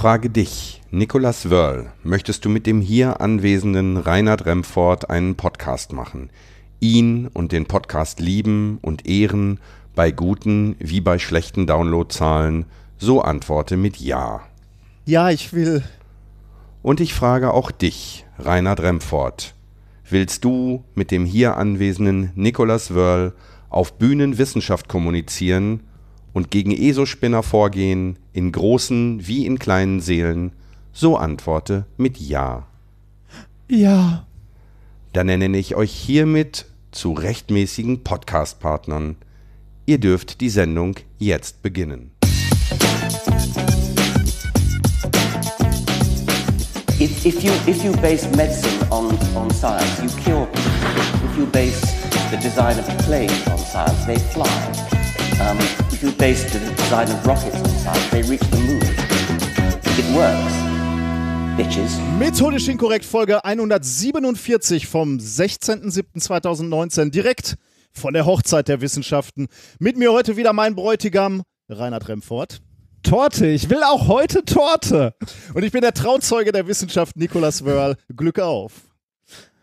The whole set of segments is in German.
Ich frage dich, Nicolas Wörl, möchtest du mit dem hier anwesenden Reinhard Remford einen Podcast machen? Ihn und den Podcast lieben und ehren, bei guten wie bei schlechten Downloadzahlen? So antworte mit Ja. Ja, ich will. Und ich frage auch dich, Reinhard Remford, willst du mit dem hier anwesenden Nicolas Wörl auf Bühnen Wissenschaft kommunizieren und gegen ESO-Spinner vorgehen, in großen wie in kleinen Seelen? So antworte mit Ja. Ja. Dann nenne ich euch hiermit zu rechtmäßigen Podcast-Partnern. Ihr dürft die Sendung jetzt beginnen. If, if, you, if you base medicine on, on science, you cure people. If you base the design of planes on science, they fly. Um, if you base the design of rockets on science, they reach the moon. It works. Bitches. Methodisch inkorrekt Folge 147 vom 16.07.2019 direkt von der Hochzeit der Wissenschaften. Mit mir heute wieder mein Bräutigam Reinhard Remford. Torte, ich will auch heute Torte. Und ich bin der Trauzeuge der Wissenschaft Nicolas Wörl. Glück auf.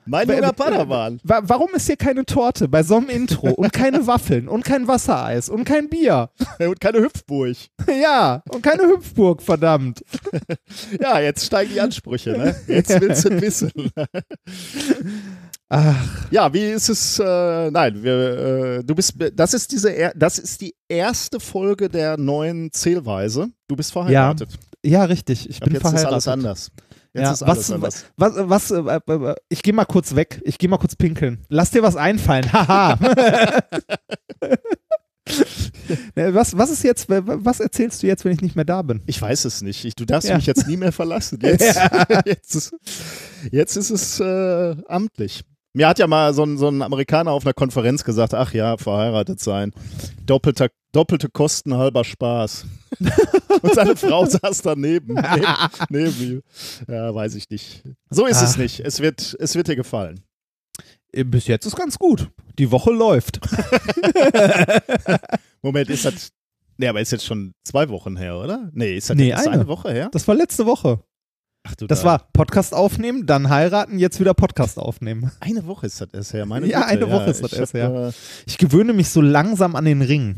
Mein junger Padawan. Wa- Warum ist hier keine Torte bei so einem Intro und keine Waffeln und kein Wassereis und kein Bier? Und keine Hüpfburg. Ja, und keine Hüpfburg, verdammt. Ja, jetzt steigen die Ansprüche, ne? Jetzt willst du wissen. Ach, Ja, wie ist es? Äh, nein, wir, äh, du bist. Das ist diese. Das ist die erste Folge der neuen Zählweise. Du bist verheiratet. ja, richtig. Ich Ab bin jetzt verheiratet. ist alles anders. Jetzt Ja, ist alles was, anders. was, was, äh, äh, ich gehe mal kurz weg. Ich gehe mal kurz pinkeln. Lass dir was einfallen. Haha. Ne, was, was ist jetzt, was erzählst du jetzt, wenn ich nicht mehr da bin? Ich weiß es nicht. Ich, du darfst Ja. mich jetzt nie mehr verlassen. Jetzt, jetzt, ist, jetzt ist es äh, amtlich. Mir hat ja mal so ein, so ein Amerikaner auf einer Konferenz gesagt, ach ja, verheiratet sein. Doppelter, doppelte Kosten, halber Spaß. Und seine Frau saß daneben. neben, neben ihm. Ja, weiß ich nicht. So ist es Ach. nicht. Es wird, es wird dir gefallen. Äh, Bis jetzt ist ganz gut. Die Woche läuft. Moment, ist das. Nee, aber ist jetzt schon zwei Wochen her, oder? Nee, ist das Nee, eine. eine Woche her? Das war letzte Woche. Ach du Das da- war Podcast aufnehmen, dann heiraten, jetzt wieder Podcast aufnehmen. Eine Woche ist das erst her. Meine Ja, Güte, eine Woche ist das ich erst hab, her. Ich gewöhne mich so langsam an den Ring.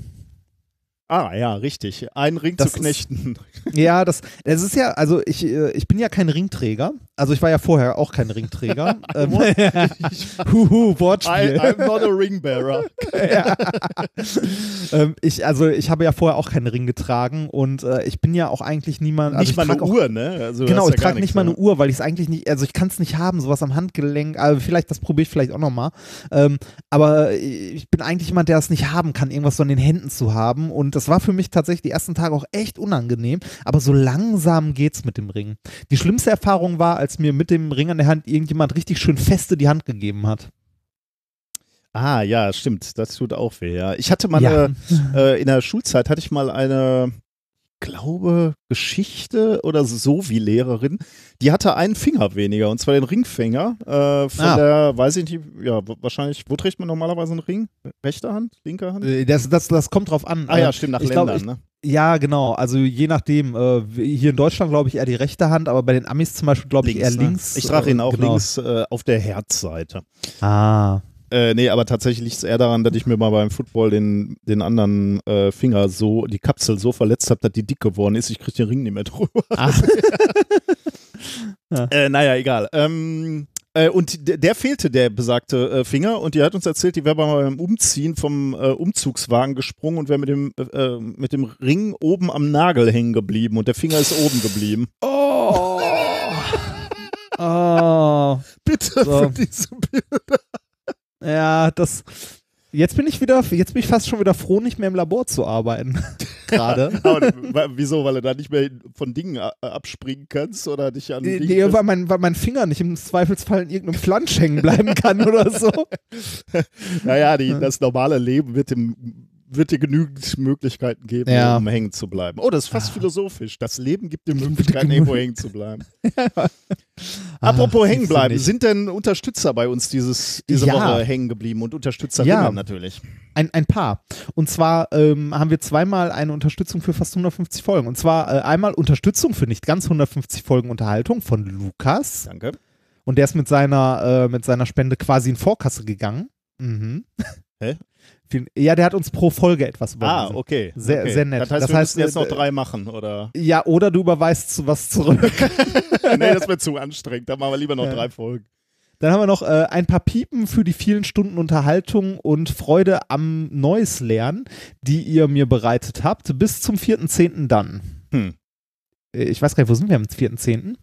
ah, ja, richtig. Einen Ring Das zu ist- knechten. Ja, das, das ist ja, also ich, äh, ich bin ja kein Ringträger. Also ich war ja vorher auch kein Ringträger. ähm, Huhu, I, Wortspiel. I'm not a ring bearer. ja. ähm, ich, also ich habe ja vorher auch keinen Ring getragen und äh, ich bin ja auch eigentlich niemand. Also nicht ich mal eine auch, Uhr, ne? Also, Genau, ich ja trage nicht mal eine ne? Uhr, weil ich es eigentlich nicht, also ich kann es nicht haben, sowas am Handgelenk, aber vielleicht, das probiere ich vielleicht auch nochmal. Ähm, aber ich bin eigentlich jemand, der es nicht haben kann, irgendwas so in den Händen zu haben. Und das war für mich tatsächlich die ersten Tage auch echt unangenehm. Aber so langsam geht's mit dem Ring. Die schlimmste Erfahrung war, als mir mit dem Ring an der Hand irgendjemand richtig schön feste die Hand gegeben hat. Ah, ja, stimmt. Das tut auch weh, ja. Ich hatte mal Ja. eine, äh, in der Schulzeit hatte ich mal eine, glaube, Geschichte oder so wie Lehrerin, die hatte einen Finger weniger, und zwar den Ringfinger. Äh, von Ah. der, weiß ich nicht, ja, wahrscheinlich, wo trägt man normalerweise einen Ring? Rechte Hand? Linke Hand? Äh, Das, das, das kommt drauf an. ah Äh, ja, stimmt, nach ich glaub, Ländern, ich- ne? Ja, genau. Also je nachdem. Äh, hier in Deutschland glaube ich eher die rechte Hand, aber bei den Amis zum Beispiel glaube ich eher ne? links. Ich trage ihn Äh, auch genau. links äh, auf der Herzseite. Ah. Äh, nee, aber tatsächlich liegt es eher daran, dass ich mir mal beim Football den, den anderen äh, Finger so, die Kapsel so verletzt habe, dass die dick geworden ist. Ich kriege den Ring nicht mehr drüber. Ah. Ja. äh, naja, egal. Ähm, äh, und der, der fehlte, der besagte äh, Finger. Und die hat uns erzählt, die wäre beim Umziehen vom äh, Umzugswagen gesprungen und wäre mit dem, äh, mit dem Ring oben am Nagel hängen geblieben. Und der Finger ist oben geblieben. Oh. oh. Bitte So. für diese Bilder. Ja, das. Jetzt bin ich wieder, jetzt bin ich fast schon wieder froh, nicht mehr im Labor zu arbeiten. Gerade. Wieso? Weil du da nicht mehr von Dingen abspringen kannst oder dich an Nee, nee, weil mein, weil mein Finger nicht im Zweifelsfall in irgendeinem Flansch hängen bleiben kann oder so. Naja, die, das normale Leben wird dem wird dir genügend Möglichkeiten geben, Ja. um hängen zu bleiben. Oh, das ist fast Ah. philosophisch. Das Leben gibt dir Möglichkeiten, irgendwo hängen zu bleiben. Apropos Ah, hängen bleiben, sind denn Unterstützer bei uns dieses, diese Ja. Woche hängen geblieben und Unterstützerinnen Ja. natürlich? Ein, ein paar. Und zwar ähm, haben wir zweimal eine Unterstützung für fast 150 Folgen. Und zwar äh, einmal Unterstützung für nicht ganz 150 Folgen Unterhaltung von Lukas. Danke. Und der ist mit seiner, äh, mit seiner Spende quasi in Vorkasse gegangen. Mhm. Hä? Vielen- Ja, der hat uns pro Folge etwas Ah, überwiesen. okay. Sehr- okay. sehr nett. Das heißt, Das wir heißt, müssen jetzt noch äh, drei machen, oder? Ja, oder du überweist was zurück. nee, das wird zu anstrengend. Dann machen wir lieber noch Ja. drei Folgen. Dann haben wir noch äh, ein paar Piepen für die vielen Stunden Unterhaltung und Freude am Neues lernen, die ihr mir bereitet habt. Bis zum 4.10. dann. Hm. Äh, Ich weiß gar nicht, wo sind wir am 4.10.?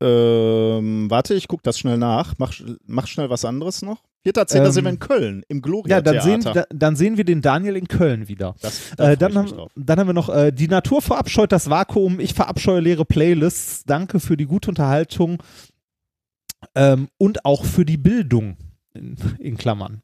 Ähm, warte, ich gucke das schnell nach. Mach, mach schnell was anderes noch. 4.10. Ähm, sind wir in Köln, im Gloria Ja, dann Theater. sehen, da, dann sehen wir den Daniel in Köln wieder. das, da Äh, dann, haben, dann haben wir noch äh, die Natur verabscheut das Vakuum, ich verabscheue leere Playlists. Danke für die gute Unterhaltung ähm, und auch für die Bildung in, in Klammern.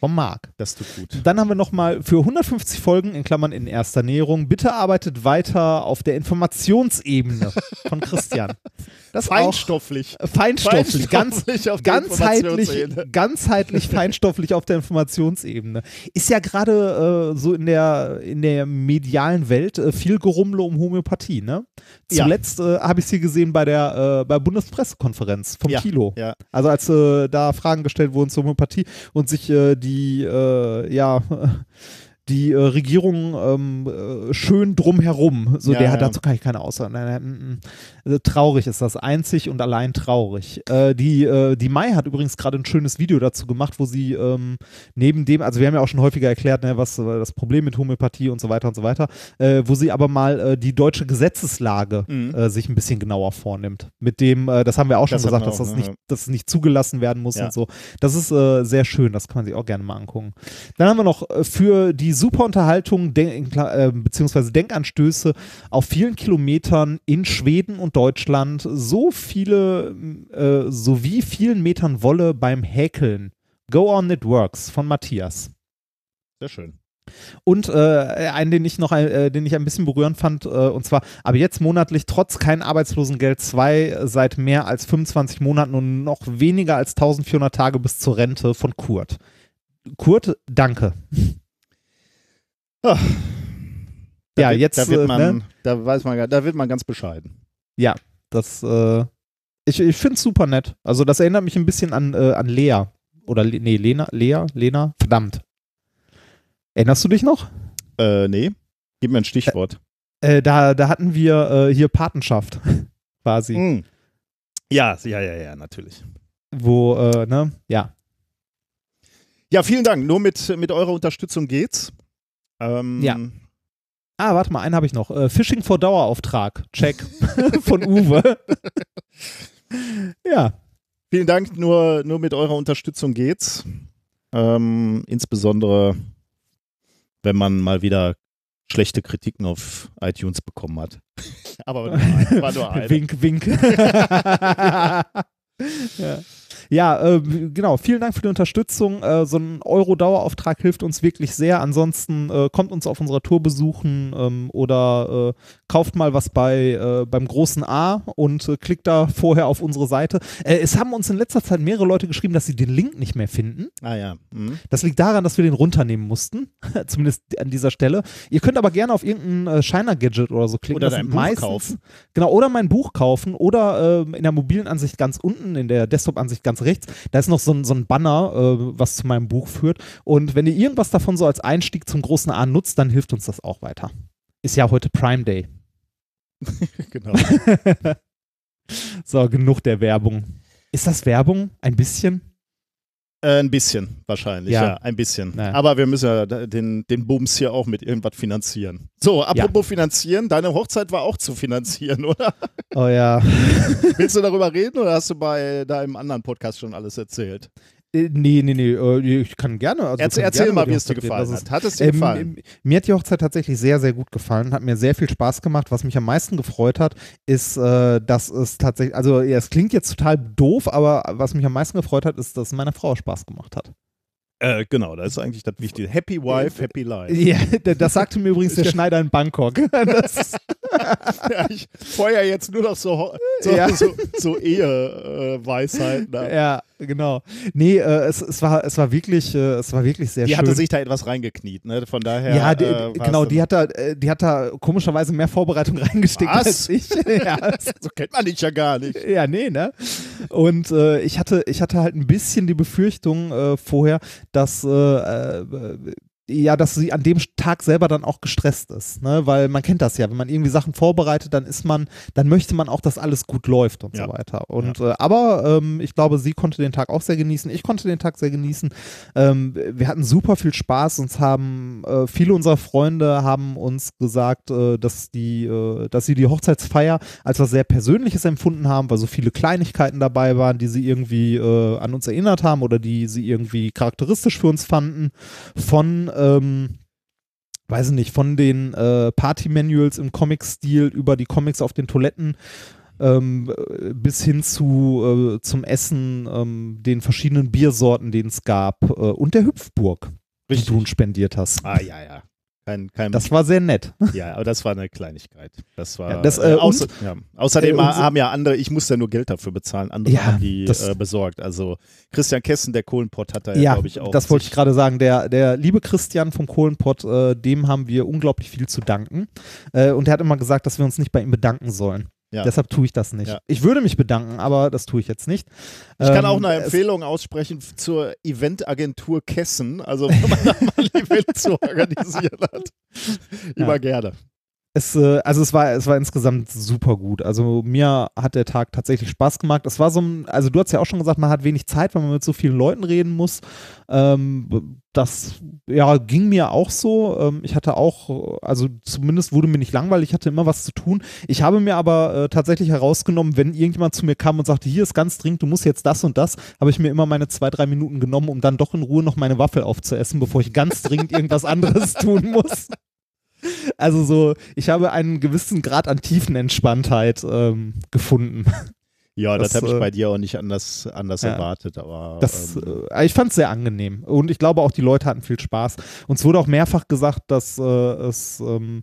Vom Marc. Das tut gut. Dann haben wir nochmal für 150 Folgen in Klammern in erster Näherung. Bitte arbeitet weiter auf der Informationsebene von Christian. Das ist auch Feinstofflich. feinstofflich, ganz, Feinstofflich auf der ganzheitlich, Informationsebene. ganzheitlich feinstofflich auf der Informationsebene. Ist ja gerade äh, so in der, in der medialen Welt äh, viel Gerummel um Homöopathie, ne? Ja. Zuletzt äh, habe ich sie gesehen bei der äh, bei Bundespressekonferenz vom Ja, Kilo. Ja. Also als äh, da Fragen gestellt wurden zur Homöopathie und sich äh, die äh, ja die äh, Regierung ähm, äh, schön drumherum, so Ja, der hat ja. dazu kann ich keine Aussage. Nein, nein, mm, mm. Also traurig ist das, einzig und allein traurig. Äh, die äh, die Mai hat übrigens gerade ein schönes Video dazu gemacht, wo sie ähm, neben dem, also wir haben ja auch schon häufiger erklärt, ne, was äh, das Problem mit Homöopathie und so weiter und so weiter, wo sie aber mal die deutsche Gesetzeslage Mhm. sich ein bisschen genauer vornimmt. Mit dem, das haben wir auch schon Das gesagt, wir dass auch, das ne, nicht, dass es nicht zugelassen werden muss Ja. und so. Das ist sehr schön, das kann man sich auch gerne mal angucken. Dann haben wir noch für die super Unterhaltung denk, äh, beziehungsweise Denkanstöße auf vielen Kilometern in Schweden und Deutschland so viele äh, sowie vielen Metern Wolle beim Häkeln. Go on it works von Matthias. Sehr schön. Und äh, einen, den ich noch, äh, den ich ein bisschen berührend fand, äh, und zwar, aber jetzt monatlich trotz kein Arbeitslosengeld 2 äh, seit mehr als 25 Monaten und noch weniger als 1400 Tage bis zur Rente von Kurt. Kurt, danke. Da Ja, wird, jetzt, Da wird äh, man, ne? da weiß man, da wird man ganz bescheiden. Ja, das, äh, ich, ich finde es super nett. Also, das erinnert mich ein bisschen an, äh, an Lea. Oder, nee, Lena, Lea, Lena, verdammt. Erinnerst du dich noch? Äh, nee. Gib mir ein Stichwort. Äh, da, da hatten wir äh, hier Patenschaft, quasi. Hm. Ja, ja, ja, ja, natürlich. Wo, äh, ne, ja. Ja, vielen Dank. Nur mit, mit eurer Unterstützung geht's. Ähm, Ja. Ah, warte mal, einen habe ich noch. Äh, Fishing vor Dauerauftrag. Check. Von Uwe. ja. Vielen Dank. Nur, nur mit eurer Unterstützung geht's. Ähm, insbesondere, wenn man mal wieder schlechte Kritiken auf iTunes bekommen hat. Aber war nur ein- war nur eine. Wink, wink. ja, ja äh, genau. Vielen Dank für die Unterstützung. Äh, so ein Euro-Dauerauftrag hilft uns wirklich sehr. Ansonsten äh, kommt uns auf unserer Tour besuchen ähm, oder äh, kauft mal was bei äh, beim großen A und äh, klickt da vorher auf unsere Seite. Es haben uns in letzter Zeit mehrere Leute geschrieben, dass sie den Link nicht mehr finden. Ah ja. Mhm. Das liegt daran, dass wir den runternehmen mussten, zumindest an dieser Stelle. Ihr könnt aber gerne auf irgendein Shiner-Gadget oder so klicken. Oder dein Buch meistens, kaufen. Genau, oder mein Buch kaufen oder ähm, in der mobilen Ansicht ganz unten, in der Desktop-Ansicht ganz rechts, da ist noch so ein, so ein Banner, äh, was zu meinem Buch führt. Und wenn ihr irgendwas davon so als Einstieg zum großen A nutzt, dann hilft uns das auch weiter. Ist ja heute Prime Day. genau. So, genug der Werbung. Ist das Werbung? Ein bisschen? Äh, ein bisschen, wahrscheinlich, ja, Ja. ein bisschen. Ja. Aber wir müssen ja den, den Bums hier auch mit irgendwas finanzieren. So, apropos finanzieren, deine Hochzeit war auch zu finanzieren, oder? Oh ja. Willst du darüber reden oder hast du bei deinem anderen Podcast schon alles erzählt? Äh, nee, nee, nee. äh, Ich kann gerne. Also Erz, kann erzähl gerne mal, wie es dir gefallen hat. Hat es dir Ähm, gefallen? mir hat die Hochzeit tatsächlich sehr, sehr gut gefallen, hat mir sehr viel Spaß gemacht. Was mich am meisten gefreut hat, ist, äh, dass es tatsächlich, also ja, es klingt jetzt total doof, aber was mich am meisten gefreut hat, ist, dass es meiner Frau Spaß gemacht hat. Äh, genau, das ist eigentlich das Wichtige. Happy Wife, Happy Life. Ja, das sagte mir übrigens der Schneider in Bangkok. Ja, ich feuer jetzt nur noch so, so, Ja. so, so Eheweisheiten. ab. ja, genau. Nee, äh, es, es, war, es war wirklich, äh, es war wirklich sehr die schön. hatte sich da etwas reingekniet, ne? Von daher. ja, die, äh, war's genau, die hat, da, äh, die hat da komischerweise mehr Vorbereitung reingesteckt Was? als ich. ja, So kennt man dich ja gar nicht. Ja, nee, ne? Und äh, ich, hatte, ich hatte halt ein bisschen die Befürchtung äh, vorher, dass, äh, äh, ja, dass sie an dem Tag selber dann auch gestresst ist, ne? Weil man kennt das ja, wenn man irgendwie Sachen vorbereitet, dann ist man, dann möchte man auch, dass alles gut läuft und Ja. so weiter. Und äh, aber ähm, ich glaube, sie konnte den Tag auch sehr genießen. Ich konnte den Tag sehr genießen. Ähm, wir hatten super viel Spaß. Uns haben äh, viele unserer Freunde haben uns gesagt, äh, dass die, äh, dass sie die Hochzeitsfeier als was sehr Persönliches empfunden haben, weil so viele Kleinigkeiten dabei waren, die sie irgendwie äh, an uns erinnert haben oder die sie irgendwie charakteristisch für uns fanden. Von ähm, weiß ich nicht, von den äh, Party-Manuals im Comic-Stil über die Comics auf den Toiletten ähm, äh, bis hin zu äh, zum Essen, ähm, den verschiedenen Biersorten, den es gab äh, und der Hüpfburg, die du uns spendiert hast. Ah, ja, ja. Kein, kein, Das war sehr nett. ja, aber das war eine Kleinigkeit. Das war. Ja, das, äh, äh, außer, ja. Außerdem äh, haben ja andere, ich musste ja nur Geld dafür bezahlen, andere Ja, haben die das- äh, besorgt. Also Christian Kessen, der Kohlenpott, hat da ja, glaube ich, auch. das wollte ich gerade sagen. Der, der liebe Christian vom Kohlenpott, äh, dem haben wir unglaublich viel zu danken. Äh, und er hat immer gesagt, dass wir uns nicht bei ihm bedanken sollen. Ja. Deshalb tue ich das nicht. Ja. Ich würde mich bedanken, aber das tue ich jetzt nicht. Ich kann Ähm, auch eine Empfehlung aussprechen zur Eventagentur Kessen. Also, wenn man da mal ein Event zu organisieren hat. Immer Ja. gerne. Es, äh, also es war, es war insgesamt super gut. Also mir hat der Tag tatsächlich Spaß gemacht. Es war so ein, also du hast ja auch schon gesagt, man hat wenig Zeit, weil man mit so vielen Leuten reden muss. Ähm, das ja, ging mir auch so. Ähm, ich hatte auch, also zumindest wurde mir nicht langweilig, ich hatte immer was zu tun. Ich habe mir aber äh, tatsächlich herausgenommen, wenn irgendjemand zu mir kam und sagte, hier ist ganz dringend, du musst jetzt das und das, habe ich mir immer meine zwei, drei Minuten genommen, um dann doch in Ruhe noch meine Waffel aufzuessen, bevor ich ganz dringend irgendwas anderes tun muss. Also so, ich habe einen gewissen Grad an Tiefenentspanntheit ähm, gefunden. Ja, das, Das, habe ich äh, bei dir auch nicht anders, anders ja. erwartet. Aber Das, ähm, äh, ich fand es sehr angenehm und ich glaube auch die Leute hatten viel Spaß. Uns wurde auch mehrfach gesagt, dass äh, es ähm,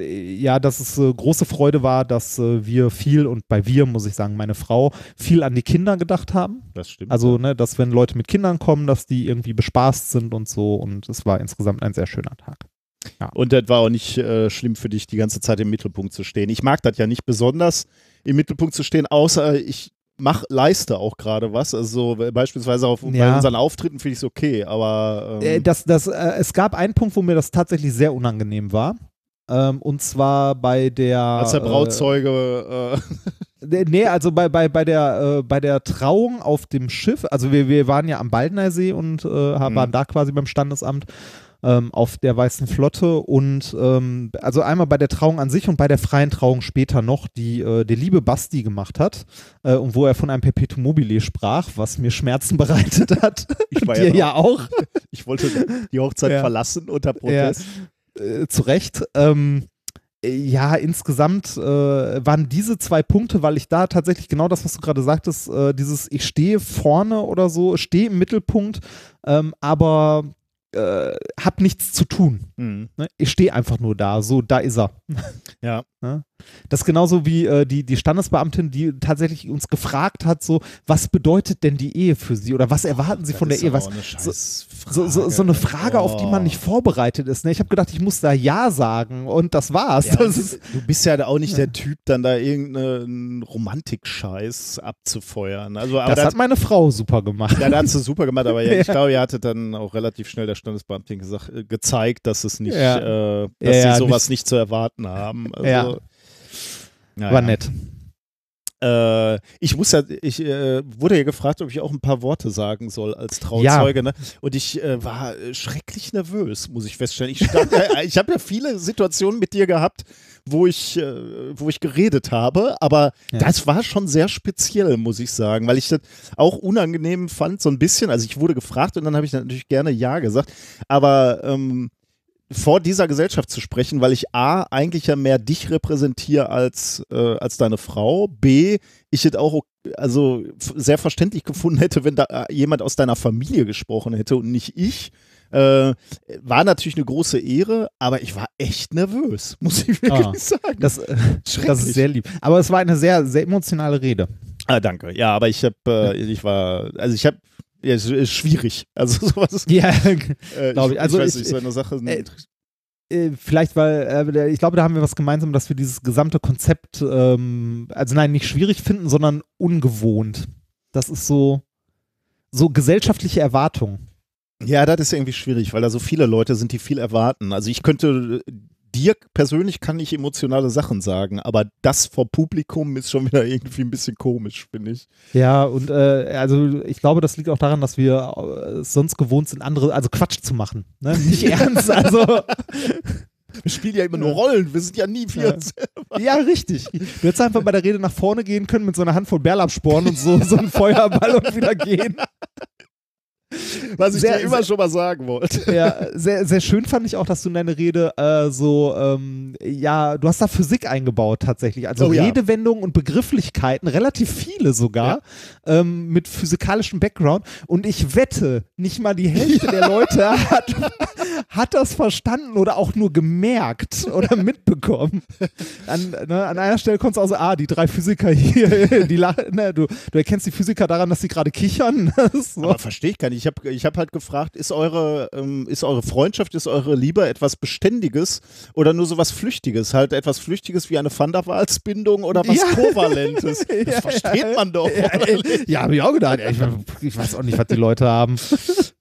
äh, ja, dass es äh, große Freude war, dass äh, wir viel und bei wir muss ich sagen, meine Frau viel an die Kinder gedacht haben. das stimmt. Also, ne, dass wenn Leute mit Kindern kommen, dass die irgendwie bespaßt sind und so und es war insgesamt ein sehr schöner Tag. Und das war auch nicht äh, schlimm für dich, die ganze Zeit im Mittelpunkt zu stehen. Ich mag das ja nicht besonders, im Mittelpunkt zu stehen, außer ich mach, leiste auch gerade was. Also so, beispielsweise auf, bei Ja. unseren Auftritten finde ich es okay, aber ähm, Äh, das, das, äh, es gab einen Punkt, wo mir das tatsächlich sehr unangenehm war. Ähm, und zwar bei der. als der Brautzeuge äh, Äh, nee, also bei, bei, bei, der, äh, bei der Trauung auf dem Schiff. Also wir, wir waren ja am Baldner See und äh, Mhm. waren da quasi beim Standesamt. Ähm, auf der Weißen Flotte und ähm, also einmal bei der Trauung an sich und bei der freien Trauung später noch, die äh, der liebe Basti gemacht hat äh, und wo er von einem Perpetuum mobile sprach, was mir Schmerzen bereitet hat. Ich war Dir ja ja auch. ich wollte die Hochzeit Ja. verlassen unter Protest. äh, zu Recht. Ähm, äh, ja, insgesamt äh, waren diese zwei Punkte, weil ich da tatsächlich genau das, was du gerade sagtest, äh, dieses ich stehe vorne oder so, stehe im Mittelpunkt, ähm, aber äh, hab nichts zu tun. Mhm. Ne? Ich stehe einfach nur da, so, da ist er. Ja. Ne? Das ist genauso wie äh, die, die Standesbeamtin, die tatsächlich uns gefragt hat, so, was bedeutet denn die Ehe für sie oder was erwarten sie Das von der Ehe? Was, eine so, so, so, eine Frage, auf die man Oh. nicht vorbereitet ist. Ne? Ich habe gedacht, ich muss da Ja sagen und das war's. Ja, das ist, du bist ja auch nicht der Typ, dann da irgendeinen Romantik-Scheiß abzufeuern. Also, aber das hat meine Frau super gemacht. Ja, da hat sie super gemacht, aber ja, ich Ja. glaube, ihr hattet dann auch relativ schnell der Standesbeamtin gesagt, äh, gezeigt, dass es nicht, Ja. äh, dass Ja, ja, sie sowas nicht- nicht, zu erwarten haben. Also, Ja. War nett. Äh, ich muss ja, ich äh, wurde ja gefragt, ob ich auch ein paar Worte sagen soll als Trauzeuge, ne? Und ich äh, war äh, schrecklich nervös, muss ich feststellen. Ich, stand, ja, ich habe ja viele Situationen mit dir gehabt, wo ich, äh, wo ich geredet habe, aber Ja. das war schon sehr speziell, muss ich sagen, weil ich das auch unangenehm fand, so ein bisschen. Also ich wurde gefragt und dann habe ich natürlich gerne Ja gesagt, aber ähm, vor dieser Gesellschaft zu sprechen, weil ich A, eigentlich ja mehr dich repräsentiere als, äh, als deine Frau. B, ich hätte auch also sehr verständlich gefunden hätte, wenn da äh, jemand aus deiner Familie gesprochen hätte und nicht ich. Äh, war natürlich eine große Ehre, aber ich war echt nervös, muss ich wirklich ah, sagen. Das, äh, das ist sehr lieb. Aber es war eine sehr, sehr emotionale Rede. Ah, danke. Ja, aber ich habe, äh, ich war, also ich habe ja, ist, ist schwierig. Also sowas. Ja, äh, glaube ich. Also ich weiß nicht, so eine Sache. Äh, äh, vielleicht, weil äh, ich glaube, da haben wir was gemeinsam, dass wir dieses gesamte Konzept, ähm, also nein, nicht schwierig finden, sondern ungewohnt. Das ist so, so gesellschaftliche Erwartung. Ja, das ist irgendwie schwierig, weil da so viele Leute sind, die viel erwarten. Also ich könnte dir persönlich kann ich emotionale Sachen sagen, aber das vor Publikum ist schon wieder irgendwie ein bisschen komisch, finde ich. Ja, und äh, also ich glaube, das liegt auch daran, dass wir äh, sonst gewohnt sind, andere, also Quatsch zu machen. Ne? Nicht ernst, also. Wir spielen ja immer nur Rollen, wir sind ja nie vier. Ja. ja, richtig. Du hättest einfach bei der Rede nach vorne gehen können mit so einer Handvoll Bärlabsporen und so, so einen Feuerball und wieder gehen. Was ich sehr, dir immer sehr, schon mal sagen wollte. Ja, sehr, sehr schön fand ich auch, dass du in deine Rede äh, so, ähm, ja, du hast da Physik eingebaut tatsächlich. Also oh, Redewendungen ja. und Begrifflichkeiten, relativ viele sogar, ja. ähm, mit physikalischem Background. Und ich wette, nicht mal die Hälfte der Leute hat, hat das verstanden oder auch nur gemerkt oder mitbekommen. An, ne, an einer Stelle kommst du also, ah, die drei Physiker hier, die ne, du, du erkennst die Physiker daran, dass sie gerade kichern. so. Aber verstehe ich gar nicht ich habe ich hab halt gefragt, ist eure, ähm, ist eure Freundschaft, ist eure Liebe etwas Beständiges oder nur so was Flüchtiges? Halt etwas Flüchtiges wie eine Van der Waals-Bindung oder was ja. Kovalentes? Das ja. versteht man doch. Ja, ja habe ich auch gedacht. Ich, ich, weiß auch nicht, was die Leute haben.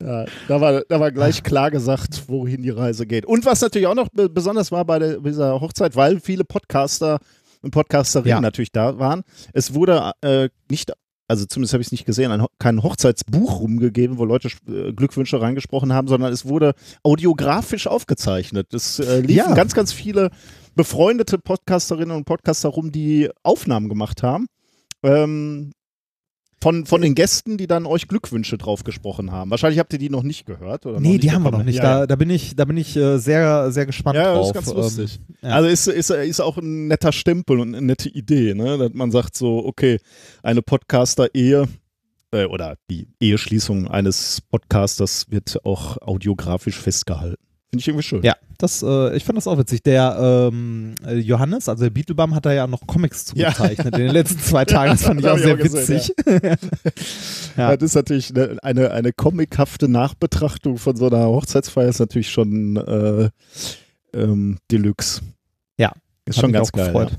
Ja, da war, da war gleich klar gesagt, wohin die Reise geht. Und was natürlich auch noch besonders war bei, der, dieser Hochzeit, weil viele Podcaster und Podcasterinnen ja. natürlich da waren. Es wurde äh, nicht also zumindest habe ich es nicht gesehen, ein, kein Hochzeitsbuch rumgegeben, wo Leute äh, Glückwünsche reingesprochen haben, sondern es wurde audiografisch aufgezeichnet. Es äh, liefen ja. ganz, ganz viele befreundete Podcasterinnen und Podcaster rum, die Aufnahmen gemacht haben. Ähm, von, von den Gästen, die dann euch Glückwünsche drauf gesprochen haben. Wahrscheinlich habt ihr die noch nicht gehört. Oder nee, die bekommen. haben wir noch nicht. Ja, da, ja. da bin ich, da bin ich äh, sehr, sehr gespannt ja, drauf. Ja, das ist ganz lustig. Ähm. Also ist, ist, ist auch ein netter Stempel und eine nette Idee, ne? Dass man sagt so, okay, eine Podcaster-Ehe äh, oder die Eheschließung eines Podcasters wird auch audiografisch festgehalten. Finde ich irgendwie schön. Ja, das, äh, ich fand das auch witzig. Der ähm, Johannes, also der Beetlebum, hat da ja noch Comics zugezeichnet ja. in den letzten zwei Tagen. Das fand ich auch sehr auch witzig. Gesehen, ja. ja. Das ist natürlich eine, eine, eine comichafte Nachbetrachtung von so einer Hochzeitsfeier, ist natürlich schon äh, ähm, Deluxe. Ja. Ist schon ganz geil. Gefreut. Ja,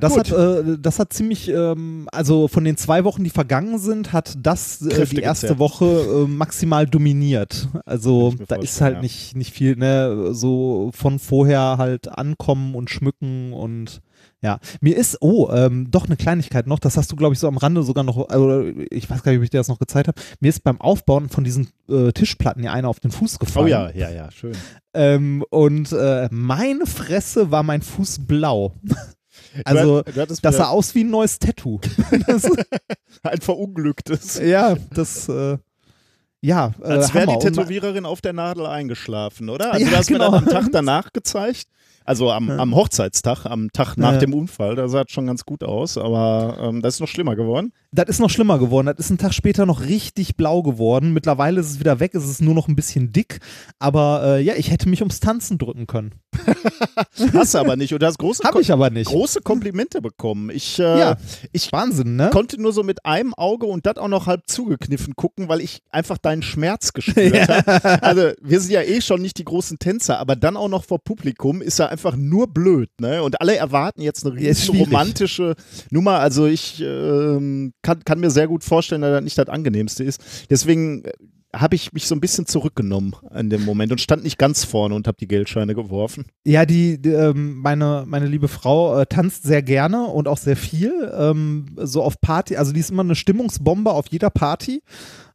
das hat, äh, das hat ziemlich, ähm, also von den zwei Wochen, die vergangen sind, hat das äh, die erste gezerrt. Woche äh, maximal dominiert. Also da ist halt ja. nicht, nicht viel, ne, so von vorher halt ankommen und schmücken und ja. Mir ist, oh, ähm, doch eine Kleinigkeit noch, das hast du, glaube ich, so am Rande sogar noch, also ich weiß gar nicht, ob ich dir das noch gezeigt habe. Mir ist beim Aufbauen von diesen äh, Tischplatten ja einer auf den Fuß gefallen. Oh ja, ja, ja, schön. Ähm, und äh, meine Fresse war mein Fuß blau. Also, du, du das sah aus wie ein neues Tattoo. ein verunglücktes. Ja, das. Äh, ja, äh, Als wäre die Tätowiererin auf der Nadel eingeschlafen, oder? Also, ja, du hast genau. mir dann am Tag danach gezeigt. Also am, am Hochzeitstag, am Tag nach ja. dem Unfall, da sah es schon ganz gut aus, aber ähm, das ist noch schlimmer geworden. Das ist noch schlimmer geworden. Das ist ein Tag später noch richtig blau geworden. Mittlerweile ist es wieder weg, es ist nur noch ein bisschen dick. Aber äh, ja, ich hätte mich ums Tanzen drücken können. hast du aber nicht. Und du hast große, nicht. große Komplimente bekommen. Ich, äh, ja, ich Wahnsinn, ne? konnte nur so mit einem Auge und das auch noch halb zugekniffen gucken, weil ich einfach deinen Schmerz gespürt ja. habe. Also wir sind ja eh schon nicht die großen Tänzer, aber dann auch noch vor Publikum ist ja einfach nur blöd, ne? Und alle erwarten jetzt eine riesen romantische Nummer. Also ich ähm, kann, kann mir sehr gut vorstellen, dass das nicht das angenehmste ist. Deswegen äh, habe ich mich so ein bisschen zurückgenommen in dem Moment und stand nicht ganz vorne und habe die Geldscheine geworfen. Ja, die, die ähm, meine, meine liebe Frau äh, tanzt sehr gerne und auch sehr viel. Ähm, so auf Party, also die ist immer eine Stimmungsbombe auf jeder Party.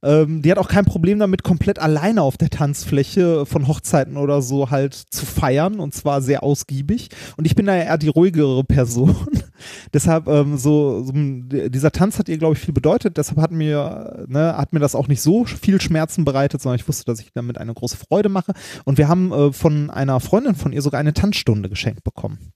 Ähm, die hat auch kein Problem damit, komplett alleine auf der Tanzfläche von Hochzeiten oder so halt zu feiern und zwar sehr ausgiebig. Und ich bin da ja eher die ruhigere Person. deshalb ähm, so, so, dieser Tanz hat ihr, glaube ich, viel bedeutet. Deshalb hat mir, ne, hat mir das auch nicht so viel Schmerzen bereitet, sondern ich wusste, dass ich damit eine große Freude mache. Und wir haben äh, von einer Freundin von ihr sogar eine Tanzstunde geschenkt bekommen.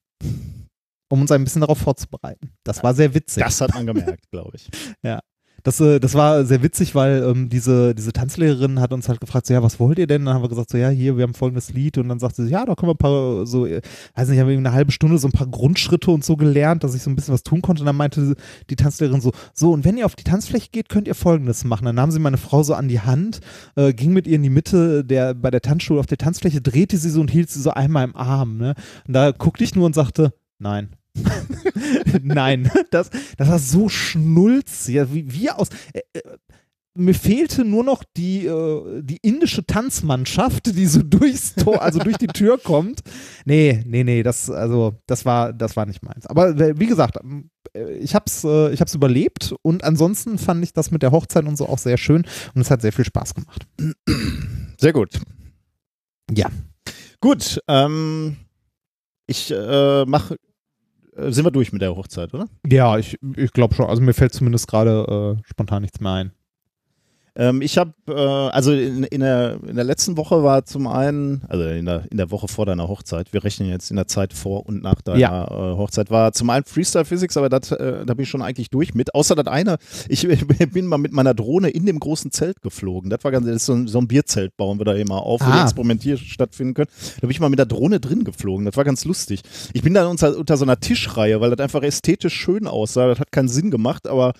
Um uns ein bisschen darauf vorzubereiten. Das war sehr witzig. Das hat man gemerkt, glaube ich. ja. Das, äh, das war sehr witzig, weil ähm, diese, diese Tanzlehrerin hat uns halt gefragt, so, ja, was wollt ihr denn? Dann haben wir gesagt, so, ja, hier, wir haben folgendes Lied. Und dann sagte sie, ja, da können wir ein paar, so, äh, weiß nicht, haben wir eine halbe Stunde so ein paar Grundschritte und so gelernt, dass ich so ein bisschen was tun konnte. Und dann meinte die Tanzlehrerin so, so, und wenn ihr auf die Tanzfläche geht, könnt ihr folgendes machen. Dann nahm sie meine Frau so an die Hand, äh, ging mit ihr in die Mitte der, bei der Tanzschule auf der Tanzfläche, drehte sie so und hielt sie so einmal im Arm. Ne? Und da guckte ich nur und sagte, nein. Nein, das, das war so schnulzig, wie, wie aus. Äh, äh, mir fehlte nur noch die, äh, die indische Tanzmannschaft, die so durchs Tor, also durch die Tür kommt. Nee, nee, nee, das, also, das war, das war nicht meins. Aber äh, wie gesagt, äh, ich hab's, äh, ich hab's überlebt und ansonsten fand ich das mit der Hochzeit und so auch sehr schön und es hat sehr viel Spaß gemacht. Sehr gut. Ja. Gut, ähm, ich äh, mache sind wir durch mit der Hochzeit, oder? Ja, ich, ich glaube schon. Also mir fällt zumindest gerade äh, spontan nichts mehr ein. Ähm, ich habe, äh, also in, in, der, in der letzten Woche war zum einen, also in der, in der Woche vor deiner Hochzeit, wir rechnen jetzt in der Zeit vor und nach deiner ja. äh, Hochzeit, war zum einen Freestyle Physics, aber das, äh, da bin ich schon eigentlich durch mit. Außer das eine, ich, ich, bin mal mit meiner Drohne in dem großen Zelt geflogen. Das war ganz, das ist so, ein, so ein Bierzelt bauen wir da immer auf, ah. wo die Experimentier stattfinden können. Da bin ich mal mit der Drohne drin geflogen. Das war ganz lustig. Ich bin da unter, unter so einer Tischreihe, weil das einfach ästhetisch schön aussah. Das hat keinen Sinn gemacht, aber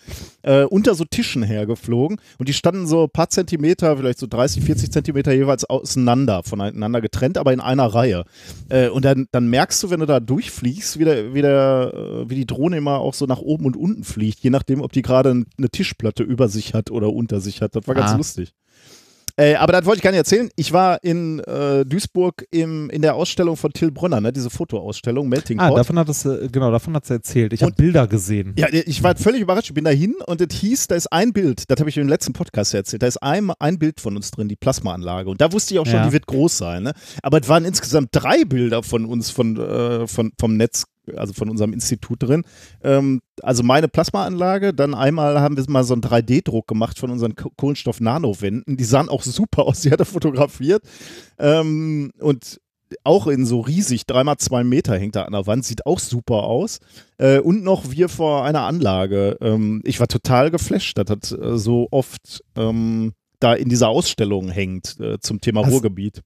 äh, unter so Tischen hergeflogen und die standen so ein paar Zentimeter, vielleicht so 30, 40 Zentimeter jeweils auseinander, voneinander getrennt, aber in einer Reihe. Äh, und dann, dann merkst du, wenn du da durchfliegst, wie, der, wie, der, äh, wie die Drohne immer auch so nach oben und unten fliegt, je nachdem, ob die gerade eine Tischplatte über sich hat oder unter sich hat. Das war ganz ah. lustig. Äh, aber das wollte ich gar nicht erzählen. Ich war in äh, Duisburg im, in der Ausstellung von Till Brunner, ne, diese Fotoausstellung, Melting Pot. Ah, davon hat es, äh, genau, davon hat es erzählt. Ich habe Bilder gesehen. Ja, ich war völlig überrascht. Ich bin da hin und es hieß, da ist ein Bild, das habe ich im letzten Podcast erzählt, da ist ein, ein Bild von uns drin, die Plasmaanlage. Und da wusste ich auch schon, ja. die wird groß sein. Ne? Aber es waren insgesamt drei Bilder von uns von, äh, von, vom Netz also von unserem Institut drin. Ähm, also meine Plasmaanlage, dann einmal haben wir mal so einen 3D-Druck gemacht von unseren Kohlenstoff-Nanowänden. Die sahen auch super aus, die hat er fotografiert. Ähm, und auch in so riesig, dreimal zwei Meter hängt da an der Wand, sieht auch super aus. Äh, und noch wir vor einer Anlage. Ähm, ich war total geflasht, das hat äh, so oft ähm, da in dieser Ausstellung hängt äh, zum Thema Hast, Ruhrgebiet.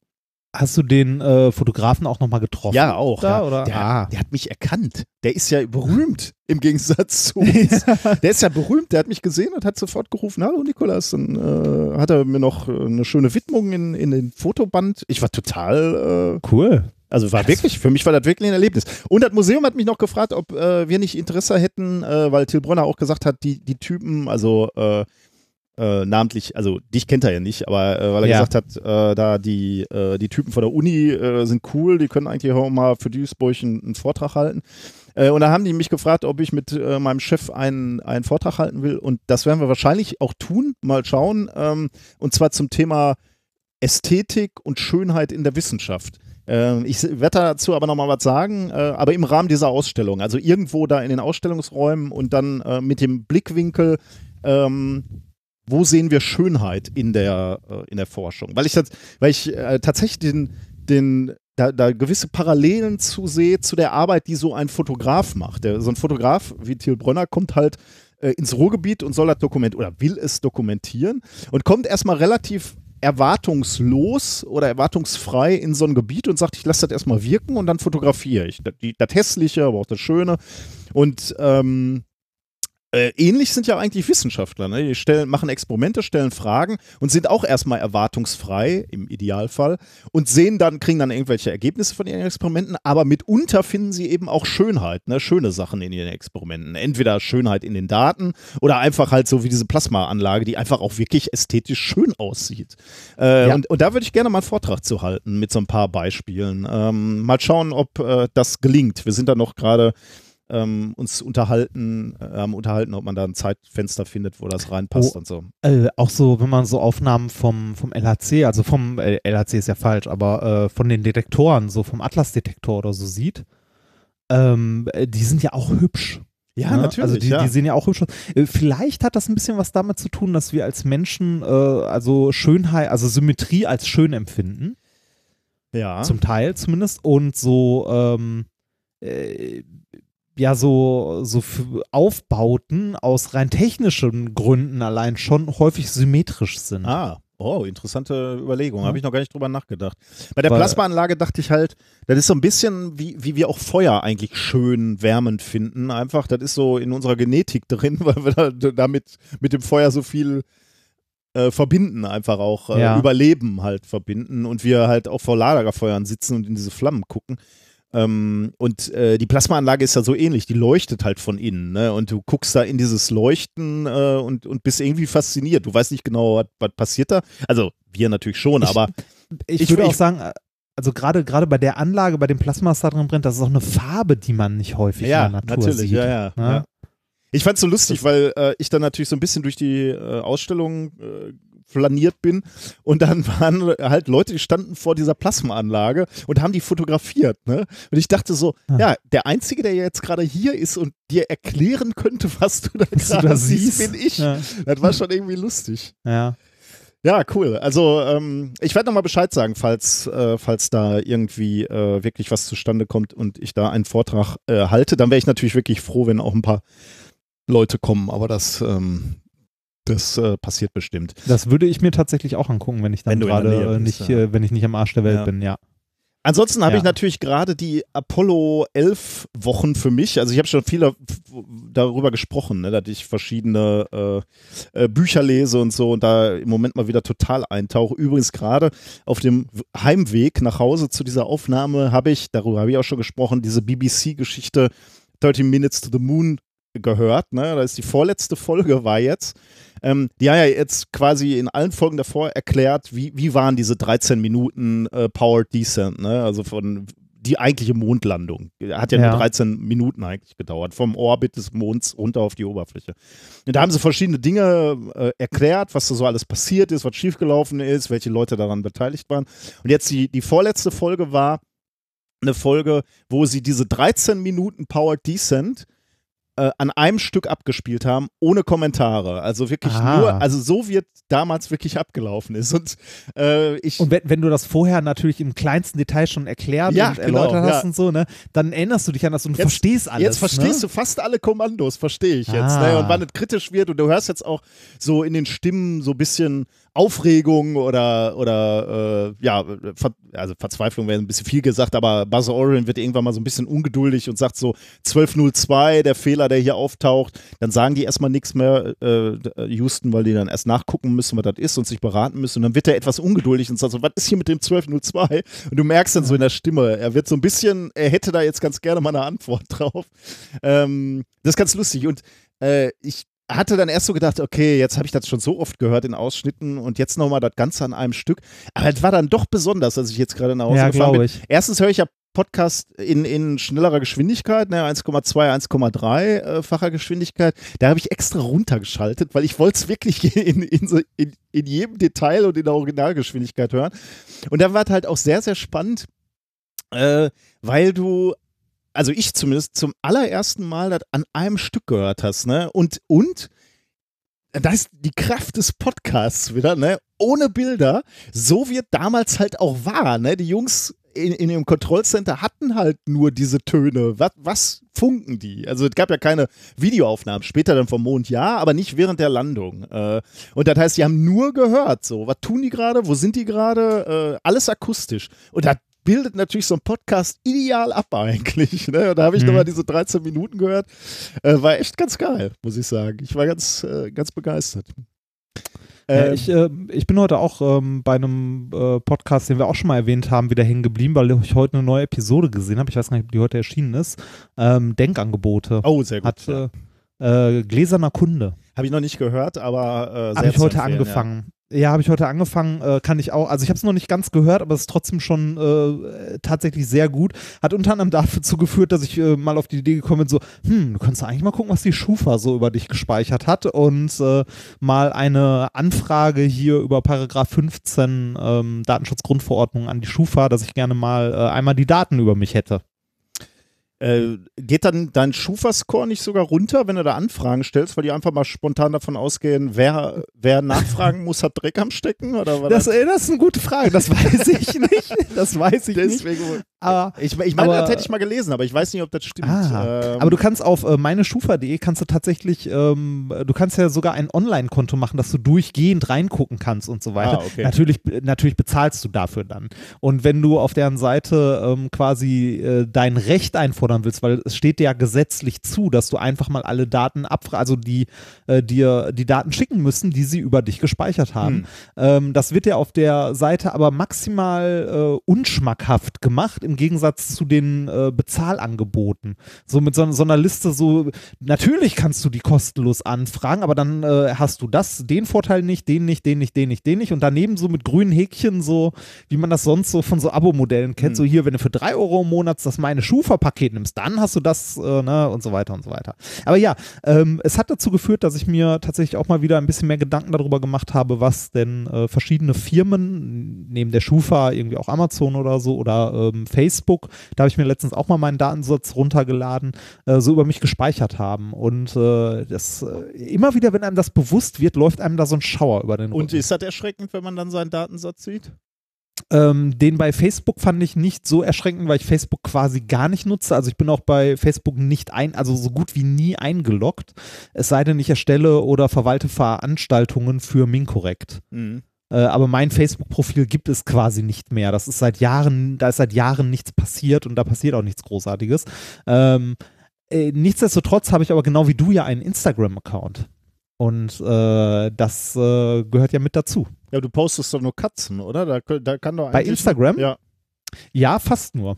Hast du den äh, Fotografen auch nochmal getroffen? Ja, auch. Da, ja. Oder? Der, ah. der, hat mich erkannt. Der ist ja berühmt im Gegensatz zu uns. der ist ja berühmt. Der hat mich gesehen und hat sofort gerufen: Hallo Nikolas. Dann äh, hat er mir noch äh, eine schöne Widmung in, in den Fotoband. Ich war total äh, cool. Also war wirklich, für mich war das wirklich ein Erlebnis. Und das Museum hat mich noch gefragt, ob äh, wir nicht Interesse hätten, äh, weil Till Bronner auch gesagt hat, die, die Typen, also äh, äh, namentlich, also dich kennt er ja nicht, aber äh, weil er ja. gesagt hat, äh, da die, äh, die Typen von der Uni äh, sind cool, die können eigentlich auch mal für Duisburg einen, einen Vortrag halten. Äh, und da haben die mich gefragt, ob ich mit meinem Chef einen, einen Vortrag halten will. Und das werden wir wahrscheinlich auch tun, mal schauen. Ähm, und zwar zum Thema Ästhetik und Schönheit in der Wissenschaft. Ich werde dazu aber nochmal was sagen, aber im Rahmen dieser Ausstellung, also irgendwo da in den Ausstellungsräumen und dann mit dem Blickwinkel, ähm, wo sehen wir Schönheit in der, äh, in der Forschung? Weil ich, weil ich äh, tatsächlich den, den, da, da, gewisse Parallelen zu sehe zu der Arbeit, die so ein Fotograf macht. Der, so ein Fotograf wie Thiel Brönner kommt halt äh, ins Ruhrgebiet und soll das dokumentieren oder will es dokumentieren und kommt erstmal relativ erwartungslos oder erwartungsfrei in so ein Gebiet und sagt, ich lasse das erstmal wirken und dann fotografiere ich. Das, das Hässliche, aber auch das Schöne. Und ähm, äh, ähnlich sind ja eigentlich Wissenschaftler. Ne? Die stellen, machen Experimente, stellen Fragen und sind auch erstmal erwartungsfrei im Idealfall und sehen dann, kriegen dann irgendwelche Ergebnisse von ihren Experimenten, aber mitunter finden sie eben auch Schönheit, ne? schöne Sachen in ihren Experimenten. Entweder Schönheit in den Daten oder einfach halt so wie diese Plasmaanlage, die einfach auch wirklich ästhetisch schön aussieht. Äh, ja. und, und, da würde ich gerne mal einen Vortrag zu halten mit so ein paar Beispielen. Ähm, mal schauen, ob äh, das gelingt. Wir sind da noch gerade ähm, uns unterhalten, äh, unterhalten, ob man da ein Zeitfenster findet, wo das reinpasst oh, und so. Äh, auch so, wenn man so Aufnahmen vom, vom LHC, also vom äh, LHC ist ja falsch, aber äh, von den Detektoren, so vom Atlas-Detektor oder so sieht, ähm, die sind ja auch hübsch. Ja, ne? natürlich. Also die, ja. die sehen ja auch hübsch aus. Äh, Vielleicht hat das ein bisschen was damit zu tun, dass wir als Menschen äh, also Schönheit, also Symmetrie als schön empfinden. ja. Zum Teil zumindest. Und so, ähm, äh, ja, so, so Aufbauten aus rein technischen Gründen allein schon häufig symmetrisch sind. Ah, oh, interessante Überlegung. Ja. Habe ich noch gar nicht drüber nachgedacht. Bei der Weil- Plasmaanlage dachte ich halt, das ist so ein bisschen wie, wie wir auch Feuer eigentlich schön wärmend finden. Einfach, das ist so in unserer Genetik drin, weil wir da, damit mit dem Feuer so viel äh, verbinden, einfach auch äh, Ja. Überleben halt verbinden und wir halt auch vor Lagerfeuern sitzen und in diese Flammen gucken. Ähm, und äh, die Plasmaanlage ist ja so ähnlich, die leuchtet halt von innen, ne? Und du guckst da in dieses Leuchten äh, und, und bist irgendwie fasziniert. Du weißt nicht genau, was, was passiert da. Also wir natürlich schon, Ich- aber Ich, Ich- würde ich- auch sagen, also gerade gerade bei der Anlage, bei dem Plasma, was da drin brennt, das ist auch eine Farbe, die man nicht häufig ja, in der Natur natürlich, sieht. ja, ja, ne? ja. Ich fand's so lustig, weil äh, ich dann natürlich so ein bisschen durch die äh, Ausstellung äh, flaniert bin und dann waren halt Leute, die standen vor dieser Plasmaanlage und haben die fotografiert, ne? Und ich dachte so, Ah. ja, der Einzige, der jetzt gerade hier ist und dir erklären könnte, was du da gerade siehst. bin ich. Ja, Das war schon irgendwie lustig. ja. Ja, cool. Also ähm, ich werde nochmal Bescheid sagen, falls, äh, falls da irgendwie äh, wirklich was zustande kommt und ich da einen Vortrag äh, halte. Dann wäre ich natürlich wirklich froh, wenn auch ein paar Leute kommen. Aber das, ähm, das äh, passiert bestimmt. Das würde ich mir tatsächlich auch angucken, wenn ich dann gerade äh, nicht, ja. äh, wenn ich nicht am Arsch der Welt Ja. bin, ja. Ansonsten habe Ja. ich natürlich gerade die Apollo 11 Wochen für mich. Also ich habe schon viel da- darüber gesprochen, ne, dass ich verschiedene äh, äh, Bücher lese und so und da im Moment mal wieder total eintauche. Übrigens gerade auf dem Heimweg nach Hause zu dieser Aufnahme habe ich, darüber habe ich auch schon gesprochen, diese BBC-Geschichte 13 Minutes to the Moon gehört. Ne? Das ist die vorletzte Folge war jetzt. Ähm, die haben ja jetzt quasi in allen Folgen davor erklärt, wie, wie waren diese 13 Minuten äh, Powered Descent, ne? also von die eigentliche Mondlandung. Hat ja, Ja. nur 13 Minuten eigentlich gedauert, vom Orbit des Monds runter auf die Oberfläche. Und da haben sie verschiedene Dinge äh, erklärt, was da so alles passiert ist, was schiefgelaufen ist, welche Leute daran beteiligt waren. Und jetzt die, die vorletzte Folge war eine Folge, wo sie diese 13 Minuten Powered Descent äh, an einem Stück abgespielt haben, ohne Kommentare. Also wirklich Ah. nur, also so wird damals wirklich abgelaufen ist. Und äh, ich. Und wenn, wenn du das vorher natürlich im kleinsten Detail schon erklärt Ja, und genau, erläutert hast ja. und so, ne, dann erinnerst du dich an das und Jetzt- verstehst alles. Jetzt verstehst ne? du fast alle Kommandos, verstehe ich jetzt. Ah. Ne? Und wann es kritisch wird und du hörst jetzt auch so in den Stimmen so ein bisschen Aufregung oder, oder äh, ja, Ver also Verzweiflung wäre ein bisschen viel gesagt, aber Buzz Orion wird irgendwann mal so ein bisschen ungeduldig und sagt so 1202, der Fehler, der hier auftaucht. Dann sagen die erstmal nichts mehr, äh, Houston, weil die dann erst nachgucken müssen, was das ist und sich beraten müssen. Und dann wird er etwas ungeduldig und sagt so, was ist hier mit dem 1202? Und du merkst dann so in der Stimme, er wird so ein bisschen, er hätte da jetzt ganz gerne mal eine Antwort drauf. Ähm, das ist ganz lustig. Und äh, ich hatte dann erst so gedacht, okay, jetzt habe ich das schon so oft gehört in Ausschnitten und jetzt nochmal das Ganze an einem Stück. Aber es war dann doch besonders, als ich jetzt gerade nach Hause Ja, gefahren bin. glaube ich. Erstens höre ich ja Podcast in, in schnellerer Geschwindigkeit, ne, 1,2, 1,3-facher Geschwindigkeit. Da habe ich extra runtergeschaltet, weil ich wollte es wirklich in, in, in, in jedem Detail und in der Originalgeschwindigkeit hören. Und da war es halt auch sehr, sehr spannend, äh, weil du also ich zumindest zum allerersten Mal das an einem Stück gehört hast, ne? Und, und, da ist die Kraft des Podcasts wieder, ne? Ohne Bilder, so es damals halt auch war, ne? Die Jungs in, in dem Kontrollcenter hatten halt nur diese Töne. Was, was funken die? Also es gab ja keine Videoaufnahmen, später dann vom Mond ja, aber nicht während der Landung. Äh, und das heißt, die haben nur gehört, so, was tun die gerade, wo sind die gerade, äh, alles akustisch. Und das bildet natürlich so ein Podcast ideal ab eigentlich. Ne? Und da habe ich Mhm. nochmal diese 13 Minuten gehört. Äh, war echt ganz geil, muss ich sagen. Ich war ganz, äh, ganz begeistert. Ja, Ähm, ich, äh, ich bin heute auch ähm, bei einem äh, Podcast, den wir auch schon mal erwähnt haben, wieder hängen geblieben, weil ich heute eine neue Episode gesehen habe. Ich weiß gar nicht, ob die heute erschienen ist. Ähm, Denkangebote. oh, sehr gut. Hat äh, äh, Gläserner Kunde. Habe ich noch nicht gehört, aber äh, Habe ich heute empfehlen, angefangen. Ja, habe ich heute angefangen, äh, kann ich auch, also ich habe es noch nicht ganz gehört, aber es ist trotzdem schon äh, tatsächlich sehr gut. Hat unter anderem dazu geführt, dass ich äh, mal auf die Idee gekommen bin, so, hm, du kannst eigentlich mal gucken, was die Schufa so über dich gespeichert hat und äh, mal eine Anfrage hier über Paragraph 15 ähm, Datenschutzgrundverordnung an die Schufa, dass ich gerne mal äh, einmal die Daten über mich hätte. Äh, geht dann dein Schufa-Score nicht sogar runter, wenn du da Anfragen stellst, weil die einfach mal spontan davon ausgehen, wer, wer nachfragen muss, hat Dreck am Stecken? Oder war Das, das, äh, das ist eine gute Frage, das weiß ich nicht. Das weiß ich nicht. deswegen? Aber, Ich, ich meine, Aber- das hätte ich mal gelesen, aber ich weiß nicht, ob das stimmt. Ah, Ähm, aber du kannst auf äh, meineschufa.de kannst du tatsächlich, ähm, du kannst ja sogar ein Online-Konto machen, dass du durchgehend reingucken kannst und so weiter. Ah, okay. Natürlich, natürlich bezahlst du dafür dann. Und wenn du auf deren Seite ähm, quasi äh, dein Recht einfordern willst, weil es steht dir ja gesetzlich zu, dass du einfach mal alle Daten abfragst, also die äh, dir die Daten schicken müssen, die sie über dich gespeichert haben. Hm. Ähm, das wird ja auf der Seite aber maximal äh, unschmackhaft gemacht im Gegensatz zu den äh, Bezahlangeboten. So mit so, so einer Liste, so natürlich kannst du die kostenlos anfragen, aber dann äh, hast du das, den Vorteil nicht, den nicht, den nicht, den nicht, den nicht und daneben so mit grünen Häkchen, so wie man das sonst so von so Abo-Modellen kennt, Hm. so hier, wenn du für drei Euro im Monat das meine Schufa-Paket nimmst, dann hast du das, äh, ne, und so weiter und so weiter. Aber ja, ähm, es hat dazu geführt, dass ich mir tatsächlich auch mal wieder ein bisschen mehr Gedanken darüber gemacht habe, was denn äh, verschiedene Firmen, neben der Schufa, irgendwie auch Amazon oder so oder ähm, Facebook, da habe ich mir letztens auch mal meinen Datensatz runtergeladen, äh, so über mich gespeichert haben. Und äh, das äh, immer wieder, wenn einem das bewusst wird, läuft einem da so ein Schauer über den Und Rücken. ist das erschreckend, wenn man dann seinen Datensatz sieht? Ähm, den bei Facebook fand ich nicht so erschreckend, weil ich Facebook quasi gar nicht nutze. Also ich bin auch bei Facebook nicht ein, also so gut wie nie eingeloggt. Es sei denn, ich erstelle oder verwalte Veranstaltungen für Minkorrekt. Mhm. Äh, aber mein Facebook-Profil gibt es quasi nicht mehr. Das ist seit Jahren, da ist seit Jahren nichts passiert und da passiert auch nichts Großartiges. Ähm, äh, nichtsdestotrotz habe ich aber genau wie du ja einen Instagram-Account. Und äh, das äh, gehört ja mit dazu. Ja, du postest doch nur Katzen, oder? Da, da kann doch Bei Instagram? Ja. Ja, fast nur.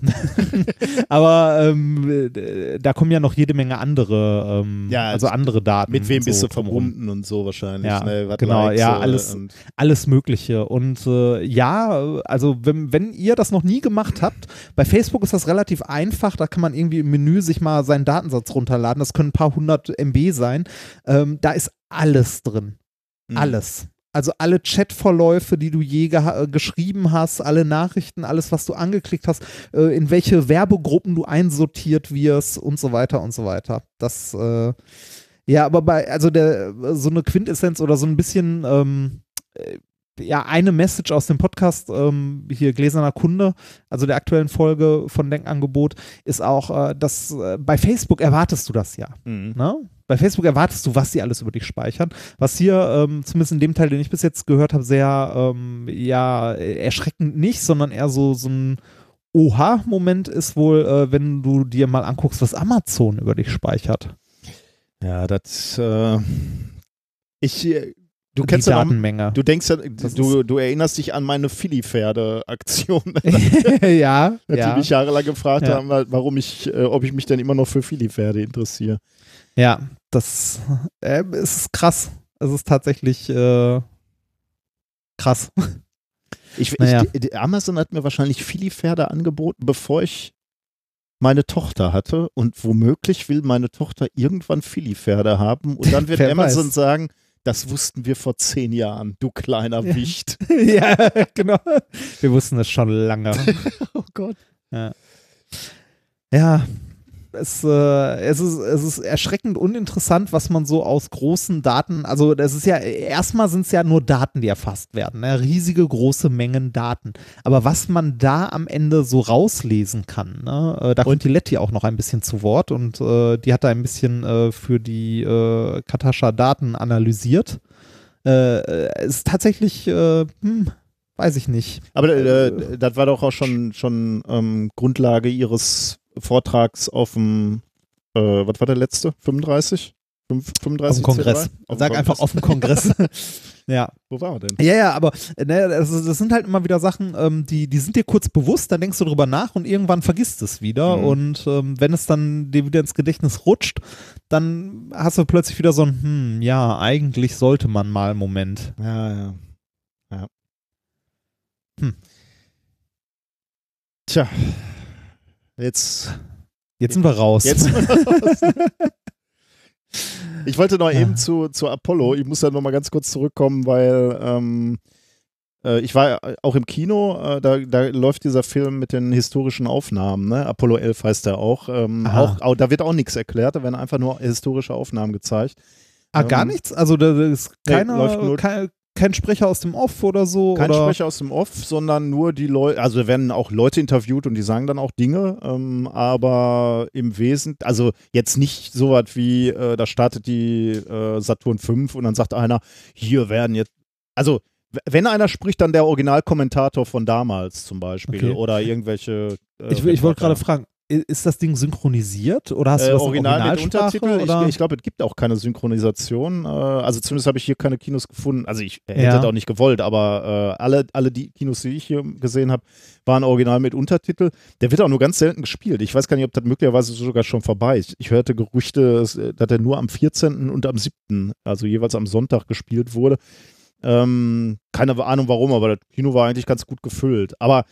Aber ähm, äh, da kommen ja noch jede Menge andere, ähm, Ja, also andere Daten. Mit wem bist so du drumherum. verbunden und so wahrscheinlich. Ja, ne? Genau, Likes, ja, alles- Alles Mögliche. Und äh, ja, also wenn, wenn ihr das noch nie gemacht habt, bei Facebook ist das relativ einfach. Da kann man irgendwie im Menü sich mal seinen Datensatz runterladen. Das können ein paar hundert MB sein. Ähm, da ist alles drin. Mhm. Alles. Also alle Chatverläufe, die du je geha- äh, geschrieben hast, alle Nachrichten, alles, was du angeklickt hast, äh, in welche Werbegruppen du einsortiert wirst und so weiter und so weiter. Das, äh, ja, aber bei, also der, so eine Quintessenz oder so ein bisschen, ähm, äh, ja, eine Message aus dem Podcast, ähm, hier Gläserner Kunde, also der aktuellen Folge von Denkangebot, ist auch, äh, dass äh, bei Facebook erwartest du das ja. Mhm. Ne? Bei Facebook erwartest du, was sie alles über dich speichern. Was hier, ähm, zumindest in dem Teil, den ich bis jetzt gehört habe, sehr ähm, ja, erschreckend nicht, sondern eher so, so ein Oha-Moment ist wohl, äh, wenn du dir mal anguckst, was Amazon über dich speichert. Ja, das. Äh, ich. äh, Du Die kennst noch, Datenmenge. Du denkst du, du erinnerst dich an meine Philly-Pferde-Aktion, ja, die ja, mich jahrelang gefragt Ja. haben, warum ich, äh, ob ich mich denn immer noch für Philly-Pferde interessiere. Ja, das äh, ist krass. Es ist tatsächlich äh, krass. Ich, Naja. ich, Amazon hat mir wahrscheinlich Philly-Pferde angeboten, bevor ich meine Tochter hatte und womöglich will meine Tochter irgendwann Philly-Pferde haben und dann wird Wer Amazon weiß. sagen, das wussten wir vor zehn Jahren, du kleiner Ja. Wicht. ja, genau. Wir wussten es schon lange. Oh Gott. Ja, es, äh, es, ist, es ist erschreckend uninteressant, was man so aus großen Daten, also das ist ja, erstmal sind es ja nur Daten, die erfasst werden, ne? riesige große Mengen Daten. Aber was man da am Ende so rauslesen kann, ne? äh, da kommt die Letty auch noch ein bisschen zu Wort und äh, die hat da ein bisschen äh, für die äh, Katascha Daten analysiert. Äh, äh, ist tatsächlich, hm, weiß ich nicht. Aber äh, das war doch auch schon, schon ähm, Grundlage ihres Vortrags auf dem, äh, was war der letzte? 35? Fünf- 35 Auf dem Kongress. C3? Auf Sag einfach Kongress. auf dem Kongress. ja. Wo war er denn? Ja, ja, aber äh, ne, das, das sind halt immer wieder Sachen, ähm, die, die sind dir kurz bewusst, dann denkst du drüber nach und irgendwann vergisst es wieder. Mhm. Und ähm, wenn es dann dir wieder ins Gedächtnis rutscht, dann hast du plötzlich wieder so ein, hm, ja, eigentlich sollte man mal einen Moment. Ja, ja. ja. Hm. Tja. Jetzt. Jetzt sind wir raus. jetzt ich wollte noch eben zu, zu Apollo. Ich muss da noch mal ganz kurz zurückkommen, weil ähm, Äh, ich war auch im Kino, äh, da, da läuft dieser Film mit den historischen Aufnahmen, ne? Apollo 11 heißt der auch. Ähm, auch, auch. Da wird auch nichts erklärt, da werden einfach nur historische Aufnahmen gezeigt. Ah, gar Ähm, nichts? Also da ist nee, keiner, läuft nur- kein, kein Sprecher aus dem Off oder so? Kein oder? Sprecher aus dem Off, sondern nur die Leute, also werden auch Leute interviewt und die sagen dann auch Dinge, ähm, aber im Wesentlichen, also jetzt nicht so was wie, äh, da startet die äh, Saturn 5 und dann sagt einer, hier werden jetzt, also wenn einer spricht, dann der Originalkommentator von damals zum Beispiel Okay. oder irgendwelche. Äh, Ich, ich wollte gerade fragen, ist das Ding synchronisiert oder hast du Äh, das in Original mit? Untertitel. Oder? Ich, ich glaube, es gibt auch keine Synchronisation. Äh, also zumindest habe ich hier keine Kinos gefunden. Also ich hätte Ja. das auch nicht gewollt, aber äh, alle, alle die Kinos, die ich hier gesehen habe, waren original mit Untertitel. Der wird auch nur ganz selten gespielt. Ich weiß gar nicht, ob das möglicherweise sogar schon vorbei ist. Ich hörte Gerüchte, dass äh, dass er nur am 14. und am 7., also jeweils am Sonntag gespielt wurde. Ähm, keine Ahnung warum, aber das Kino war eigentlich ganz gut gefüllt. Aber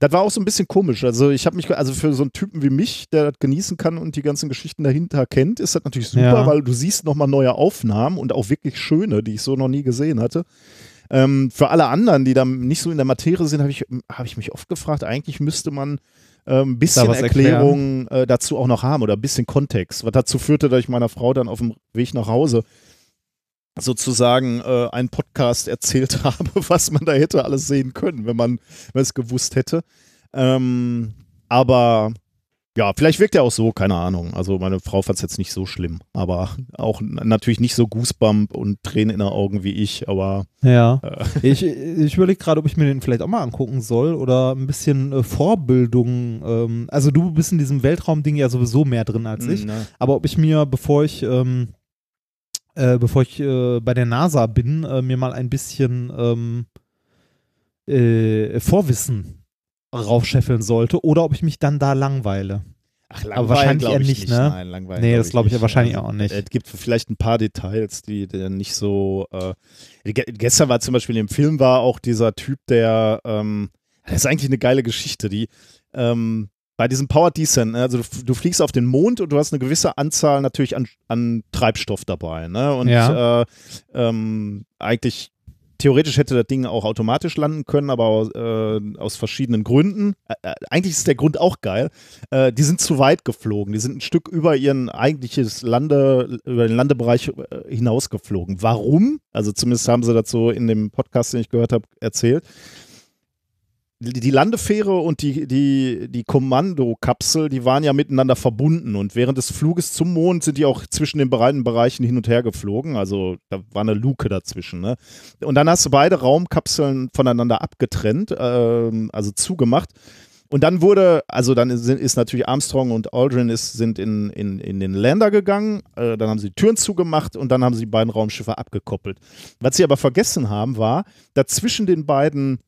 das war auch so ein bisschen komisch. Also ich habe mich, also für so einen Typen wie mich, der das genießen kann und die ganzen Geschichten dahinter kennt, ist das natürlich super, Ja. weil du siehst nochmal neue Aufnahmen und auch wirklich schöne, die ich so noch nie gesehen hatte. Ähm, für alle anderen, die da nicht so in der Materie sind, habe ich, hab ich mich oft gefragt, eigentlich müsste man ähm, ein bisschen was Erklärung äh, dazu auch noch haben oder ein bisschen Kontext, was dazu führte, dass ich meiner Frau dann auf dem Weg nach Hause sozusagen äh, einen Podcast erzählt habe, was man da hätte alles sehen können, wenn man es gewusst hätte. Ähm, aber ja, vielleicht wirkt er auch so, keine Ahnung. Also meine Frau fand es jetzt nicht so schlimm, aber auch natürlich nicht so Goosebump und Tränen in den Augen wie ich, aber Ja. Äh. Ich, ich überlege gerade, ob ich mir den vielleicht auch mal angucken soll oder ein bisschen äh, Vorbildung. Ähm, also du bist in diesem Weltraumding ja sowieso mehr drin als ich. ne. Aber ob ich mir, bevor ich, ähm, äh, bevor ich äh, bei der NASA bin, äh, mir mal ein bisschen ähm, äh, Vorwissen raufscheffeln sollte oder ob ich mich dann da langweile. Ach, Aber wahrscheinlich glaub eher ich nicht, ne? Nein, langweilen Nee, das glaube ich ja nicht. wahrscheinlich Also, auch nicht. Es gibt vielleicht ein paar Details, die, dann nicht so. Äh, ge gestern war zum Beispiel im Film war auch dieser Typ, der. Ähm, das ist eigentlich eine geile Geschichte, die. Ähm, bei diesem Power Descent, ne, also du, du fliegst auf den Mond und du hast eine gewisse Anzahl natürlich an, an Treibstoff dabei. Ne? Und Ja. äh, ähm, eigentlich theoretisch hätte das Ding auch automatisch landen können, aber aus, äh, aus verschiedenen Gründen. Äh, eigentlich ist der Grund auch geil. Äh, die sind zu weit geflogen. Die sind ein Stück über ihren eigentliches Lande, über den Landebereich äh, hinausgeflogen. Warum? Also zumindest haben sie dazu in dem Podcast, den ich gehört habe, erzählt. Die Landefähre und die, die, die Kommandokapsel, die waren ja miteinander verbunden und während des Fluges zum Mond sind die auch zwischen den beiden Bereichen hin und her geflogen. Also da war eine Luke dazwischen. Ne? Und dann hast du beide Raumkapseln voneinander abgetrennt, ähm, also zugemacht. Und dann wurde, also dann ist, ist natürlich Armstrong und Aldrin ist, sind in, in, in den Lander gegangen, äh, dann haben sie die Türen zugemacht und dann haben sie die beiden Raumschiffe abgekoppelt. Was sie aber vergessen haben, war, dass zwischen den beiden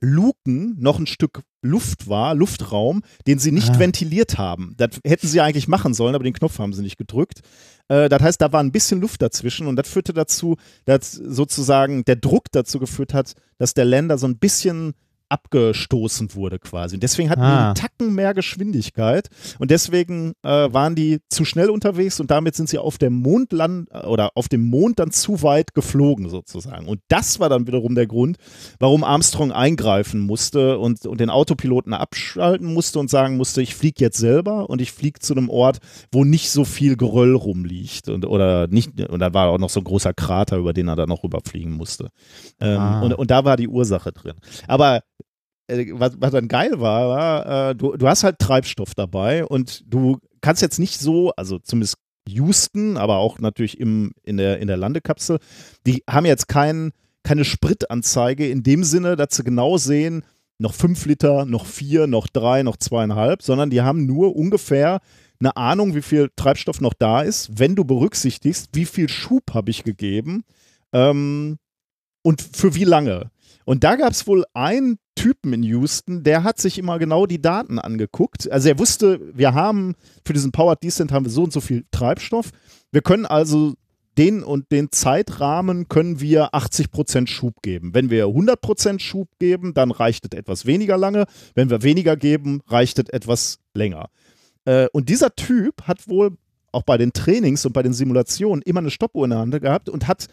Luken noch ein Stück Luft war, Luftraum, den sie nicht Ah. ventiliert haben. Das hätten sie eigentlich machen sollen, aber den Knopf haben sie nicht gedrückt. Äh, das heißt, da war ein bisschen Luft dazwischen und das führte dazu, dass sozusagen der Druck dazu geführt hat, dass der Lander so ein bisschen abgestoßen wurde quasi. Und deswegen hatten die Ah. einen Tacken mehr Geschwindigkeit und deswegen äh, waren die zu schnell unterwegs und damit sind sie auf dem Mond land oder auf dem Mond dann zu weit geflogen sozusagen. Und das war dann wiederum der Grund, warum Armstrong eingreifen musste und, und den Autopiloten abschalten musste und sagen musste, ich fliege jetzt selber und ich fliege zu einem Ort, wo nicht so viel Geröll rumliegt und oder nicht und da war auch noch so ein großer Krater, über den er dann noch rüberfliegen musste. Ähm, Ah. und, und da war die Ursache drin. Aber äh, was, was dann geil war, war, äh, du, du hast halt Treibstoff dabei und du kannst jetzt nicht so, also zumindest Houston, aber auch natürlich im, in, der, in der Landekapsel, die haben jetzt kein, keine Spritanzeige in dem Sinne, dass sie genau sehen, noch fünf Liter, noch vier, noch drei, noch zweieinhalb, sondern die haben nur ungefähr eine Ahnung, wie viel Treibstoff noch da ist, wenn du berücksichtigst, wie viel Schub habe ich gegeben ähm, und für wie lange. Und da gab es wohl einen Typen in Houston, der hat sich immer genau die Daten angeguckt. Also er wusste, wir haben für diesen Powered Descent haben wir so und so viel Treibstoff. Wir können also den und den Zeitrahmen können wir 80% Schub geben. Wenn wir 100% Schub geben, dann reicht es etwas weniger lange. Wenn wir weniger geben, reicht es etwas länger. Äh, und dieser Typ hat wohl auch bei den Trainings und bei den Simulationen immer eine Stoppuhr in der Hand gehabt und hat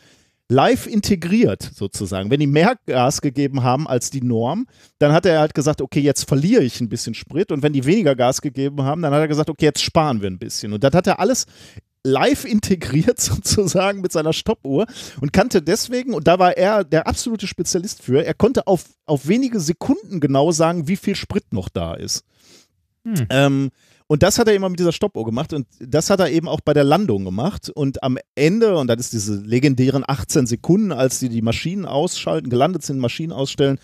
live integriert sozusagen. Wenn die mehr Gas gegeben haben als die Norm, dann hat er halt gesagt, okay, jetzt verliere ich ein bisschen Sprit und wenn die weniger Gas gegeben haben, dann hat er gesagt, okay, jetzt sparen wir ein bisschen. Und das hat er alles live integriert sozusagen mit seiner Stoppuhr und kannte deswegen, und da war er der absolute Spezialist für, er konnte auf, auf wenige Sekunden genau sagen, wie viel Sprit noch da ist. Hm. Ähm, und das hat er immer mit dieser Stoppuhr gemacht und das hat er eben auch bei der Landung gemacht. Und am Ende, und das ist diese legendären 18 Sekunden, als die die Maschinen ausschalten, gelandet sind, Maschinen ausstellen,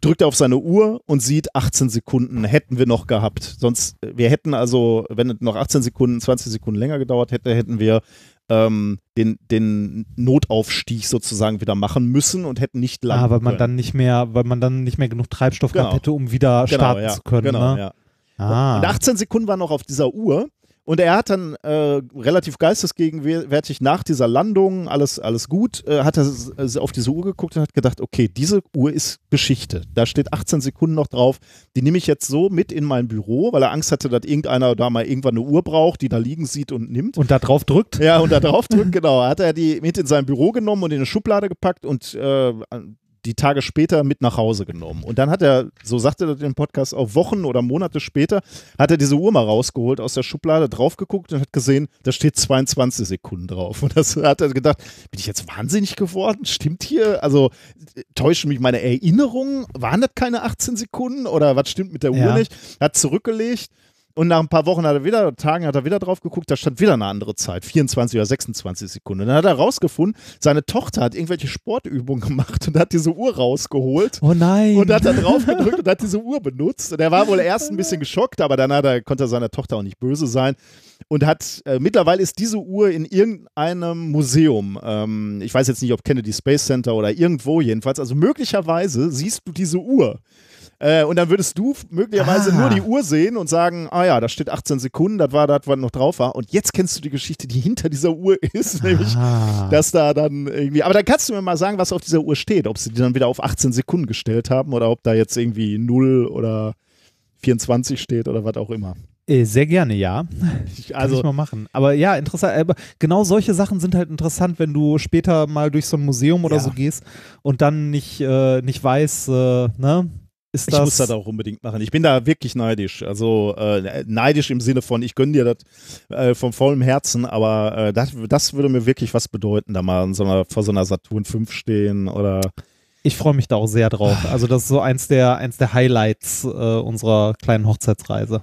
drückt er auf seine Uhr und sieht, 18 Sekunden hätten wir noch gehabt. Sonst, wir hätten also, wenn es noch 18 Sekunden, 20 Sekunden länger gedauert hätte, hätten wir ähm, den, den Notaufstieg sozusagen wieder machen müssen und hätten nicht landen Ah, weil man können. dann nicht mehr, weil man dann nicht mehr genug Treibstoff Genau. gehabt hätte, um wieder Genau, starten ja, zu können. Genau, ne? ja. Ah. Und 18 Sekunden waren noch auf dieser Uhr. Und er hat dann äh, relativ geistesgegenwärtig nach dieser Landung, alles, alles gut, äh, hat er s- auf diese Uhr geguckt und hat gedacht, okay, diese Uhr ist Geschichte. Da steht 18 Sekunden noch drauf. Die nehme ich jetzt so mit in mein Büro, weil er Angst hatte, dass irgendeiner da mal irgendwann eine Uhr braucht, die da liegen sieht und nimmt. Und da drauf drückt. Ja, und da drauf drückt, genau. Hat er die mit in sein Büro genommen und in eine Schublade gepackt und äh, die Tage später mit nach Hause genommen. Und dann hat er, so sagte er im Podcast, auch Wochen oder Monate später, hat er diese Uhr mal rausgeholt aus der Schublade, drauf geguckt und hat gesehen, da steht 22 Sekunden drauf. Und das hat er gedacht, bin ich jetzt wahnsinnig geworden? Stimmt hier? Also täuschen mich meine Erinnerungen? Waren das keine 18 Sekunden? Oder was stimmt mit der Uhr Ja. nicht? Hat zurückgelegt. Und nach ein paar Wochen hat er wieder, Tagen hat er wieder drauf geguckt, da stand wieder eine andere Zeit, 24 oder 26 Sekunden. Dann hat er rausgefunden, seine Tochter hat irgendwelche Sportübungen gemacht und hat diese Uhr rausgeholt Oh nein. und hat da drauf gedrückt und hat diese Uhr benutzt. Und er war wohl erst ein bisschen geschockt, aber dann hat er, konnte er seiner Tochter auch nicht böse sein. Und hat, äh, mittlerweile ist diese Uhr in irgendeinem Museum, ähm, ich weiß jetzt nicht, ob Kennedy Space Center oder irgendwo jedenfalls, also möglicherweise siehst du diese Uhr. Äh, und dann würdest du möglicherweise Ah. nur die Uhr sehen und sagen, ah ja, da steht 18 Sekunden, das war das, was noch drauf war. Und jetzt kennst du die Geschichte, die hinter dieser Uhr ist, nämlich ah. dass da dann irgendwie, aber dann kannst du mir mal sagen, was auf dieser Uhr steht, ob sie die dann wieder auf 18 Sekunden gestellt haben oder ob da jetzt irgendwie 0 oder 24 steht oder was auch immer. Äh, Sehr gerne, ja. Ich, Kann also, ich mal machen. Aber ja, interessant. Aber genau solche Sachen sind halt interessant, wenn du später mal durch so ein Museum oder Ja. so gehst und dann nicht, äh, nicht weiß, äh, ne? Ist ich das, muss das auch unbedingt machen. Ich bin da wirklich neidisch. Also äh, neidisch im Sinne von, ich gönne dir das äh, von vollem Herzen, aber äh, das, das würde mir wirklich was bedeuten, da mal so einer, vor so einer Saturn 5 stehen oder Ich freue mich da auch sehr drauf. Also das ist so eins der, eins der Highlights äh, unserer kleinen Hochzeitsreise.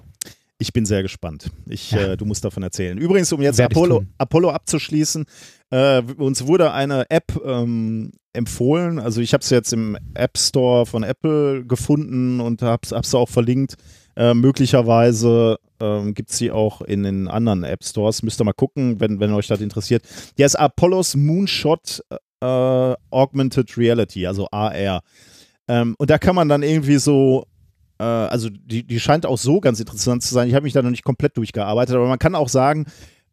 Ich bin sehr gespannt. Ich, Ja. äh, du musst davon erzählen. Übrigens, um jetzt Apollo. Apollo abzuschließen, äh, uns wurde eine App ähm, empfohlen. Also ich habe es jetzt im App Store von Apple gefunden und habe es auch verlinkt. Äh, möglicherweise ähm, gibt es sie auch in den anderen App Stores. Müsst ihr mal gucken, wenn, wenn euch das interessiert. Die heißt Apollos Moonshot äh, Augmented Reality, also AR. Ähm, und da kann man dann irgendwie so also die, die scheint auch so ganz interessant zu sein. Ich habe mich da noch nicht komplett durchgearbeitet, aber man kann auch sagen,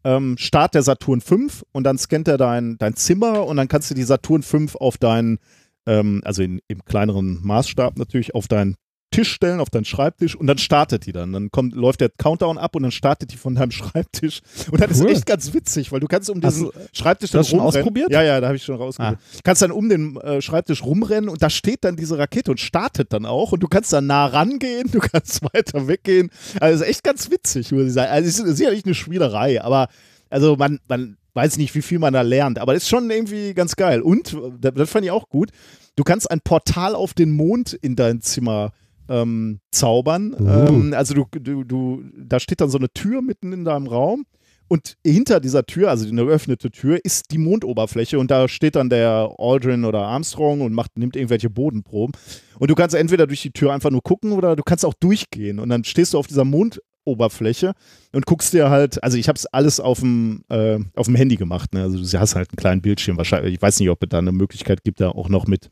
ähm, Start der Saturn 5 und dann scannt er dein, dein Zimmer und dann kannst du die Saturn 5 auf deinen, ähm, also in, im kleineren Maßstab natürlich, auf deinen Tisch stellen, auf deinen Schreibtisch und dann startet die dann. Dann kommt, läuft der Countdown ab und dann startet die von deinem Schreibtisch. Und das Cool. ist echt ganz witzig, weil du kannst um diesen du- Schreibtisch du hast schon rumrennen. ausprobiert? Ja, ja, da habe ich schon rausprobiert. Kannst dann um den äh, Schreibtisch rumrennen und da steht dann diese Rakete und startet dann auch und du kannst dann nah rangehen, du kannst weiter weggehen. Also ist echt ganz witzig, muss ich sagen. Also es ist sicherlich eine Spielerei, aber also man, man weiß nicht, wie viel man da lernt, aber ist schon irgendwie ganz geil. Und, äh, das, das fand ich auch gut, du kannst ein Portal auf den Mond in dein Zimmer ähm, zaubern. Uh. Ähm, also du, du, du, da steht dann so eine Tür mitten in deinem Raum und hinter dieser Tür, also eine geöffnete Tür, ist die Mondoberfläche und da steht dann der Aldrin oder Armstrong und macht, nimmt irgendwelche Bodenproben. Und du kannst entweder durch die Tür einfach nur gucken oder du kannst auch durchgehen und dann stehst du auf dieser Mondoberfläche und guckst dir halt, also ich habe es alles auf dem, äh, auf dem Handy gemacht, ne? also du hast halt einen kleinen Bildschirm wahrscheinlich, ich weiß nicht, ob es da eine Möglichkeit gibt, da auch noch mit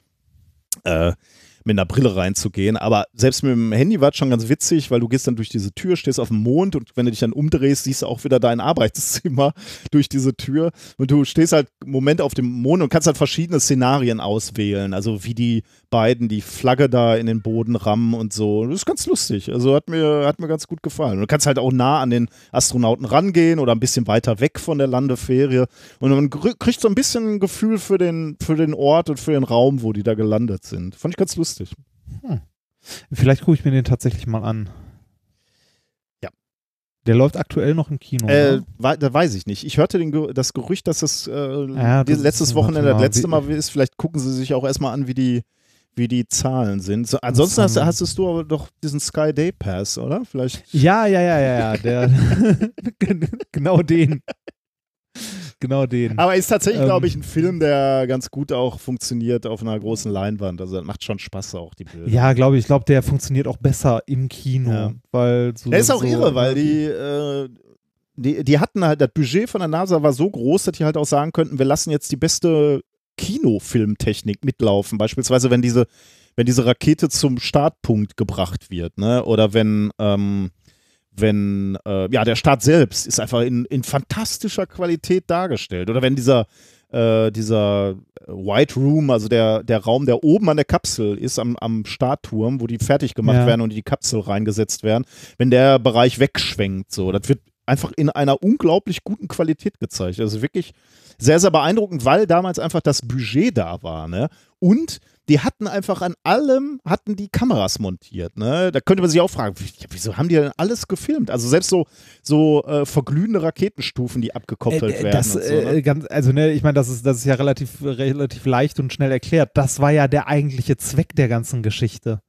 äh, mit einer Brille reinzugehen. Aber selbst mit dem Handy war es schon ganz witzig, weil du gehst dann durch diese Tür, stehst auf dem Mond und wenn du dich dann umdrehst, siehst du auch wieder dein Arbeitszimmer durch diese Tür. Und du stehst halt einen Moment auf dem Mond und kannst halt verschiedene Szenarien auswählen. Also wie die beiden die Flagge da in den Boden rammen und so. Das ist ganz lustig. Also hat mir, hat mir ganz gut gefallen. Und du kannst halt auch nah an den Astronauten rangehen oder ein bisschen weiter weg von der Landefähre. Und man kriegt so ein bisschen ein Gefühl für den, für den Ort und für den Raum, wo die da gelandet sind. Fand ich ganz lustig. Hm. Vielleicht gucke ich mir den tatsächlich mal an. Ja. Der läuft aktuell noch im Kino. Äh, da weiß ich nicht. Ich hörte den, das Gerücht, dass es äh, ja, das letztes Wochenende das letzte Mal ist. Vielleicht gucken sie sich auch erstmal an, wie die, wie die Zahlen sind. So, ansonsten hast, hast du aber doch diesen Sky Day Pass, oder? Vielleicht. Ja, ja, ja, ja, ja. Der, genau den. Genau den. Aber ist tatsächlich, ähm, glaube ich, ein Film, der ganz gut auch funktioniert auf einer großen Leinwand. Also das macht schon Spaß auch, die Bilder. Ja, glaube ich. Ich glaube, der funktioniert auch besser im Kino. Ja. Weil so, der ist auch so, irre, weil die, äh, die, die hatten halt, das Budget von der NASA war so groß, dass die halt auch sagen könnten, wir lassen jetzt die beste Kinofilmtechnik mitlaufen. Beispielsweise, wenn diese, wenn diese Rakete zum Startpunkt gebracht wird, ne? Oder wenn, ähm, wenn, äh, ja, der Start selbst ist einfach in, in fantastischer Qualität dargestellt. Oder wenn dieser, äh, dieser White Room, also der, der Raum, der oben an der Kapsel ist, am, am Startturm, wo die fertig gemacht ja. werden und in die Kapsel reingesetzt werden, wenn der Bereich wegschwenkt, so, das wird einfach in einer unglaublich guten Qualität gezeigt. Also wirklich sehr, sehr beeindruckend, weil damals einfach das Budget da war, ne? Und die hatten einfach an allem, hatten die Kameras montiert, ne? Da könnte man sich auch fragen, wieso haben die denn alles gefilmt? Also selbst so, so äh, verglühende Raketenstufen, die abgekoppelt äh, werden. Das, so, ne? äh, ganz, also ne, ich meine, das ist, das ist ja relativ, relativ leicht und schnell erklärt. Das war ja der eigentliche Zweck der ganzen Geschichte.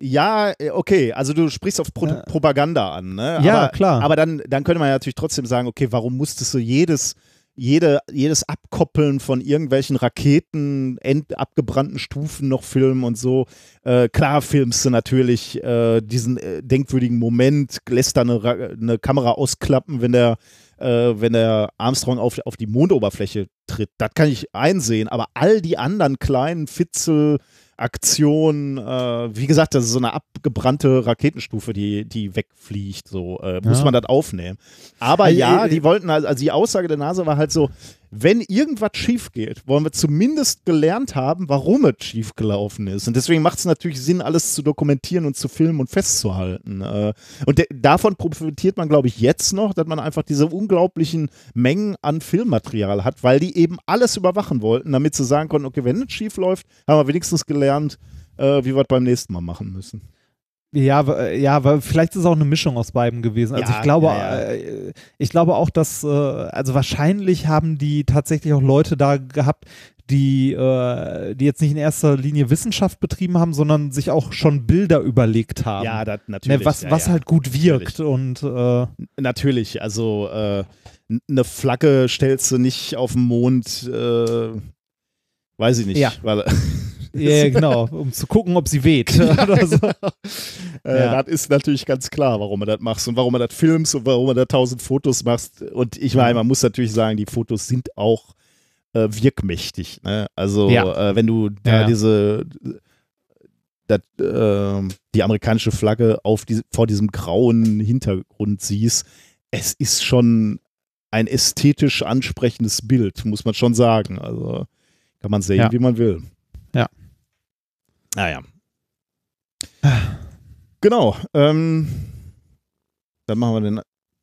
Ja, äh, okay, also du sprichst auf Pro ja. Propaganda an, ne? Ja, aber, klar. Aber dann, dann könnte man ja natürlich trotzdem sagen, okay, warum musstest du jedes, jede, jedes Abkoppeln von irgendwelchen Raketen, end, abgebrannten Stufen noch filmen und so. Äh, klar filmst du natürlich äh, diesen äh, denkwürdigen Moment, lässt da eine, eine Kamera ausklappen, wenn der, äh, wenn der Armstrong auf, auf die Mondoberfläche tritt. Das kann ich einsehen, aber all die anderen kleinen Fitzel, Aktion, äh, wie gesagt, das ist so eine abgebrannte Raketenstufe, die, die wegfliegt, so äh, muss ja. man das aufnehmen. Aber ja, die wollten halt, also die Aussage der NASA war halt so, wenn irgendwas schief geht, wollen wir zumindest gelernt haben, warum es schief gelaufen ist. Und deswegen macht es natürlich Sinn, alles zu dokumentieren und zu filmen und festzuhalten. Äh, und davon profitiert man, glaube ich, jetzt noch, dass man einfach diese unglaublichen Mengen an Filmmaterial hat, weil die eben alles überwachen wollten, damit sie sagen konnten, okay, wenn es schief läuft, haben wir wenigstens gelernt, äh, wie wir es beim nächsten Mal machen müssen. Ja, äh, ja, weil vielleicht ist es auch eine Mischung aus beiden gewesen. Also ja, ich glaube, ja, ja. Äh, ich glaube auch, dass, äh, also wahrscheinlich haben die tatsächlich auch Leute da gehabt, die, die jetzt nicht in erster Linie Wissenschaft betrieben haben, sondern sich auch schon Bilder überlegt haben. Ja, das natürlich. Ne, was, was halt gut wirkt natürlich. und äh, natürlich, also äh, eine Flagge stellst du nicht auf den Mond, weiß ich nicht, ja. weil Ja, genau, um zu gucken, ob sie weht. oder so. äh, ja. Das ist natürlich ganz klar, warum man das machst und warum man das filmst und warum man da tausend Fotos machst. Und ich meine, man muss natürlich sagen, die Fotos sind auch äh, wirkmächtig. Ne? Also, ja. äh, wenn du da ja. diese dat, äh, die amerikanische Flagge auf die, vor diesem grauen Hintergrund siehst, es ist schon ein ästhetisch ansprechendes Bild, muss man schon sagen. Also kann man sehen, wie man will. Ja. Naja. Ah, genau. Ähm, dann machen wir den.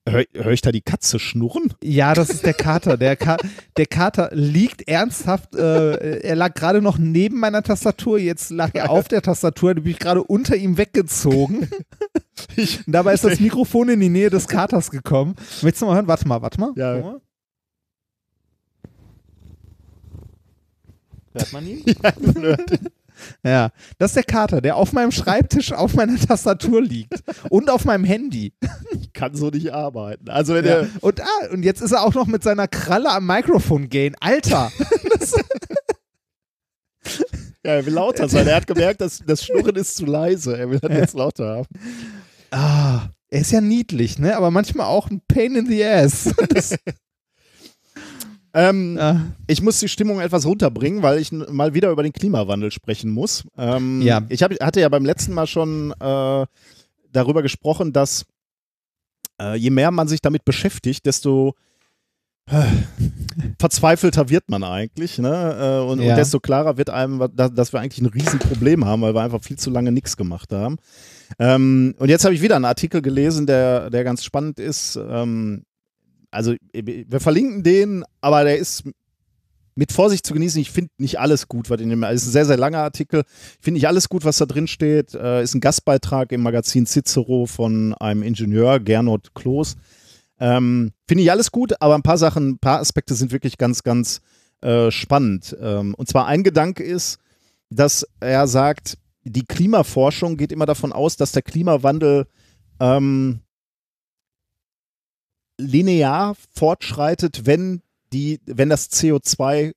Hör, hör, ich da die Katze schnurren? Ja, das ist der Kater. Der, Ka der Kater liegt ernsthaft, äh, er lag gerade noch neben meiner Tastatur, jetzt lag er auf der Tastatur, da bin ich gerade unter ihm weggezogen. Ich, dabei ist das Mikrofon in die Nähe des Katers gekommen. Willst du mal hören? Warte mal, warte mal. Ja. Hört man ihn? ja, man hört ihn. Ja, das ist der Kater, der auf meinem Schreibtisch auf meiner Tastatur liegt und auf meinem Handy. Ich kann so nicht arbeiten. Also wenn ja. er und, ah, und jetzt ist er auch noch mit seiner Kralle am Mikrofon gehen. Alter! ja, er will lauter sein. Er hat gemerkt, dass das Schnurren ist zu leise. Er will das jetzt lauter haben. Ah, er ist ja niedlich, ne? Aber manchmal auch ein Pain in the Ass. Ähm, Äh, ich muss die Stimmung etwas runterbringen, weil ich mal wieder über den Klimawandel sprechen muss. Ähm, Ja. Ich hab, hatte ja beim letzten Mal schon äh, darüber gesprochen, dass äh, je mehr man sich damit beschäftigt, desto äh, verzweifelter wird man eigentlich. Ne? Äh, und, Ja. und desto klarer wird einem, dass, dass wir eigentlich ein Riesenproblem haben, weil wir einfach viel zu lange nichts gemacht haben. Ähm, und jetzt habe ich wieder einen Artikel gelesen, der, der ganz spannend ist. Ähm, also wir verlinken den, aber der ist mit Vorsicht zu genießen. Ich finde nicht alles gut, was in dem es ist ein sehr, sehr langer Artikel. Ich finde nicht alles gut, was da drin steht. Äh, ist ein Gastbeitrag im Magazin Cicero von einem Ingenieur, Gernot Kloß. Ähm, finde ich alles gut, aber ein paar Sachen, ein paar Aspekte sind wirklich ganz, ganz äh, spannend. Ähm, und zwar ein Gedanke ist, dass er sagt, die Klimaforschung geht immer davon aus, dass der Klimawandel ähm, linear fortschreitet, wenn die, wenn das CO2,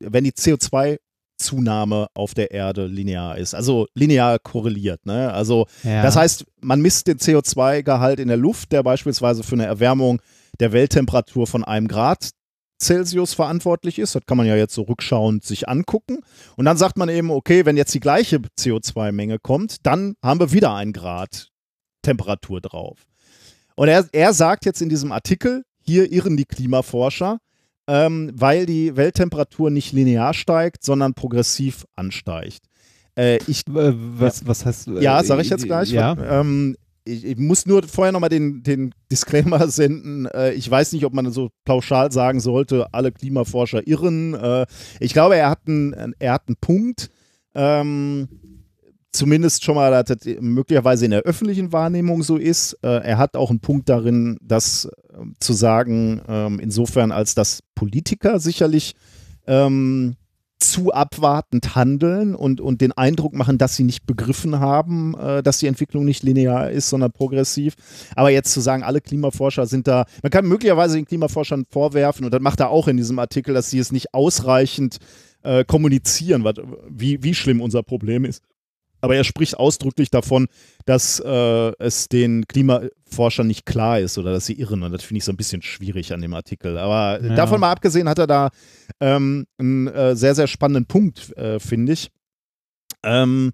wenn die CO2-Zunahme auf der Erde linear ist, also linear korreliert. Ne? Also ja. das heißt, man misst den CO2-Gehalt in der Luft, der beispielsweise für eine Erwärmung der Welttemperatur von einem Grad Celsius verantwortlich ist. Das kann man ja jetzt so rückschauend sich angucken. Und dann sagt man eben, okay, wenn jetzt die gleiche CO2-Menge kommt, dann haben wir wieder ein Grad Temperatur drauf. Und er, er sagt jetzt in diesem Artikel, hier irren die Klimaforscher, ähm, weil die Welttemperatur nicht linear steigt, sondern progressiv ansteigt. Äh, ich Äh, was, was heißt ja, sage ich jetzt gleich. Ja. Ähm, ich, ich muss nur vorher nochmal den, den Disclaimer senden. Äh, ich weiß nicht, ob man so pauschal sagen sollte, alle Klimaforscher irren. Äh, ich glaube, er hat einen, er hat einen Punkt. Ähm, zumindest schon mal, dass das möglicherweise in der öffentlichen Wahrnehmung so ist. Äh, er hat auch einen Punkt darin, das ähm, zu sagen, ähm, insofern, als dass Politiker sicherlich ähm, zu abwartend handeln und, und den Eindruck machen, dass sie nicht begriffen haben, äh, dass die Entwicklung nicht linear ist, sondern progressiv. Aber jetzt zu sagen, alle Klimaforscher sind da, man kann möglicherweise den Klimaforschern vorwerfen, und das macht er auch in diesem Artikel, dass sie es nicht ausreichend äh, kommunizieren, wat, wie, wie schlimm unser Problem ist. Aber er spricht ausdrücklich davon, dass äh, es den Klimaforschern nicht klar ist oder dass sie irren. Und das finde ich so ein bisschen schwierig an dem Artikel. Aber Ja. davon mal abgesehen hat er da ähm, einen äh, sehr, sehr spannenden Punkt, äh, finde ich. Ähm,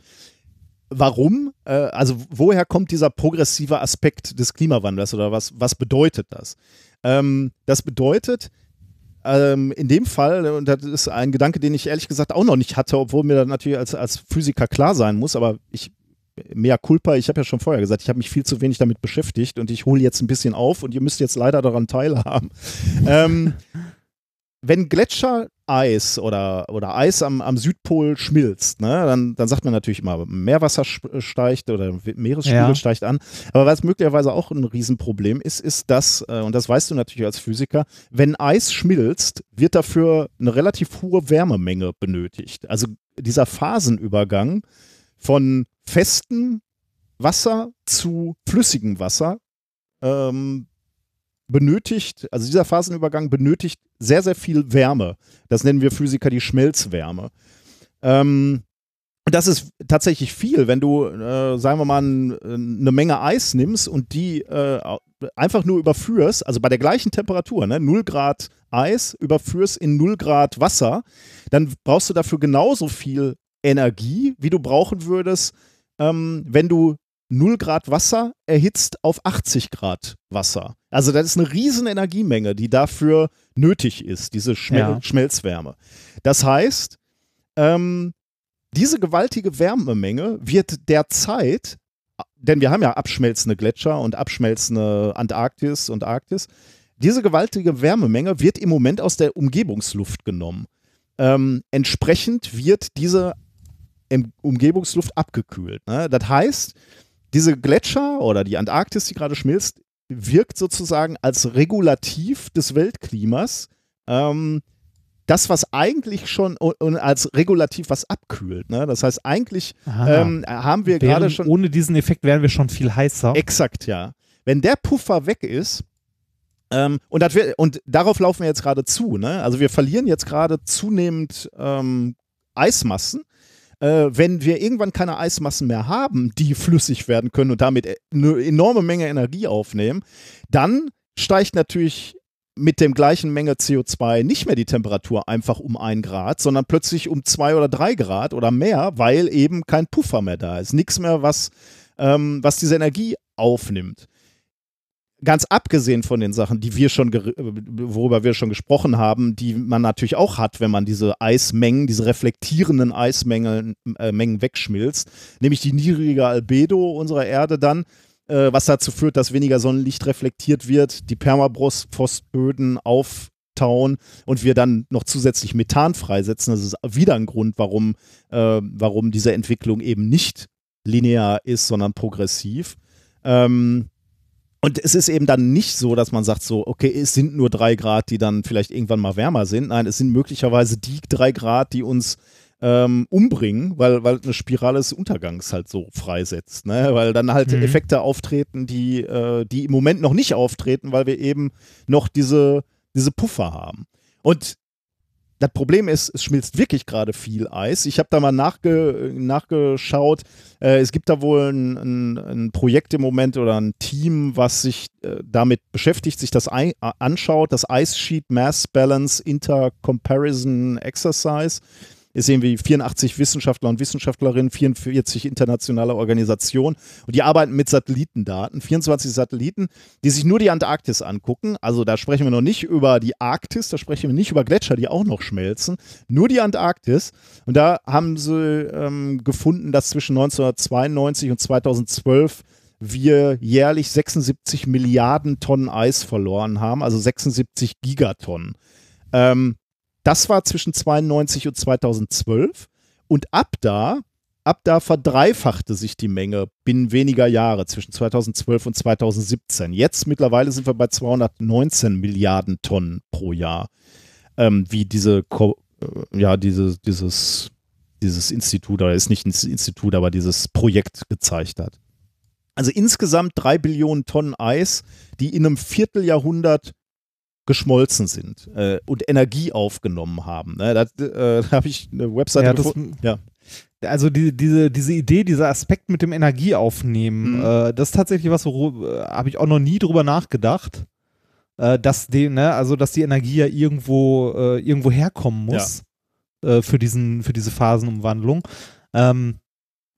warum? Äh, also woher kommt dieser progressive Aspekt des Klimawandels oder was, was bedeutet das? Ähm, das bedeutet, ähm, in dem Fall, und das ist ein Gedanke, den ich ehrlich gesagt auch noch nicht hatte, obwohl mir das natürlich als, als Physiker klar sein muss, aber ich, mea culpa, ich habe ja schon vorher gesagt, ich habe mich viel zu wenig damit beschäftigt und ich hole jetzt ein bisschen auf und ihr müsst jetzt leider daran teilhaben. ähm, wenn Gletschereis oder, oder Eis am, am Südpol schmilzt, ne, dann, dann sagt man natürlich immer, Meerwasser sch- steigt oder Meeresspiegel Ja. steigt an. Aber was möglicherweise auch ein Riesenproblem ist, ist das, äh, und das weißt du natürlich als Physiker, wenn Eis schmilzt, wird dafür eine relativ hohe Wärmemenge benötigt. Also dieser Phasenübergang von festem Wasser zu flüssigem Wasser ähm, benötigt, also dieser Phasenübergang benötigt sehr, sehr viel Wärme. Das nennen wir Physiker die Schmelzwärme. Ähm, und das ist tatsächlich viel, wenn du, äh, sagen wir mal, n- eine Menge Eis nimmst und die äh, einfach nur überführst, also bei der gleichen Temperatur, ne, 0 Grad Eis, überführst in 0 Grad Wasser, dann brauchst du dafür genauso viel Energie, wie du brauchen würdest, ähm, wenn du 0 Grad Wasser erhitzt auf 80 Grad Wasser. Also das ist eine riesen Energiemenge, die dafür nötig ist, diese Schmel Ja. Schmelzwärme. Das heißt, ähm, diese gewaltige Wärmemenge wird derzeit, denn wir haben ja abschmelzende Gletscher und abschmelzende Antarktis und Arktis, diese gewaltige Wärmemenge wird im Moment aus der Umgebungsluft genommen. Ähm, entsprechend wird diese Umgebungsluft abgekühlt. Ne? Das heißt, diese Gletscher oder die Antarktis, die gerade schmilzt, wirkt sozusagen als Regulativ des Weltklimas. Ähm, das, was eigentlich schon und, als Regulativ was abkühlt. Ne? Das heißt, eigentlich Aha. ähm, haben wir gerade schon. Ohne diesen Effekt wären wir schon viel heißer. Exakt, ja. Wenn der Puffer weg ist, ähm, und, das wir, und darauf laufen wir jetzt gerade zu, ne? Also wir verlieren jetzt gerade zunehmend ähm, Eismassen. Äh, wenn wir irgendwann keine Eismassen mehr haben, die flüssig werden können und damit e- eine enorme Menge Energie aufnehmen, dann steigt natürlich mit dem gleichen Menge CO2 nicht mehr die Temperatur einfach um ein Grad, sondern plötzlich um zwei oder drei Grad oder mehr, weil eben kein Puffer mehr da ist. Nichts mehr, was, ähm, was diese Energie aufnimmt. Ganz abgesehen von den Sachen, die wir schon, worüber wir schon gesprochen haben, die man natürlich auch hat, wenn man diese Eismengen, diese reflektierenden Eismengen äh, Mengen wegschmilzt, nämlich die niedrige Albedo unserer Erde dann, äh, was dazu führt, dass weniger Sonnenlicht reflektiert wird, die Permafrostböden auftauen und wir dann noch zusätzlich Methan freisetzen. Das ist wieder ein Grund, warum, äh, warum diese Entwicklung eben nicht linear ist, sondern progressiv. Ähm, und es ist eben dann nicht so, dass man sagt so, okay, es sind nur drei Grad, die dann vielleicht irgendwann mal wärmer sind. Nein, es sind möglicherweise die drei Grad, die uns ähm, umbringen, weil, weil eine Spirale des Untergangs halt so freisetzt. Ne? Weil dann halt mhm. Effekte auftreten, die, äh, die im Moment noch nicht auftreten, weil wir eben noch diese, diese Puffer haben. Und das Problem ist, es schmilzt wirklich gerade viel Eis. Ich habe da mal nachge nachgeschaut. Äh, es gibt da wohl ein, ein, ein, Projekt im Moment oder ein Team, was sich äh, damit beschäftigt, sich das anschaut, das Ice Sheet Mass Balance Intercomparison Exercise ist irgendwie 84 Wissenschaftler und Wissenschaftlerinnen, 44 internationale Organisationen und die arbeiten mit Satellitendaten, 24 Satelliten, die sich nur die Antarktis angucken. Also da sprechen wir noch nicht über die Arktis, da sprechen wir nicht über Gletscher, die auch noch schmelzen, nur die Antarktis. Und da haben sie ähm, gefunden, dass zwischen 1992 und 2012 wir jährlich 76 Milliarden Tonnen Eis verloren haben, also 76 Gigatonnen. Ähm, das war zwischen 92 und 2012 und ab da, ab da verdreifachte sich die Menge binnen weniger Jahre zwischen 2012 und 2017. Jetzt mittlerweile sind wir bei 219 Milliarden Tonnen pro Jahr, ähm, wie diese, äh, ja, diese, dieses, dieses Institut, oder ist nicht ein Institut, aber dieses Projekt gezeigt hat. Also insgesamt drei Billionen Tonnen Eis, die in einem Vierteljahrhundert geschmolzen sind äh, und Energie aufgenommen haben. Ne? Da äh, habe ich eine Webseite ja, gefunden. Ja. Also die, diese, diese Idee, dieser Aspekt mit dem Energieaufnehmen, mhm. äh, das ist tatsächlich was, worüber äh, habe ich auch noch nie drüber nachgedacht. Äh, dass die, ne, also dass die Energie ja irgendwo, äh, irgendwo herkommen muss ja. für, diesen, für diese Phasenumwandlung. Ähm, äh,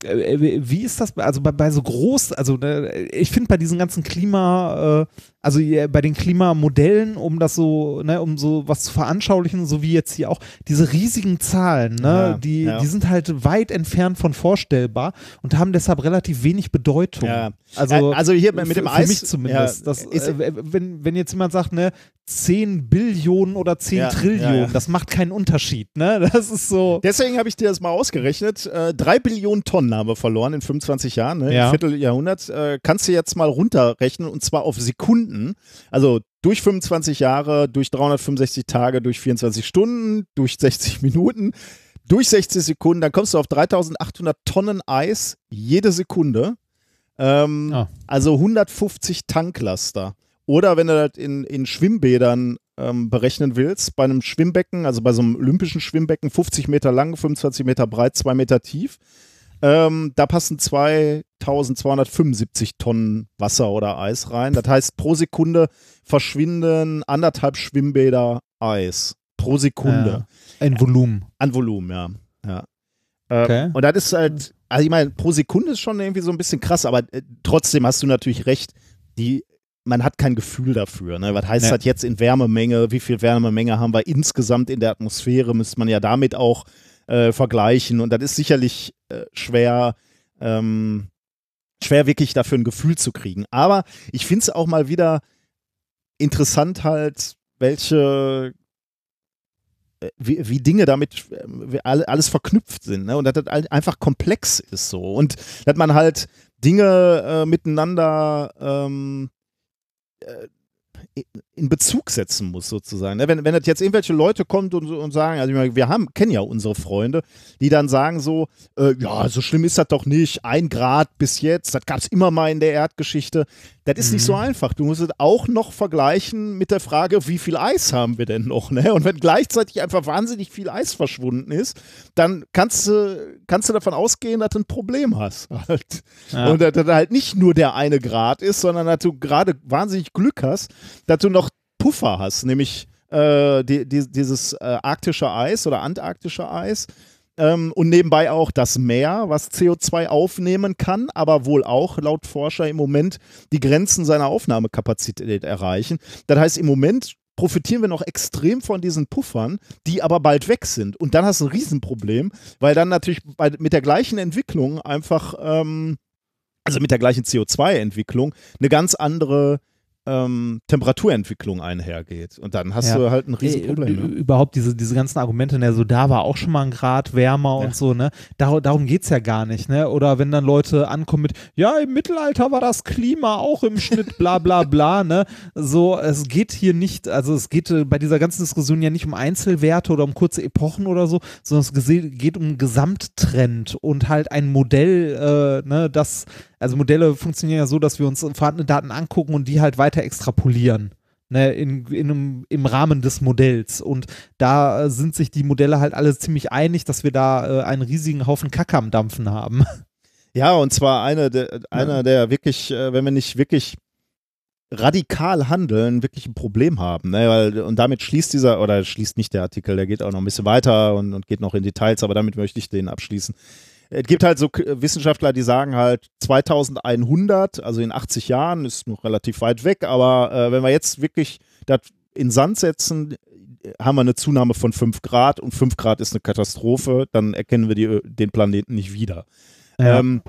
wie ist das, also bei, bei so groß, also äh, ich finde bei diesen ganzen Klima, äh, also bei den Klimamodellen, um das so, ne, um so was zu veranschaulichen, so wie jetzt hier auch, diese riesigen Zahlen, ne, ja, die, ja. die sind halt weit entfernt von vorstellbar und haben deshalb relativ wenig Bedeutung. Ja. Also, also hier mit dem Eis. Für mich zumindest. das, äh, wenn, wenn jetzt jemand sagt, ne, 10 Billionen oder 10 ja, Trillionen. Ja, ja. Das macht keinen Unterschied, ne? Das ist so. Deswegen habe ich dir das mal ausgerechnet. Äh, 3 Billionen Tonnen wir verloren in 25 Jahren, ne? Im Vierteljahrhundert. Äh, kannst du jetzt mal runterrechnen und zwar auf Sekunden. Also durch 25 Jahre, durch 365 Tage, durch 24 Stunden, durch 60 Minuten, durch 60 Sekunden. Dann kommst du auf 3800 Tonnen Eis jede Sekunde. Ähm, oh. Also 150 Tanklaster. Oder wenn du das in, in Schwimmbädern ähm, berechnen willst, bei einem Schwimmbecken, also bei so einem olympischen Schwimmbecken, 50 Meter lang, 25 Meter breit, 2 Meter tief, ähm, da passen 2275 Tonnen Wasser oder Eis rein. Das heißt, pro Sekunde verschwinden anderthalb Schwimmbäder Eis. Pro Sekunde. Ja, ein Volumen. An Volumen, ja. ja. Ähm, okay. Und das ist halt, also ich meine, pro Sekunde ist schon irgendwie so ein bisschen krass, aber äh, trotzdem hast du natürlich recht. Die man hat kein Gefühl dafür. Ne? Was heißt nee. das jetzt in Wärmemenge? Wie viel Wärmemenge haben wir insgesamt in der Atmosphäre? Müsste man ja damit auch äh, vergleichen. Und das ist sicherlich äh, schwer, ähm, schwer wirklich dafür ein Gefühl zu kriegen. Aber ich finde es auch mal wieder interessant halt, welche äh, wie, wie, Dinge damit wie alles verknüpft sind ne? und dass das einfach komplex ist so und dass man halt Dinge äh, miteinander ähm, äh, in Bezug setzen muss, sozusagen. Ne, wenn, wenn das jetzt irgendwelche Leute kommt und, und sagen, also wir haben, kennen ja unsere Freunde, die dann sagen so, äh, ja, so schlimm ist das doch nicht, ein Grad bis jetzt, das gab es immer mal in der Erdgeschichte. Das ist mhm. nicht so mhm. einfach. Du musst es auch noch vergleichen mit der Frage, wie viel Eis haben wir denn noch? Ne? Und wenn gleichzeitig einfach wahnsinnig viel Eis verschwunden ist, dann kannst du, kannst du davon ausgehen, dass du ein Problem hast. Halt. Ja. Und dass das halt nicht nur der eine Grad ist, sondern dass du gerade wahnsinnig Glück hast, dass du noch Puffer hast, nämlich äh, die, die, dieses äh, arktische Eis oder antarktische Eis. Ähm, und nebenbei auch das Meer, was CO2 aufnehmen kann, aber wohl auch laut Forscher im Moment die Grenzen seiner Aufnahmekapazität erreichen. Das heißt, im Moment profitieren wir noch extrem von diesen Puffern, die aber bald weg sind. Und dann hast du ein Riesenproblem, weil dann natürlich bei, mit der gleichen Entwicklung einfach, ähm, also mit der gleichen CO2-Entwicklung, eine ganz andere ähm, Temperaturentwicklung einhergeht. Und dann hast Ja. du halt ein Riesenproblem. Äh, Ne? Überhaupt diese, diese ganzen Argumente, ne, so da war auch schon mal ein Grad wärmer Ja. und so, ne? Dar darum geht's ja gar nicht, ne? Oder wenn dann Leute ankommen mit, ja, im Mittelalter war das Klima auch im Schnitt, bla bla bla, ne? So, es geht hier nicht, also es geht äh, bei dieser ganzen Diskussion ja nicht um Einzelwerte oder um kurze Epochen oder so, sondern es geht um einen Gesamttrend und halt ein Modell, äh, ne, das, also Modelle funktionieren ja so, dass wir uns vorhandene Daten angucken und die halt weiter extrapolieren ne, in, in einem, im Rahmen des Modells. Und da sind sich die Modelle halt alle ziemlich einig, dass wir da äh, einen riesigen Haufen Kacke am Dampfen haben. Ja, und zwar eine der, einer, der wirklich, äh, wenn wir nicht wirklich radikal handeln, wirklich ein Problem haben. Ne? Weil, und damit schließt dieser, oder schließt nicht der Artikel, der geht auch noch ein bisschen weiter und, und geht noch in Details, aber damit möchte ich den abschließen. Es gibt halt so Wissenschaftler, die sagen halt 2100, also in 80 Jahren, ist noch relativ weit weg, aber äh, wenn wir jetzt wirklich das in Sand setzen, äh, haben wir eine Zunahme von 5 Grad und 5 Grad ist eine Katastrophe, dann erkennen wir die, den Planeten nicht wieder. Ähm,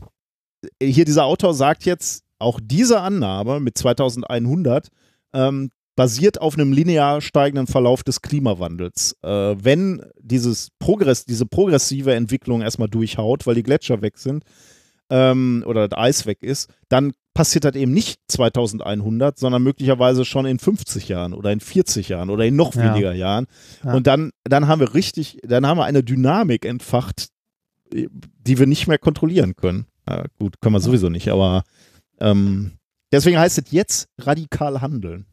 hier dieser Autor sagt jetzt, auch diese Annahme mit 2100 ähm, basiert auf einem linear steigenden Verlauf des Klimawandels. Äh, wenn dieses Progress, diese progressive Entwicklung erstmal durchhaut, weil die Gletscher weg sind ähm, oder das Eis weg ist, dann passiert das eben nicht 2100, sondern möglicherweise schon in 50 Jahren oder in 40 Jahren oder in noch Ja. weniger Jahren. Ja. Und dann, dann haben wir richtig, dann haben wir eine Dynamik entfacht, die wir nicht mehr kontrollieren können. Ja, gut, können wir sowieso nicht, aber ähm, deswegen heißt es jetzt radikal handeln.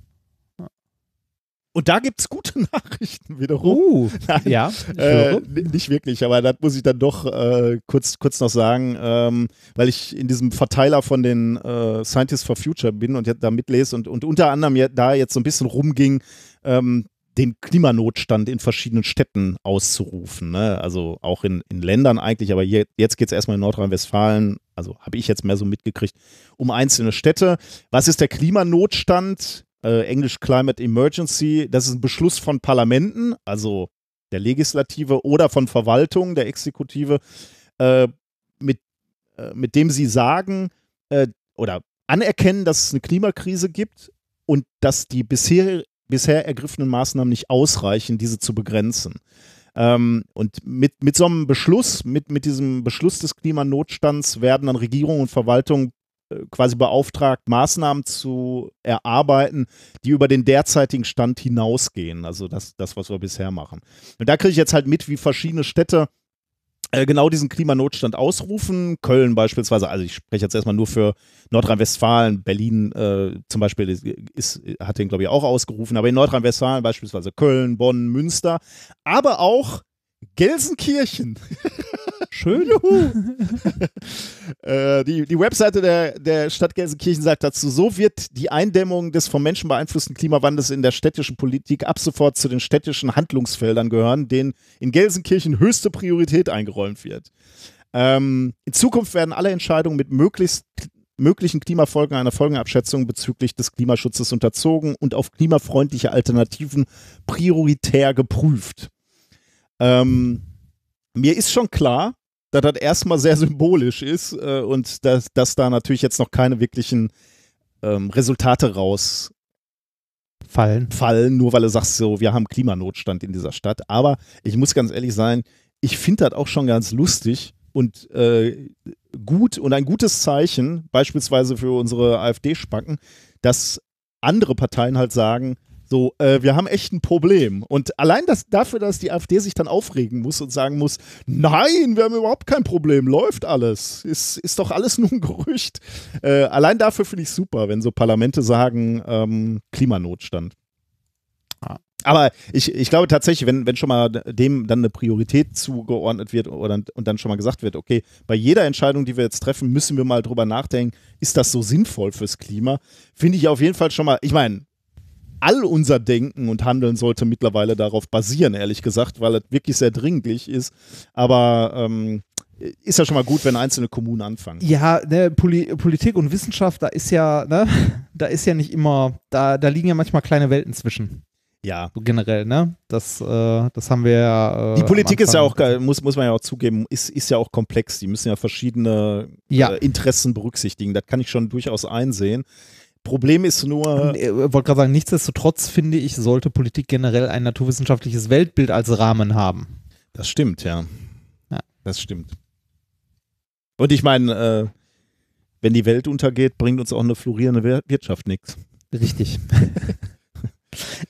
Und da gibt es gute Nachrichten wiederum. Uh, Nein, ja, äh, nicht wirklich, aber das muss ich dann doch äh, kurz, kurz noch sagen, ähm, weil ich in diesem Verteiler von den äh, Scientists for Future bin und da mitlese und, und unter anderem ja, da jetzt so ein bisschen rumging, ähm, den Klimanotstand in verschiedenen Städten auszurufen. Ne? Also auch in, in Ländern eigentlich, aber hier, jetzt geht es erstmal in Nordrhein-Westfalen, also habe ich jetzt mehr so mitgekriegt, um einzelne Städte. Was ist der Klimanotstand? Äh, Englisch Climate Emergency. Das ist ein Beschluss von Parlamenten, also der Legislative oder von Verwaltung, der Exekutive, äh, mit, äh, mit dem sie sagen äh, oder anerkennen, dass es eine Klimakrise gibt und dass die bisher, bisher ergriffenen Maßnahmen nicht ausreichen, diese zu begrenzen. Ähm, und mit, mit so einem Beschluss, mit, mit diesem Beschluss des Klimanotstands werden dann Regierung und Verwaltung quasi beauftragt, Maßnahmen zu erarbeiten, die über den derzeitigen Stand hinausgehen. Also das, das was wir bisher machen. Und da kriege ich jetzt halt mit, wie verschiedene Städte äh, genau diesen Klimanotstand ausrufen. Köln beispielsweise, also ich spreche jetzt erstmal nur für Nordrhein-Westfalen, Berlin äh, zum Beispiel ist, ist, hat den, glaube ich, auch ausgerufen, aber in Nordrhein-Westfalen beispielsweise Köln, Bonn, Münster, aber auch Gelsenkirchen. Schön. Äh, die, die Webseite der, der Stadt Gelsenkirchen sagt dazu, so wird die Eindämmung des vom Menschen beeinflussten Klimawandels in der städtischen Politik ab sofort zu den städtischen Handlungsfeldern gehören, denen in Gelsenkirchen höchste Priorität eingeräumt wird. Ähm, in Zukunft werden alle Entscheidungen mit möglichst möglichen Klimafolgen einer Folgenabschätzung bezüglich des Klimaschutzes unterzogen und auf klimafreundliche Alternativen prioritär geprüft. Ähm, mir ist schon klar, dass das erstmal sehr symbolisch ist äh, und dass, dass da natürlich jetzt noch keine wirklichen ähm, Resultate rausfallen, Fallen. nur weil du sagst, so, wir haben Klimanotstand in dieser Stadt. Aber ich muss ganz ehrlich sein, ich finde das auch schon ganz lustig und äh, gut und ein gutes Zeichen, beispielsweise für unsere AfD-Spacken, dass andere Parteien halt sagen, so, äh, wir haben echt ein Problem. Und allein das, dafür, dass die AfD sich dann aufregen muss und sagen muss, nein, wir haben überhaupt kein Problem, läuft alles, ist, ist doch alles nur ein Gerücht. Äh, allein dafür finde ich super, wenn so Parlamente sagen, ähm, Klimanotstand. Ah. Aber ich, ich glaube tatsächlich, wenn, wenn schon mal dem dann eine Priorität zugeordnet wird oder, und dann schon mal gesagt wird, okay, bei jeder Entscheidung, die wir jetzt treffen, müssen wir mal drüber nachdenken, ist das so sinnvoll fürs Klima? Finde ich auf jeden Fall schon mal, ich meine, all unser Denken und Handeln sollte mittlerweile darauf basieren, ehrlich gesagt, weil es wirklich sehr dringlich ist. Aber ähm, ist ja schon mal gut, wenn einzelne Kommunen anfangen. Ja, ne, Poli Politik und Wissenschaft, da ist ja, ne, da ist ja nicht immer, da, da liegen ja manchmal kleine Welten zwischen. Ja. So generell, ne? Das, äh, das haben wir ja. Äh, Die Politik ist ja auch, muss, muss man ja auch zugeben, ist, ist ja auch komplex. Die müssen ja verschiedene ja. Äh, Interessen berücksichtigen. Das kann ich schon durchaus einsehen. Problem ist nur. Ich äh, wollte gerade sagen, nichtsdestotrotz finde ich, sollte Politik generell ein naturwissenschaftliches Weltbild als Rahmen haben. Das stimmt, ja. ja. Das stimmt. Und ich meine, äh, wenn die Welt untergeht, bringt uns auch eine florierende Wirtschaft nichts. Richtig.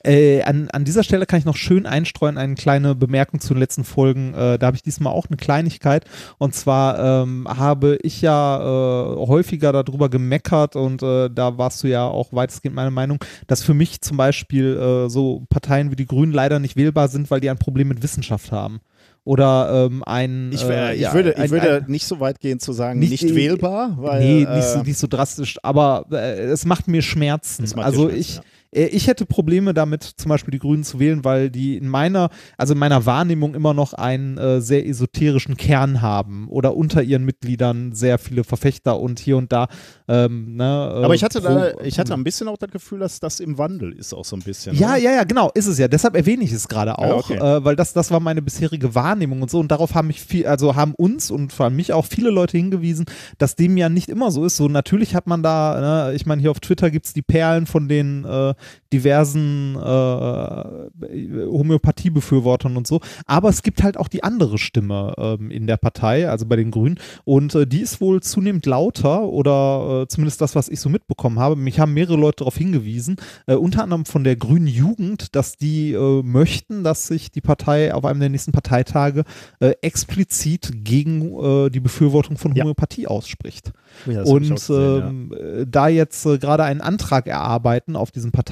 Äh, an, an dieser Stelle kann ich noch schön einstreuen, eine kleine Bemerkung zu den letzten Folgen. Äh, da habe ich diesmal auch eine Kleinigkeit. Und zwar ähm, habe ich ja äh, häufiger darüber gemeckert und äh, da warst du ja auch weitestgehend meiner Meinung, dass für mich zum Beispiel äh, so Parteien wie die Grünen leider nicht wählbar sind, weil die ein Problem mit Wissenschaft haben oder ähm, ein. Ich, äh, ich, würde, ich würde nicht so weit gehen zu sagen, nicht, nicht wählbar, weil. Nee, nicht, so, nicht so drastisch, aber äh, es macht mir Schmerzen. Macht also Schmerzen, ich. Ja äh, ich hätte Probleme damit, zum Beispiel die Grünen zu wählen, weil die in meiner, also in meiner Wahrnehmung immer noch einen äh, sehr esoterischen Kern haben oder unter ihren Mitgliedern sehr viele Verfechter und hier und da. Ähm, ne, äh, Aber ich hatte da, ich hatte ein bisschen auch das Gefühl, dass das im Wandel ist, auch so ein bisschen. Ja, oder? ja, ja, genau, ist es ja. Deshalb erwähne ich es gerade auch, ja, okay. äh, weil das, das war meine bisherige Wahrnehmung und so. Und darauf haben mich viel, also haben uns und vor allem mich auch viele Leute hingewiesen, dass dem ja nicht immer so ist. So natürlich hat man da, ne, ich meine, hier auf Twitter gibt es die Perlen von den äh, diversen äh, Homöopathiebefürwortern und so. Aber es gibt halt auch die andere Stimme ähm, in der Partei, also bei den Grünen. Und äh, die ist wohl zunehmend lauter oder äh, zumindest das, was ich so mitbekommen habe. Mich haben mehrere Leute darauf hingewiesen, äh, unter anderem von der Grünen Jugend, dass die äh, möchten, dass sich die Partei auf einem der nächsten Parteitage äh, explizit gegen die Befürwortung von Homöopathie ja. ausspricht. Ja, und gesehen, ja. Ähm, da jetzt gerade einen Antrag erarbeiten auf diesem Parteitag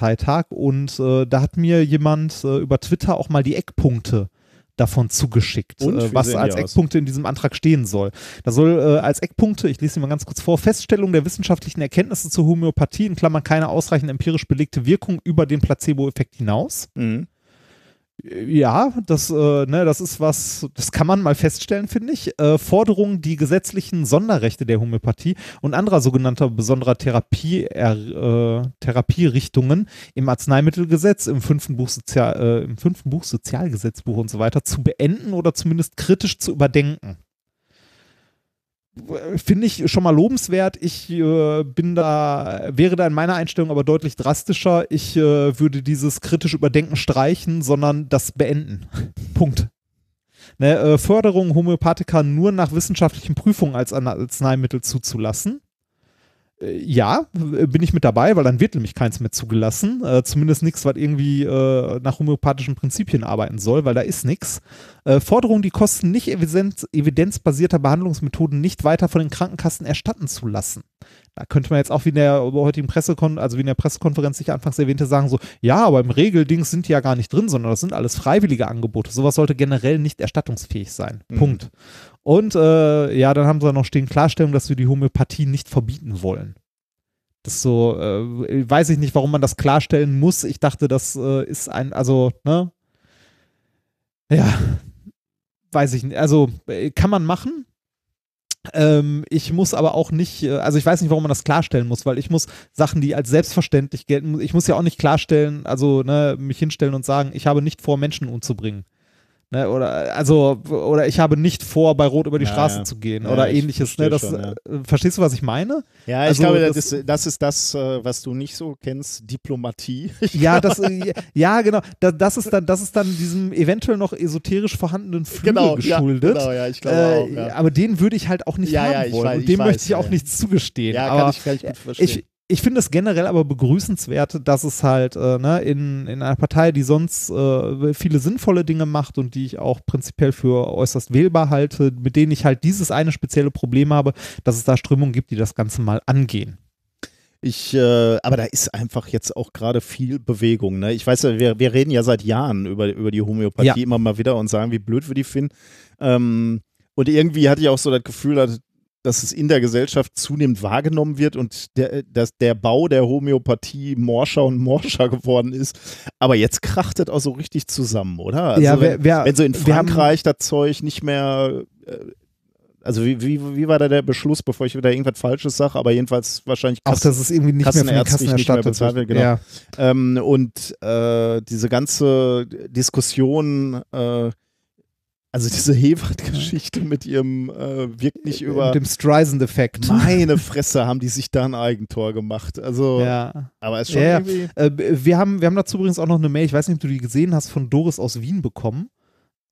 und äh, da hat mir jemand äh, über Twitter auch mal die Eckpunkte davon zugeschickt, äh, was als Eckpunkte in diesem Antrag stehen soll. Da soll äh, als Eckpunkte, ich lese sie mal ganz kurz vor, Feststellung der wissenschaftlichen Erkenntnisse zur Homöopathie, in Klammern keine ausreichend empirisch belegte Wirkung über den Placebo-Effekt hinaus. Mhm. Ja, das, äh, ne, das ist was, das kann man mal feststellen, finde ich. Äh, Forderungen, die gesetzlichen Sonderrechte der Homöopathie und anderer sogenannter besonderer Therapie, äh, Therapierichtungen im Arzneimittelgesetz, im fünften, Buch Sozial, äh, im fünften Buch Sozialgesetzbuch und so weiter zu beenden oder zumindest kritisch zu überdenken finde ich schon mal lobenswert. Ich äh, bin da, wäre da in meiner Einstellung aber deutlich drastischer. Ich äh, würde dieses kritisch Überdenken streichen, sondern das beenden. Punkt. Ne, äh, Förderung Homöopathika nur nach wissenschaftlichen Prüfungen als Arzneimittel zuzulassen. Äh, ja, bin ich mit dabei, weil dann wird nämlich keins mehr zugelassen. Äh, zumindest nichts, was irgendwie äh, nach homöopathischen Prinzipien arbeiten soll, weil da ist nichts. Äh, Forderung, die Kosten nicht evidenz evidenzbasierter Behandlungsmethoden nicht weiter von den Krankenkassen erstatten zu lassen. Da könnte man jetzt auch wie in der heutigen Pressekon also wie in der Pressekonferenz sich anfangs erwähnte sagen so, ja, aber im Regeldings sind die ja gar nicht drin, sondern das sind alles freiwillige Angebote. Sowas sollte generell nicht erstattungsfähig sein. Mhm. Punkt. Und äh, ja, dann haben sie noch stehen Klarstellung, dass wir die Homöopathie nicht verbieten wollen. Das so, äh, weiß ich nicht, warum man das klarstellen muss. Ich dachte, das äh, ist ein, also, ne? Ja, weiß ich nicht. Also, äh, kann man machen. Ähm, ich muss aber auch nicht, äh, also ich weiß nicht, warum man das klarstellen muss, weil ich muss Sachen, die als selbstverständlich gelten, ich muss ja auch nicht klarstellen, also ne, mich hinstellen und sagen, ich habe nicht vor, Menschen umzubringen. Ne, oder also oder ich habe nicht vor, bei Rot über die ja, Straße ja. zu gehen ja, oder ähnliches. Ne, das, schon, äh, Verstehst du, was ich meine? Ja, ich also, glaube, das, das, ist, das, ist das, äh, was du nicht so kennst, Diplomatie. ja, das, äh, ja, genau. Das, ist dann, das ist dann diesem eventuell noch esoterisch vorhandenen Flügel genau, geschuldet. genau, ja, ich glaube äh, auch. Aber den würde ich halt auch nicht haben wollen. Weiß, und dem weiß, möchte ich auch nichts zugestehen. Ja, kann aber ich, kann ich gut verstehen. Ich, ich finde es generell aber begrüßenswert, dass es halt äh, ne, in, in einer Partei, die sonst äh, viele sinnvolle Dinge macht und die ich auch prinzipiell für äußerst wählbar halte, mit denen ich halt dieses eine spezielle Problem habe, dass es da Strömungen gibt, die das Ganze mal angehen. Ich, äh, aber da ist einfach jetzt auch gerade viel Bewegung. Ne? Ich weiß ja, wir, wir reden ja seit Jahren über, über die Homöopathie ja. immer mal wieder und sagen, wie blöd wir die finden. Ähm, und irgendwie hatte ich auch so das Gefühl, dass dass es in der Gesellschaft zunehmend wahrgenommen wird und der, dass der Bau der Homöopathie morscher und morscher geworden ist. Aber jetzt kracht das auch so richtig zusammen, oder? Also Ja, wenn, wer- wer- wenn so in wir haben- Frankreich das Zeug nicht mehr. äh, Also wie, wie, wie war da der Beschluss, bevor ich wieder irgendwas Falsches sage, aber jedenfalls wahrscheinlich Auch, dass es irgendwie nicht mehr von den Kassen nicht mehr bezahlt wird, genau. Ja. ähm, und äh, diese ganze Diskussion, äh, also diese Hewart-Geschichte mit ihrem äh, wirkt nicht über. Dem Streisand-Effekt. Meine Fresse, haben die sich da ein Eigentor gemacht. Also, Ja. aber ist schon ja. irgendwie. Äh, wir, haben, wir haben dazu übrigens auch noch eine Mail, ich weiß nicht, ob du die gesehen hast, von Doris aus Wien bekommen,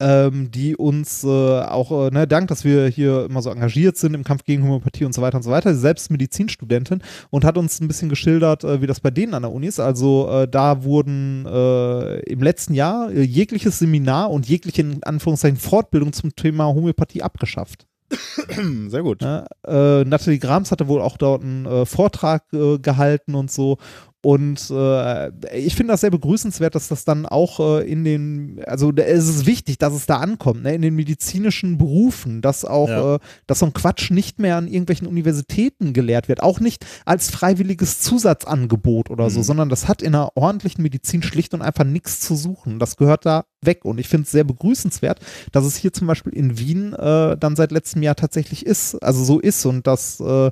ähm, die uns äh, auch, äh, ne, dank, dass wir hier immer so engagiert sind im Kampf gegen Homöopathie und so weiter und so weiter, selbst Medizinstudentin und hat uns ein bisschen geschildert, äh, wie das bei denen an der Uni ist. Also äh, da wurden äh, im letzten Jahr äh, jegliches Seminar und jegliche, in Anführungszeichen, Fortbildung zum Thema Homöopathie abgeschafft. Sehr gut. Ne? Äh, Nathalie Grams hatte wohl auch dort einen Vortrag gehalten und so. Und äh, ich finde das sehr begrüßenswert, dass das dann auch äh, in den, also es ist wichtig, dass es da ankommt, ne? in den medizinischen Berufen, dass auch, Ja. äh, dass so ein Quatsch nicht mehr an irgendwelchen Universitäten gelehrt wird, auch nicht als freiwilliges Zusatzangebot oder so, Mhm. sondern das hat in einer ordentlichen Medizin schlicht und einfach nichts zu suchen. Das gehört da weg und ich finde es sehr begrüßenswert, dass es hier zum Beispiel in Wien äh, dann seit letztem Jahr tatsächlich ist, also so ist und dass, äh,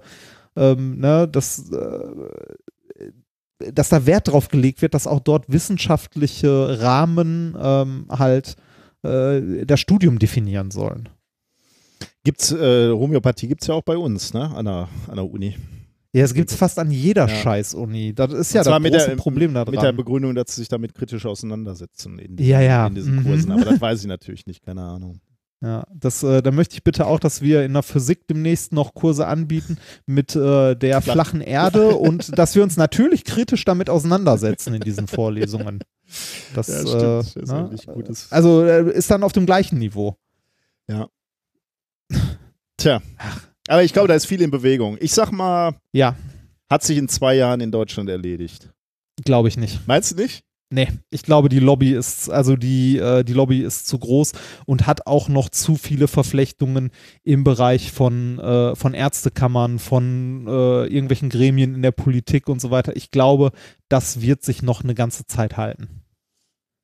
ähm, ne, dass, äh, dass da Wert drauf gelegt wird, dass auch dort wissenschaftliche Rahmen ähm, halt äh, das Studium definieren sollen. Gibt's, äh, Homöopathie gibt es ja auch bei uns, ne? An der, an der Uni. Ja, es gibt es fast an jeder Ja. Scheiß-Uni. Das ist ja das mit große der- Problem da Mit der dran. Begründung, dass sie sich damit kritisch auseinandersetzen in, Ja, ja. in diesen Mhm. Kursen. Aber das weiß ich natürlich nicht, keine Ahnung. Ja, das, äh, da möchte ich bitte auch, dass wir in der Physik demnächst noch Kurse anbieten mit äh, der Flach. flachen Erde und dass wir uns natürlich kritisch damit auseinandersetzen in diesen Vorlesungen. Das, Ja, äh, stimmt. Das ist ne? wirklich gutes- Also äh, ist dann auf dem gleichen Niveau. Tja. Aber ich glaube, da ist viel in Bewegung. Ich sag mal, Ja, hat sich in zwei Jahren in Deutschland erledigt. glaube ich nicht. Meinst du nicht? Nee, ich glaube, die Lobby ist, also die, äh, die Lobby ist zu groß und hat auch noch zu viele Verflechtungen im Bereich von, äh, von Ärztekammern, von äh, irgendwelchen Gremien in der Politik und so weiter. Ich glaube, das wird sich noch eine ganze Zeit halten.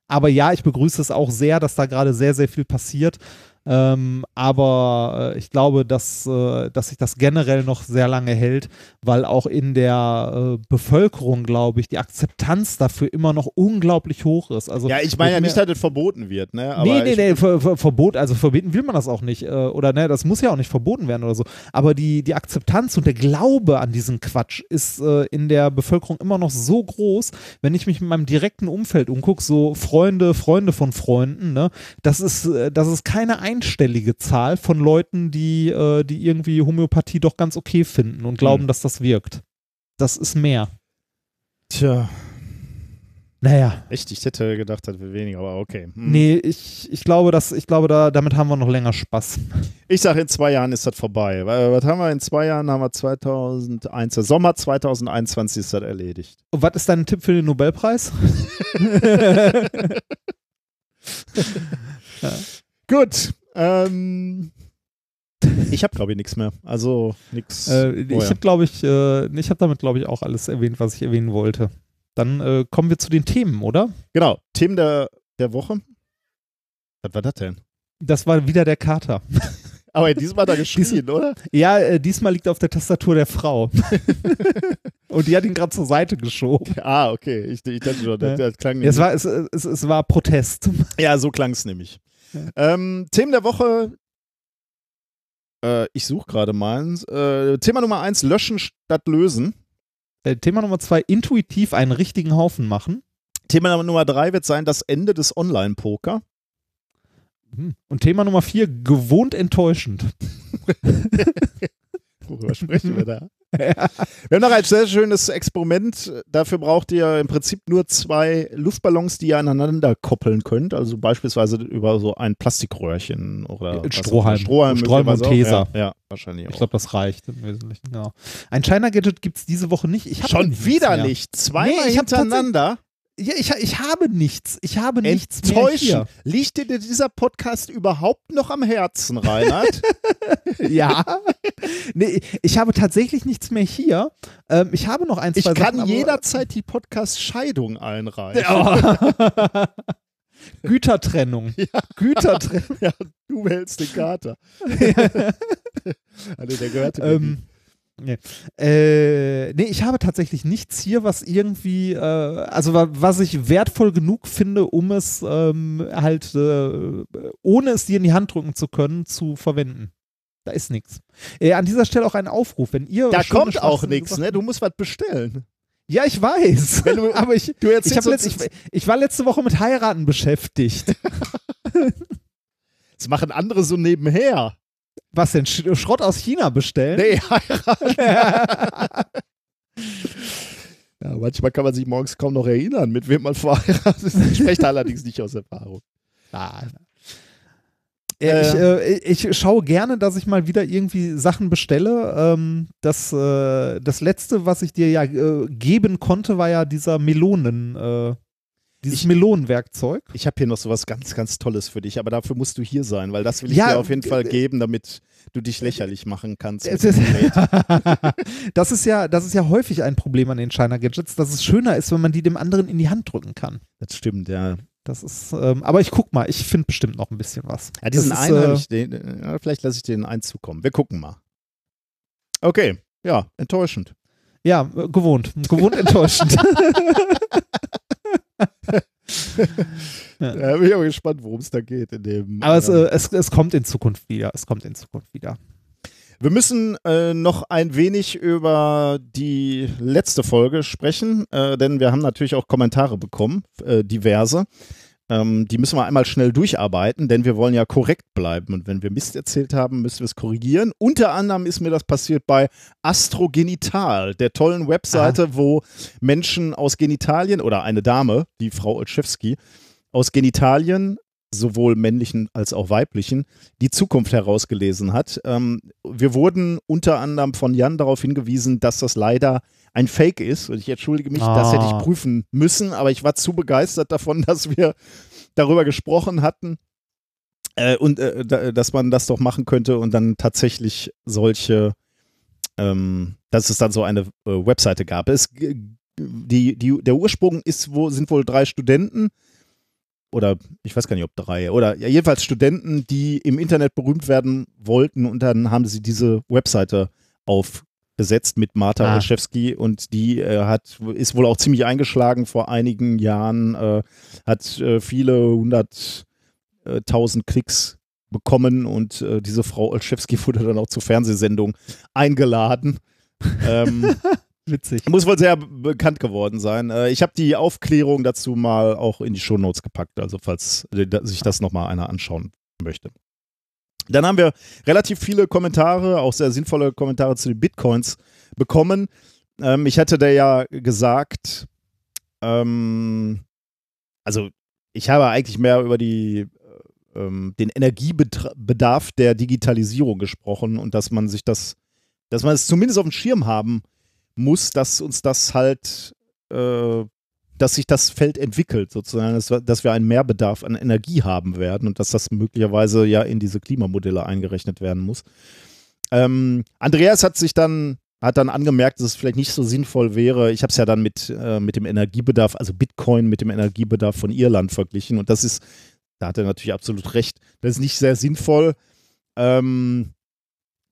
Aber ja, ich begrüße es auch sehr, dass da gerade sehr, sehr viel passiert. Ähm, aber äh, ich glaube, dass, äh, dass sich das generell noch sehr lange hält, weil auch in der äh, Bevölkerung, glaube ich, die Akzeptanz dafür immer noch unglaublich hoch ist. Also, Ja, ich meine ja nicht, dass das verboten wird, ne? Aber nee, nee, nee, ver, ver, Verbot, also verbieten will man das auch nicht. Äh, oder ne, das muss ja auch nicht verboten werden oder so. Aber die, die Akzeptanz und der Glaube an diesen Quatsch ist äh, in der Bevölkerung immer noch so groß, wenn ich mich in meinem direkten Umfeld umgucke, so Freunde, Freunde von Freunden, ne, das ist, äh, das ist keine einstellige Zahl von Leuten, die, äh, die irgendwie Homöopathie doch ganz okay finden und glauben, Hm. dass das wirkt. Das ist mehr. Tja, Naja. echt, ich hätte gedacht, das wäre weniger, aber okay. Hm. Nee, ich, ich glaube, dass, ich glaube, da, damit haben wir noch länger Spaß. Ich sage, in zwei Jahren ist das vorbei. Weil, Was haben wir in zwei Jahren? Haben wir 2001, Sommer 2021 ist das erledigt. Und was ist dein Tipp für den Nobelpreis? Gut. Ähm, ich habe, glaube ich, nichts mehr. Also nichts. äh, ich vorher. habe, glaube ich, äh, ich habe damit, glaube ich, auch alles erwähnt, was ich erwähnen wollte. Dann äh, kommen wir zu den Themen, oder? Genau. Themen der, der Woche. Was war das denn? Das war wieder der Kater. Aber diesmal hat er geschrien, oder? Ja, äh, diesmal liegt er auf der Tastatur der Frau. Und die hat ihn gerade zur Seite geschoben. Ah, okay. Ich, ich dachte schon, das, das klang Ja, es, war, es, es, es war Protest. Ja, so klang es nämlich. Ähm, Themen der Woche. Äh, ich suche gerade meins. Äh, Thema Nummer eins: Löschen statt lösen. Äh, Thema Nummer zwei: intuitiv einen richtigen Haufen machen. Thema Nummer drei wird sein: das Ende des Online-Poker. Hm. Und Thema Nummer vier: gewohnt enttäuschend. Worüber sprechen wir da? Wir haben noch ein sehr schönes Experiment. Dafür braucht ihr im Prinzip nur zwei Luftballons, die ihr aneinander koppeln könnt. Also beispielsweise über so ein Plastikröhrchen oder auch Strohhalm. Strohhalm, Strohhalm und. Tesa. Ja, ja, wahrscheinlich auch. Ich glaube, das reicht im Wesentlichen. Genau. Ein China-Gadget gibt es diese Woche nicht. Ich Schon wieder nicht. Zweimal Nee, hintereinander. Ja, ich, ich habe nichts. Ich habe nichts mehr hier. Liegt dir dieser Podcast überhaupt noch am Herzen, Reinhard? Ja. nee, ich habe tatsächlich nichts mehr hier. Ähm, ich habe noch ein, zwei ich kann Sachen, aber- jederzeit die Podcast-Scheidung einreichen. Oh. Gütertrennung. Gütertrennung. Ja, du hältst den Kater. also der gehörte mir ähm, nee. Äh, nee, ich habe tatsächlich nichts hier, was irgendwie, äh, also wa- was ich wertvoll genug finde, um es ähm, halt, äh, ohne es dir in die Hand drücken zu können, zu verwenden. Da ist nichts. Äh, an dieser Stelle auch ein Aufruf, wenn ihr. Da kommt auch schwachsinnige nichts, ne? Du musst was bestellen. Ja, ich weiß. Du- aber ich, Du ich, letzt, ich, ich war letzte Woche mit Heiraten beschäftigt. das machen andere so nebenher. Was denn? Sch Schrott aus China bestellen? Nee, heiraten. ja, manchmal kann man sich morgens kaum noch erinnern, mit wem man verheiratet ist. Ich spreche da allerdings nicht aus Erfahrung. Ah. Ja, ich, äh, ich schaue gerne, dass ich mal wieder irgendwie Sachen bestelle. Ähm, das, äh, das letzte, was ich dir ja äh, geben konnte, war ja dieser Melonen, äh, dieses Ich- Melonenwerkzeug. Ich habe hier noch so was ganz, ganz Tolles für dich, aber dafür musst du hier sein, weil das will ich Ja, dir auf jeden Fall geben, damit du dich lächerlich machen kannst. das, ist ja, das ist ja häufig ein Problem an den China Gadgets, dass es schöner ist, wenn man die dem anderen in die Hand drücken kann. Das stimmt, ja. Das ist, ähm, aber ich guck mal, ich finde bestimmt noch ein bisschen was. Ja, diesen ist, einen, äh, ich, den, ja, vielleicht lasse ich den einen zukommen. Wir gucken mal. Okay, ja, enttäuschend. Ja, äh, gewohnt. Gewohnt enttäuschend. Ja, bin ich aber gespannt, worum es da geht. In dem, Aber es, ähm, äh, es, es kommt in Zukunft wieder. Es kommt in Zukunft wieder. Wir müssen äh, noch ein wenig über die letzte Folge sprechen, äh, denn wir haben natürlich auch Kommentare bekommen, äh, diverse. Ähm, die müssen wir einmal schnell durcharbeiten, denn wir wollen ja korrekt bleiben. Und wenn wir Mist erzählt haben, müssen wir es korrigieren. Unter anderem ist mir das passiert bei Astrogenital, der tollen Webseite, wo Menschen aus Genitalien oder eine Dame, die Frau Olszewski, aus Genitalien sowohl männlichen als auch weiblichen, die Zukunft herausgelesen hat. Ähm, wir wurden unter anderem von Jan darauf hingewiesen, dass das leider ein Fake ist. Und ich entschuldige mich, das hätte ich Ah. prüfen müssen, aber ich war zu begeistert davon, dass wir darüber gesprochen hatten. Äh, und äh, da, dass man das doch machen könnte und dann tatsächlich solche, ähm, dass es dann so eine äh, Webseite gab. Es, die, die, der Ursprung ist, wo, sind wohl drei Studenten, oder ich weiß gar nicht, ob drei, oder ja, jedenfalls Studenten, die im Internet berühmt werden wollten und dann haben sie diese Webseite aufgesetzt mit Marta Ah. Olszewski und die äh, hat, ist wohl auch ziemlich eingeschlagen vor einigen Jahren, äh, hat äh, viele hunderttausend Klicks bekommen und äh, diese Frau Olszewski wurde dann auch zur Fernsehsendung eingeladen. ähm, Witzig. muss wohl sehr bekannt geworden sein. Äh, ich habe die Aufklärung dazu mal auch in die Shownotes gepackt, also falls äh, sich das nochmal einer anschauen möchte. Dann haben wir relativ viele Kommentare, auch sehr sinnvolle Kommentare zu den Bitcoins bekommen. Ähm, ich hatte da ja gesagt, ähm, also ich habe eigentlich mehr über die, äh, ähm, den Energiebedarf der Digitalisierung gesprochen und dass man sich das, dass man es zumindest auf dem Schirm haben muss, dass uns das halt, äh, dass sich das Feld entwickelt, sozusagen, dass, wir- dass wir einen Mehrbedarf an Energie haben werden und dass das möglicherweise ja in diese Klimamodelle eingerechnet werden muss. Ähm, Andreas hat sich dann hat dann angemerkt, dass es vielleicht nicht so sinnvoll wäre. Ich habe es ja dann mit, äh, mit dem Energiebedarf, also Bitcoin mit dem Energiebedarf von Irland verglichen. Und das ist, da hat er natürlich absolut recht, das ist nicht sehr sinnvoll. Ähm,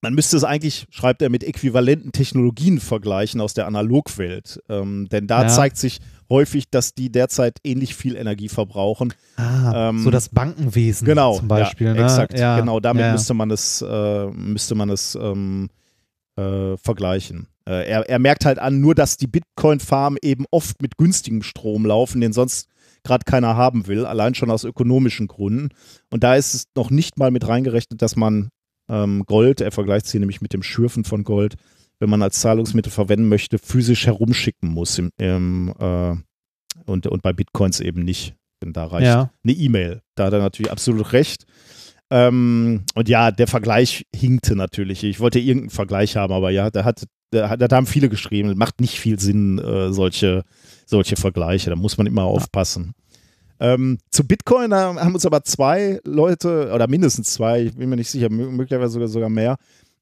man müsste es eigentlich, schreibt er, mit äquivalenten Technologien vergleichen aus der Analogwelt. Ähm, denn da Ja. zeigt sich häufig, dass die derzeit ähnlich viel Energie verbrauchen. Ah, Ähm, so das Bankenwesen Genau, zum Beispiel. ja, ne? exakt. Ja, Genau, damit ja. müsste man es, äh, müsste man es ähm, äh, vergleichen. Äh, er, er merkt halt an, nur dass die Bitcoin-Farmen eben oft mit günstigem Strom laufen, den sonst gerade keiner haben will, allein schon aus ökonomischen Gründen. Und da ist es noch nicht mal mit reingerechnet, dass man ähm, Gold, er vergleicht sie nämlich mit dem Schürfen von Gold, wenn man als Zahlungsmittel verwenden möchte, physisch herumschicken muss. Im, im, äh, und, und bei Bitcoins eben nicht. Denn da reicht Ja. eine E-Mail. Da hat er natürlich absolut recht. Ähm, und ja, der Vergleich hinkte natürlich. Ich wollte irgendeinen Vergleich haben, aber ja, der hat da, da haben viele geschrieben, macht nicht viel Sinn, äh, solche, solche Vergleiche. Da muss man immer aufpassen. Ähm, zu Bitcoin da haben uns aber zwei Leute, oder mindestens zwei, ich bin mir nicht sicher, möglicherweise sogar, sogar mehr,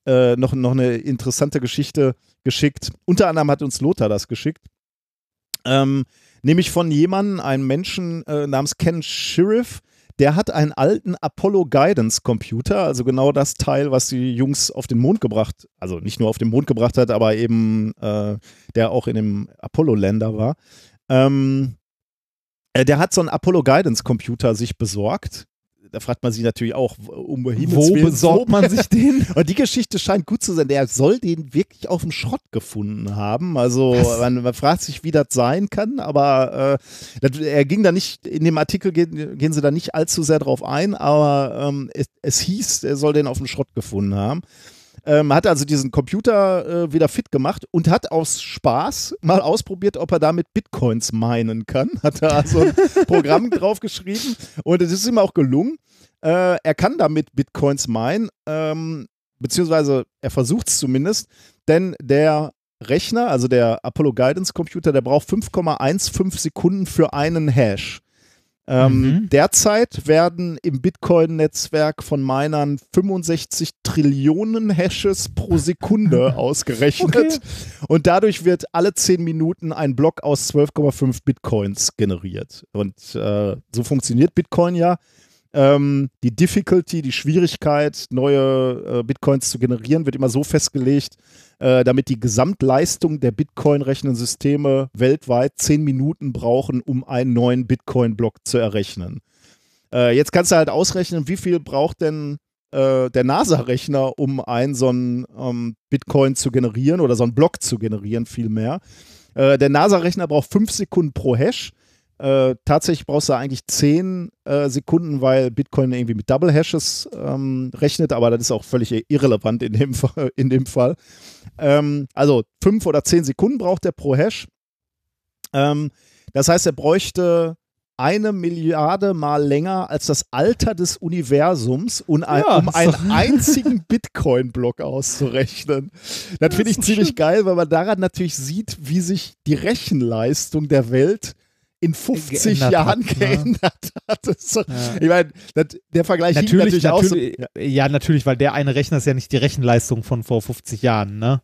äh, noch, noch eine interessante Geschichte geschickt. Unter anderem hat uns Lothar das geschickt. Ähm, nämlich von jemandem, einem Menschen äh, namens Ken Sheriff, der hat einen alten Apollo Guidance Computer, also genau das Teil, was die Jungs auf den Mond gebracht, also nicht nur auf den Mond gebracht hat, aber eben äh, der auch in dem Apollo-Länder war. Ähm, äh, der hat so einen Apollo Guidance Computer sich besorgt da fragt man sich natürlich auch, um Himmels Wo Willen, besorgt man sich den? Und die Geschichte scheint gut zu sein. Der soll den wirklich auf dem Schrott gefunden haben. Also man, man, fragt sich, wie das sein kann, aber äh, er ging da nicht, in dem Artikel gehen, gehen sie da nicht allzu sehr drauf ein, aber ähm, es, es hieß, er soll den auf dem Schrott gefunden haben. Ähm, hat also diesen Computer äh, wieder fit gemacht und hat aus Spaß mal ausprobiert, ob er damit Bitcoins meinen kann. Hat er also ein Programm drauf geschrieben und es ist ihm auch gelungen. Äh, er kann damit Bitcoins meinen, ähm, beziehungsweise er versucht es zumindest, denn der Rechner, also der Apollo Guidance Computer, der braucht 5,15 Sekunden für einen Hash. Ähm, mhm. Derzeit werden im Bitcoin-Netzwerk von Minern 65 Trillionen Hashes pro Sekunde ausgerechnet. Okay. Und dadurch wird alle 10 Minuten ein Block aus 12,5 Bitcoins generiert. Und äh, so funktioniert Bitcoin ja. Ähm, die Difficulty, die Schwierigkeit, neue äh, Bitcoins zu generieren, wird immer so festgelegt, äh, damit die Gesamtleistung der Bitcoin-Rechensysteme weltweit zehn Minuten brauchen, um einen neuen Bitcoin-Block zu errechnen. Äh, jetzt kannst du halt ausrechnen, wie viel braucht denn äh, der NASA-Rechner, um einen so einen ähm, Bitcoin zu generieren oder so einen Block zu generieren, vielmehr. Äh, der NASA-Rechner braucht fünf Sekunden pro Hash. Äh, tatsächlich brauchst du eigentlich 10 äh, Sekunden, weil Bitcoin irgendwie mit Double Hashes ähm, rechnet, aber das ist auch völlig irrelevant in dem, in dem Fall. Ähm, also 5 oder 10 Sekunden braucht er pro Hash. Ähm, das heißt, er bräuchte eine Milliarde mal länger als das Alter des Universums, um, ja, um einen einzigen Bitcoin-Block auszurechnen. Das finde ich ziemlich schön. geil, weil man daran natürlich sieht, wie sich die Rechenleistung der Welt in 50 Jahren hat, ne? geändert hat. So, ja. Ich meine, der Vergleich natürlich, natürlich, natürlich auch so, ja. ja, natürlich, weil der eine Rechner ist ja nicht die Rechenleistung von vor 50 Jahren, ne?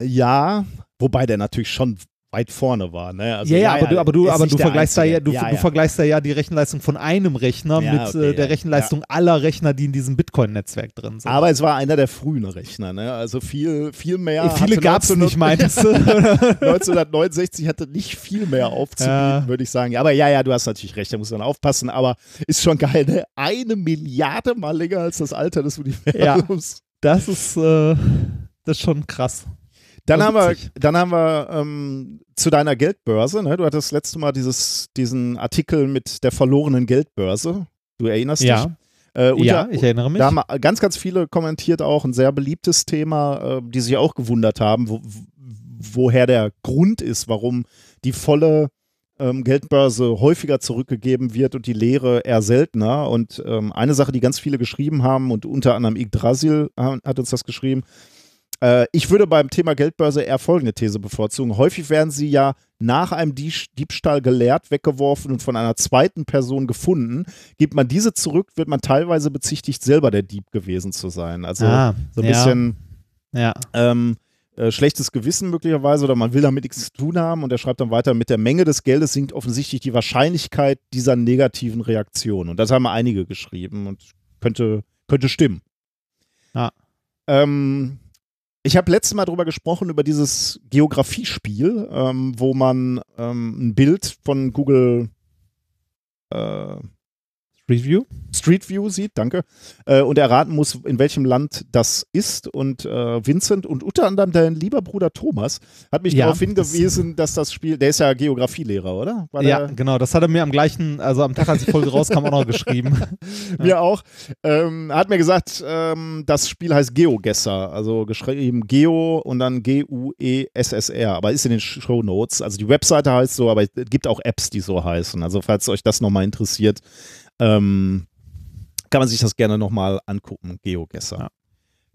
Ja, wobei der natürlich schon weit vorne war. Ne? Also, ja, ja, aber du, aber du, aber du vergleichst da ja, du, ja, du vergleichst da ja die Rechenleistung von einem Rechner mit okay, äh, der Rechenleistung aller Rechner, die in diesem Bitcoin-Netzwerk drin sind. Aber es war einer der frühen Rechner, ne? Also viel, viel mehr. Viele gab es nicht, meintest du? 1969 hatte nicht viel mehr aufzubieten, würde ich sagen. Aber ja, ja, du hast natürlich recht, da muss man aufpassen, aber ist schon geil, ne? Eine Milliarde mal länger als das Alter des Universums. Ja, das ist, äh, das ist schon krass. Dann haben, wir, dann haben wir ähm, zu deiner Geldbörse, ne? du hattest das letzte Mal dieses, diesen Artikel mit der verlorenen Geldbörse. Du erinnerst ja. dich? Äh, ja, ich erinnere mich. Da haben ganz, ganz viele kommentiert auch, ein sehr beliebtes Thema, äh, die sich auch gewundert haben, wo, woher der Grund ist, warum die volle ähm, Geldbörse häufiger zurückgegeben wird und die leere eher seltener. Und ähm, eine Sache, die ganz viele geschrieben haben und unter anderem Yggdrasil hat uns das geschrieben, äh, ich würde beim Thema Geldbörse eher folgende These bevorzugen. Häufig werden sie ja nach einem Diebstahl geleert, weggeworfen und von einer zweiten Person gefunden. Gibt man diese zurück, wird man teilweise bezichtigt, selber der Dieb gewesen zu sein. Also ah, so ein ja. bisschen ja. ähm, äh, schlechtes Gewissen möglicherweise oder man will damit nichts zu tun haben und er schreibt dann weiter, mit der Menge des Geldes sinkt offensichtlich die Wahrscheinlichkeit dieser negativen Reaktion. Und das haben einige geschrieben und könnte, könnte stimmen. Ja. Ähm, ich habe letztes Mal darüber gesprochen, über dieses Geografiespiel, ähm, wo man ähm, ein Bild von Google äh, Street View? Street View sieht, danke. Äh, und erraten muss, in welchem Land das ist. Und äh, Vincent und unter anderem dein lieber Bruder Thomas hat mich ja, darauf hingewiesen, das dass das Spiel, der ist ja Geografielehrer, oder? War ja, genau. Das hat er mir am gleichen, also am Tag, als die Folge rauskam, auch noch geschrieben. mir ja. auch. Ähm, hat mir gesagt, ähm, das Spiel heißt GeoGesser, also geschrieben Geo und dann G-U-E-S-S-R, aber ist in den Show Notes. Also die Webseite heißt so, aber es gibt auch Apps, die so heißen. Also falls euch das nochmal interessiert, ähm, kann man sich das gerne nochmal angucken, GeoGesser. Ja.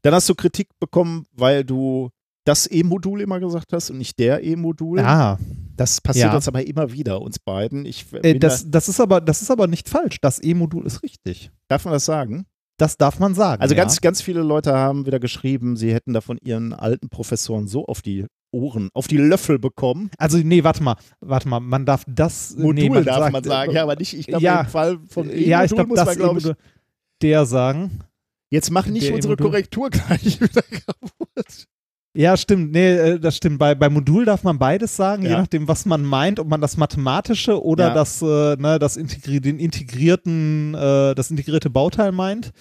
Dann hast du Kritik bekommen, weil du das E-Modul immer gesagt hast und nicht der E-Modul. Ah, Das passiert Ja. uns aber immer wieder, uns beiden. Ich äh, das, das, ist aber, das ist aber nicht falsch. Das E-Modul ist richtig. da, darf man das sagen? Das darf man sagen. Also ja. ganz, ganz viele Leute haben wieder geschrieben, sie hätten da von ihren alten Professoren so auf die Ohren, auf die Löffel bekommen. Also, nee, warte mal, warte mal, man darf das. Modul nee, man darf sagt, man sagen, ja, aber nicht, ich glaube, Ja. im Fall von E-Modul ja, ich glaube, muss das man, glaube ich, der sagen. jetzt mach nicht unsere E-Modul. Korrektur gleich wieder kaputt. Ja, stimmt. Nee, äh, das stimmt. Bei, bei Modul darf man beides sagen, je Ja. nachdem, was man meint, ob man das mathematische oder Ja. das, äh, ne, das integri den integrierten, äh, das integrierte Bauteil meint.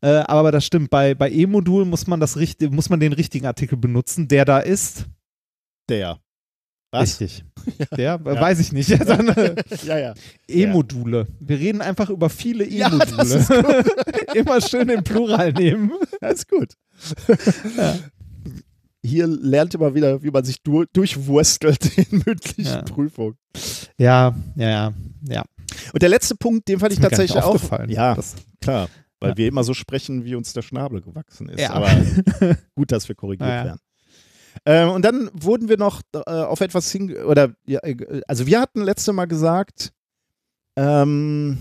Äh, aber das stimmt. Bei, bei E-Modul muss man das richtig, muss man den richtigen Artikel benutzen, der da ist. Der. Was? Richtig. Der, äh, Ja. weiß ich nicht. Äh, Ja, ja. E-Module. Wir reden einfach über viele Ja, E-Module. ist Immer schön im Plural nehmen. Das ist gut. Hier lernt immer wieder, wie man sich du durchwurstelt in mündlichen Ja. Prüfungen. Ja, ja, ja, ja. Und der letzte Punkt, den fand ich tatsächlich auch. aufgefallen. Ja, Das, klar. Weil Ja. wir immer so sprechen, wie uns der Schnabel gewachsen ist. Ja. Aber gut, dass wir korrigiert Ja, ja. werden. Ähm, und dann wurden wir noch äh, auf etwas hin, oder ja, äh, also wir hatten letzte Mal gesagt, ähm,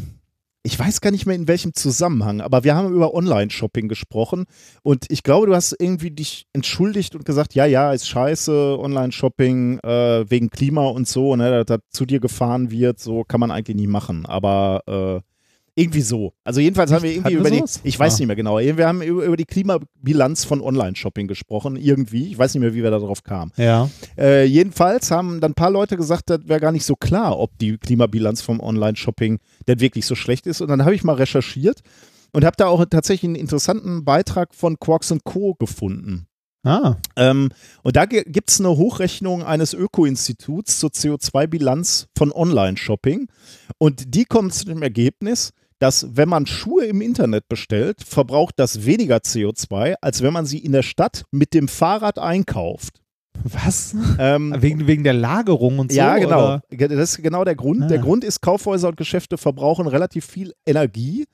ich weiß gar nicht mehr in welchem Zusammenhang, aber wir haben über Online-Shopping gesprochen und ich glaube, du hast irgendwie dich entschuldigt und gesagt, ja, ja, ist scheiße, Online-Shopping äh, wegen Klima und so, ne, dass das zu dir gefahren wird, so kann man eigentlich nie machen, aber äh, irgendwie so. Also jedenfalls haben wir irgendwie über die, ich weiß Ah. nicht mehr genau, wir haben über, über die Klimabilanz von Online-Shopping gesprochen, irgendwie, ich weiß nicht mehr, wie wir da drauf kamen. ja. Äh, jedenfalls haben dann ein paar Leute gesagt, das wäre gar nicht so klar, ob die Klimabilanz vom Online-Shopping denn wirklich so schlecht ist. Und dann habe ich mal recherchiert und habe da auch tatsächlich einen interessanten Beitrag von Quarks Co. gefunden. Ah, Ähm, und da gibt es eine Hochrechnung eines Öko-Instituts zur CO2-Bilanz von Online-Shopping. Und die kommt zu dem Ergebnis, dass wenn man Schuhe im Internet bestellt, verbraucht das weniger CO2, als wenn man sie in der Stadt mit dem Fahrrad einkauft. was? Ähm, Wegen, wegen der Lagerung und so? ja, genau. Oder? Das ist genau der Grund. Ah. Der Grund ist, Kaufhäuser und Geschäfte verbrauchen relativ viel Energie,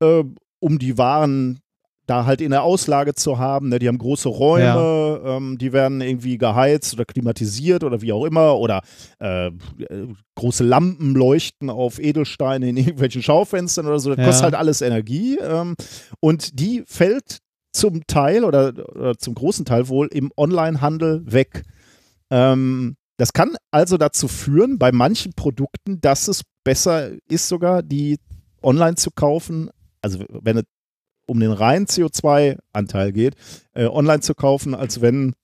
äh, um die Waren da halt in der Auslage zu haben. Ne? Die haben große Räume, ähm, die werden irgendwie geheizt oder klimatisiert oder wie auch immer. Oder äh, große Lampen leuchten auf Edelsteine in irgendwelchen Schaufenstern oder so. Das Ja. kostet halt alles Energie. Ähm, und die fällt zum Teil oder, oder zum großen Teil wohl im Onlinehandel weg. Ähm, das kann also dazu führen, bei manchen Produkten, dass es besser ist, sogar die online zu kaufen. Also wenn es um den reinen CO2-Anteil geht, äh, online zu kaufen, als wenn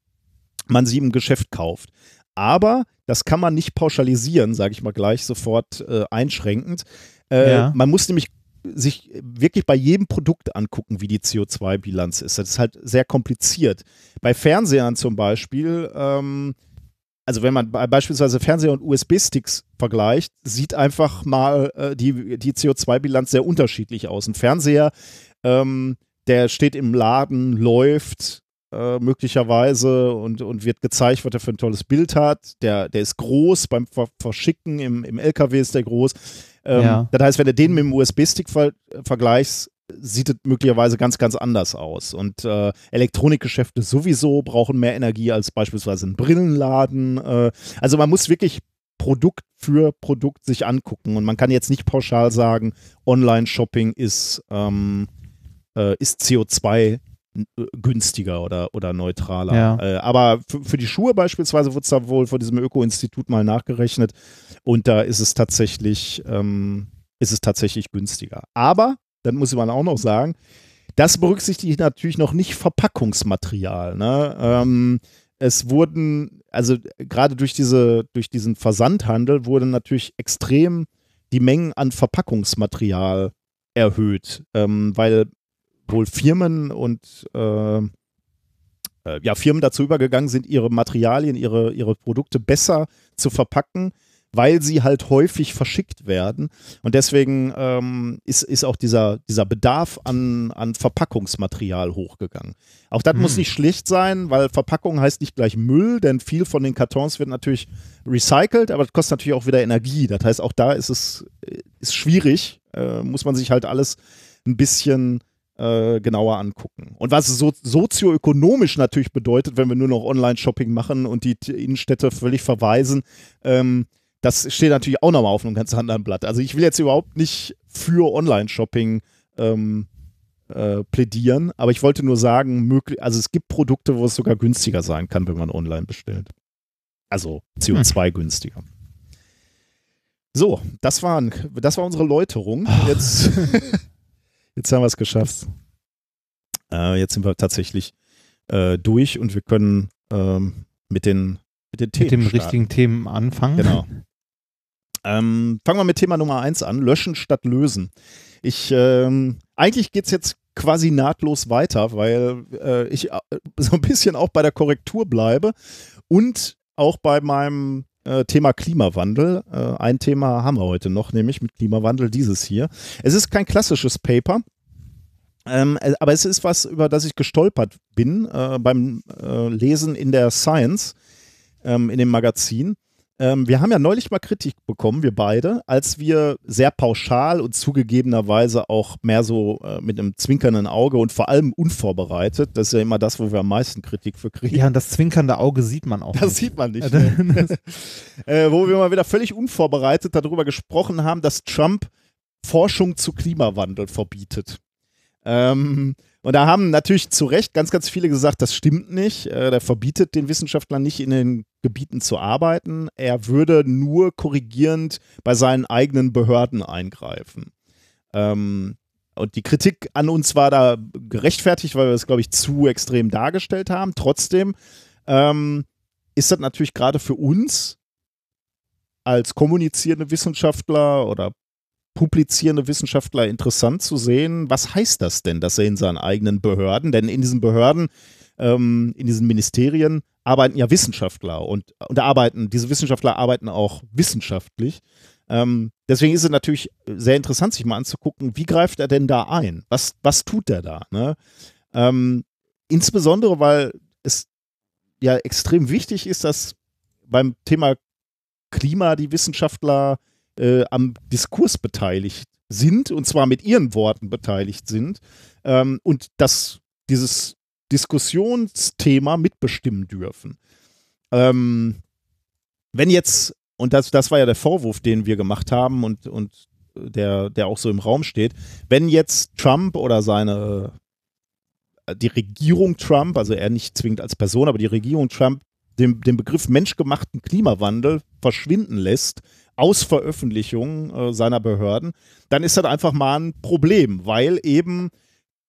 man sie im Geschäft kauft. Aber das kann man nicht pauschalisieren, sage ich mal gleich sofort äh, einschränkend. Äh, Ja. Man muss nämlich sich wirklich bei jedem Produkt angucken, wie die CO2-Bilanz ist. Das ist halt sehr kompliziert. Bei Fernsehern zum Beispiel, ähm, also wenn man be- beispielsweise Fernseher und USB-Sticks vergleicht, sieht einfach mal äh, die, die CO2-Bilanz sehr unterschiedlich aus. Ein Fernseher, ähm, der steht im Laden, läuft äh, möglicherweise und, und wird gezeigt, was er für ein tolles Bild hat. Der, der ist groß, beim Ver Verschicken im, im LKW ist der groß. Ähm, Ja. Das heißt, wenn du den mit dem USB-Stick ver vergleichst, sieht es möglicherweise ganz, ganz anders aus. Und äh, Elektronikgeschäfte sowieso brauchen mehr Energie als beispielsweise ein Brillenladen. Äh, also man muss wirklich Produkt für Produkt sich angucken. Und man kann jetzt nicht pauschal sagen, Online-Shopping ist, ähm, äh, ist CO2 n- äh, günstiger oder, oder neutraler. Ja. Äh, aber für, die Schuhe beispielsweise wird es da wohl von diesem Öko-Institut mal nachgerechnet und da ist es tatsächlich, ähm, ist es tatsächlich günstiger. Aber, dann muss man auch noch sagen, das berücksichtigt natürlich noch nicht Verpackungsmaterial. Ne? Ähm, es wurden, also gerade durch, diese, durch diesen Versandhandel wurden natürlich extrem die Mengen an Verpackungsmaterial erhöht, ähm, weil wohl Firmen und äh, äh, ja, Firmen dazu übergegangen sind, ihre Materialien, ihre, ihre Produkte besser zu verpacken, weil sie halt häufig verschickt werden. Und deswegen ähm, ist, ist auch dieser, dieser Bedarf an, an Verpackungsmaterial hochgegangen. Auch das Hm. muss nicht schlecht sein, weil Verpackung heißt nicht gleich Müll, denn viel von den Kartons wird natürlich recycelt, aber das kostet natürlich auch wieder Energie. Das heißt, auch da ist es ist schwierig, äh, muss man sich halt alles ein bisschen äh, genauer angucken. Und was es so sozioökonomisch natürlich bedeutet, wenn wir nur noch Online-Shopping machen und die Innenstädte völlig verweisen, ähm, das steht natürlich auch nochmal auf einem ganz anderen Blatt. Also ich will jetzt überhaupt nicht für Online-Shopping ähm, äh, plädieren, aber ich wollte nur sagen, möglich, also es gibt Produkte, wo es sogar günstiger sein kann, wenn man online bestellt. Also CO2 hm. günstiger. So, das, waren, das war unsere Läuterung. Jetzt, jetzt haben wir es geschafft. Äh, jetzt sind wir tatsächlich äh, durch und wir können ähm, mit den, mit den Themen. Mit den richtigen Themen anfangen. Genau. Ähm, fangen wir mit Thema Nummer eins an: Löschen statt Lösen. Ich, ähm, eigentlich geht es jetzt quasi nahtlos weiter, weil äh, ich äh, so ein bisschen auch bei der Korrektur bleibe und auch bei meinem äh, Thema Klimawandel. Äh, ein Thema haben wir heute noch, nämlich mit Klimawandel dieses hier. Es ist kein klassisches Paper, ähm, äh, aber es ist was, über das ich gestolpert bin äh, beim äh, Lesen in der Science, ähm, in dem Magazin. Ähm, wir haben ja neulich mal Kritik bekommen, wir beide, als wir sehr pauschal und zugegebenerweise auch mehr so äh, mit einem zwinkernden Auge und vor allem unvorbereitet, das ist ja immer das, wo wir am meisten Kritik für kriegen. Ja, und das zwinkernde Auge sieht man auch. Das nicht. sieht man nicht. Ne? äh, wo wir mal wieder völlig unvorbereitet darüber gesprochen haben, dass Trump Forschung zu Klimawandel verbietet. Ähm, und da haben natürlich zu Recht ganz, ganz viele gesagt, das stimmt nicht. Äh, der verbietet den Wissenschaftlern nicht in den Gebieten zu arbeiten. Er würde nur korrigierend bei seinen eigenen Behörden eingreifen. Ähm, und die Kritik an uns war da gerechtfertigt, weil wir es, glaube ich, zu extrem dargestellt haben. Trotzdem ähm, ist das natürlich gerade für uns als kommunizierende Wissenschaftler oder publizierende Wissenschaftler interessant zu sehen, was heißt das denn, dass er in seinen eigenen Behörden, denn in diesen Behörden, ähm, in diesen Ministerien arbeiten ja Wissenschaftler und, und arbeiten, diese Wissenschaftler arbeiten auch wissenschaftlich. Ähm, deswegen ist es natürlich sehr interessant, sich mal anzugucken, wie greift er denn da ein? Was, was tut er da? Ne? Ähm, insbesondere, weil es ja extrem wichtig ist, dass beim Thema Klima die Wissenschaftler äh, am Diskurs beteiligt sind und zwar mit ihren Worten beteiligt sind ähm, und dass dieses Diskussionsthema mitbestimmen dürfen. Ähm, wenn jetzt, und das, das war ja der Vorwurf, den wir gemacht haben und, und der, der auch so im Raum steht, wenn jetzt Trump oder seine die Regierung Trump, also er nicht zwingend als Person, aber die Regierung Trump den, den Begriff menschgemachten Klimawandel verschwinden lässt, aus Veröffentlichungen äh, seiner Behörden, dann ist das einfach mal ein Problem, weil eben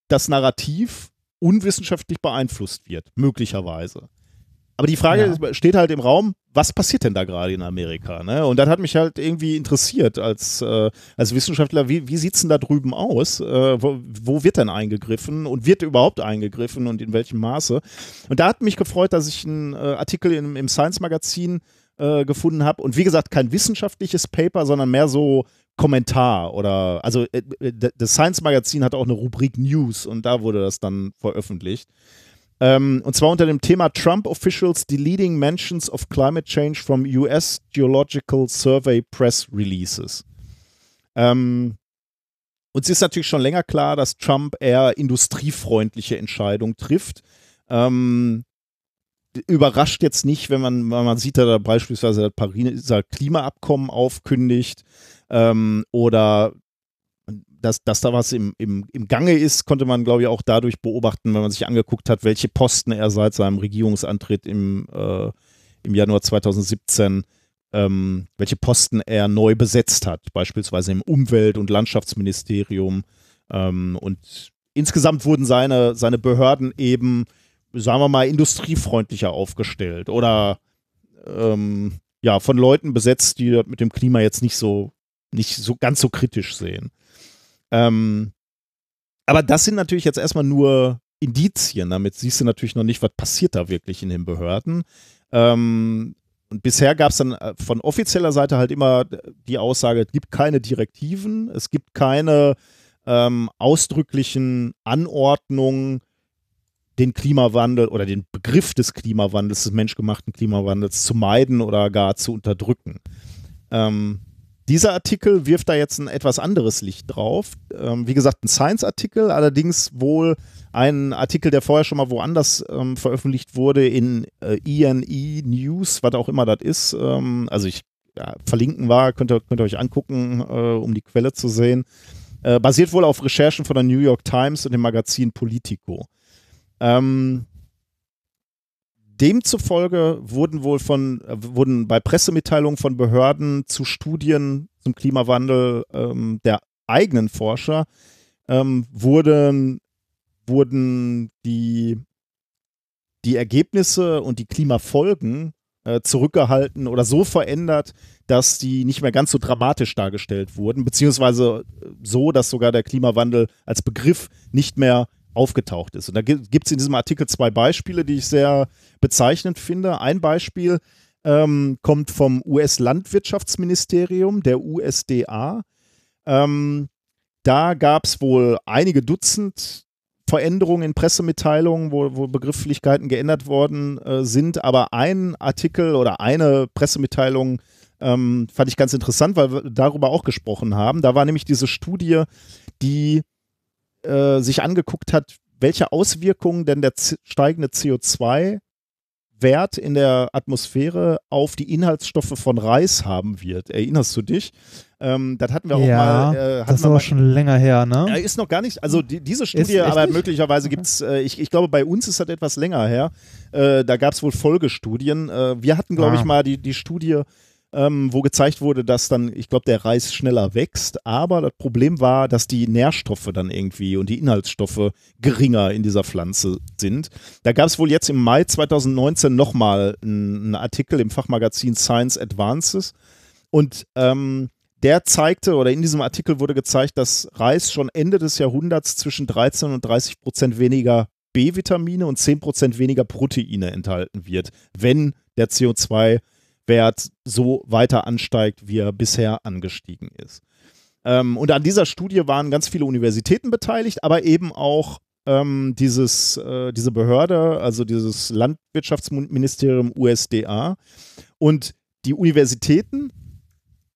das Narrativ unwissenschaftlich beeinflusst wird, möglicherweise. Aber die Frage ja. steht halt im Raum, was passiert denn da gerade in Amerika? Ne? Und das hat mich halt irgendwie interessiert als, äh, als Wissenschaftler, wie, wie sieht es denn da drüben aus? Äh, wo, wo, wird denn eingegriffen und wird überhaupt eingegriffen und in welchem Maße? Und da hat mich gefreut, dass ich einen äh, Artikel im, im Science Magazin äh, gefunden habe. Und wie gesagt, kein wissenschaftliches Paper, sondern mehr so Kommentar oder also äh, äh, das Science Magazin hat auch eine Rubrik News und da wurde das dann veröffentlicht. Ähm, und zwar unter dem Thema Trump Officials Deleting Mentions of Climate Change from US Geological Survey Press Releases. Ähm, uns ist natürlich schon länger klar, dass Trump eher industriefreundliche Entscheidungen trifft. Ähm, überrascht jetzt nicht, wenn man, wenn man sieht, dass er beispielsweise das Pariser Klimaabkommen aufkündigt ähm, oder dass, dass da was im, im, im Gange ist, konnte man, glaube ich, auch dadurch beobachten, wenn man sich angeguckt hat, welche Posten er seit seinem Regierungsantritt im, äh, im Januar 2017, ähm, welche Posten er neu besetzt hat, beispielsweise im Umwelt- und Landschaftsministerium. Ähm, und insgesamt wurden seine, seine Behörden eben sagen wir mal, industriefreundlicher aufgestellt oder ähm, ja, von Leuten besetzt, die mit dem Klima jetzt nicht so, nicht so ganz so kritisch sehen. Ähm, aber das sind natürlich jetzt erstmal nur Indizien. Damit siehst du natürlich noch nicht, was passiert da wirklich in den Behörden. Ähm, und bisher gab es dann äh, von offizieller Seite halt immer die Aussage, es gibt keine Direktiven, es gibt keine ähm, ausdrücklichen Anordnungen, den Klimawandel oder den Begriff des Klimawandels, des menschgemachten Klimawandels zu meiden oder gar zu unterdrücken. Ähm, dieser Artikel wirft da jetzt ein etwas anderes Licht drauf. Ähm, wie gesagt, ein Science-Artikel, allerdings wohl ein Artikel, der vorher schon mal woanders ähm, veröffentlicht wurde, in äh, ENE News, was auch immer das ist. Ähm, also ich ja, verlinken war, könnt ihr, könnt ihr euch angucken, äh, um die Quelle zu sehen. Äh, basiert wohl auf Recherchen von der New York Times und dem Magazin Politico. Ähm, Demzufolge wurden wohl von, äh, wurden bei Pressemitteilungen von Behörden zu Studien zum Klimawandel ähm, der eigenen Forscher ähm, wurden, wurden die, die Ergebnisse und die Klimafolgen äh, zurückgehalten oder so verändert, dass die nicht mehr ganz so dramatisch dargestellt wurden, beziehungsweise so, dass sogar der Klimawandel als Begriff nicht mehr aufgetaucht ist. Und da gibt es in diesem Artikel zwei Beispiele, die ich sehr bezeichnend finde. Ein Beispiel ähm, kommt vom US-Landwirtschaftsministerium, der USDA. Ähm, da gab es wohl einige Dutzend Veränderungen in Pressemitteilungen, wo, wo Begrifflichkeiten geändert worden äh, sind. Aber ein Artikel oder eine Pressemitteilung ähm, fand ich ganz interessant, weil wir darüber auch gesprochen haben. Da war nämlich diese Studie, die äh, sich angeguckt hat, welche Auswirkungen denn der steigende CO2-Wert in der Atmosphäre auf die Inhaltsstoffe von Reis haben wird. Erinnerst du dich? Ähm, das hatten wir auch ja, mal. Äh, das ist aber schon länger her, ne? Ist noch gar nicht, also die, diese Studie, aber nicht? möglicherweise gibt es, äh, ich, ich glaube, bei uns ist das etwas länger her. Äh, da gab es wohl Folgestudien. Äh, wir hatten, glaube ah. ich, mal die, die Studie ähm, wo gezeigt wurde, dass dann, ich glaube, der Reis schneller wächst. Aber das Problem war, dass die Nährstoffe dann irgendwie und die Inhaltsstoffe geringer in dieser Pflanze sind. Da gab es wohl jetzt im Mai 2019 nochmal einen Artikel im Fachmagazin Science Advances. Und ähm, der zeigte, oder in diesem Artikel wurde gezeigt, dass Reis schon Ende des Jahrhunderts zwischen 13 und 30 Prozent weniger B-Vitamine und 10 Prozent weniger Proteine enthalten wird, wenn der CO2 Wert so weiter ansteigt, wie er bisher angestiegen ist. Ähm, und an dieser Studie waren ganz viele Universitäten beteiligt, aber eben auch ähm, dieses, äh, diese Behörde, also dieses Landwirtschaftsministerium USDA. Und die Universitäten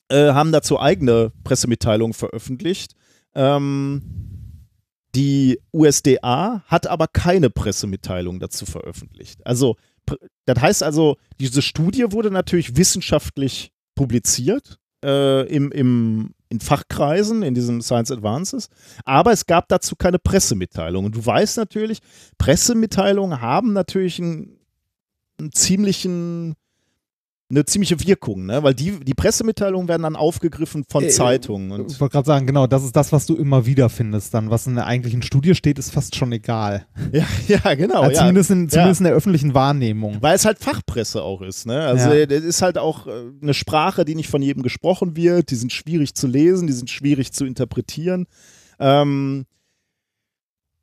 äh, haben dazu eigene Pressemitteilungen veröffentlicht. Ähm, die USDA hat aber keine Pressemitteilung dazu veröffentlicht. Also das heißt also, diese Studie wurde natürlich wissenschaftlich publiziert äh, im, im, in Fachkreisen, in diesem Science Advances, aber es gab dazu keine Pressemitteilung. Und du weißt natürlich, Pressemitteilungen haben natürlich einen, einen ziemlichen eine ziemliche Wirkung, ne? weil die, die Pressemitteilungen werden dann aufgegriffen von äh, Zeitungen. Und ich wollte gerade sagen, genau, das ist das, was du immer wieder findest. Dann, was in der eigentlichen Studie steht, ist fast schon egal. Ja, ja genau. Also ja. Zumindest, in, zumindest ja. in der öffentlichen Wahrnehmung. Weil es halt Fachpresse auch ist. Ne? Also das ist halt auch äh, eine Sprache, die nicht von jedem gesprochen wird. Die sind schwierig zu lesen, die sind schwierig zu interpretieren. Ähm,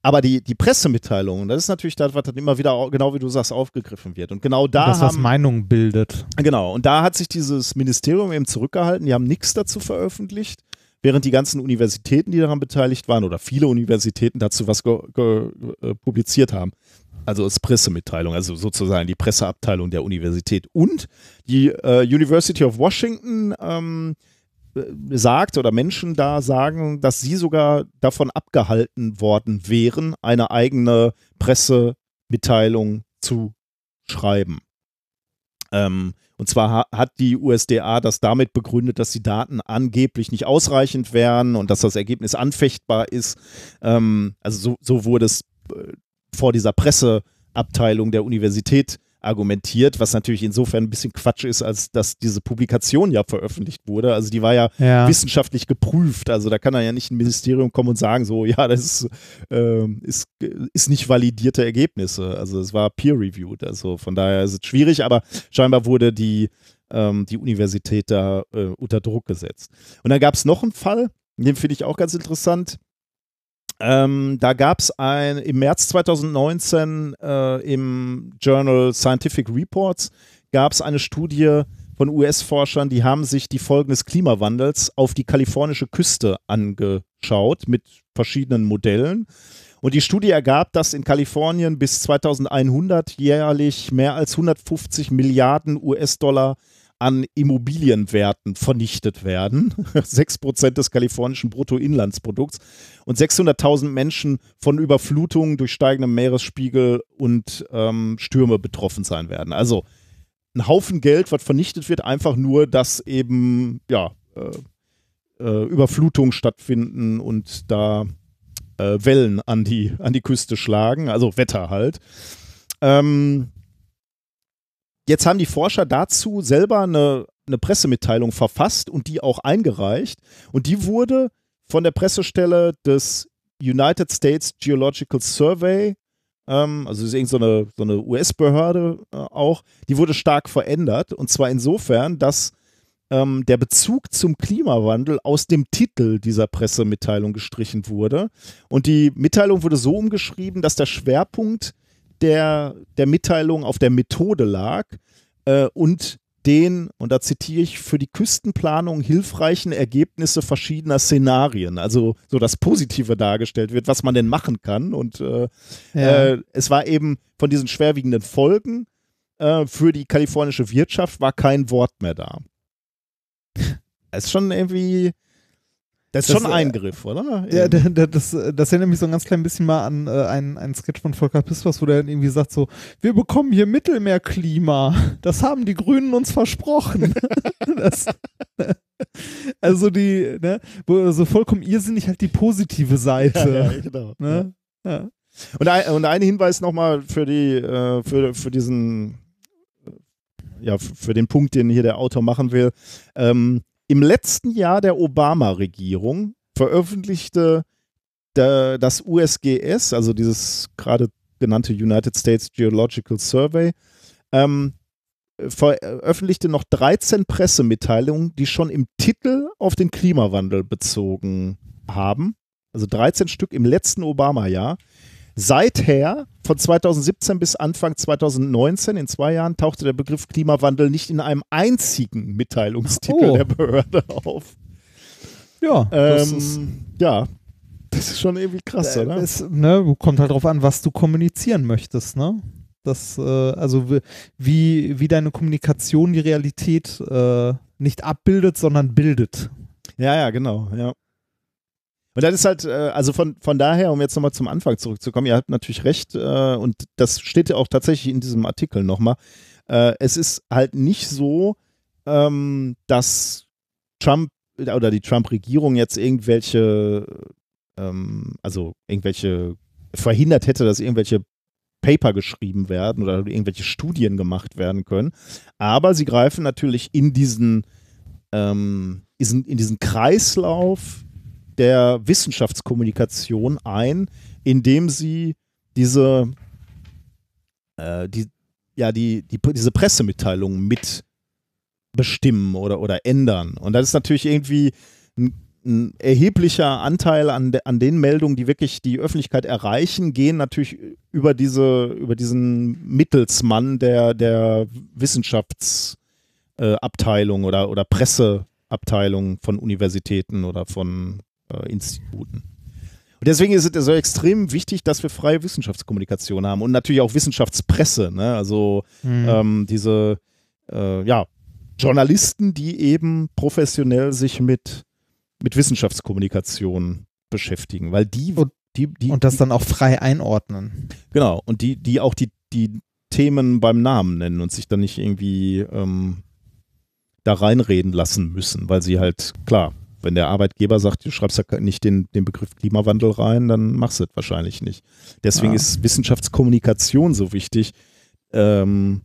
aber die, die Pressemitteilungen, das ist natürlich das, was dann immer wieder, genau wie du sagst, aufgegriffen wird. Und genau da. Das, was Meinung bildet. Genau. Und da hat sich dieses Ministerium eben zurückgehalten. Die haben nichts dazu veröffentlicht, während die ganzen Universitäten, die daran beteiligt waren, oder viele Universitäten dazu was äh, publiziert haben. Also als Pressemitteilung, also sozusagen die Presseabteilung der Universität. Und die äh, University of Washington ähm, sagt oder Menschen da sagen, dass sie sogar davon abgehalten worden wären, eine eigene Pressemitteilung zu schreiben. Ähm, und zwar hat die USDA das damit begründet, dass die Daten angeblich nicht ausreichend wären und dass das Ergebnis anfechtbar ist. Ähm, also so, so wurde es äh, vor dieser Presseabteilung der Universität argumentiert, was natürlich insofern ein bisschen Quatsch ist, als dass diese Publikation ja veröffentlicht wurde. Also die war ja, ja. wissenschaftlich geprüft. Also da kann dann ja nicht ein Ministerium kommen und sagen, so, ja, das ist, äh, ist, ist nicht validierte Ergebnisse. Also es war peer-reviewed. Also von daher ist es schwierig, aber scheinbar wurde die, ähm, die Universität da äh, unter Druck gesetzt. Und dann gab es noch einen Fall, den finde ich auch ganz interessant. Ähm, da gab es im März 2019 äh, im Journal Scientific Reports gab es eine Studie von US-Forschern, die haben sich die Folgen des Klimawandels auf die kalifornische Küste angeschaut mit verschiedenen Modellen. Und die Studie ergab, dass in Kalifornien bis 2100 jährlich mehr als 150 Milliarden US-Dollar an Immobilienwerten vernichtet werden. 6% des kalifornischen Bruttoinlandsprodukts und 600.000 Menschen von Überflutungen durch steigenden Meeresspiegel und ähm, Stürme betroffen sein werden. Also ein Haufen Geld, was vernichtet wird, einfach nur, dass eben ja, äh, äh, Überflutungen stattfinden und da äh, Wellen an die, an die Küste schlagen, also Wetter halt. Ähm, Jetzt haben die Forscher dazu selber eine, eine Pressemitteilung verfasst und die auch eingereicht. Und die wurde von der Pressestelle des United States Geological Survey, ähm, also ist irgendeine so eine, US-Behörde äh, auch, die wurde stark verändert. Und zwar insofern, dass ähm, der Bezug zum Klimawandel aus dem Titel dieser Pressemitteilung gestrichen wurde. Und die Mitteilung wurde so umgeschrieben, dass der Schwerpunkt der, der Mitteilung auf der Methode lag äh, und den, und da zitiere ich, für die Küstenplanung hilfreichen Ergebnisse verschiedener Szenarien, also so das Positive dargestellt wird, was man denn machen kann. Und äh, ja. äh, es war eben von diesen schwerwiegenden Folgen äh, für die kalifornische Wirtschaft war kein Wort mehr da. Es ist schon irgendwie, das ist das, schon ein Eingriff, oder? Ja, das, das erinnert mich so ein ganz klein bisschen mal an äh, einen, einen Sketch von Volker Pispers, wo der irgendwie sagt so, wir bekommen hier Mittelmeerklima. Das haben die Grünen uns versprochen. das, also die, ne, so vollkommen irrsinnig halt die positive Seite. Ja, ja genau. Ne? Ja. Und, ein, und ein Hinweis nochmal für die, äh, für, für diesen, ja, für den Punkt, den hier der Autor machen will. Ähm, im letzten Jahr der Obama-Regierung veröffentlichte das USGS, also dieses gerade genannte United States Geological Survey, ähm, veröffentlichte noch 13 Pressemitteilungen, die schon im Titel auf den Klimawandel bezogen haben. Also 13 Stück im letzten Obama-Jahr. Seither, von 2017 bis Anfang 2019, in zwei Jahren, tauchte der Begriff Klimawandel nicht in einem einzigen Mitteilungstitel oh. der Behörde auf. Ja, das ähm, ist, ja, das ist schon irgendwie krass, äh, oder? Es, ne, kommt halt darauf an, was du kommunizieren möchtest, ne? Das, äh, also wie, wie deine Kommunikation die Realität äh, nicht abbildet, sondern bildet. Ja, ja, genau, ja. Und das ist halt, äh, also von, von daher, um jetzt nochmal zum Anfang zurückzukommen, ihr habt natürlich recht, äh, und das steht ja auch tatsächlich in diesem Artikel nochmal. Äh, es ist halt nicht so, ähm, dass Trump oder die Trump-Regierung jetzt irgendwelche, ähm, also irgendwelche verhindert hätte, dass irgendwelche Paper geschrieben werden oder irgendwelche Studien gemacht werden können. Aber sie greifen natürlich in diesen, ähm, in diesen Kreislauf der Wissenschaftskommunikation ein, indem sie diese, äh, die, ja, die, die, diese Pressemitteilungen mit bestimmen oder, oder ändern. Und das ist natürlich irgendwie ein, ein erheblicher Anteil an, de, an den Meldungen, die wirklich die Öffentlichkeit erreichen, gehen natürlich über diese, über diesen Mittelsmann der, der Wissenschaftsabteilung äh, oder, oder Presseabteilung von Universitäten oder von äh, Instituten. Und deswegen ist es so extrem wichtig, dass wir freie Wissenschaftskommunikation haben und natürlich auch Wissenschaftspresse. Ne? Also mhm. ähm, diese äh, ja, Journalisten, die eben professionell sich mit, mit Wissenschaftskommunikation beschäftigen, weil die, und, die, die und das dann auch frei einordnen. Genau, und die, die auch die, die Themen beim Namen nennen und sich dann nicht irgendwie ähm, da reinreden lassen müssen, weil sie halt, klar, wenn der Arbeitgeber sagt, du schreibst ja nicht den, den Begriff Klimawandel rein, dann machst du es wahrscheinlich nicht. Deswegen ja. ist Wissenschaftskommunikation so wichtig, ähm,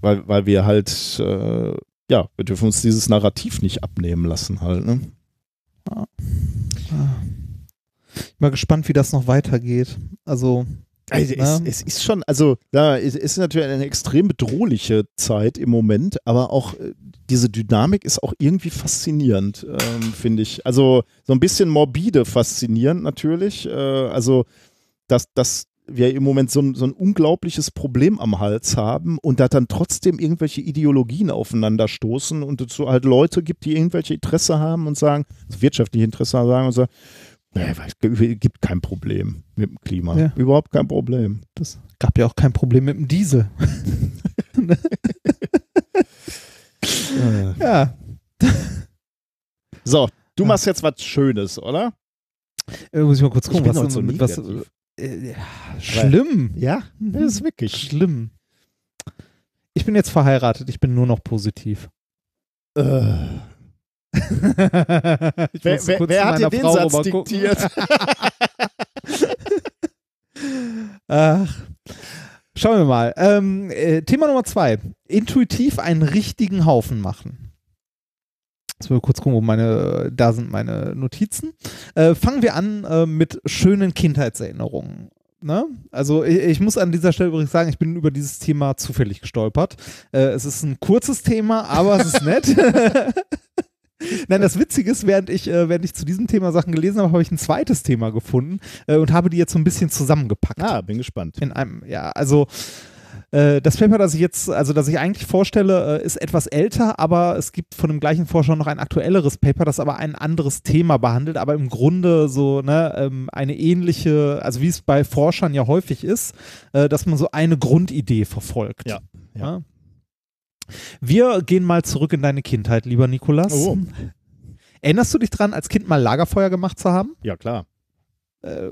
weil, weil wir halt, äh, ja, wir dürfen uns dieses Narrativ nicht abnehmen lassen halt. Ne? Ja. Ich bin mal gespannt, wie das noch weitergeht. Also also es, es, ist schon, also ja, es ist natürlich eine extrem bedrohliche Zeit im Moment, aber auch äh, diese Dynamik ist auch irgendwie faszinierend, ähm, finde ich. Also so ein bisschen morbide faszinierend natürlich. Äh, also, dass, dass wir im Moment so ein, so ein unglaubliches Problem am Hals haben und da dann trotzdem irgendwelche Ideologien aufeinanderstoßen und es so halt Leute gibt, die irgendwelche Interesse haben und sagen, also wirtschaftliche Interesse haben und sagen, es gibt kein Problem mit dem Klima. Ja. Überhaupt kein Problem. Das gab ja auch kein Problem mit dem Diesel. Ja. So, du machst jetzt was Schönes, oder? Äh, muss ich mal kurz gucken, was, so mit was äh, ja, schlimm. Ja, das ist wirklich. Schlimm. Ich bin jetzt verheiratet, ich bin nur noch positiv. Äh. Ich Wer, wer, wer hat dir den Frau Satz diktiert? Ach. Schauen wir mal. Ähm, äh, Thema Nummer zwei. Intuitiv einen richtigen Haufen machen. Jetzt mal kurz gucken, wo meine, da sind meine Notizen. Äh, fangen wir an äh, mit schönen Kindheitserinnerungen. Ne? Also ich, ich muss an dieser Stelle übrigens sagen, ich bin über dieses Thema zufällig gestolpert. Äh, es ist ein kurzes Thema, aber es ist nett. Nein, das Witzige ist, während ich, äh, während ich zu diesem Thema Sachen gelesen habe, habe ich ein zweites Thema gefunden äh, und habe die jetzt so ein bisschen zusammengepackt. ah, bin gespannt. In einem, ja, also äh, das Paper, das ich jetzt, also das ich eigentlich vorstelle, äh, ist etwas älter, aber es gibt von dem gleichen Forscher noch ein aktuelleres Paper, das aber ein anderes Thema behandelt, aber im Grunde so ne, ähm, eine ähnliche, also wie es bei Forschern ja häufig ist, äh, dass man so eine Grundidee verfolgt. Ja, ja. Ja. Wir gehen mal zurück in deine Kindheit, lieber Nikolas. Oh. Erinnerst du dich dran, als Kind mal Lagerfeuer gemacht zu haben? Ja, klar. Äh,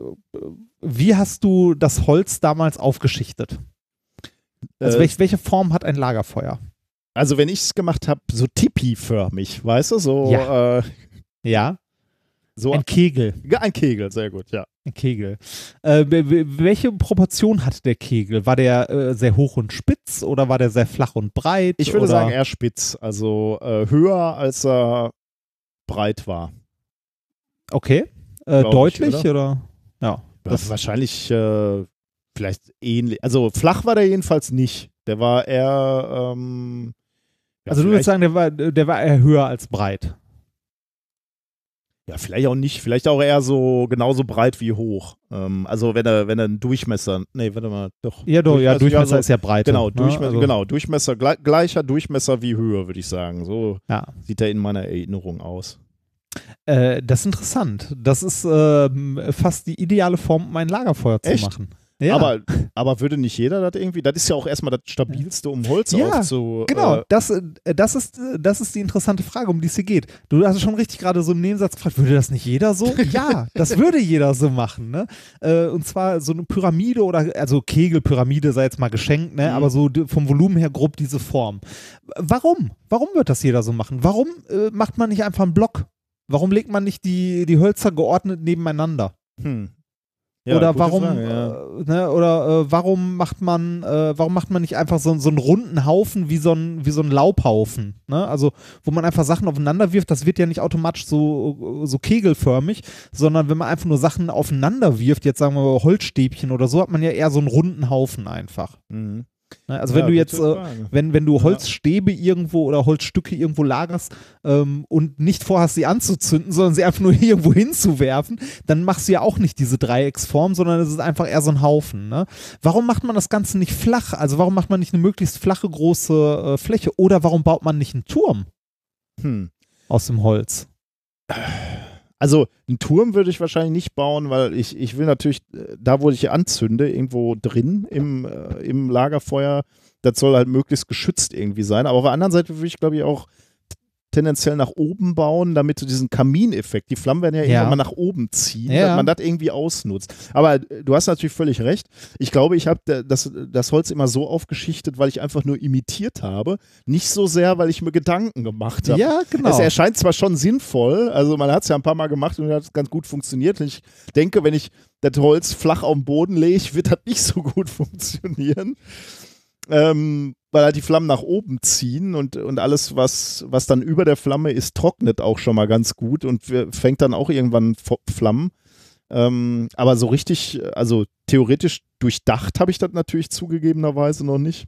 wie hast du das Holz damals aufgeschichtet? Also Äh, welch, welche Form hat ein Lagerfeuer? Also, wenn ich es gemacht habe, so Tipi-förmig, weißt du, so, äh, Ja, so ein Kegel. Ja, ein Kegel, sehr gut, ja. Kegel. Äh, we- we- welche Proportion hat der Kegel? War der äh, sehr hoch und spitz oder war der sehr flach und breit? Ich würde oder? sagen, eher spitz, also äh, höher, als er breit war. Okay. Äh, Glaub ich, deutlich oder? oder? Ja. Das, Wahrscheinlich äh, vielleicht ähnlich. Also flach war der jedenfalls nicht. Der war eher. Ähm, ja, also du würdest sagen, der war, der war eher höher als breit. Ja, vielleicht auch nicht. Vielleicht auch eher so genauso breit wie hoch. Ähm, also wenn er, wenn er einen Durchmesser. Nee, warte mal, doch. Ja, doch, ja, Durchmesser so- ist ja breit. Genau, Durchmesser, also, genau, Durchmesser, gle gleicher Durchmesser wie Höhe, würde ich sagen. So Ja. sieht er in meiner Erinnerung aus. Äh, das ist interessant. Das ist ähm, fast die ideale Form, um ein Lagerfeuer zu Echt? machen. Ja. Aber, aber würde nicht jeder das irgendwie? Das ist ja auch erstmal das Stabilste, um Holz Ja, aufzu. Genau, Äh, das, äh, das, ist, äh, das ist die interessante Frage, um die es hier geht. Du hast schon richtig gerade so im Nebensatz gefragt, würde das nicht jeder so? ja, das würde jeder so machen. Ne? Äh, und zwar so eine Pyramide oder, also Kegelpyramide sei jetzt mal geschenkt, ne? Mhm. aber so vom Volumen her grob diese Form. Warum? Warum wird das jeder so machen? Warum äh, macht man nicht einfach einen Block? Warum legt man nicht die, die Hölzer geordnet nebeneinander? hm. Ja, oder warum Frage, ja. äh, ne, oder äh, warum macht man äh, warum macht man nicht einfach so, so einen runden Haufen wie so ein wie so ein Laubhaufen ne? also wo man einfach Sachen aufeinander wirft das wird ja nicht automatisch so so kegelförmig sondern wenn man einfach nur Sachen aufeinander wirft jetzt sagen wir mal Holzstäbchen oder so hat man ja eher so einen runden Haufen einfach Mhm. Ne? also Ja, wenn du jetzt äh, wenn, wenn du Holzstäbe irgendwo oder Holzstücke irgendwo lagerst ähm, und nicht vorhast, sie anzuzünden, sondern sie einfach nur irgendwo hinzuwerfen, dann machst du ja auch nicht diese Dreiecksform, sondern es ist einfach eher so ein Haufen. Ne? Warum macht man das Ganze nicht flach? Also warum macht man nicht eine möglichst flache große äh, Fläche? Oder warum baut man nicht einen Turm Hm. aus dem Holz? Also einen Turm würde ich wahrscheinlich nicht bauen, weil ich, ich will natürlich, äh, da wo ich anzünde, irgendwo drin im, äh, im Lagerfeuer, das soll halt möglichst geschützt irgendwie sein. Aber auf der anderen Seite würde ich, glaube ich, auch tendenziell nach oben bauen, damit du diesen Kamineffekt, die Flammen werden ja, Ja. irgendwann mal nach oben ziehen, Ja. dass man das irgendwie ausnutzt. Aber äh, du hast natürlich völlig recht. Ich glaube, ich habe das, das Holz immer so aufgeschichtet, weil ich einfach nur imitiert habe. Nicht so sehr, weil ich mir Gedanken gemacht habe. Ja, genau. Es erscheint zwar schon sinnvoll, also man hat es ja ein paar Mal gemacht und hat ganz gut funktioniert. Ich denke, wenn ich das Holz flach auf den Boden lege, wird das nicht so gut funktionieren. Ähm, weil halt die Flammen nach oben ziehen und, und alles, was, was dann über der Flamme ist, trocknet auch schon mal ganz gut und fängt dann auch irgendwann Flammen. Ähm, aber so richtig, also theoretisch durchdacht habe ich das natürlich zugegebenerweise noch nicht.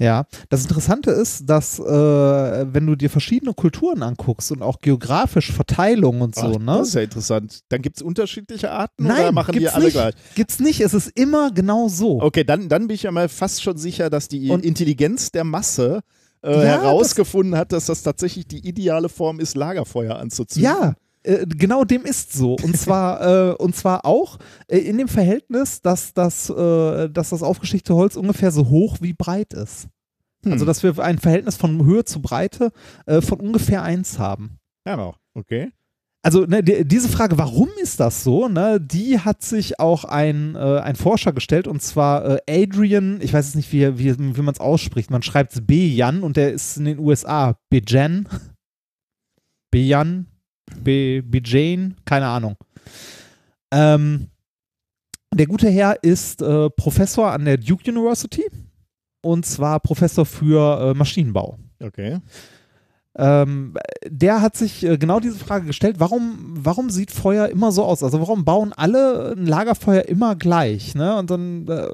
Ja, das Interessante ist, dass äh, wenn du dir verschiedene Kulturen anguckst und auch geografisch Verteilung und so, Ach, ne? Das ist ja interessant. Dann gibt es unterschiedliche Arten oder Nein, machen die alle nicht. gleich? Gibt's nicht, es ist immer genau so. Okay, dann, dann bin ich ja mal fast schon sicher, dass die Und- Intelligenz der Masse äh, Ja, herausgefunden hat, dass das tatsächlich die ideale Form ist, Lagerfeuer anzuzünden. Ja, äh, genau dem ist so. Und zwar, äh, und zwar auch äh, in dem Verhältnis, dass das, äh, dass das aufgeschichtete Holz ungefähr so hoch wie breit ist. Hm. Also, dass wir ein Verhältnis von Höhe zu Breite äh, von ungefähr 1 haben. Ja, noch. Okay. Also ne, die, diese Frage, warum ist das so, ne, die hat sich auch ein, ein Forscher gestellt und zwar Adrian, ich weiß jetzt nicht, wie, wie, wie man es ausspricht, man schreibt es Bejan und der ist in den USA, Bejan, Bejan, Be, Bejane, keine Ahnung. Ähm, der gute Herr ist äh, Professor an der Duke University und zwar Professor für äh, Maschinenbau. Okay. Ähm, der hat sich äh, genau diese Frage gestellt, warum, warum sieht Feuer immer so aus? Also warum bauen alle ein Lagerfeuer immer gleich? Ne? Und dann, äh,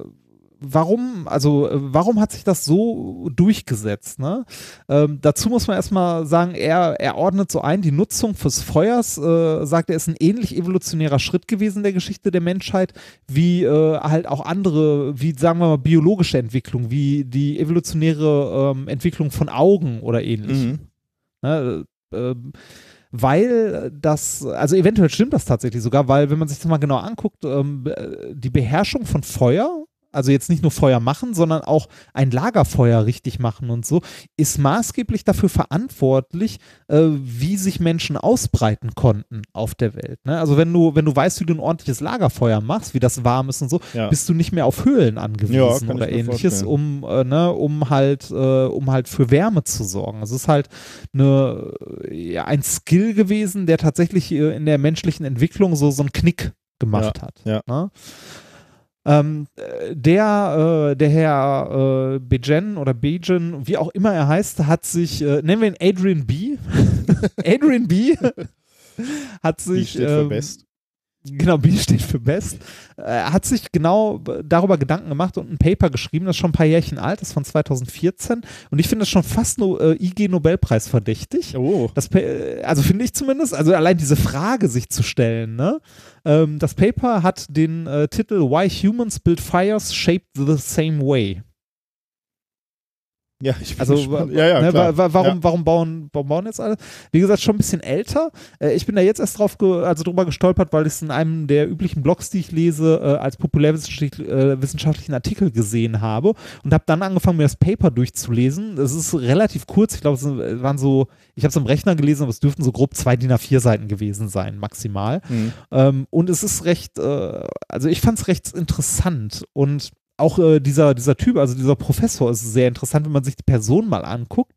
warum, also äh, warum hat sich das so durchgesetzt? Ne? Ähm, dazu muss man erstmal sagen, er, er ordnet so ein, die Nutzung fürs Feuers, äh, sagt er, ist ein ähnlich evolutionärer Schritt gewesen in der Geschichte der Menschheit, wie äh, halt auch andere, wie sagen wir mal, biologische Entwicklung, wie die evolutionäre ähm, Entwicklung von Augen oder ähnlich. Mhm. Ne, äh, weil das, also eventuell stimmt das tatsächlich sogar, weil wenn man sich das mal genau anguckt, ähm, äh, die Beherrschung von Feuer, also jetzt nicht nur Feuer machen, sondern auch ein Lagerfeuer richtig machen und so, ist maßgeblich dafür verantwortlich, äh, wie sich Menschen ausbreiten konnten auf der Welt. Ne? Also wenn du, wenn du weißt, wie du ein ordentliches Lagerfeuer machst, wie das warm ist und so, Ja. bist du nicht mehr auf Höhlen Ja, angewiesen ich oder ähnliches, um, äh, ne, um halt, äh, um halt für Wärme zu sorgen. Also es ist halt eine, ja, ein Skill gewesen, der tatsächlich äh, in der menschlichen Entwicklung so, so einen Knick gemacht hat. ja. Ne? Ähm, äh, der, äh, der Herr äh, Bejen oder Bejen, wie auch immer er heißt, hat sich, äh, nennen wir ihn Adrian B. Adrian B. hat Die sich steht für ähm, Best. Genau, B steht für Best. Er hat sich genau darüber Gedanken gemacht und ein Paper geschrieben, das ist schon ein paar Jährchen alt, das ist von 2014. Und ich finde das schon fast no, äh, IG-Nobelpreis verdächtig. Oh. Das, äh, also finde ich zumindest, also allein diese Frage sich zu stellen, ne? Ähm, das Paper hat den äh, Titel Why Humans Build Fires Shaped the Same Way. Ja, ich bin Also gespannt. ja, ja, ne, klar. wa- wa- warum, Ja. warum, bauen, warum bauen jetzt alle? Wie gesagt, schon ein bisschen älter. Äh, ich bin da jetzt erst drauf ge also drüber gestolpert, weil ich es in einem der üblichen Blogs, die ich lese, äh, als populärwissenschaftlichen äh, Artikel gesehen habe und habe dann angefangen, mir das Paper durchzulesen. Es ist relativ kurz. Ich glaube, es sind- waren so, ich habe es am Rechner gelesen, aber es dürften so grob zwei DIN A4 Seiten gewesen sein, maximal. Mhm. Ähm, und es ist recht, äh, also ich fand es recht interessant und auch äh, dieser, dieser Typ, also dieser Professor ist sehr interessant, wenn man sich die Person mal anguckt.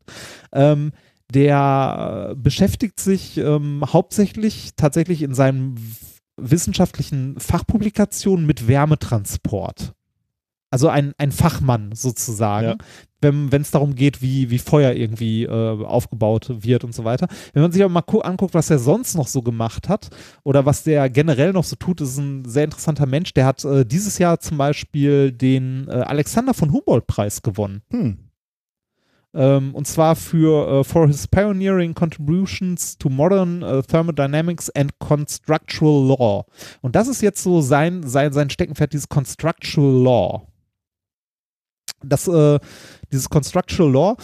Ähm, der beschäftigt sich ähm, hauptsächlich tatsächlich in seinen wissenschaftlichen Fachpublikationen mit Wärmetransport. Also ein, ein Fachmann sozusagen, Ja. Wenn es darum geht, wie, wie Feuer irgendwie äh, aufgebaut wird und so weiter. Wenn man sich aber mal gu- anguckt, was er sonst noch so gemacht hat oder was der generell noch so tut, ist ein sehr interessanter Mensch. Der hat äh, dieses Jahr zum Beispiel den äh, Alexander von Humboldt-Preis gewonnen. Hm. Ähm, und zwar für äh, for his pioneering contributions to modern äh, thermodynamics and constructual law. Und das ist jetzt so sein, sein, sein Steckenpferd, dieses constructual law. Das, äh, dieses constructual law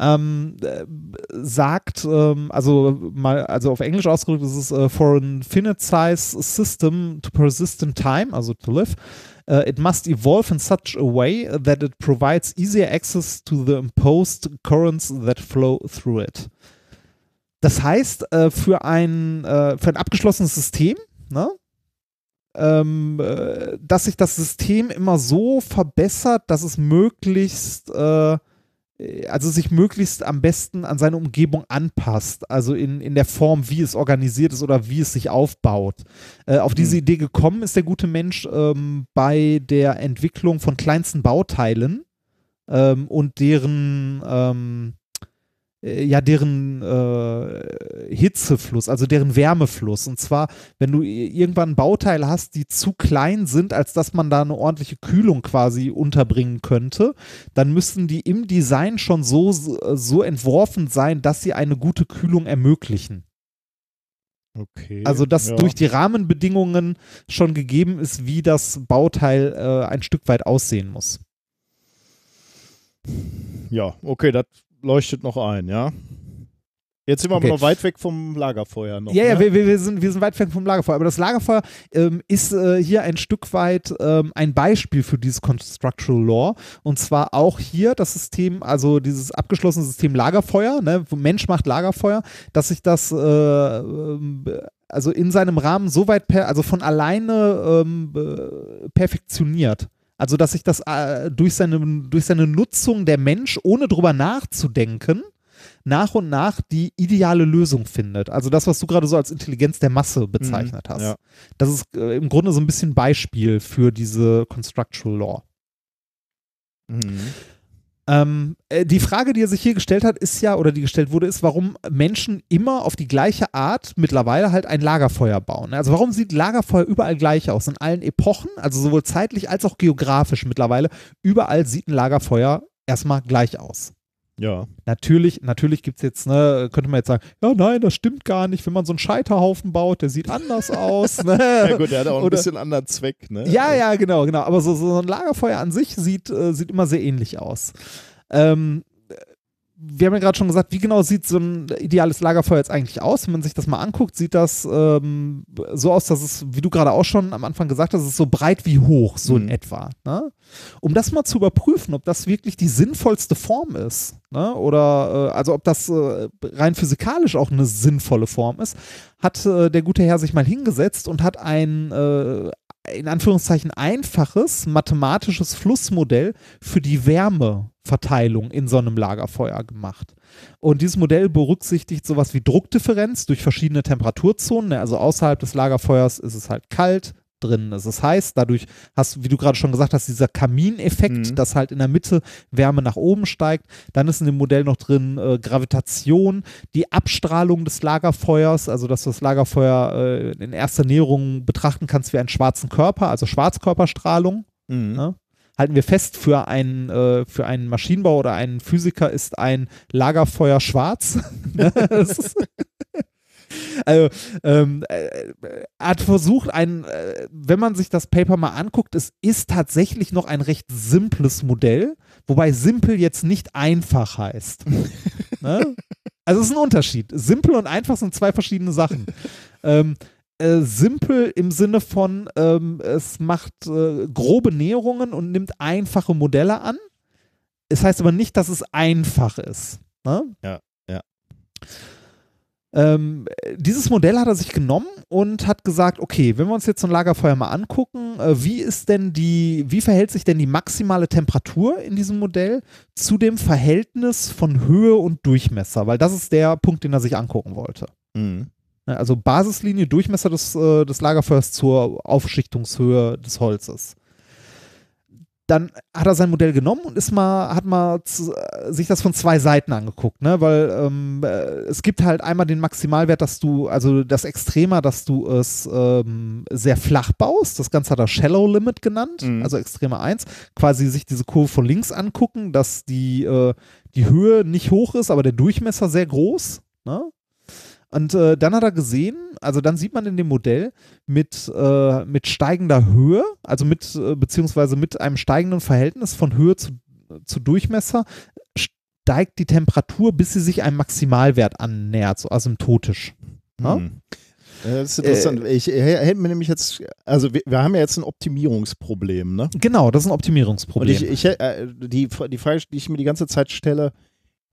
ähm, äh, sagt, ähm, also mal, also auf Englisch ausgedrückt ist es äh, for an finite size system to persist in time, also to live, uh, it must evolve in such a way that it provides easier access to the imposed currents that flow through it. Das heißt, äh, für, ein, äh, für ein abgeschlossenes System, ne, ähm, äh, dass sich das System immer so verbessert, dass es möglichst, äh, also sich möglichst am besten an seine Umgebung anpasst, also in, in der Form, wie es organisiert ist oder wie es sich aufbaut. Äh, auf diese Hm. Idee gekommen ist der gute Mensch ähm, bei der Entwicklung von kleinsten Bauteilen ähm, und deren ähm, äh, ja, deren äh, Hitzefluss, also deren Wärmefluss. Und zwar, wenn du irgendwann Bauteile hast, die zu klein sind, als dass man da eine ordentliche Kühlung quasi unterbringen könnte, dann müssten die im Design schon so, so entworfen sein, dass sie eine gute Kühlung ermöglichen. Okay. Also, dass ja. durch die Rahmenbedingungen schon gegeben ist, wie das Bauteil äh, ein Stück weit aussehen muss. Ja, okay, das leuchtet noch ein, ja. Jetzt sind wir Okay. aber noch weit weg vom Lagerfeuer noch. Ja, ja, ne? wir, wir, sind, wir sind weit weg vom Lagerfeuer. Aber das Lagerfeuer ähm, ist äh, hier ein Stück weit ähm, ein Beispiel für dieses Constructual Law. Und zwar auch hier das System, also dieses abgeschlossene System Lagerfeuer, ne, wo Mensch macht Lagerfeuer, dass sich das äh, ähm, also in seinem Rahmen so weit, per, also von alleine ähm, äh, perfektioniert. Also, dass sich das äh, durch, seine, durch seine Nutzung der Mensch, ohne drüber nachzudenken, nach und nach die ideale Lösung findet. Also das, was du gerade so als Intelligenz der Masse bezeichnet hast. ja. Das ist äh, im Grunde so ein bisschen Beispiel für diese Constructual Law. Mhm. Ähm, äh, die Frage, die er sich hier gestellt hat, ist ja, oder die gestellt wurde, ist, warum Menschen immer auf die gleiche Art mittlerweile halt ein Lagerfeuer bauen. Also warum sieht Lagerfeuer überall gleich aus? In allen Epochen, also sowohl zeitlich als auch geografisch mittlerweile, überall sieht ein Lagerfeuer erstmal gleich aus. Ja. Natürlich, natürlich gibt es jetzt, ne, könnte man jetzt sagen, ja, nein, das stimmt gar nicht. Wenn man so einen Scheiterhaufen baut, der sieht anders aus. Ne? ja, gut, der hat auch ein Oder- bisschen anderen Zweck, ne? Ja, ja, genau, genau. Aber so, so ein Lagerfeuer an sich sieht, äh, sieht immer sehr ähnlich aus. Ähm, wir haben ja gerade schon gesagt, wie genau sieht so ein ideales Lagerfeuer jetzt eigentlich aus? Wenn man sich das mal anguckt, sieht das ähm, so aus, dass es, wie du gerade auch schon am Anfang gesagt hast, es ist so breit wie hoch, so in Mhm. etwa. Ne? Um das mal zu überprüfen, ob das wirklich die sinnvollste Form ist, ne? oder äh, also ob das äh, rein physikalisch auch eine sinnvolle Form ist, hat äh, der gute Herr sich mal hingesetzt und hat ein äh, in Anführungszeichen einfaches mathematisches Flussmodell für die Wärmeverteilung in so einem Lagerfeuer gemacht. Und dieses Modell berücksichtigt sowas wie Druckdifferenz durch verschiedene Temperaturzonen. ne, Also außerhalb des Lagerfeuers ist es halt kalt, drinnen ist es heiß. Dadurch hast du, wie du gerade schon gesagt hast, dieser Kamineffekt, Mhm. dass halt in der Mitte Wärme nach oben steigt. Dann ist in dem Modell noch drin äh, Gravitation, die Abstrahlung des Lagerfeuers, also dass du das Lagerfeuer äh, in erster Näherung betrachten kannst wie einen schwarzen Körper, also Schwarzkörperstrahlung. Mhm. Ja. Halten wir fest, für einen, äh, für einen Maschinenbau oder einen Physiker ist ein Lagerfeuer schwarz. Also, ähm, äh, hat versucht, ein, äh, wenn man sich das Paper mal anguckt, es ist tatsächlich noch ein recht simples Modell, wobei simpel jetzt nicht einfach heißt. ne? Also es ist ein Unterschied. Simpel und einfach sind zwei verschiedene Sachen. ähm, äh, simpel im Sinne von, ähm, es macht äh, grobe Näherungen und nimmt einfache Modelle an. Es heißt aber nicht, dass es einfach ist. Ne? Ja. Ähm, äh, dieses Modell hat er sich genommen und hat gesagt, okay, wenn wir uns jetzt so ein Lagerfeuer mal angucken, äh, wie ist denn die, wie verhält sich denn die maximale Temperatur in diesem Modell zu dem Verhältnis von Höhe und Durchmesser? Weil das ist der Punkt, den er sich angucken wollte. Mhm. Also Basislinie, Durchmesser des, äh, des Lagerfeuers zur Aufschichtungshöhe des Holzes. Dann hat er sein Modell genommen und ist mal, hat mal zu, äh, sich das von zwei Seiten angeguckt, ne? Weil ähm, äh, es gibt halt einmal den Maximalwert, dass du, also das Extremer, dass du es ähm, sehr flach baust. Das Ganze hat er Shallow Limit genannt, Mhm. also Extreme 1. Quasi sich diese Kurve von links angucken, dass die, äh, die Höhe nicht hoch ist, aber der Durchmesser sehr groß. Ne? Und äh, dann hat er gesehen, also dann sieht man in dem Modell mit, äh, mit steigender Höhe, also mit, äh, beziehungsweise mit einem steigenden Verhältnis von Höhe zu, zu Durchmesser, steigt die Temperatur, bis sie sich einem Maximalwert annähert, so asymptotisch. Ja? Mhm. Ja, Das ist interessant. ich äh, hätte mir nämlich jetzt, also wir, wir haben ja jetzt ein Optimierungsproblem, ne? Genau, das ist ein Und Optimierungsproblem. ich, ich, äh, die, die Frage, die ich mir die ganze Zeit stelle,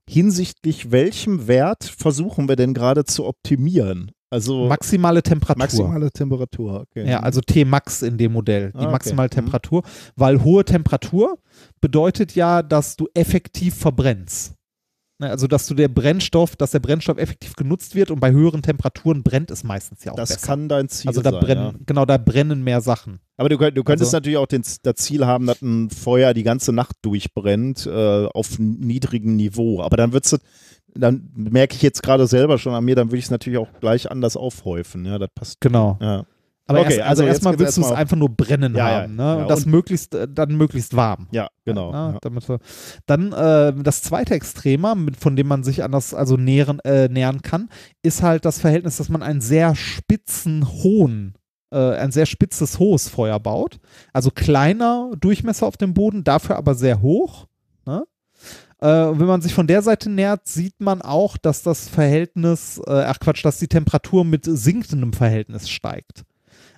hinsichtlich welchem Wert versuchen wir denn gerade zu optimieren? Also Maximale Temperatur. maximale Temperatur, okay. Ja, also T-Max in dem Modell, die Ah, okay. maximale Mhm. Temperatur, weil hohe Temperatur bedeutet ja, dass du effektiv verbrennst. Ne, Also, dass du der Brennstoff, dass der Brennstoff effektiv genutzt wird und bei höheren Temperaturen brennt es meistens ja auch das besser. kann dein Ziel also da sein. brennen, ja. genau, da brennen mehr Sachen. Aber du, du könntest Also- natürlich auch den, das Ziel haben, dass ein Feuer die ganze Nacht durchbrennt äh, auf niedrigem Niveau. Aber dann wird's, dann merke ich jetzt gerade selber schon an mir, dann würde ich es natürlich auch gleich anders aufhäufen. Ja, das passt. Genau. Ja. Aber Okay, erst, also, also erstmal willst du es einfach nur brennen Ja, ja, haben, ne? ja, und das und- möglichst, äh, dann möglichst warm. Ja, genau. Ja. damit dann äh, das zweite Extremer, mit, von dem man sich anders also nähern, äh, nähern kann, ist halt das Verhältnis, dass man einen sehr spitzen, hohen, äh, ein sehr spitzes, hohes Feuer baut. Also kleiner Durchmesser auf dem Boden, dafür aber sehr hoch. Ne? Äh, wenn man sich von der Seite nähert, sieht man auch, dass das Verhältnis, äh, ach Quatsch, dass die Temperatur mit sinkendem Verhältnis steigt.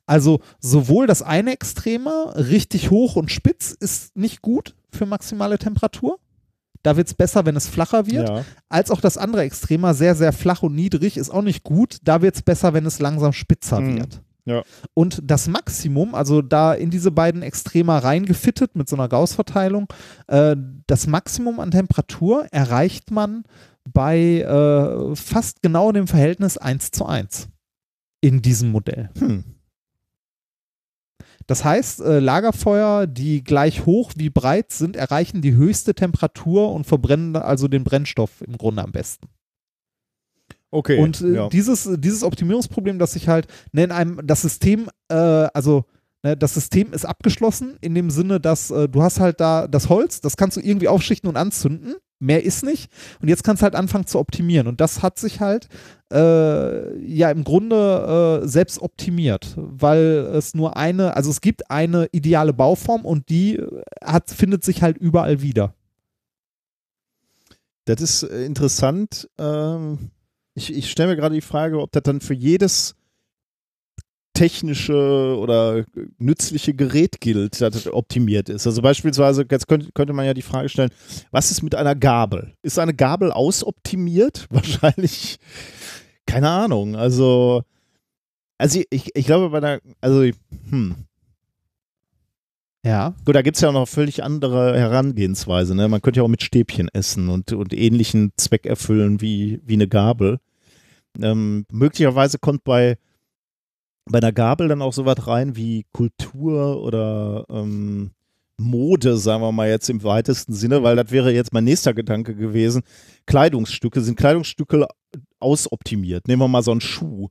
Also sowohl das eine Extreme, richtig hoch und spitz, ist nicht gut für maximale Temperatur. Da wird es besser, wenn es flacher wird. Ja. Als auch das andere Extremer, sehr, sehr flach und niedrig, ist auch nicht gut. Da wird es besser, wenn es langsam spitzer Mhm. wird. Ja. Und das Maximum, also da in diese beiden Extremer reingefittet mit so einer Gauss-Verteilung, äh, das Maximum an Temperatur erreicht man bei äh, fast genau dem Verhältnis 1 zu 1 in diesem Modell. Hm. Das heißt, äh, Lagerfeuer, die gleich hoch wie breit sind, erreichen die höchste Temperatur und verbrennen also den Brennstoff im Grunde am besten. Okay. Und äh, ja. dieses, dieses Optimierungsproblem, dass sich halt ne, in einem, das System, äh, also ne, das System ist abgeschlossen in dem Sinne, dass äh, du hast halt da das Holz, das kannst du irgendwie aufschichten und anzünden. Mehr ist nicht. Und jetzt kannst du halt anfangen zu optimieren. Und das hat sich halt äh, ja im Grunde äh, selbst optimiert, weil es nur eine, also es gibt eine ideale Bauform und die hat, findet sich halt überall wieder. Das ist äh, interessant. Ähm, ich ich stelle mir gerade die Frage, ob das dann für jedes technische oder nützliche Gerät gilt, das optimiert ist. Also beispielsweise, jetzt könnte, könnte man ja die Frage stellen, was ist mit einer Gabel? Ist eine Gabel ausoptimiert? Wahrscheinlich, keine Ahnung. Also, also ich, ich glaube bei einer, also, hm, Ja. Gut, da gibt es ja auch noch völlig andere Herangehensweise. Ne? Man könnte ja auch mit Stäbchen essen und, und ähnlichen Zweck erfüllen wie, wie eine Gabel. Ähm, möglicherweise kommt bei, bei einer Gabel dann auch so was rein wie Kultur oder ähm, Mode, sagen wir mal jetzt im weitesten Sinne, weil das wäre jetzt mein nächster Gedanke gewesen. Kleidungsstücke, sind Kleidungsstücke ausoptimiert? Nehmen wir mal so einen Schuh.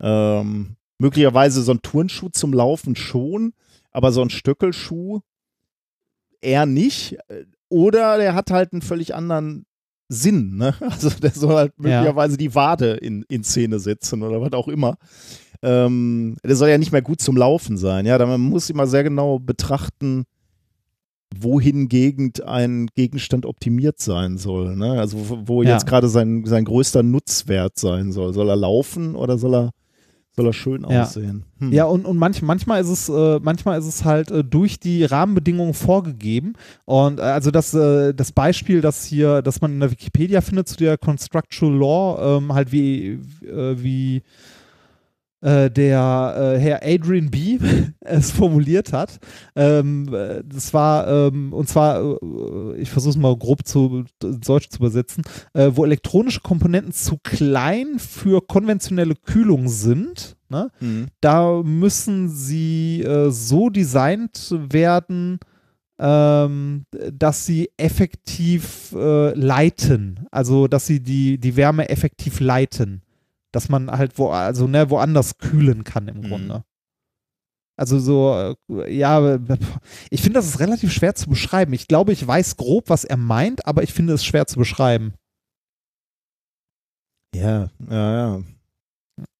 Ähm, möglicherweise so ein Turnschuh zum Laufen schon, aber so ein Stöckelschuh eher nicht. Oder der hat halt einen völlig anderen Sinn. Ne? Also der soll halt Ja. möglicherweise die Wade in, in Szene setzen oder was auch immer. Ähm, der soll ja nicht mehr gut zum Laufen sein. Ja, man muss immer sehr genau betrachten, wohin Gegend ein Gegenstand optimiert sein soll. Ne? Also wo, wo Ja. jetzt gerade sein, sein größter Nutzwert sein soll. Soll er laufen oder soll er, soll er schön Ja. aussehen? Hm. Ja, und, und manch, manchmal ist es, äh, manchmal ist es halt äh, durch die Rahmenbedingungen vorgegeben. Und äh, also das, äh, das Beispiel, das hier, das man in der Wikipedia findet zu der Constructual Law, ähm, halt wie, äh, wie äh, der äh, Herr Adrian B. es formuliert hat. Ähm, äh, das war, ähm, und zwar, äh, ich versuche es mal grob zu Deutsch zu übersetzen, äh, wo elektronische Komponenten zu klein für konventionelle Kühlung sind, ne? Hm. da müssen sie so designt werden, ähm, dass sie effektiv leiten, also dass sie die, die Wärme effektiv leiten, dass man halt wo, also ne, woanders kühlen kann im Mhm. Grunde. Also so, äh, ja, ich finde, das ist relativ schwer zu beschreiben. Ich glaube, ich weiß grob, was er meint, aber ich finde es schwer zu beschreiben. Ja, ja, ja.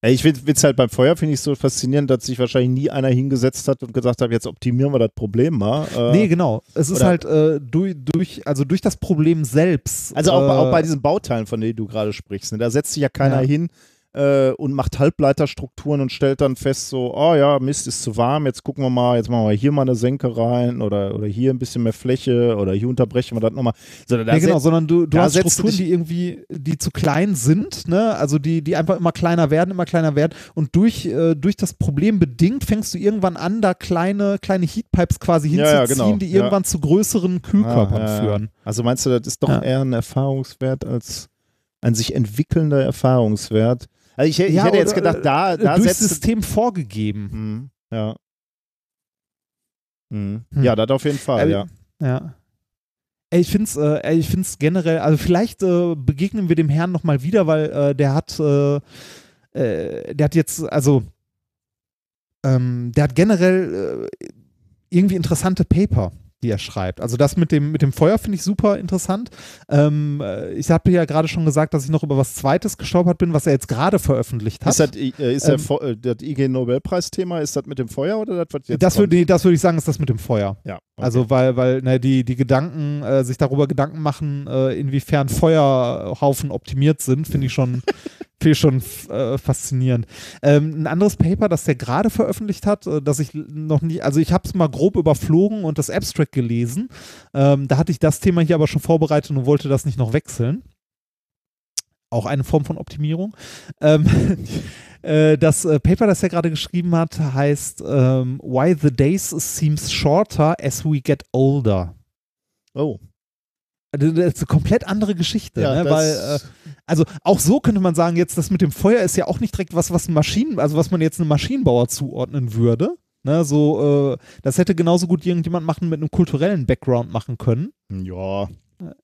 Ich finde es halt beim Feuer finde ich so faszinierend, dass sich wahrscheinlich nie einer hingesetzt hat und gesagt hat, jetzt optimieren wir das Problem mal. Äh, nee, genau. Es ist halt äh, durch, durch, also durch das Problem selbst. also auch, äh, auch bei diesen Bauteilen, von denen du gerade sprichst, ne, da setzt sich ja keiner Ja. hin äh, und macht Halbleiterstrukturen und stellt dann fest, so, oh ja, Mist, ist zu warm, jetzt gucken wir mal, jetzt machen wir hier mal eine Senke rein oder, oder hier ein bisschen mehr Fläche oder hier unterbrechen wir das nochmal. Da Nee, genau, sondern du, du hast Strukturen, die irgendwie, die zu klein sind, ne? Also die, die einfach immer kleiner werden, immer kleiner werden. Und durch, äh, durch das Problem bedingt fängst du irgendwann an, da kleine, kleine Heatpipes quasi Ja, ja, hinzuziehen, genau, die ja. irgendwann zu größeren Kühlkörpern Ah, ja, ja. führen. Also meinst du, das ist doch Ja. eher ein Erfahrungswert als ein sich entwickelnder Erfahrungswert? Also ich, ich Ja, hätte jetzt gedacht, da, äh, da durchs setzt System vorgegeben. Mhm, ja. Mhm. Hm. Ja, das auf jeden Fall, Äh, ja. Ja. Ey, ich äh, ey, ich find's generell, also vielleicht äh, begegnen wir dem Herrn nochmal wieder, weil äh, der hat, äh, äh, der hat jetzt, also, ähm, der hat generell äh, irgendwie interessante Paper, die er schreibt. Also das mit dem, mit dem Feuer finde ich super interessant. Ähm, äh, ich habe ja gerade schon gesagt, dass ich noch über was Zweites gestolpert bin, was er jetzt gerade veröffentlicht hat. Ist das, äh, ist ähm, der, das IG-Nobelpreis-Thema, ist das mit dem Feuer oder das, was jetzt Das würde das würd ich sagen, ist das mit dem Feuer. Ja. Okay. Also weil, weil ne, die, die Gedanken, äh, sich darüber Gedanken machen, äh, inwiefern Feuerhaufen optimiert sind, finde ich schon Finde ich schon äh, faszinierend. Ähm, ein anderes Paper, das der gerade veröffentlicht hat, äh, das ich noch nicht, also ich habe es mal grob überflogen und das Abstract gelesen. Ähm, da hatte ich das Thema hier aber schon vorbereitet und wollte das nicht noch wechseln. Auch eine Form von Optimierung. Ähm, äh, das äh, Paper, das er gerade geschrieben hat, heißt ähm, Why the Days Seems Shorter as We Get Older. Oh. Also, das ist eine komplett andere Geschichte, ja, ne? weil äh, also auch so könnte man sagen, jetzt das mit dem Feuer ist ja auch nicht direkt was, was Maschinen, also was man jetzt einem Maschinenbauer zuordnen würde. Ne? So, äh, das hätte genauso gut irgendjemand machen mit einem kulturellen Background machen können. Ja.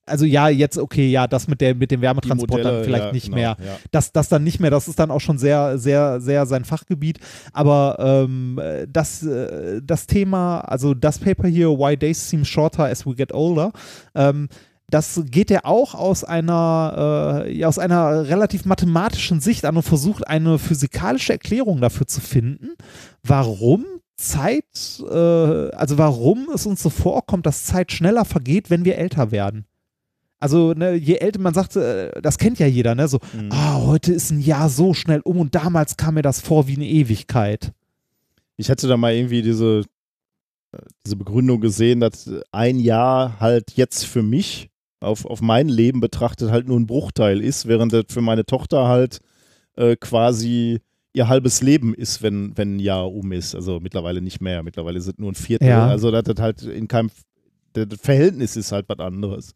Also ja, jetzt okay, ja, das mit der mit dem Wärmetransport Modelle, dann vielleicht ja, nicht genau, mehr. Ja. Das, das dann nicht mehr, das ist dann auch schon sehr, sehr, sehr sein Fachgebiet. Aber ähm, das, äh, das Thema, also das Paper hier, Why Days Seem Shorter as We Get Older, ähm, das geht er auch aus einer, äh, aus einer relativ mathematischen Sicht an und versucht eine physikalische Erklärung dafür zu finden, warum Zeit, äh, also warum es uns so vorkommt, dass Zeit schneller vergeht, wenn wir älter werden. Also, ne, je älter man sagt, äh, das kennt ja jeder, ne? So, mhm. ah, heute ist ein Jahr so schnell um und damals kam mir das vor wie eine Ewigkeit. Ich hätte da mal irgendwie diese, äh, diese Begründung gesehen, dass ein Jahr halt jetzt für mich auf, auf mein Leben betrachtet halt nur ein Bruchteil ist, während das für meine Tochter halt äh, quasi ihr halbes Leben ist, wenn, wenn ein Jahr um ist. Also mittlerweile nicht mehr. Mittlerweile sind nur ein Viertel. Ja. Also das, das halt in keinem das Verhältnis ist halt was anderes.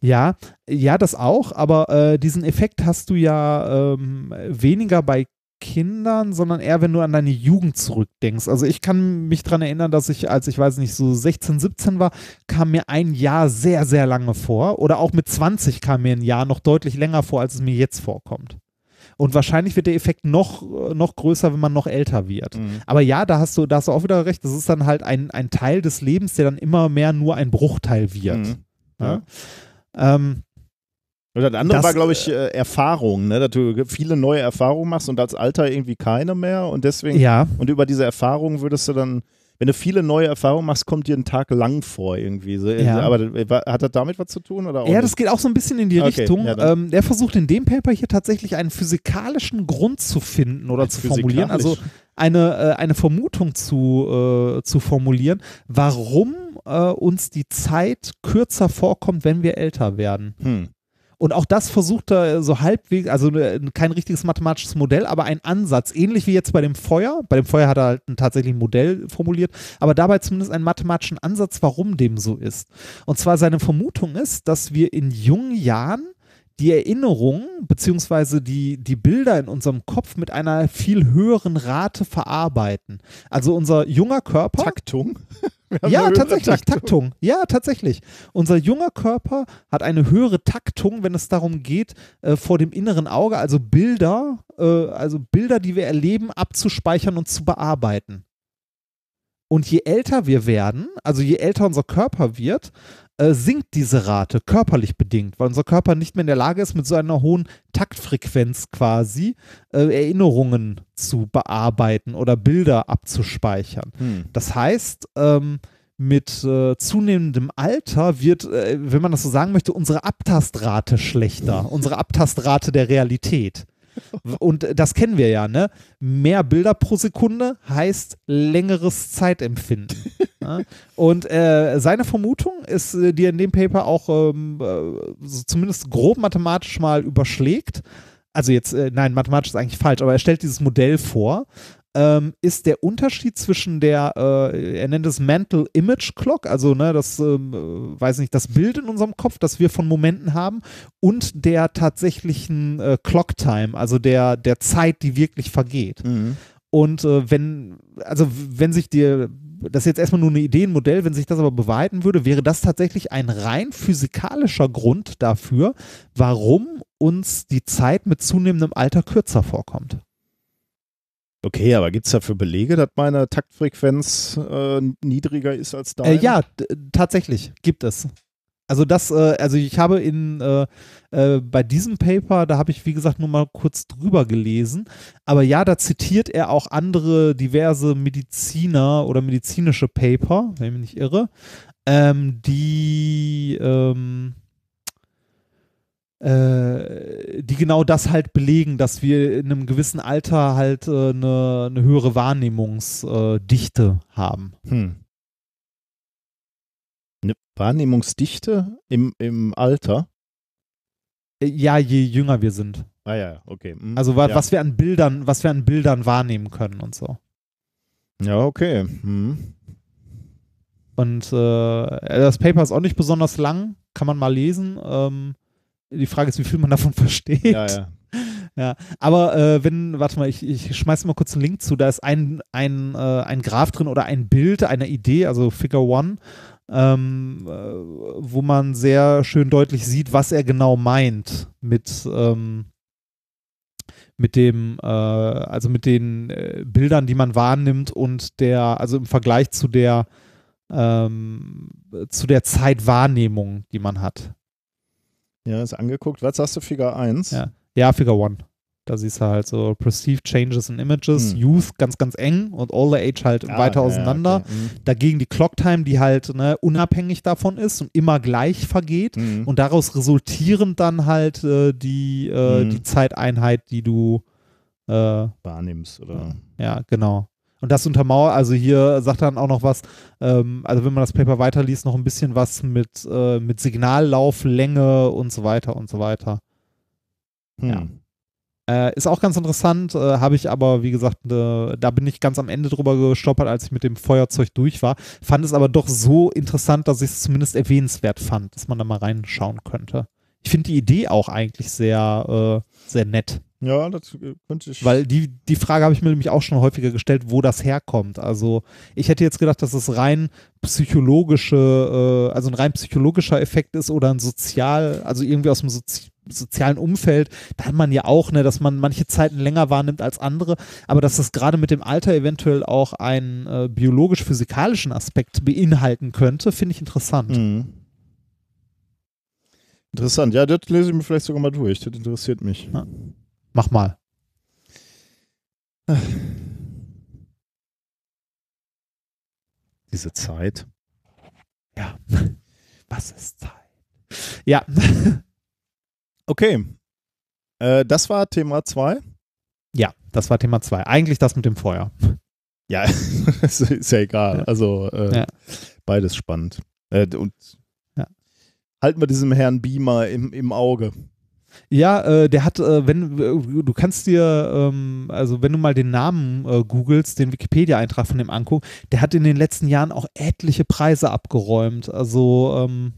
Ja, ja, das auch, aber äh, diesen Effekt hast du ja ähm, weniger bei Kindern, sondern eher, wenn du an deine Jugend zurückdenkst. Also ich kann mich daran erinnern, dass ich, als ich weiß nicht, so 16, 17 war, kam mir ein Jahr sehr, sehr lange vor. Oder auch mit 20 kam mir ein Jahr noch deutlich länger vor, als es mir jetzt vorkommt. Und wahrscheinlich wird der Effekt noch, noch größer, wenn man noch älter wird. Mhm. Aber ja, da hast du, da hast du auch wieder recht. Das ist dann halt ein, ein Teil des Lebens, der dann immer mehr nur ein Bruchteil wird. Mhm. Ja? Ähm, und das andere das, war, glaube ich, äh, Erfahrung, ne? dass du viele neue Erfahrungen machst und als Alter irgendwie keine mehr. Und deswegen, ja. und über diese Erfahrungen würdest du dann, wenn du viele neue Erfahrungen machst, kommt dir ein Tag lang vor irgendwie. So, ja. Aber hat das damit was zu tun? Oder ja, nicht? das geht auch so ein bisschen in die okay, Richtung. Ja, ähm, der versucht in dem Paper hier tatsächlich einen physikalischen Grund zu finden oder zu formulieren. Also eine, äh, eine Vermutung zu, äh, zu formulieren, warum äh, uns die Zeit kürzer vorkommt, wenn wir älter werden. Hm. Und auch das versucht er so halbwegs, also ne, kein richtiges mathematisches Modell, aber ein Ansatz, ähnlich wie jetzt bei dem Feuer. Bei dem Feuer hat er halt ein tatsächliches Modell formuliert, aber dabei zumindest einen mathematischen Ansatz, warum dem so ist. Und zwar seine Vermutung ist, dass wir in jungen Jahren die Erinnerungen beziehungsweise die, die Bilder in unserem Kopf mit einer viel höheren Rate verarbeiten. Also unser junger Körper. Taktung? Ja, tatsächlich, Taktung. Taktung. Ja, tatsächlich. Unser junger Körper hat eine höhere Taktung, wenn es darum geht, äh, vor dem inneren Auge, also Bilder, äh, also Bilder, die wir erleben, abzuspeichern und zu bearbeiten. Und je älter wir werden, also je älter unser Körper wird, äh, sinkt diese Rate körperlich bedingt, weil unser Körper nicht mehr in der Lage ist, mit so einer hohen Taktfrequenz quasi äh, Erinnerungen zu bearbeiten oder Bilder abzuspeichern. Hm. Das heißt, ähm, mit äh, zunehmendem Alter wird, äh, wenn man das so sagen möchte, unsere Abtastrate schlechter, unsere Abtastrate der Realität. Und das kennen wir ja, ne? Mehr Bilder pro Sekunde heißt längeres Zeitempfinden. ja? Und äh, seine Vermutung ist, äh, die er in dem Paper auch ähm, äh, so zumindest grob mathematisch mal überschlägt. Also jetzt, äh, nein, mathematisch ist eigentlich falsch, aber er stellt dieses Modell vor, ähm, ist der Unterschied zwischen der, äh, er nennt es Mental Image Clock, also ne, das, ähm, äh, weiß nicht, das Bild in unserem Kopf, das wir von Momenten haben, und der tatsächlichen äh, Clock Time, also der, der Zeit, die wirklich vergeht. Mhm. Und äh, wenn, also wenn sich dir, das ist jetzt erstmal nur eine Idee, ein Modell, wenn sich das aber beweisen würde, wäre das tatsächlich ein rein physikalischer Grund dafür, warum uns die Zeit mit zunehmendem Alter kürzer vorkommt. Okay, aber gibt es dafür Belege, dass meine Taktfrequenz äh, niedriger ist als Äh, deine? ja, tatsächlich gibt es. Also das, äh, also ich habe in äh, äh, bei diesem Paper, da habe ich wie gesagt nur mal kurz drüber gelesen, aber ja, da zitiert er auch andere diverse Mediziner oder medizinische Paper, wenn ich mich nicht irre, ähm, die ähm, äh, die genau das halt belegen, dass wir in einem gewissen Alter halt äh, eine, eine höhere Wahrnehmungsdichte haben. Hm. Eine Wahrnehmungsdichte im, im Alter? Äh, Ja, je jünger wir sind. Ah ja, okay. Hm. Also wa ja. was wir an Bildern, was wir an Bildern wahrnehmen können und so. Ja, okay. Hm. Und äh, das Paper ist auch nicht besonders lang, kann man mal lesen. Ähm, die Frage ist, wie viel man davon versteht. Ja, ja. Ja, aber äh, wenn, warte mal, ich, ich schmeiß mal kurz einen Link zu, da ist ein, ein, äh, ein Graph drin oder ein Bild einer Idee, also Figure One, ähm, äh, wo man sehr schön deutlich sieht, was er genau meint mit, ähm, mit dem, äh, also mit den äh, Bildern, die man wahrnimmt und der, also im Vergleich zu der, ähm, zu der Zeitwahrnehmung, die man hat. Ja, ist angeguckt. Was sagst du, Figur 1? Ja. Ja, Figure One. Da siehst du halt so Perceived Changes in Images, Hm. Youth ganz, ganz eng und Older Age halt Ah, weiter ja, ja, auseinander. okay. Hm. Dagegen die Clock Time, die halt ne, unabhängig davon ist und immer gleich vergeht. Hm. Und daraus resultierend dann halt äh, die, äh, Hm. die Zeiteinheit, die du, äh, wahrnimmst, oder? ja, genau. Und das untermauert, also hier sagt dann auch noch was, ähm, also wenn man das Paper weiterliest, noch ein bisschen was mit, äh, mit Signallauflänge und so weiter und so weiter. Hm. Ja. Äh, ist auch ganz interessant, äh, habe ich aber, wie gesagt, äh, da bin ich ganz am Ende drüber gestolpert, als ich mit dem Feuerzeug durch war. Fand es aber doch so interessant, dass ich es zumindest erwähnenswert fand, dass man da mal reinschauen könnte. Ich finde die Idee auch eigentlich sehr, äh, sehr nett. Ja, das äh, könnte ich. Weil die, die Frage habe ich mir nämlich auch schon häufiger gestellt, wo das herkommt. Also ich hätte jetzt gedacht, dass es rein psychologische, äh, also ein rein psychologischer Effekt ist oder ein sozial, also irgendwie aus dem Sozi sozialen Umfeld. Da hat man ja auch, ne, dass man manche Zeiten länger wahrnimmt als andere, aber dass das gerade mit dem Alter eventuell auch einen äh, biologisch-physikalischen Aspekt beinhalten könnte, finde ich interessant. Hm. Interessant. Ja, das lese ich mir vielleicht sogar mal durch. Das interessiert mich. Mach mal. Diese Zeit. Ja. Was ist Zeit? Ja. Okay. Äh, das war Thema 2. Ja, das war Thema 2. Eigentlich das mit dem Feuer. Ja, ist ja egal. Ja. Also äh, Ja. beides spannend. Äh, und Ja. halten wir diesem Herrn Beamer im, im Auge. Ja, äh, der hat, äh, wenn äh, du kannst dir, ähm, also wenn du mal den Namen äh, googelst, den Wikipedia-Eintrag von dem angucken, der hat in den letzten Jahren auch etliche Preise abgeräumt. Also ähm,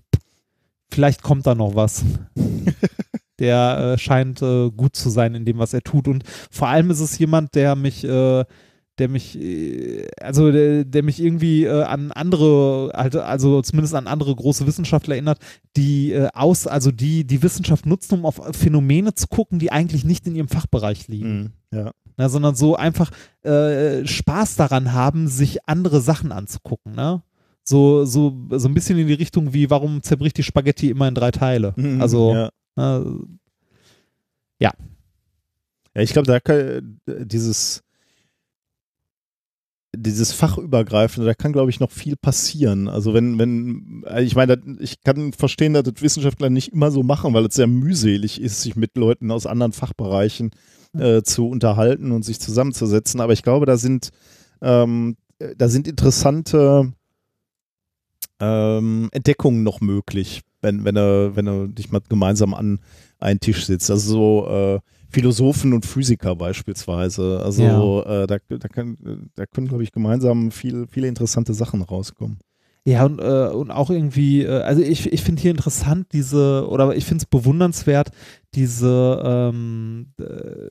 vielleicht kommt da noch was. der äh, scheint äh, gut zu sein in dem, was er tut. Und vor allem ist es jemand, der mich äh, der mich, äh, also der, der mich irgendwie äh, an andere, halt, also zumindest an andere große Wissenschaftler erinnert, die äh, aus, also die die Wissenschaft nutzen, um auf Phänomene zu gucken, die eigentlich nicht in ihrem Fachbereich liegen, Mhm. Ja. ne, sondern so einfach äh, Spaß daran haben, sich andere Sachen anzugucken, ne? So, so, so ein bisschen in die Richtung wie, warum zerbricht die Spaghetti immer in drei Teile? Mhm. Also, Ja. äh, Ja, ich glaube, da kann, dieses, dieses Fachübergreifende, da kann, glaube ich, noch viel passieren. Also wenn, wenn, also ich meine, ich kann verstehen, dass das Wissenschaftler nicht immer so machen, weil es sehr mühselig ist, sich mit Leuten aus anderen Fachbereichen äh, zu unterhalten und sich zusammenzusetzen. Aber ich glaube, da sind, ähm, äh, da sind interessante ähm, Entdeckungen noch möglich, wenn, wenn er, wenn er dich mal gemeinsam an einen Tisch sitzt. Also so äh, Philosophen und Physiker beispielsweise. Also äh, da, da, kann, da können, glaube ich, gemeinsam viel, viele interessante Sachen rauskommen. Ja, und, äh, und auch irgendwie, äh, also ich, ich finde hier interessant diese, oder ich finde es bewundernswert, diese, ähm, äh,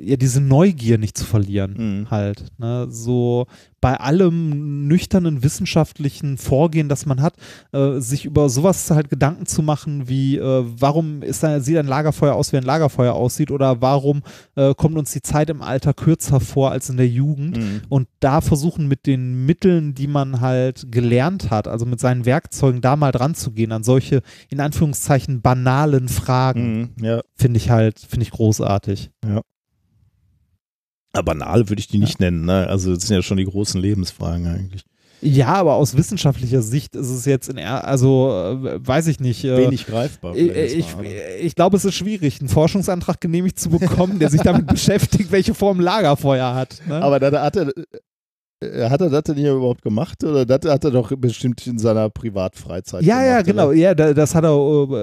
ja, diese Neugier nicht zu verlieren, Mhm. halt. Ne? So bei allem nüchternen wissenschaftlichen Vorgehen, das man hat, äh, sich über sowas halt Gedanken zu machen, wie äh, warum ist da, sieht ein Lagerfeuer aus, wie ein Lagerfeuer aussieht, oder warum äh, kommt uns die Zeit im Alter kürzer vor als in der Jugend Mhm. und da versuchen mit den Mitteln, die man halt gelernt hat, also mit seinen Werkzeugen da mal dran zu gehen, an solche in Anführungszeichen banalen Fragen, Mhm. Ja. finde ich halt, finde ich großartig. Aber banal würde ich die nicht nennen, ne? Also das sind ja schon die großen Lebensfragen eigentlich. Ja, aber aus wissenschaftlicher Sicht ist es jetzt in, er- also äh, weiß ich nicht. Äh, Wenig greifbar. ich, ich, ich glaube, es ist schwierig, einen Forschungsantrag genehmigt zu bekommen, der sich damit beschäftigt, welche Form Lagerfeuer hat. Ne? Aber dann hat er, äh, hat er das denn hier überhaupt gemacht? Oder das hat er doch bestimmt in seiner Privatfreizeit ja, gemacht? ja, oder? genau. Ja, da, das hat er,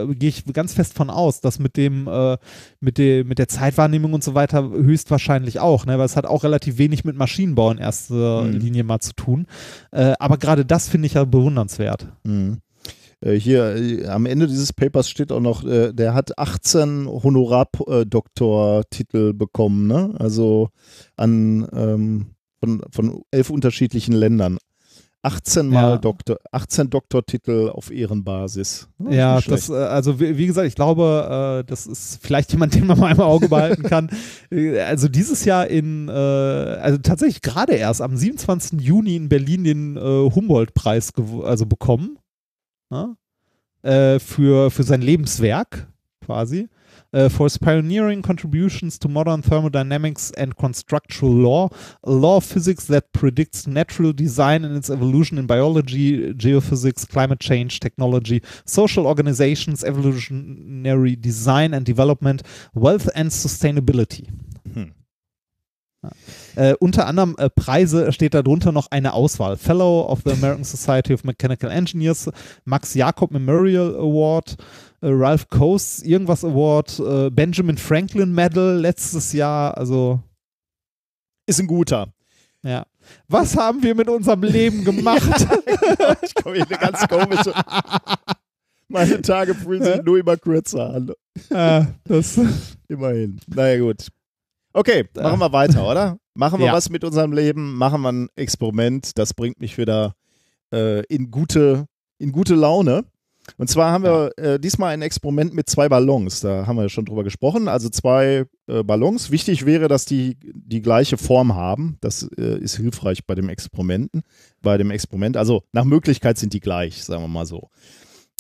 äh, gehe ich ganz fest von aus, dass mit dem, äh, mit, der mit der Zeitwahrnehmung und so weiter höchstwahrscheinlich auch, ne? weil es hat auch relativ wenig mit Maschinenbau in erster Mhm. Linie mal zu tun. Äh, aber gerade das finde ich ja bewundernswert. Mhm. Äh, Hier äh, am Ende dieses Papers steht auch noch, äh, der hat 18 Honorardoktortitel bekommen, ne? Also an ähm, von, von elf unterschiedlichen Ländern. 18 Mal Ja. Doktor, 18 Doktortitel auf Ehrenbasis. ist Ja, das, äh, also wie, wie gesagt, ich glaube, äh, das ist vielleicht jemand, den man mal im Auge behalten kann. Äh, Also dieses Jahr in, also tatsächlich gerade erst am 27. Juni in Berlin den Humboldt-Preis also bekommen ne? äh, für, für sein Lebenswerk quasi. Äh, for his pioneering contributions to modern thermodynamics and constructural law, a law of physics that predicts natural design and its evolution in biology, geophysics, climate change, technology, social organizations, evolutionary design and development, wealth and sustainability. Hm. Äh, unter anderem äh, Preise steht darunter noch eine Auswahl. Fellow of the American Society of Mechanical Engineers, Max Jakob Memorial Award, äh, Ralph Coates irgendwas Award, äh, Benjamin Franklin Medal letztes Jahr. Also, Ist ein guter. ja. Was haben wir mit unserem Leben gemacht? ich komme hier eine ganz komische. Meine Tage fühlen sich nur immer kürzer an. äh, das, Immerhin. Naja, gut. Okay, machen wir weiter, oder? Machen wir Ja. was mit unserem Leben, machen wir ein Experiment. Das bringt mich wieder äh, in, gute, in gute Laune. Und zwar haben wir äh, diesmal ein Experiment mit zwei Ballons. Da haben wir ja schon drüber gesprochen. Also zwei äh, Ballons. Wichtig wäre, dass die die gleiche Form haben. Das äh, ist hilfreich bei dem Experimenten. Bei dem Experiment. Also nach Möglichkeit sind die gleich, sagen wir mal so.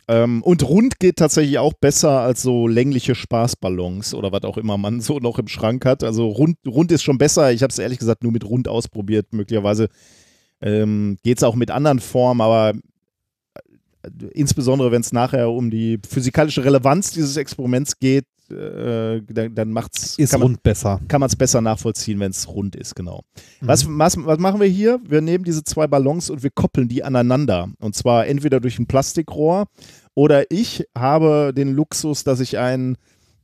Ähm, und rund geht tatsächlich auch besser als so längliche Spaßballons oder was auch immer man so noch im Schrank hat. Also rund, rund ist schon besser. Ich habe es ehrlich gesagt nur mit rund ausprobiert. Möglicherweise ähm, geht es auch mit anderen Formen, aber insbesondere wenn es nachher um die physikalische Relevanz dieses Experiments geht, äh, dann, dann macht's, ist man rund besser. kann man es besser nachvollziehen, wenn es rund ist, genau. Mhm. Was, was, was machen wir hier? Wir nehmen diese zwei Ballons und wir koppeln die aneinander. Und zwar entweder durch ein Plastikrohr oder ich habe den Luxus, dass ich ein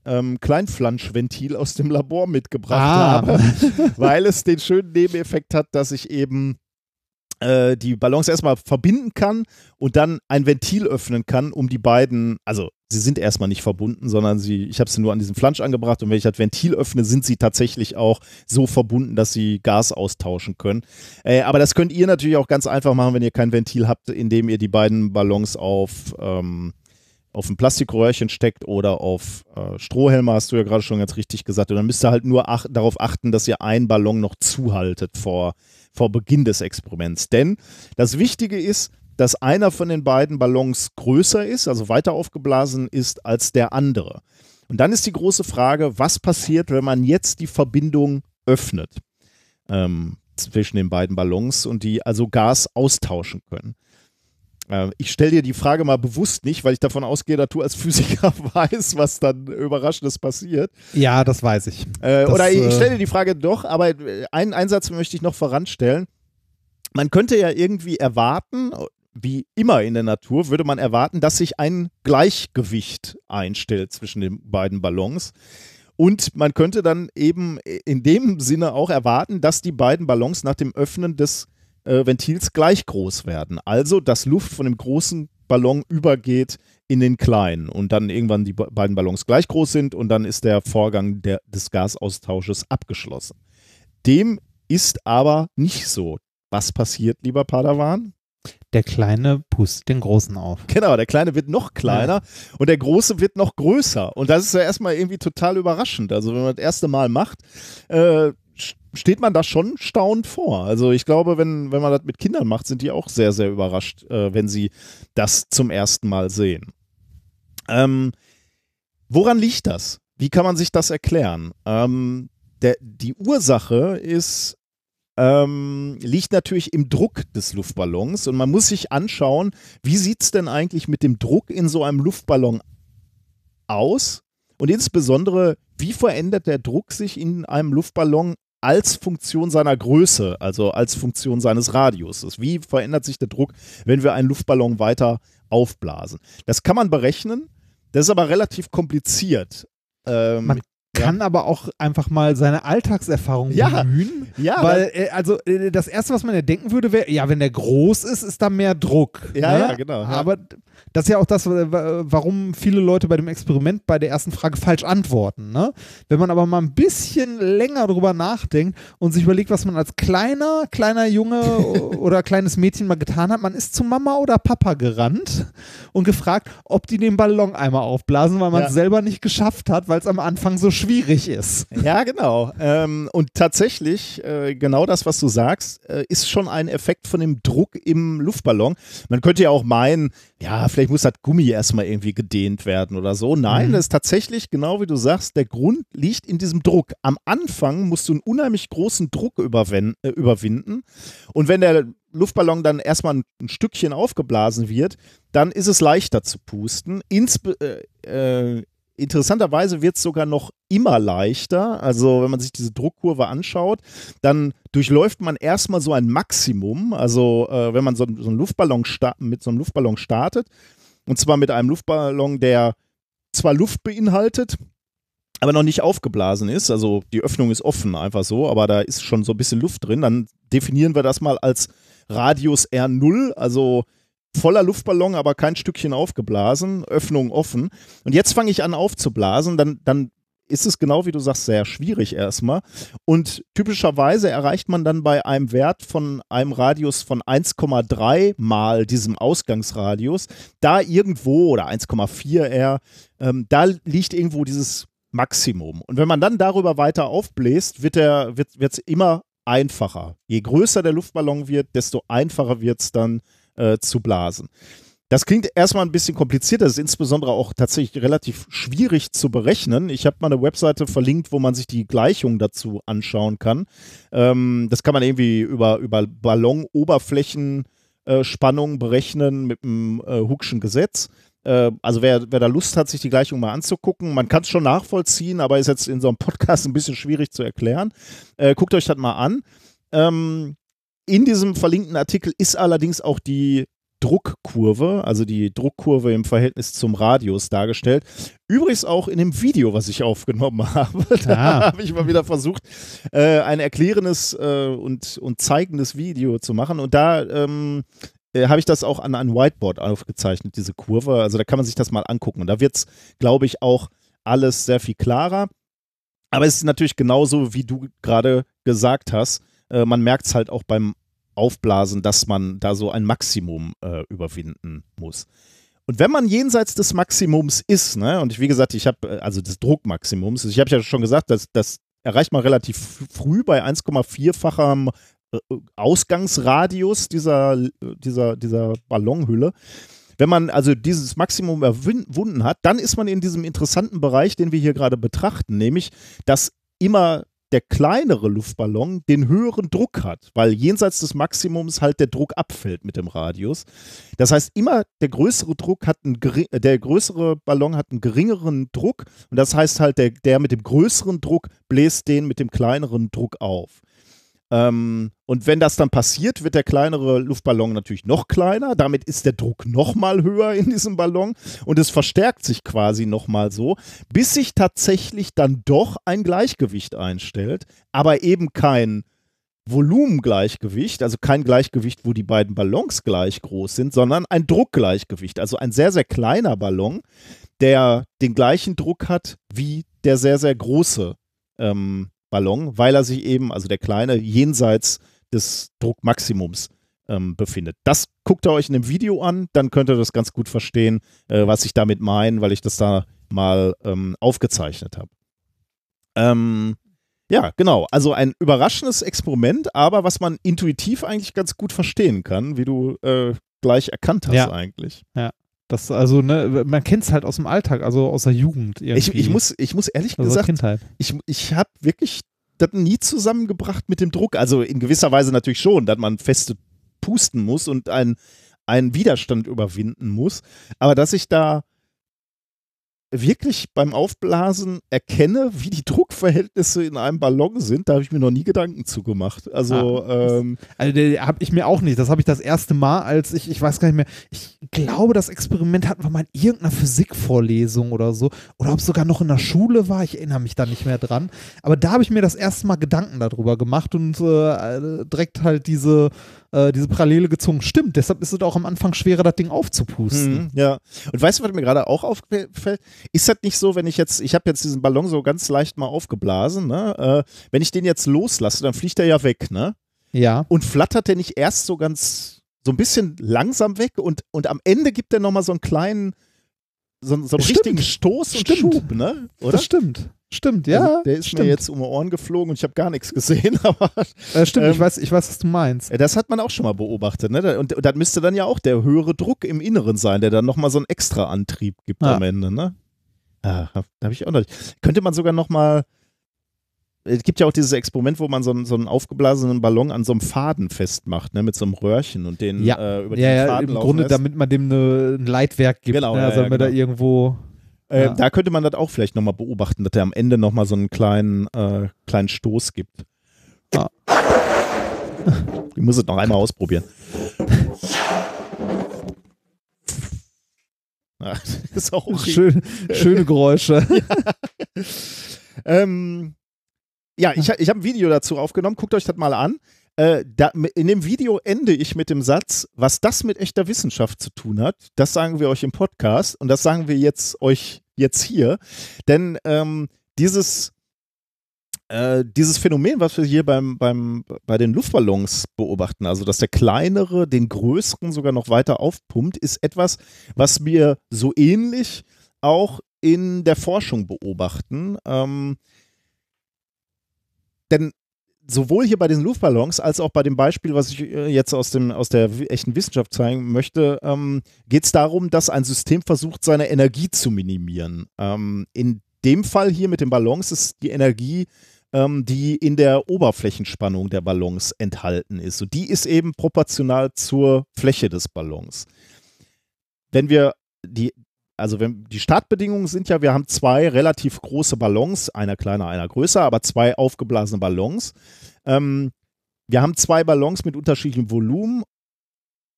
ähm, Kleinflanschventil aus dem Labor mitgebracht Ah. habe, weil es den schönen Nebeneffekt hat, dass ich eben äh, die Ballons erstmal verbinden kann und dann ein Ventil öffnen kann, um die beiden, also sie sind erstmal nicht verbunden, sondern sie, ich habe sie nur an diesen Flansch angebracht und wenn ich das Ventil öffne, sind sie tatsächlich auch so verbunden, dass sie Gas austauschen können. Äh, aber das könnt ihr natürlich auch ganz einfach machen, wenn ihr kein Ventil habt, indem ihr die beiden Ballons auf ähm, auf ein Plastikröhrchen steckt oder auf äh, Strohhelme, hast du ja gerade schon ganz richtig gesagt. Und dann müsst ihr halt nur ach darauf achten, dass ihr einen Ballon noch zuhaltet vor, vor Beginn des Experiments. Denn das Wichtige ist, dass einer von den beiden Ballons größer ist, also weiter aufgeblasen ist als der andere. Und dann ist die große Frage, was passiert, wenn man jetzt die Verbindung öffnet ähm, zwischen den beiden Ballons und die also Gas austauschen können. Äh, Ich stelle dir die Frage mal bewusst nicht, weil ich davon ausgehe, dass du als Physiker weißt, was dann Überraschendes passiert. Ja, das weiß ich. Äh, Das, oder ich äh, stelle dir die Frage doch, aber äh, einen Einsatz möchte ich noch voranstellen. Man könnte ja irgendwie erwarten, wie immer in der Natur, würde man erwarten, dass sich ein Gleichgewicht einstellt zwischen den beiden Ballons. Und man könnte dann eben in dem Sinne auch erwarten, dass die beiden Ballons nach dem Öffnen des äh, Ventils gleich groß werden. Also, dass Luft von dem großen Ballon übergeht in den kleinen und dann irgendwann die beiden Ballons gleich groß sind und dann ist der Vorgang der, des Gasaustausches abgeschlossen. Dem ist aber nicht so. Was passiert, lieber Padawan? Der Kleine pustet den Großen auf. Genau, der Kleine wird noch kleiner ja. und der Große wird noch größer. Und das ist ja erstmal irgendwie total überraschend. Also, wenn man das erste Mal macht, äh, steht man da schon staunend vor. Also ich glaube, wenn, wenn man das mit Kindern macht, sind die auch sehr, sehr überrascht, äh, wenn sie das zum ersten Mal sehen. Ähm, woran liegt das? Wie kann man sich das erklären? Ähm, der, die Ursache ist, ähm, liegt natürlich im Druck des Luftballons und man muss sich anschauen, wie sieht es denn eigentlich mit dem Druck in so einem Luftballon aus und insbesondere, wie verändert der Druck sich in einem Luftballon als Funktion seiner Größe, also als Funktion seines Radiuses. Wie verändert sich der Druck, wenn wir einen Luftballon weiter aufblasen? Das kann man berechnen, das ist aber relativ kompliziert. Ähm, man kann ja. aber auch einfach mal seine Alltagserfahrung ja. bemühen. Ja. Weil, äh, also äh, das Erste, was man ja denken würde, wäre, ja, wenn der groß ist, ist da mehr Druck. Ja, ne? ja genau. Ja. Aber das ist ja auch das, warum viele Leute bei dem Experiment bei der ersten Frage falsch antworten. Ne? Wenn man aber mal ein bisschen länger drüber nachdenkt und sich überlegt, was man als kleiner, kleiner Junge oder kleines Mädchen mal getan hat, man ist zu Mama oder Papa gerannt und gefragt, ob die den Ballon einmal aufblasen, weil man es selber nicht geschafft hat, weil es am Anfang so schwierig ist. Ja, genau. Ähm, und tatsächlich, äh, genau das, was du sagst, äh, ist schon ein Effekt von dem Druck im Luftballon. Man könnte ja auch meinen, ja, vielleicht muss das Gummi erstmal irgendwie gedehnt werden oder so. Nein, mhm. das ist tatsächlich, genau wie du sagst, der Grund liegt in diesem Druck. Am Anfang musst du einen unheimlich großen Druck äh, überwinden. Und wenn der Luftballon dann erstmal ein, ein, Stückchen aufgeblasen wird, dann ist es leichter zu pusten. Insbe äh, äh, interessanterweise wird es sogar noch immer leichter. Also wenn man sich diese Druckkurve anschaut, dann durchläuft man erstmal so ein Maximum. Also äh, wenn man so, so einen Luftballon mit so einem Luftballon startet, und zwar mit einem Luftballon, der zwar Luft beinhaltet, aber noch nicht aufgeblasen ist. Also die Öffnung ist offen, einfach so, aber da ist schon so ein bisschen Luft drin. Dann definieren wir das mal als Radius R0, also voller Luftballon, aber kein Stückchen aufgeblasen, Öffnung offen. Und jetzt fange ich an aufzublasen, dann, dann ist es genau wie du sagst, sehr schwierig erstmal. Und typischerweise erreicht man dann bei einem Wert von einem Radius von 1,3 mal diesem Ausgangsradius, da irgendwo oder 1,4 r, ähm, da liegt irgendwo dieses Maximum. Und wenn man dann darüber weiter aufbläst, wird es wird, immer einfacher. Je größer der Luftballon wird, desto einfacher wird es dann äh, zu blasen. Das klingt erstmal ein bisschen kompliziert, das ist insbesondere auch tatsächlich relativ schwierig zu berechnen. Ich habe mal eine Webseite verlinkt, wo man sich die Gleichung dazu anschauen kann. Ähm, das kann man irgendwie über, über Ballonoberflächenspannung äh, berechnen mit dem äh, Hookschen Gesetz. Äh, also wer, wer da Lust hat, sich die Gleichung mal anzugucken, man kann es schon nachvollziehen, aber ist jetzt in so einem Podcast ein bisschen schwierig zu erklären. Äh, guckt euch das mal an. Ähm, in diesem verlinkten Artikel ist allerdings auch die Druckkurve, also die Druckkurve im Verhältnis zum Radius dargestellt. Übrigens auch in dem Video, was ich aufgenommen habe. Da ah. habe ich mal wieder versucht, äh, ein erklärendes äh, und, und zeigendes Video zu machen. Und da ähm, äh, habe ich das auch an einem Whiteboard aufgezeichnet, diese Kurve. Also da kann man sich das mal angucken. Und da wird es, glaube ich, auch alles sehr viel klarer. Aber es ist natürlich genauso, wie du gerade gesagt hast. Äh, man merkt es halt auch beim Aufblasen, dass man da so ein Maximum äh, überwinden muss. Und wenn man jenseits des Maximums ist, ne, und ich, wie gesagt, ich habe, äh, also des Druckmaximums, ich habe ja schon gesagt, dass das erreicht man relativ früh bei 1,4-fachem äh, Ausgangsradius dieser, dieser, dieser Ballonhülle. Wenn man also dieses Maximum erwunden hat, dann ist man in diesem interessanten Bereich, den wir hier gerade betrachten, nämlich dass immer der kleinere Luftballon den höheren Druck hat, weil jenseits des Maximums halt der Druck abfällt mit dem Radius. Das heißt, immer der größere Druck hat einen, der größere Ballon hat einen geringeren Druck und das heißt halt, der, der mit dem größeren Druck bläst den mit dem kleineren Druck auf. Ähm, und wenn das dann passiert, wird der kleinere Luftballon natürlich noch kleiner. Damit ist der Druck noch mal höher in diesem Ballon und es verstärkt sich quasi noch mal so, bis sich tatsächlich dann doch ein Gleichgewicht einstellt, aber eben kein Volumengleichgewicht, also kein Gleichgewicht, wo die beiden Ballons gleich groß sind, sondern ein Druckgleichgewicht. Also ein sehr, sehr kleiner Ballon, der den gleichen Druck hat wie der sehr, sehr große ähm, Ballon, weil er sich eben, also der kleine, jenseits des Druckmaximums ähm, befindet. Das guckt ihr euch in dem Video an, dann könnt ihr das ganz gut verstehen, äh, was ich damit meine, weil ich das da mal ähm, aufgezeichnet habe. Ähm, ja, genau. Also ein überraschendes Experiment, aber was man intuitiv eigentlich ganz gut verstehen kann, wie du äh, gleich erkannt hast Ja. eigentlich. Das, also, ne, man kennt es halt aus dem Alltag, also aus der Jugend irgendwie. Ich, ich, muss, ich muss ehrlich also gesagt, Kindheit. ich, ich habe wirklich das nie zusammengebracht mit dem Druck. Also in gewisser Weise natürlich schon, dass man feste pusten muss und einen, einen Widerstand überwinden muss. Aber dass ich da wirklich beim Aufblasen erkenne, wie die Druckverhältnisse in einem Ballon sind, da habe ich mir noch nie Gedanken zu gemacht. Also ähm, Also, habe ich mir auch nicht. Das habe ich das erste Mal, als ich, ich weiß gar nicht mehr, ich glaube, das Experiment hatten wir mal in irgendeiner Physikvorlesung oder so. Oder ob es sogar noch in der Schule war, ich erinnere mich da nicht mehr dran. Aber da habe ich mir das erste Mal Gedanken darüber gemacht und äh, direkt halt diese, äh, diese Parallele gezogen. Stimmt, deshalb ist es auch am Anfang schwerer, das Ding aufzupusten. Mhm, ja. Und weißt du, was mir gerade auch auffällt? Ist das nicht so, wenn ich jetzt, ich habe jetzt diesen Ballon so ganz leicht mal aufgeblasen, ne? Äh, wenn ich den jetzt loslasse, dann fliegt er ja weg, ne? Ja. Und flattert der nicht erst so ganz, so ein bisschen langsam weg und, und am Ende gibt er nochmal so einen kleinen, so, so einen Stimmt. richtigen Stoß und Stimmt. Schub, ne? Oder? Das stimmt. Stimmt, ja. Also, der ist stimmt. mir jetzt um die Ohren geflogen und ich habe gar nichts gesehen, aber äh, stimmt, ich, ähm, weiß, ich weiß, was du meinst. das hat man auch schon mal beobachtet, ne? Und, und das müsste dann ja auch der höhere Druck im Inneren sein, der dann nochmal so einen extra Antrieb gibt Ja. am Ende, ne? Ah, da habe ich auch noch nicht. Könnte man sogar nochmal. Es gibt ja auch dieses Experiment, wo man so einen, so einen aufgeblasenen Ballon an so einem Faden festmacht, ne, mit so einem Röhrchen und den Ja. äh, über Ja, den ja, Faden im laufen Grunde, lässt. damit man dem ne, ein Leitwerk gibt. Genau, ne? ja, also, ja, wenn er genau. irgendwo. Äh, Ja. Da könnte man das auch vielleicht nochmal beobachten, dass er am Ende nochmal so einen kleinen, äh, kleinen Stoß gibt. Ah. Ich muss es noch einmal ausprobieren. Das ist auch okay. Schön, schöne Geräusche. Ähm, ja, ich, ich habe ein Video dazu aufgenommen. Guckt euch das mal an. Äh, da, in dem Video ende ich mit dem Satz, was das mit echter Wissenschaft zu tun hat, das sagen wir euch im Podcast und das sagen wir jetzt euch jetzt hier. Denn ähm, dieses, äh, dieses Phänomen, was wir hier beim, beim, bei den Luftballons beobachten, also dass der kleinere den größeren sogar noch weiter aufpumpt, ist etwas, was wir so ähnlich auch in der Forschung beobachten. Ähm, denn sowohl hier bei den Luftballons als auch bei dem Beispiel, was ich äh, jetzt aus, dem, aus der echten Wissenschaft zeigen möchte, ähm, geht es darum, dass ein System versucht, seine Energie zu minimieren. Ähm, in dem Fall hier mit den Ballons ist die Energie, ähm, die in der Oberflächenspannung der Ballons enthalten ist. Und die ist eben proportional zur Fläche des Ballons. Wenn wir die also wenn die Startbedingungen sind ja, wir haben zwei relativ große Ballons, einer kleiner, einer größer, aber zwei aufgeblasene Ballons. Ähm, wir haben zwei Ballons mit unterschiedlichem Volumen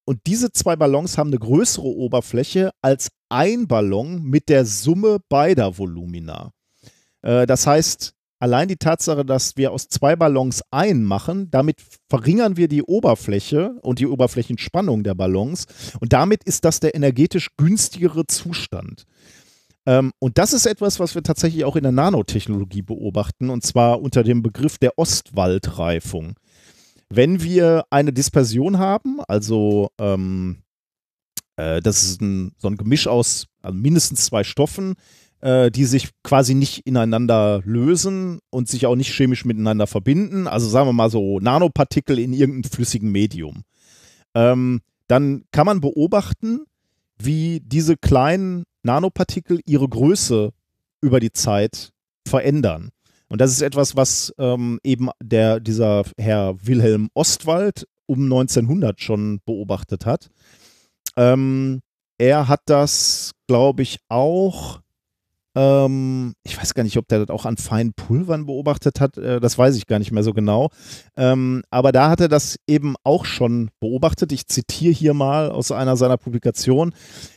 und diese zwei Ballons haben eine größere Oberfläche als ein Ballon mit der Summe beider Volumina. Äh, das heißt, allein die Tatsache, dass wir aus zwei Ballons einen machen, damit verringern wir die Oberfläche und die Oberflächenspannung der Ballons und damit ist das der energetisch günstigere Zustand. Ähm, und das ist etwas, was wir tatsächlich auch in der Nanotechnologie beobachten, und zwar unter dem Begriff der Ostwaldreifung. Wenn wir eine Dispersion haben, also ähm, äh, das ist ein, so ein Gemisch aus also mindestens zwei Stoffen, äh, die sich quasi nicht ineinander lösen und sich auch nicht chemisch miteinander verbinden, also sagen wir mal so Nanopartikel in irgendeinem flüssigen Medium, ähm, dann kann man beobachten, wie diese kleinen Nanopartikel ihre Größe über die Zeit verändern. Und das ist etwas, was ähm, eben der, dieser Herr Wilhelm Ostwald um 1900 schon beobachtet hat. Ähm, er hat das, glaube ich, auch, ähm, ich weiß gar nicht, ob der das auch an feinen Pulvern beobachtet hat, äh, das weiß ich gar nicht mehr so genau. Ähm, aber da hat er das eben auch schon beobachtet. Ich zitiere hier mal aus einer seiner Publikationen.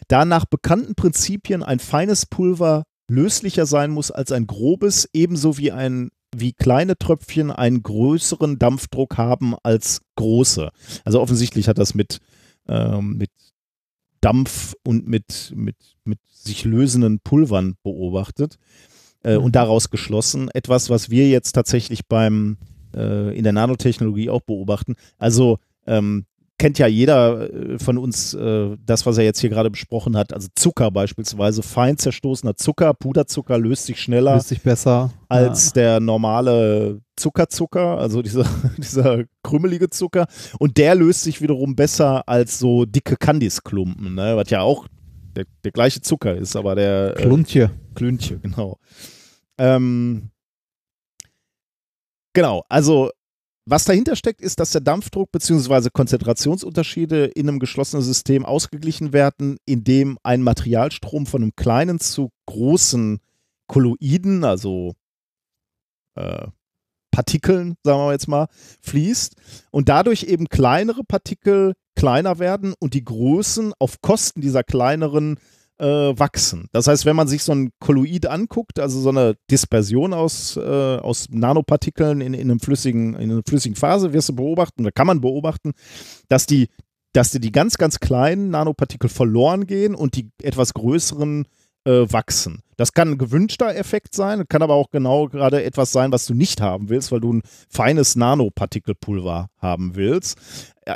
Da nach bekannten Prinzipien ein feines Pulver löslicher sein muss als ein grobes, ebenso wie ein wie kleine Tröpfchen einen größeren Dampfdruck haben als große. Also offensichtlich hat das mit, ähm, mit Dampf und mit, mit, mit sich lösenden Pulvern beobachtet äh, und daraus geschlossen. Etwas, was wir jetzt tatsächlich beim äh, in der Nanotechnologie auch beobachten. Also ähm, kennt ja jeder äh, von uns äh, das, was er jetzt hier gerade besprochen hat. Also Zucker beispielsweise, fein zerstoßener Zucker, Puderzucker löst sich schneller Löst sich besser. als ja. der normale Zuckerzucker, also dieser, dieser krümmelige Zucker. Und der löst sich wiederum besser als so dicke Kandisklumpen, ne? was ja auch der, der gleiche Zucker ist, aber der äh, Kluntje. Klüntje, genau. Ähm, genau, also was dahinter steckt, ist, dass der Dampfdruck bzw. Konzentrationsunterschiede in einem geschlossenen System ausgeglichen werden, indem ein Materialstrom von einem kleinen zu großen Kolloiden, also äh, Partikeln, sagen wir jetzt mal, fließt und dadurch eben kleinere Partikel kleiner werden und die Größen auf Kosten dieser kleineren äh, wachsen. Das heißt, wenn man sich so ein Kolloid anguckt, also so eine Dispersion aus, äh, aus Nanopartikeln in, in, einem flüssigen, in einer flüssigen Phase, wirst du beobachten, oder kann man beobachten, dass die, dass die, die ganz, ganz kleinen Nanopartikel verloren gehen und die etwas größeren äh, wachsen. Das kann ein gewünschter Effekt sein, kann aber auch genau gerade etwas sein, was du nicht haben willst, weil du ein feines Nanopartikelpulver haben willst.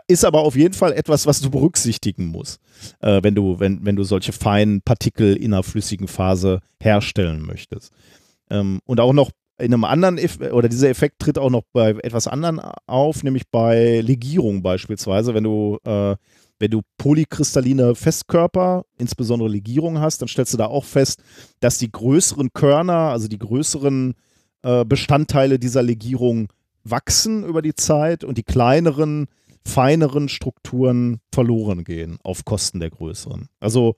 Ist aber auf jeden Fall etwas, was du berücksichtigen musst, äh, wenn, du, wenn, wenn du solche feinen Partikel in einer flüssigen Phase herstellen möchtest. Ähm, und auch noch in einem anderen, Eff oder dieser Effekt tritt auch noch bei etwas anderen auf, nämlich bei Legierung beispielsweise, wenn du äh, wenn du polykristalline Festkörper, insbesondere Legierung hast, dann stellst du da auch fest, dass die größeren Körner, also die größeren äh, Bestandteile dieser Legierung wachsen über die Zeit und die kleineren, feineren Strukturen verloren gehen auf Kosten der größeren. Also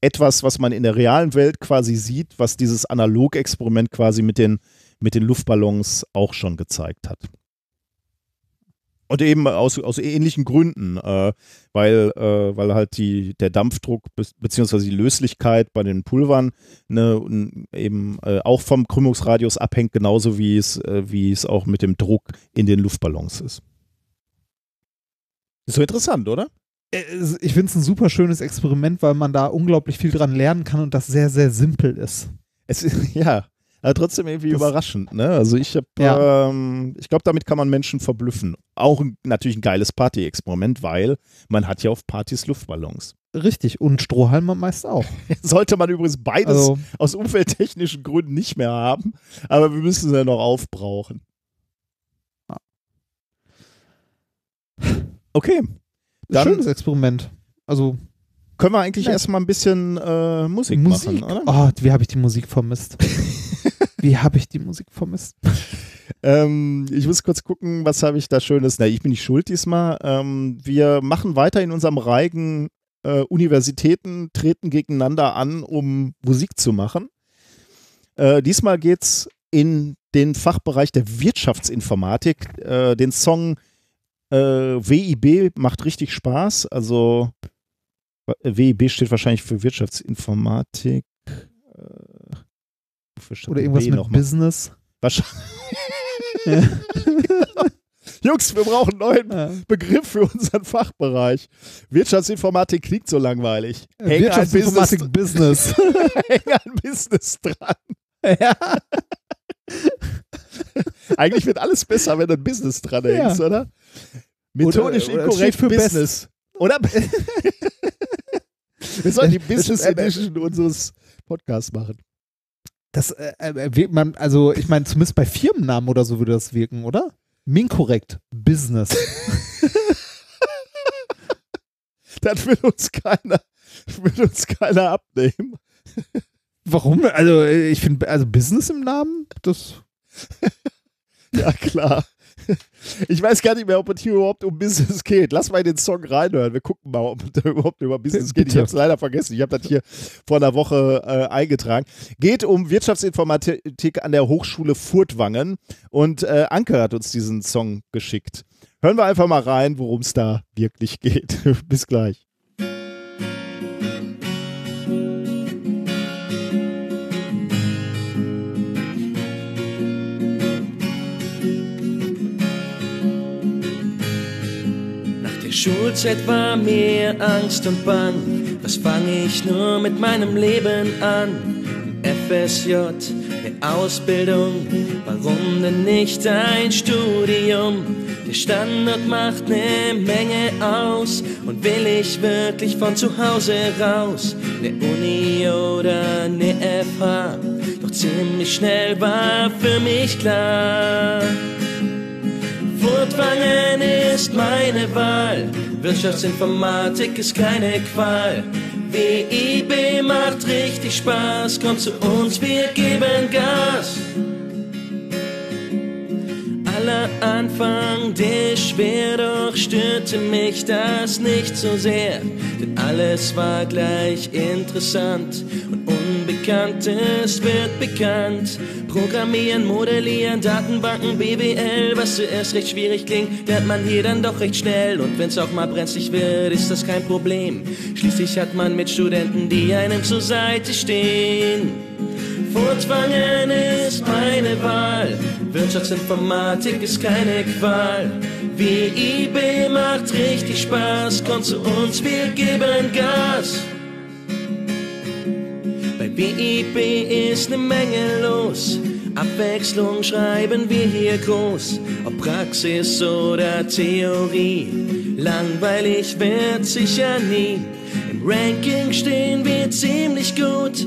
etwas, was man in der realen Welt quasi sieht, was dieses Analogexperiment quasi mit den, mit den Luftballons auch schon gezeigt hat. Und eben aus, aus ähnlichen Gründen, äh, weil, äh, weil halt die, der Dampfdruck be beziehungsweise die Löslichkeit bei den Pulvern ne, eben äh, auch vom Krümmungsradius abhängt, genauso wie es, äh, wie es auch mit dem Druck in den Luftballons ist. Ist so interessant, oder? Äh, Ich finde es ein super schönes Experiment, weil man da unglaublich viel dran lernen kann und das sehr, sehr simpel ist. Es ist, ja, aber trotzdem irgendwie Das- überraschend, ne? Also ich habe, Ja. ähm, ich glaube, damit kann man Menschen verblüffen. Auch ein, natürlich ein geiles Party-Experiment, weil man hat ja auf Partys Luftballons. Richtig. Und Strohhalme meist auch. Sollte man übrigens beides Also, aus umwelttechnischen Gründen nicht mehr haben, aber wir müssen sie ja noch aufbrauchen. Okay, Dann- schönes Experiment. Also, können wir eigentlich Ja. erstmal ein bisschen äh, Musik, Musik. machen, oder? Oh, wie habe ich die Musik vermisst? wie habe ich die Musik vermisst? Ähm, ich muss kurz gucken, was habe ich da Schönes. Na, ich bin nicht schuld diesmal. Ähm, wir machen weiter in unserem Reigen äh, Universitäten treten gegeneinander an, um Musik zu machen. Äh, diesmal geht es in den Fachbereich der Wirtschaftsinformatik. Äh, den Song äh, WIB macht richtig Spaß. Also WIB steht wahrscheinlich für Wirtschaftsinformatik. Äh, steht Oder irgendwas W mit? Business. Wahrscheinlich. Jungs, wir brauchen einen neuen Ja. Begriff für unseren Fachbereich. Wirtschaftsinformatik klingt so langweilig. Häng ein Wirtschaftsinformatik Business, Business. häng ein Business dran. ja. Eigentlich wird alles besser, wenn du ein Business dran hängst, oder? Methodisch Oder- oder inkorrekt für Best. Business. Oder? wir sollten die Business Edition unseres Podcasts machen. Das äh, äh, man, also ich meine, zumindest bei Firmennamen oder so würde das wirken, oder? Minkorrekt. Business. Das will uns keiner, will uns keiner abnehmen. Warum? Also ich finde, also Business im Namen, das. Ja, klar. Ich weiß gar nicht mehr, ob es hier überhaupt um Business geht. Lass mal in den Song reinhören. Wir gucken mal, ob es da überhaupt über Business geht. Ich habe es leider vergessen. Ich habe das hier vor einer Woche äh, eingetragen. Geht um Wirtschaftsinformatik an der Hochschule Furtwangen. Und äh, Anke hat uns diesen Song geschickt. Hören wir einfach mal rein, worum es da wirklich geht. Bis gleich. Schulzeit war mir Angst und Bang. Was fange ich nur mit meinem Leben an? FSJ, eine Ausbildung, warum denn nicht ein Studium? Der Standard macht ne Menge aus und will ich wirklich von zu Hause raus? Ne Uni oder ne FH? Doch ziemlich schnell war für mich klar. Furtwangen ist meine Wahl. Wirtschaftsinformatik ist keine Qual. WIB macht richtig Spaß. Kommt zu uns, wir geben Gas. Aller Anfang der schwer, doch störte mich das nicht so sehr. Denn alles war gleich interessant und Unbekanntes wird bekannt. Programmieren, Modellieren, Datenbanken, BWL, was zuerst recht schwierig klingt, lernt man hier dann doch recht schnell. Und wenn's auch mal brenzlig wird, ist das kein Problem. Schließlich hat man mit Studenten, die einem zur Seite stehen. Furtwangen ist meine Wahl. Wirtschaftsinformatik ist keine Qual. WIB macht richtig Spaß. Kommt zu uns, wir geben Gas. Bei WIB ist ne Menge los. Abwechslung schreiben wir hier groß. Ob Praxis oder Theorie. Langweilig wird sicher nie. Im Ranking stehen wir ziemlich gut.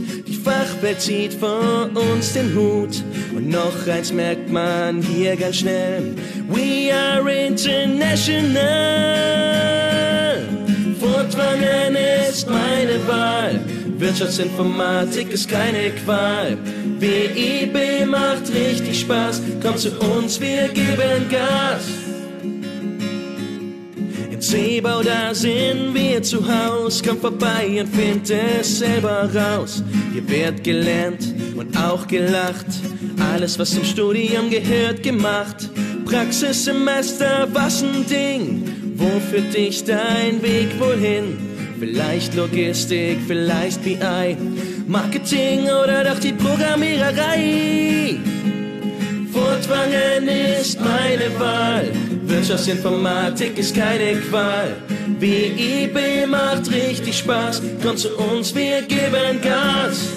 Fachwelt zieht vor uns den Hut. Und noch eins merkt man hier ganz schnell. We are international. Furtwangen ist meine Wahl. Wirtschaftsinformatik ist keine Qual. WIB macht richtig Spaß. Komm zu uns, wir geben Gas. Seebau, da sind wir zu Haus. Komm vorbei und find es selber raus. Hier wird gelernt und auch gelacht. Alles, was zum Studium gehört, gemacht. Praxissemester, was ein Ding. Wo führt dich dein Weg wohl hin? Vielleicht Logistik, vielleicht BI, Marketing oder doch die Programmiererei. Furtwangen ist meine Wahl. Wirtschaftsinformatik ist keine Qual. WIB macht richtig Spaß. Komm zu uns, wir geben Gas.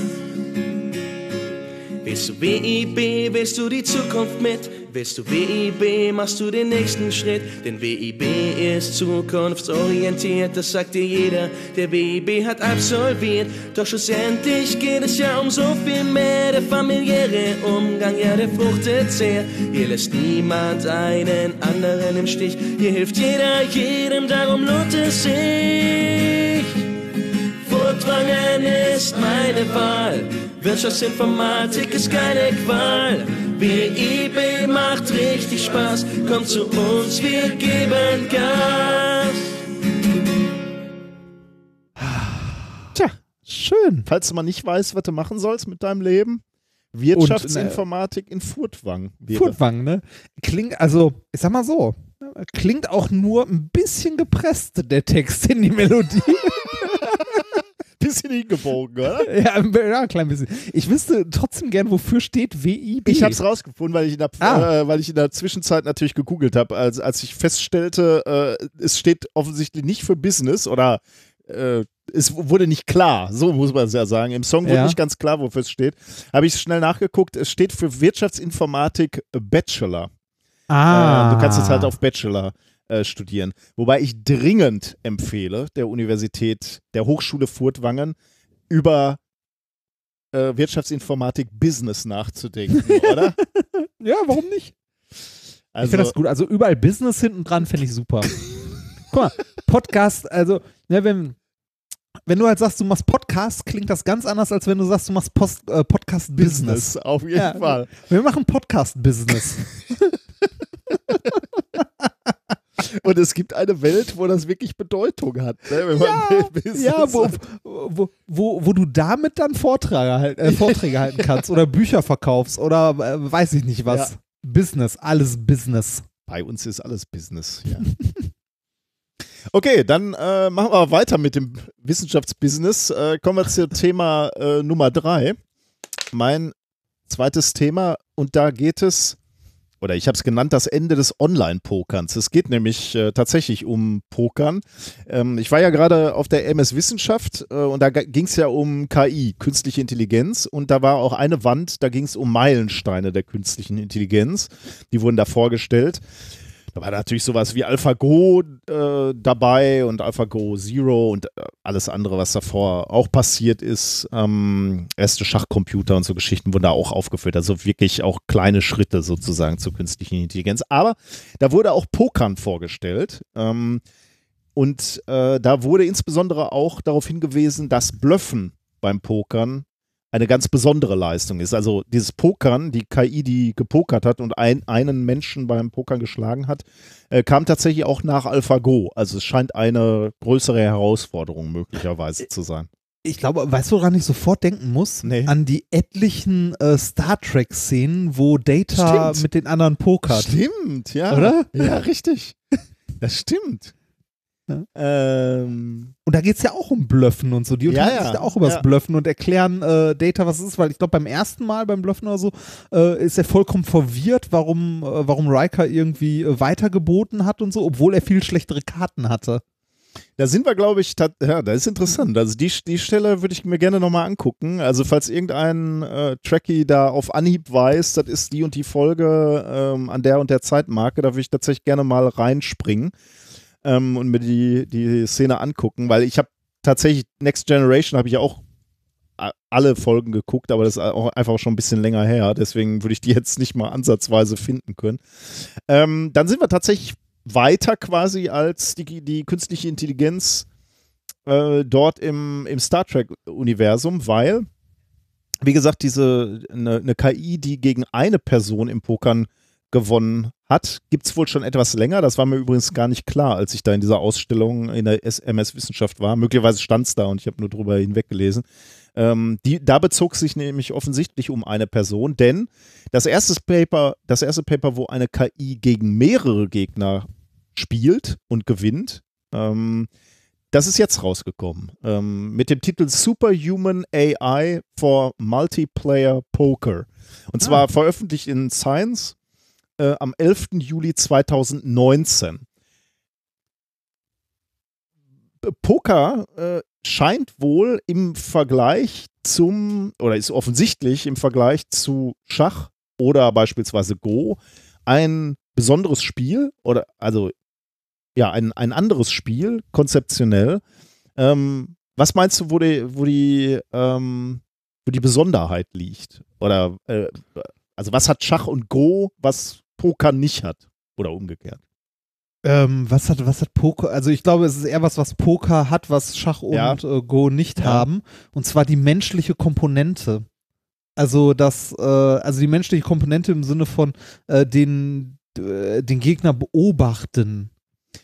Willst du WIB, willst du die Zukunft mit? Willst du WIB, machst du den nächsten Schritt? Denn WIB ist zukunftsorientiert, das sagt dir jeder, der WIB hat absolviert. Doch schlussendlich geht es ja um so viel mehr. Der familiäre Umgang, ja, der fruchtet sehr. Hier lässt niemand einen anderen im Stich. Hier hilft jeder jedem, darum lohnt es sich. Furtwangen ist meine Wahl. Wirtschaftsinformatik ist keine Qual. WIB macht richtig Spaß. Kommt zu uns, wir geben Gas. Tja, schön. Falls du mal nicht weißt, was du machen sollst mit deinem Leben, Wirtschaftsinformatik in Furtwang. wäre- Furtwang, ne? Klingt, also, ich sag mal so, klingt auch nur ein bisschen gepresst, der Text in die Melodie. Bisschen hingebogen, oder? ja, ja, ein klein bisschen. Ich wüsste trotzdem gern, wofür steht WIB. Ich habe es rausgefunden, weil ich, in der, Ah. äh, weil ich in der Zwischenzeit natürlich gegoogelt habe, als, als ich feststellte, äh, es steht offensichtlich nicht für Business oder äh, es wurde nicht klar, so muss man es ja sagen. Im Song wurde Ja. nicht ganz klar, wofür es steht. Habe ich schnell nachgeguckt, es steht für Wirtschaftsinformatik Bachelor. Ah. Äh, du kannst jetzt halt auf Bachelor äh, studieren. Wobei ich dringend empfehle, der Universität, der Hochschule Furtwangen, über äh, Wirtschaftsinformatik Business nachzudenken, oder? Ja, warum nicht? ich Also, finde das gut. Also überall Business hinten dran fände ich super. Guck mal, Podcast, also, ne, wenn, wenn du halt sagst, du machst Podcast, klingt das ganz anders, als wenn du sagst, du machst Post, äh, Podcast-Business. Business, auf jeden Ja. Fall. Wir machen Podcast-Business. Und es gibt eine Welt, wo das wirklich Bedeutung hat. Ne? Ja, ja, wo, wo, wo, wo du damit dann Vorträge, halt, äh, Vorträge halten kannst oder Bücher verkaufst oder äh, weiß ich nicht was. Ja. Business, alles Business. Bei uns ist alles Business. Ja. Okay, dann äh, machen wir weiter mit dem Wissenschaftsbusiness. Äh, kommen wir zum Thema äh, Nummer drei. Mein zweites Thema und da geht es oder ich habe es genannt, das Ende des Online-Pokerns. Es geht nämlich äh, tatsächlich um Pokern. Ähm, ich war ja gerade auf der MS Wissenschaft äh, und da ging es ja um KI, künstliche Intelligenz. Und da war auch eine Wand, da ging es um Meilensteine der künstlichen Intelligenz. Die wurden da vorgestellt. Da war natürlich sowas wie AlphaGo äh, dabei und AlphaGo Zero und äh, alles andere, was davor auch passiert ist. Ähm, erste Schachcomputer und so Geschichten wurden da auch aufgeführt. Also wirklich auch kleine Schritte sozusagen zur künstlichen Intelligenz. Aber da wurde auch Pokern vorgestellt. Ähm, und äh, da wurde insbesondere auch darauf hingewiesen, dass Blöffen beim Pokern eine ganz besondere Leistung ist. Also dieses Pokern, die KI, die gepokert hat und ein, einen Menschen beim Pokern geschlagen hat, äh, kam tatsächlich auch nach AlphaGo. Also es scheint eine größere Herausforderung möglicherweise zu sein. Ich glaube, weißt du, woran ich sofort denken muss? Nee. An die etlichen äh, Star Trek-Szenen, wo Data Stimmt. mit den anderen pokert. Stimmt, ja. Oder? Ja, richtig. Das stimmt. Ja. Ähm, Und da geht es ja auch um Blöffen und so. Die Ja, unterhalten ja. sich da auch über das Ja. Blöffen und erklären äh, Data, was es ist, weil ich glaube, beim ersten Mal beim Blöffen oder so äh, ist er vollkommen verwirrt, warum, äh, warum Riker irgendwie äh, weitergeboten hat und so, obwohl er viel schlechtere Karten hatte. Da sind wir, glaube ich, ja, das ist interessant. Also die, die Stelle würde ich mir gerne nochmal angucken. Also falls irgendein äh, Trekkie da auf Anhieb weiß, das ist die und die Folge ähm, an der und der Zeitmarke, da würde ich tatsächlich gerne mal reinspringen ähm, und mir die, die Szene angucken, weil ich habe tatsächlich Next Generation habe ich ja auch alle Folgen geguckt, aber das ist auch einfach schon ein bisschen länger her. Deswegen würde ich die jetzt nicht mal ansatzweise finden können. Ähm, dann sind wir tatsächlich weiter quasi als die, die künstliche Intelligenz äh, dort im, im Star Trek-Universum, weil, wie gesagt, diese eine, eine KI, die gegen eine Person im Pokern gewonnen hat, gibt es wohl schon etwas länger. Das war mir übrigens gar nicht klar, als ich da in dieser Ausstellung in der SMS-Wissenschaft war. Möglicherweise stand es da und ich habe nur drüber hinweggelesen. Ähm, die, da bezog sich nämlich offensichtlich um eine Person, denn das erste Paper, das erste Paper, wo eine KI gegen mehrere Gegner spielt und gewinnt, ähm, das ist jetzt rausgekommen. Ähm, mit dem Titel Superhuman AI for Multiplayer Poker. Und zwar veröffentlicht in Science äh, am 11. Juli 2019. P- Poker äh, scheint wohl im Vergleich zum, oder ist offensichtlich im Vergleich zu Schach oder beispielsweise Go ein besonderes Spiel oder also ja, ein, ein anderes Spiel, konzeptionell. Ähm, was meinst du, wo die, wo die, ähm, wo die Besonderheit liegt? Oder äh, also was hat Schach und Go, was Poker nicht hat? Oder umgekehrt? Ähm, was hat, was hat Poker? Also ich glaube, es ist eher was, was Poker hat, was Schach und Ja. äh, Go nicht Ja. haben. Und zwar die menschliche Komponente. Also das, äh, also die menschliche Komponente im Sinne von äh, den, äh, den Gegner beobachten.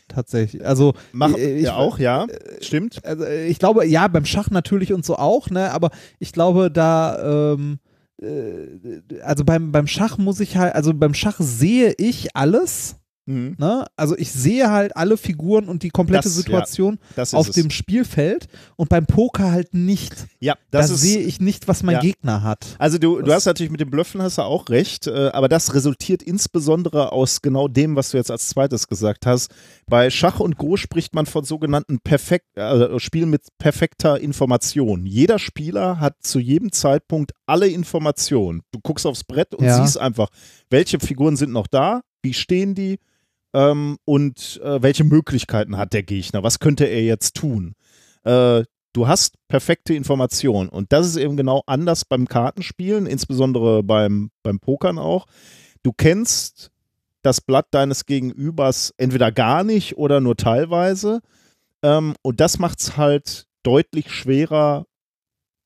Tatsächlich. Also Mach, äh, ich- ja auch, ja, stimmt. also äh, ich glaube, ja, beim Schach natürlich und so auch, ne, aber ich glaube, da, ähm, äh, also beim, beim Schach muss ich halt, also beim Schach sehe ich alles, Mhm. ne, also ich sehe halt alle Figuren und die komplette Das, ja, Situation ist auf es. dem Spielfeld und beim Poker halt nicht. ja, Da das ist, sehe ich nicht, was mein ja. Gegner hat. Also du, du hast natürlich mit dem Blöffen hast du auch recht, äh, aber das resultiert insbesondere aus genau dem, was du jetzt als zweites gesagt hast. Bei Schach und Go spricht man von sogenannten perfekt, äh, Spielen mit perfekter Information. Jeder Spieler hat zu jedem Zeitpunkt alle Informationen. Du guckst aufs Brett und Ja. siehst einfach, welche Figuren sind noch da, wie stehen die ähm, und äh, welche Möglichkeiten hat der Gegner, was könnte er jetzt tun. Äh, du hast perfekte Informationen. Und das ist eben genau anders beim Kartenspielen, insbesondere beim, beim Pokern auch. Du kennst das Blatt deines Gegenübers entweder gar nicht oder nur teilweise. Ähm, und das macht es halt deutlich schwerer,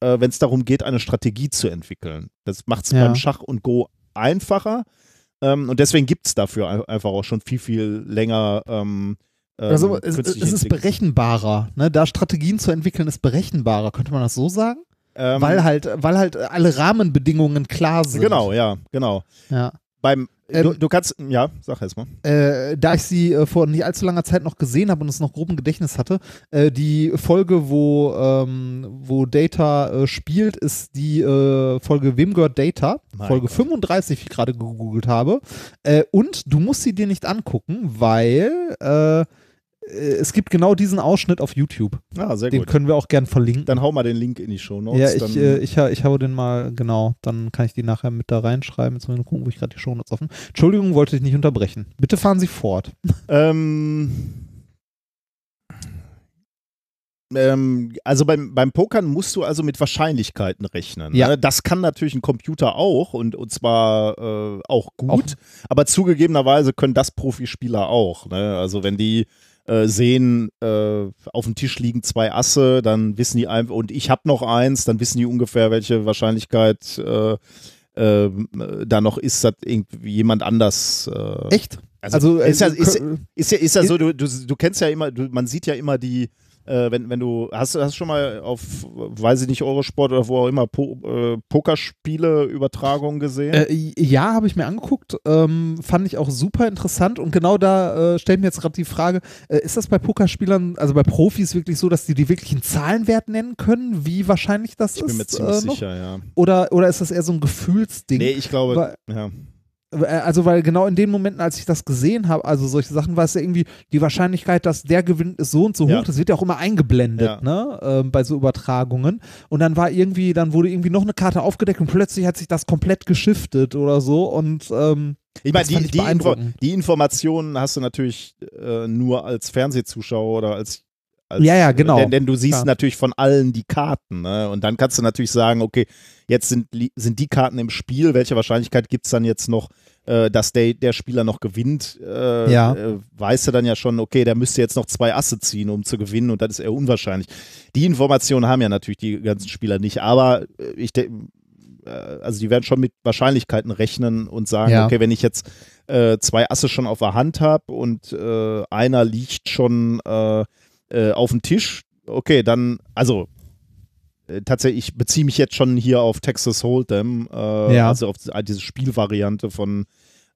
äh, wenn es darum geht, eine Strategie zu entwickeln. Das macht es Ja. beim Schach und Go einfacher. Ähm, und deswegen gibt es dafür ein- einfach auch schon viel, viel länger. Ähm, ähm, Also es, es ist berechenbarer, ne, da Strategien zu entwickeln ist berechenbarer, könnte man das so sagen? Ähm, weil halt, weil halt alle Rahmenbedingungen klar sind. Genau, ja, genau. Ja. Beim, Ähm, du, du kannst, ja, sag erst mal. äh, da ich sie äh, vor nicht allzu langer Zeit noch gesehen habe und es noch grob im Gedächtnis hatte, äh, die Folge, wo, ähm, wo Data äh, spielt, ist die äh, Folge Wem gehört Data? Mein Folge Gott. 35, wie ich gerade gegoogelt habe. Äh, und du musst sie dir nicht angucken, weil es gibt genau diesen Ausschnitt auf YouTube. Ah, sehr Den gut. können wir auch gern verlinken. Dann hau mal den Link in die Show Notes. ja, ich, äh, ich, ich habe den mal, genau, dann kann ich die nachher mit da reinschreiben. Jetzt nur gucken, wo ich gerade die Shownotes offen. Entschuldigung, wollte ich nicht unterbrechen. Bitte fahren Sie fort. Ähm, ähm, also beim, beim Pokern musst du also mit Wahrscheinlichkeiten rechnen. Ja. Ne? Das kann natürlich ein Computer auch und, und zwar äh, auch gut, aber zugegebenerweise können das Profispieler auch. Ne? Also wenn die äh, sehen, äh, auf dem Tisch liegen zwei Asse, dann wissen die einfach, und ich habe noch eins, dann wissen die ungefähr, welche Wahrscheinlichkeit äh, äh, da noch ist, dass irgendwie jemand anders äh, Echt? also, äh, ist, ja, ist, kö- ist ja, ist ja so, du, du, du kennst ja immer, du, man sieht ja immer die, äh, wenn, wenn du, hast du schon mal auf, weiß ich nicht, Eurosport oder wo auch immer, po, äh, Pokerspiele-Übertragungen gesehen? Äh, ja, habe ich mir angeguckt. Ähm, fand ich auch super interessant. Und genau da äh, stellt mir jetzt gerade die Frage: äh, Ist das bei Pokerspielern, also bei Profis, wirklich so, dass die die wirklichen Zahlenwert nennen können, wie wahrscheinlich das ich ist? bin mir ziemlich äh, sicher, ja. Oder, oder ist das eher so ein Gefühlsding? Nee, ich glaube, Weil- ja. Äh, Also, weil genau in den Momenten, als ich das gesehen habe, also solche Sachen, war es ja irgendwie, die Wahrscheinlichkeit, dass der gewinnt, ist so und so hoch. Ja. Das wird ja auch immer eingeblendet, Ja. ne, ähm, bei so Übertragungen. Und dann war irgendwie, dann wurde irgendwie noch eine Karte aufgedeckt und plötzlich hat sich das komplett geschiftet oder so. Und ähm, Ich meine, die, die, Info die Informationen hast du natürlich äh, nur als Fernsehzuschauer oder als, als Ja, ja, genau. Denn, denn du siehst Klar. natürlich von allen die Karten. Ne? Und dann kannst du natürlich sagen, okay, jetzt sind, sind die Karten im Spiel, welche Wahrscheinlichkeit gibt es dann jetzt noch, dass der, der Spieler noch gewinnt? Äh, Ja. äh, weißt du dann ja schon, okay, der müsste jetzt noch zwei Asse ziehen, um zu gewinnen und das ist eher unwahrscheinlich. Die Informationen haben ja natürlich die ganzen Spieler nicht, aber äh, ich denke, also die werden schon mit Wahrscheinlichkeiten rechnen und sagen, Ja. okay, wenn ich jetzt äh, zwei Asse schon auf der Hand habe und äh, einer liegt schon äh, äh, auf dem Tisch, okay, dann, also äh, tatsächlich, ich beziehe mich jetzt schon hier auf Texas Hold'em, äh, Ja. also auf diese Spielvariante von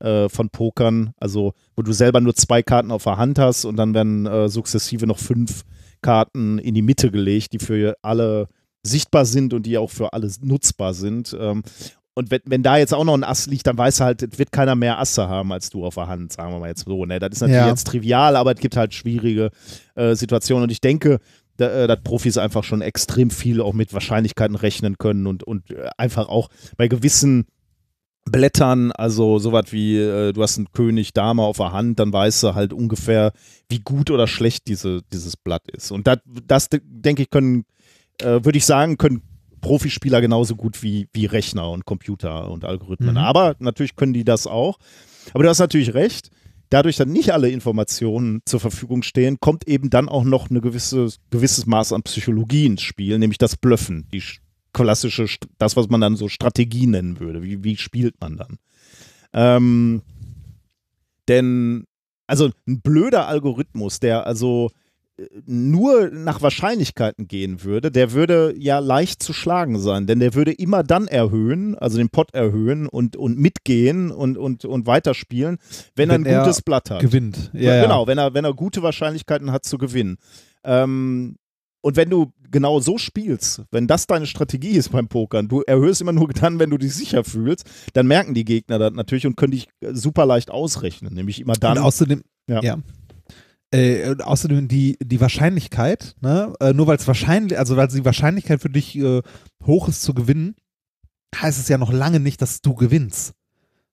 äh, von Pokern, also wo du selber nur zwei Karten auf der Hand hast und dann werden äh, sukzessive noch fünf Karten in die Mitte gelegt, die für alle sichtbar sind und die auch für alle nutzbar sind. Ähm, und wenn, wenn da jetzt auch noch ein Ass liegt, dann weiß halt, es wird keiner mehr Asse haben als du auf der Hand, sagen wir mal jetzt so. Ne? Das ist natürlich Ja. jetzt trivial, aber es gibt halt schwierige äh, Situationen. Und ich denke, da, äh, dass Profis einfach schon extrem viel auch mit Wahrscheinlichkeiten rechnen können und, und äh, einfach auch bei gewissen Blättern, also sowas wie, äh, du hast einen König Dame auf der Hand, dann weißt du halt ungefähr, wie gut oder schlecht diese, dieses Blatt ist. Und dat, das, de- denke ich, können, äh, würde ich sagen, können Profispieler genauso gut wie, wie Rechner und Computer und Algorithmen. Mhm. Aber natürlich können die das auch. Aber du hast natürlich recht. Dadurch, dass nicht alle Informationen zur Verfügung stehen, kommt eben dann auch noch ein gewisse, gewisses Maß an Psychologie ins Spiel, nämlich das Blöffen, die sch- klassische, das, was man dann so Strategie nennen würde. Wie, wie spielt man dann? Ähm, denn, also ein blöder Algorithmus, der also nur nach Wahrscheinlichkeiten gehen würde, der würde ja leicht zu schlagen sein, denn der würde immer dann erhöhen, also den Pot erhöhen und, und mitgehen und, und, und weiterspielen, wenn, Wenn er ein er gutes Blatt hat. gewinnt. Ja, Ja, ja. Genau, wenn er, wenn er gute Wahrscheinlichkeiten hat zu gewinnen. Ähm, und wenn du genau so spielst, wenn das deine Strategie ist beim Pokern, du erhöhst immer nur dann, wenn du dich sicher fühlst, dann merken die Gegner das natürlich und können dich super leicht ausrechnen. Nämlich immer dann. Und außerdem, Ja. ja. Äh, außerdem die, die Wahrscheinlichkeit, ne, äh, nur weil es wahrscheinlich, also weil die Wahrscheinlichkeit für dich äh, hoch ist zu gewinnen, heißt es ja noch lange nicht, dass du gewinnst.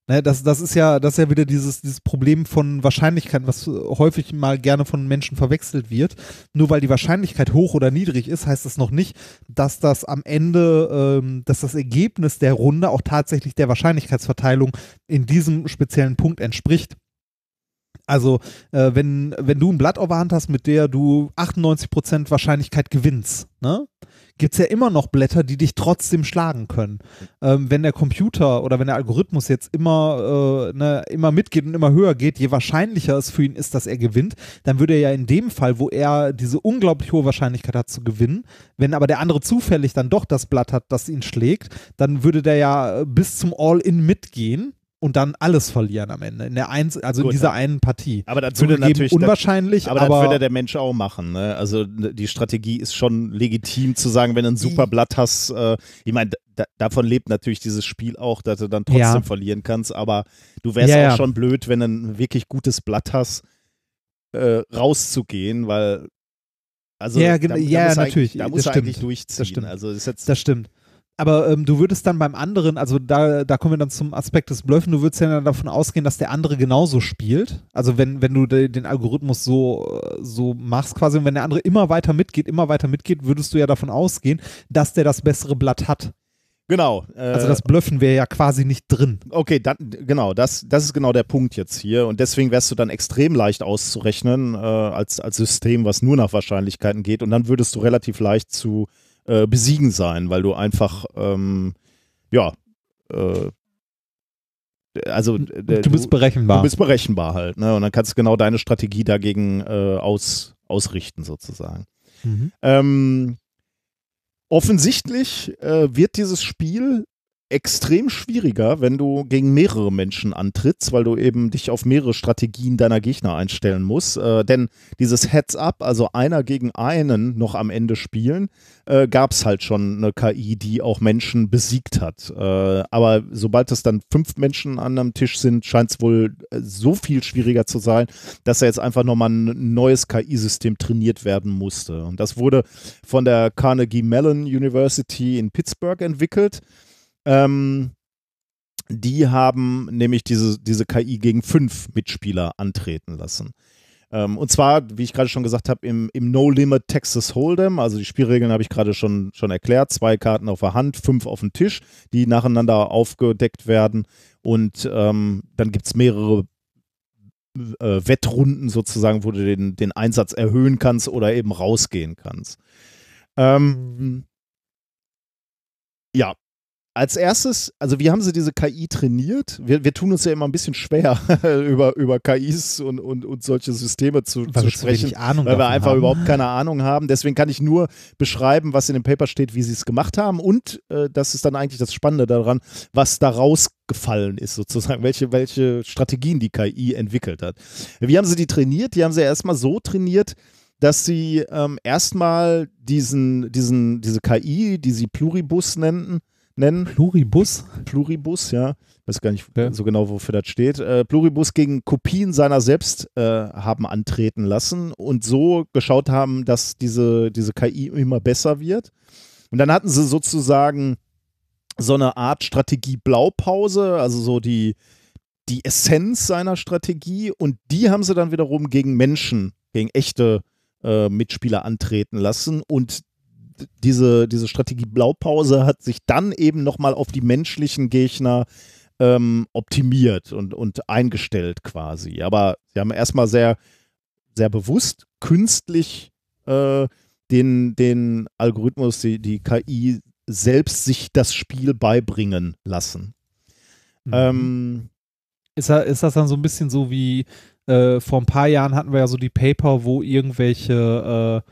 Ne, das, das ist ja, das ist ja wieder dieses, dieses Problem von Wahrscheinlichkeiten, was häufig mal gerne von Menschen verwechselt wird. Nur weil die Wahrscheinlichkeit hoch oder niedrig ist, heißt das noch nicht, dass das am Ende, ähm, dass das Ergebnis der Runde auch tatsächlich der Wahrscheinlichkeitsverteilung in diesem speziellen Punkt entspricht. Also, äh, wenn, wenn du ein Blatt auf der Hand hast, mit der du 98% Wahrscheinlichkeit gewinnst, ne? Gibt es ja immer noch Blätter, die dich trotzdem schlagen können. Ähm, wenn der Computer oder wenn der Algorithmus jetzt immer, äh, ne, immer mitgeht und immer höher geht, je wahrscheinlicher es für ihn ist, dass er gewinnt, dann würde er ja in dem Fall, wo er diese unglaublich hohe Wahrscheinlichkeit hat zu gewinnen, wenn aber der andere zufällig dann doch das Blatt hat, das ihn schlägt, dann würde der ja äh, bis zum All-In mitgehen und dann alles verlieren am Ende. In der Eins, also Gut, in dieser ja. einen Partie. Aber das würde natürlich unwahrscheinlich, aber, aber, das würde der Mensch auch machen. Ne? Also die Strategie ist schon legitim zu sagen, wenn du ein super Blatt hast. Äh, ich meine, da, davon lebt natürlich dieses Spiel auch, dass du dann trotzdem Ja. verlieren kannst. Aber du wärst Ja, auch schon blöd, wenn du ein wirklich gutes Blatt hast, äh, rauszugehen, weil also Ja, da, da ja, natürlich, da das muss er stimmt. eigentlich durchziehen. Das stimmt. Also das das stimmt. Aber ähm, du würdest dann beim anderen, also da, da kommen wir dann zum Aspekt des Bluffen, du würdest ja dann davon ausgehen, dass der andere genauso spielt. Also wenn, wenn du de, den Algorithmus so, so machst quasi und wenn der andere immer weiter mitgeht, immer weiter mitgeht, würdest du ja davon ausgehen, dass der das bessere Blatt hat. genau. Äh, Also das Bluffen wäre ja quasi nicht drin. Okay, dann, genau, das, das ist genau der Punkt jetzt hier. Und deswegen wärst du dann extrem leicht auszurechnen äh, als, als System, was nur nach Wahrscheinlichkeiten geht. Und dann würdest du relativ leicht zu äh, besiegen sein, weil du einfach, ähm, ja, äh, also äh, Du bist berechenbar. Du bist berechenbar halt, ne? Und dann kannst du genau deine Strategie dagegen äh, aus, ausrichten, sozusagen. mhm. Ähm, offensichtlich äh, wird dieses Spiel extrem schwieriger, wenn du gegen mehrere Menschen antrittst, weil du eben dich auf mehrere Strategien deiner Gegner einstellen musst. Äh, denn dieses Heads-up, also einer gegen einen noch am Ende spielen, äh, gab es halt schon eine KI, die auch Menschen besiegt hat. Äh, aber sobald es dann fünf Menschen an einem Tisch sind, scheint es wohl äh, so viel schwieriger zu sein, dass da jetzt einfach nochmal ein neues KI-System trainiert werden musste. Und das wurde von der Carnegie Mellon University in Pittsburgh entwickelt. Ähm, die haben nämlich diese, diese KI gegen fünf Mitspieler antreten lassen. Ähm, und zwar, wie ich gerade schon gesagt habe, im, im No-Limit Texas Hold'em. Also die Spielregeln habe ich gerade schon, schon erklärt. Zwei Karten auf der Hand, fünf auf dem Tisch, die nacheinander aufgedeckt werden. Und ähm, dann gibt es mehrere äh, Wettrunden sozusagen, wo du den, den Einsatz erhöhen kannst oder eben rausgehen kannst. Ähm, ja, als erstes, also wie haben sie diese KI trainiert? Wir, wir tun uns ja immer ein bisschen schwer, über, über KIs und, und, und solche Systeme zu, Weil zu zu sprechen, Ahnung weil wir einfach haben. überhaupt keine Ahnung haben. Deswegen kann ich nur beschreiben, was in dem Paper steht, wie sie es gemacht haben und äh, das ist dann eigentlich das Spannende daran, was da rausgefallen ist sozusagen, welche, welche Strategien die KI entwickelt hat. Wie haben sie die trainiert? Die haben sie erstmal so trainiert, dass sie ähm, erstmal diesen, diesen, diese KI, die sie Pluribus nennen, nennen, Pluribus? Pluribus, ja, weiß gar nicht Ja. so genau, wofür das steht, äh, Pluribus gegen Kopien seiner selbst äh, haben antreten lassen und so geschaut haben, dass diese, diese KI immer besser wird. Und dann hatten sie sozusagen so eine Art Strategie-Blaupause, also so die, die Essenz seiner Strategie und die haben sie dann wiederum gegen Menschen, gegen echte äh, Mitspieler antreten lassen und diese, diese Strategie Blaupause hat sich dann eben nochmal auf die menschlichen Gegner ähm, optimiert und, und eingestellt quasi. Aber sie haben erstmal sehr, sehr bewusst künstlich äh, den, den Algorithmus, die, die KI selbst sich das Spiel beibringen lassen. Mhm. Ähm, Ist, ist das dann so ein bisschen so wie äh, vor ein paar Jahren hatten wir ja so die Paper, wo irgendwelche äh,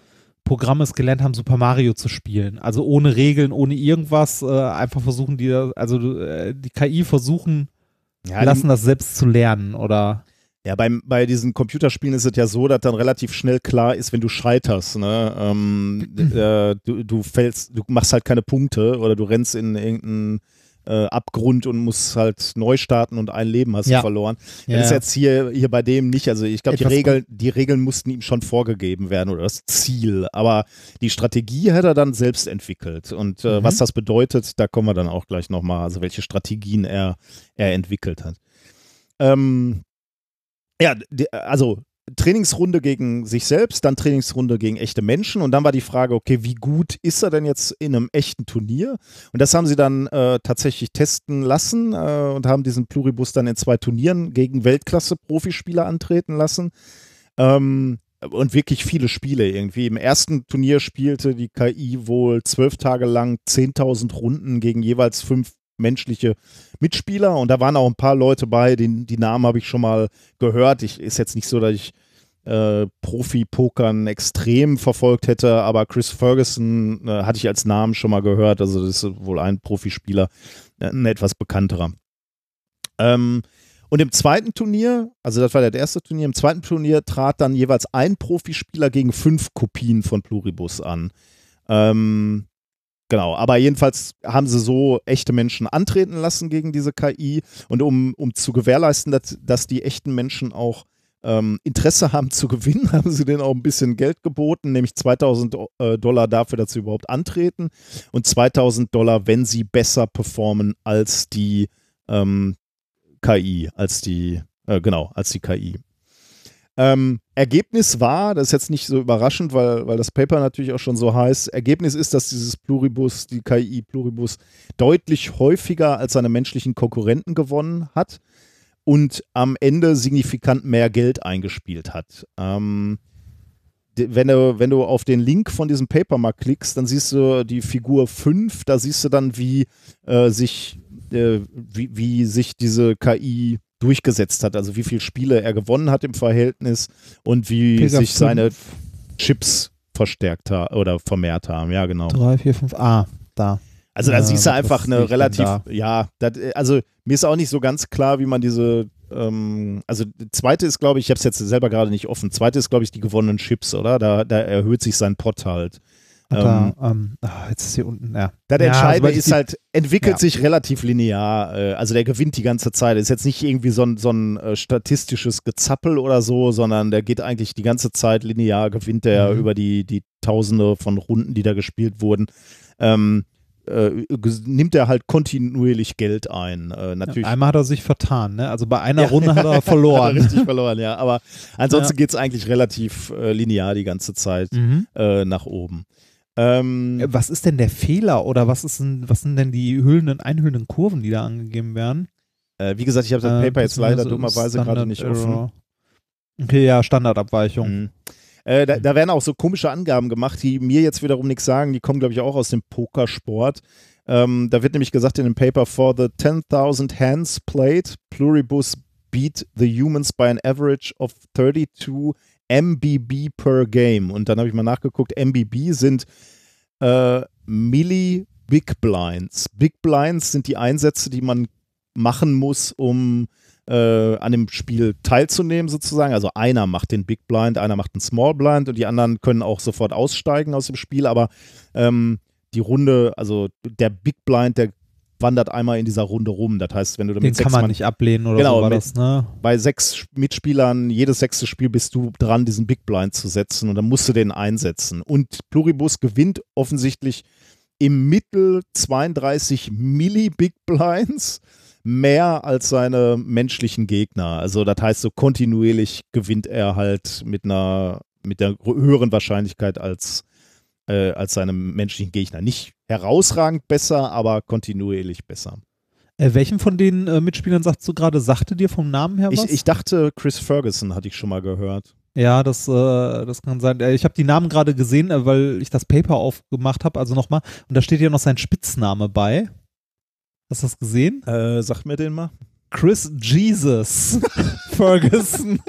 Programme es gelernt haben, Super Mario zu spielen. Also ohne Regeln, ohne irgendwas, äh, einfach versuchen die, also äh, die KI versuchen, ja, lassen das selbst zu lernen oder Ja, beim, bei diesen Computerspielen ist es ja so, dass dann relativ schnell klar ist, wenn du scheiterst. Ne? Ähm, äh, du, du fällst, du machst halt keine Punkte oder du rennst in irgendeinen äh, Abgrund und musst halt neu starten und ein Leben hast Ja. du verloren. Ja, Das ist jetzt hier, hier bei dem nicht. Also ich glaube, die Regeln, die Regeln mussten ihm schon vorgegeben werden oder das Ziel. Aber die Strategie hat er dann selbst entwickelt. Und äh, Mhm. was das bedeutet, da kommen wir dann auch gleich nochmal, also welche Strategien er, er entwickelt hat. Ähm, ja, also Trainingsrunde gegen sich selbst, dann Trainingsrunde gegen echte Menschen und dann war die Frage, okay, wie gut ist er denn jetzt in einem echten Turnier? Und das haben sie dann äh, tatsächlich testen lassen äh, und haben diesen Pluribus dann in zwei Turnieren gegen Weltklasse-Profispieler antreten lassen. Ähm, und wirklich viele Spiele irgendwie. Im ersten Turnier spielte die KI wohl zwölf Tage lang 10.000 Runden gegen jeweils fünf menschliche Mitspieler und da waren auch ein paar Leute bei, die, die Namen habe ich schon mal gehört. Ich, ist jetzt nicht so, dass ich äh, Profi-Pokern extrem verfolgt hätte, aber Chris Ferguson äh, hatte ich als Namen schon mal gehört. Also das ist wohl ein Profispieler, äh, ein etwas bekannterer. Ähm, und im zweiten Turnier, also das war das erste Turnier, im zweiten Turnier trat dann jeweils ein Profispieler gegen fünf Kopien von Pluribus an. Ähm, genau, aber jedenfalls haben sie so echte Menschen antreten lassen gegen diese KI und um, um zu gewährleisten, dass, dass die echten Menschen auch ähm, Interesse haben zu gewinnen, haben sie denen auch ein bisschen Geld geboten, nämlich 2000 äh, Dollar dafür, dass sie überhaupt antreten und 2000 Dollar, wenn sie besser performen als die ähm, KI, als die, äh, genau, als die KI. Ähm, Ergebnis war, das ist jetzt nicht so überraschend, weil, weil das Paper natürlich auch schon so heißt, Ergebnis ist, dass dieses Pluribus, die KI Pluribus, deutlich häufiger als seine menschlichen Konkurrenten gewonnen hat und am Ende signifikant mehr Geld eingespielt hat. Ähm, wenn du, wenn du auf den Link von diesem Paper mal klickst, dann siehst du die Figur 5, da siehst du dann, wie äh, sich äh, wie, wie sich diese KI durchgesetzt hat, also wie viele Spiele er gewonnen hat im Verhältnis und wie Pega sich seine Chips verstärkt haben oder vermehrt haben, ja genau. 3, 4, 5, ah, da. Also da Ja, siehst du einfach eine relativ, ja, das, also mir ist auch nicht so ganz klar, wie man diese, ähm, also zweite ist, glaube ich, ich habe es jetzt selber gerade nicht offen, zweite ist, glaube ich, die gewonnenen Chips, oder? Da, da erhöht sich sein Pot halt. Da, ähm, ah, jetzt ist hier unten, ja. Das Ja, Entscheidende ich ist halt, entwickelt Ja. sich relativ linear. Äh, also der gewinnt die ganze Zeit. Ist jetzt nicht irgendwie so ein, so ein äh, statistisches Gezappel oder so, sondern der geht eigentlich die ganze Zeit linear, gewinnt der Mhm. über die, die Tausende von Runden, die da gespielt wurden. Ähm, äh, nimmt er halt kontinuierlich Geld ein. Äh, natürlich. Einmal hat er sich vertan, ne? Also bei einer Ja. Runde hat er Hat verloren. er richtig verloren, ja. Aber ansonsten Ja. geht es eigentlich relativ äh, linear die ganze Zeit Mhm. äh, nach oben. Ähm, Was ist denn der Fehler oder was, ist denn, was sind denn die hüllenden, einhüllenden Kurven, die da angegeben werden? äh, wie gesagt, ich habe das Äh, Paper jetzt leider dummerweise gerade nicht offen. Okay, ja, Standardabweichung. Mhm. Äh, da, da werden auch so komische Angaben gemacht, die mir jetzt wiederum nichts sagen. Die kommen, glaube ich, auch aus dem Pokersport. Ähm, da wird nämlich gesagt in dem Paper, for the 10.000 hands played, Pluribus beat the humans by an average of 32 MBB per game. Und dann habe ich mal nachgeguckt, MBB sind äh, Milli Big Blinds. Big Blinds sind die Einsätze, die man machen muss, um äh, an dem Spiel teilzunehmen sozusagen. Also einer macht den Big Blind, einer macht den Small Blind und die anderen können auch sofort aussteigen aus dem Spiel. Aber ähm, die Runde, also der Big Blind, der wandert einmal in dieser Runde rum. Das heißt, wenn du Den mit kann sechs man Mann, nicht ablehnen oder Genau, so war mit- das, ne? bei sechs Mitspielern, jedes sechste Spiel bist du dran, diesen Big Blind zu setzen und dann musst du den einsetzen. Und Pluribus gewinnt offensichtlich im Mittel 32 Milli Big Blinds mehr als seine menschlichen Gegner. Also das heißt, so kontinuierlich gewinnt er halt mit einer mit der höheren Wahrscheinlichkeit als äh, als seine menschlichen Gegner. Nicht herausragend besser, aber kontinuierlich besser. Äh, welchen von den äh, Mitspielern sagst du gerade, sagte dir vom Namen her was? Ich, ich dachte, Chris Ferguson hatte ich schon mal gehört. Ja, das, äh, das kann sein. Äh, Ich habe die Namen gerade gesehen, äh, weil ich das Paper aufgemacht habe, also nochmal. Und da steht ja noch sein Spitzname bei. Hast du das gesehen? Äh, sag mir den mal. Chris Jesus Ferguson.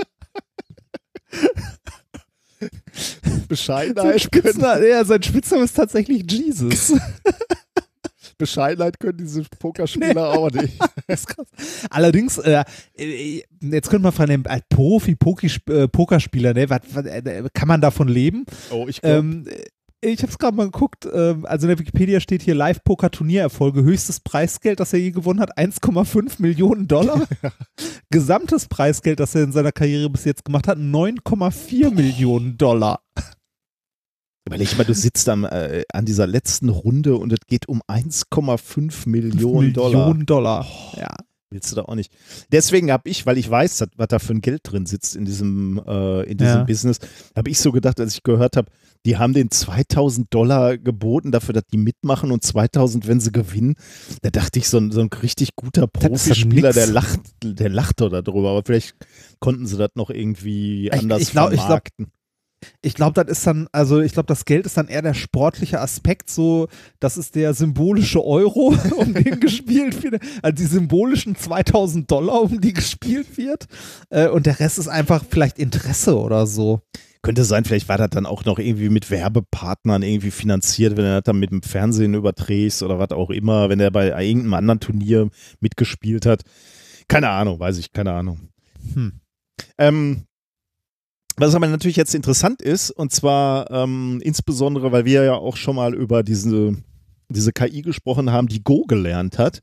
Bescheidenheit Spitzname, ja, sein Spitzname ist tatsächlich Jesus. Bescheidenheit können diese Pokerspieler auch nicht. Allerdings, äh, äh, jetzt könnte man fragen, als Profi, Poki, äh, ne, was, was, äh, kann man davon leben? Oh, ich glaube, Ähm, ich habe es gerade mal geguckt. Ähm, also in der Wikipedia steht hier Live-Poker-Turniererfolge. Höchstes Preisgeld, das er je gewonnen hat, 1,5 Millionen Dollar. Gesamtes Preisgeld, das er in seiner Karriere bis jetzt gemacht hat, 9,4 Millionen Dollar. überleg mal, du sitzt am, äh, an dieser letzten Runde und es geht um 1,5 Millionen Dollar. Millionen Dollar. Ja. Willst du da auch nicht. Deswegen habe ich, weil ich weiß, was da für ein Geld drin sitzt in diesem, äh, in diesem Ja. Business, habe ich so gedacht, als ich gehört habe, die haben den 2000 Dollar geboten dafür, dass die mitmachen und 2000, wenn sie gewinnen. Da dachte ich, so ein, so ein richtig guter Profispieler, der lacht, der lacht doch darüber. Aber vielleicht konnten sie das noch irgendwie Ich- anders ich glaub- ich glaub- vermarkten. Ich glaube, das ist dann, also ich glaube, das Geld ist dann eher der sportliche Aspekt, so, das ist der symbolische Euro, um den gespielt wird, also die symbolischen 2000 Dollar, um die gespielt wird. Äh, und der Rest ist einfach vielleicht Interesse oder so. Könnte sein, vielleicht war das dann auch noch irgendwie mit Werbepartnern irgendwie finanziert, wenn er das dann mit dem Fernsehen überträgst oder was auch immer, wenn er bei irgendeinem anderen Turnier mitgespielt hat. keine Ahnung, weiß ich, keine Ahnung. Hm. Ähm, was aber natürlich jetzt interessant ist, und zwar ähm, insbesondere, weil wir ja auch schon mal über diese, diese KI gesprochen haben, die Go gelernt hat.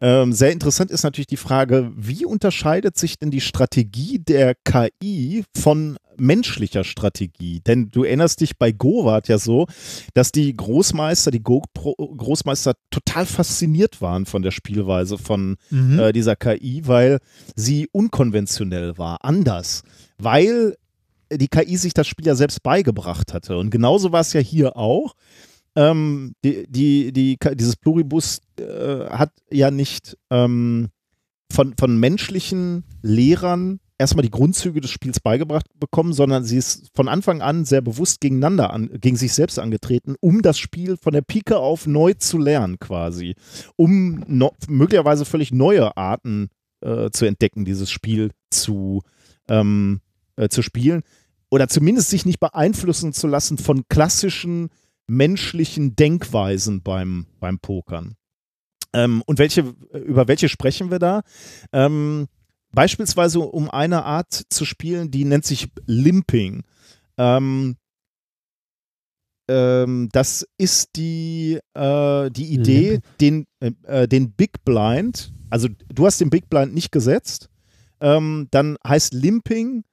Ähm, sehr interessant ist natürlich die Frage, wie unterscheidet sich denn die Strategie der KI von menschlicher Strategie? Denn du erinnerst dich, bei Go war es ja so, dass die Großmeister, die Go-Großmeister total fasziniert waren von der Spielweise von Mhm. äh, dieser KI, weil sie unkonventionell war, anders, weil die KI sich das Spiel ja selbst beigebracht hatte. Und genauso war es ja hier auch. Ähm, die, die, die, dieses Pluribus äh, hat ja nicht ähm, von, von menschlichen Lehrern erstmal die Grundzüge des Spiels beigebracht bekommen, sondern sie ist von Anfang an sehr bewusst gegeneinander, an, gegen sich selbst angetreten, um das Spiel von der Pike auf neu zu lernen quasi, um no, möglicherweise völlig neue Arten äh, zu entdecken, dieses Spiel zu, ähm, äh, zu spielen oder zumindest sich nicht beeinflussen zu lassen von klassischen menschlichen Denkweisen beim, beim Pokern. Ähm, und welche, über welche sprechen wir da? Ähm, beispielsweise um eine Art zu spielen, die nennt sich Limping. Ähm, ähm, das ist die, äh, die Idee, den, äh, den Big Blind, also du hast den Big Blind nicht gesetzt, ähm, dann heißt Limping,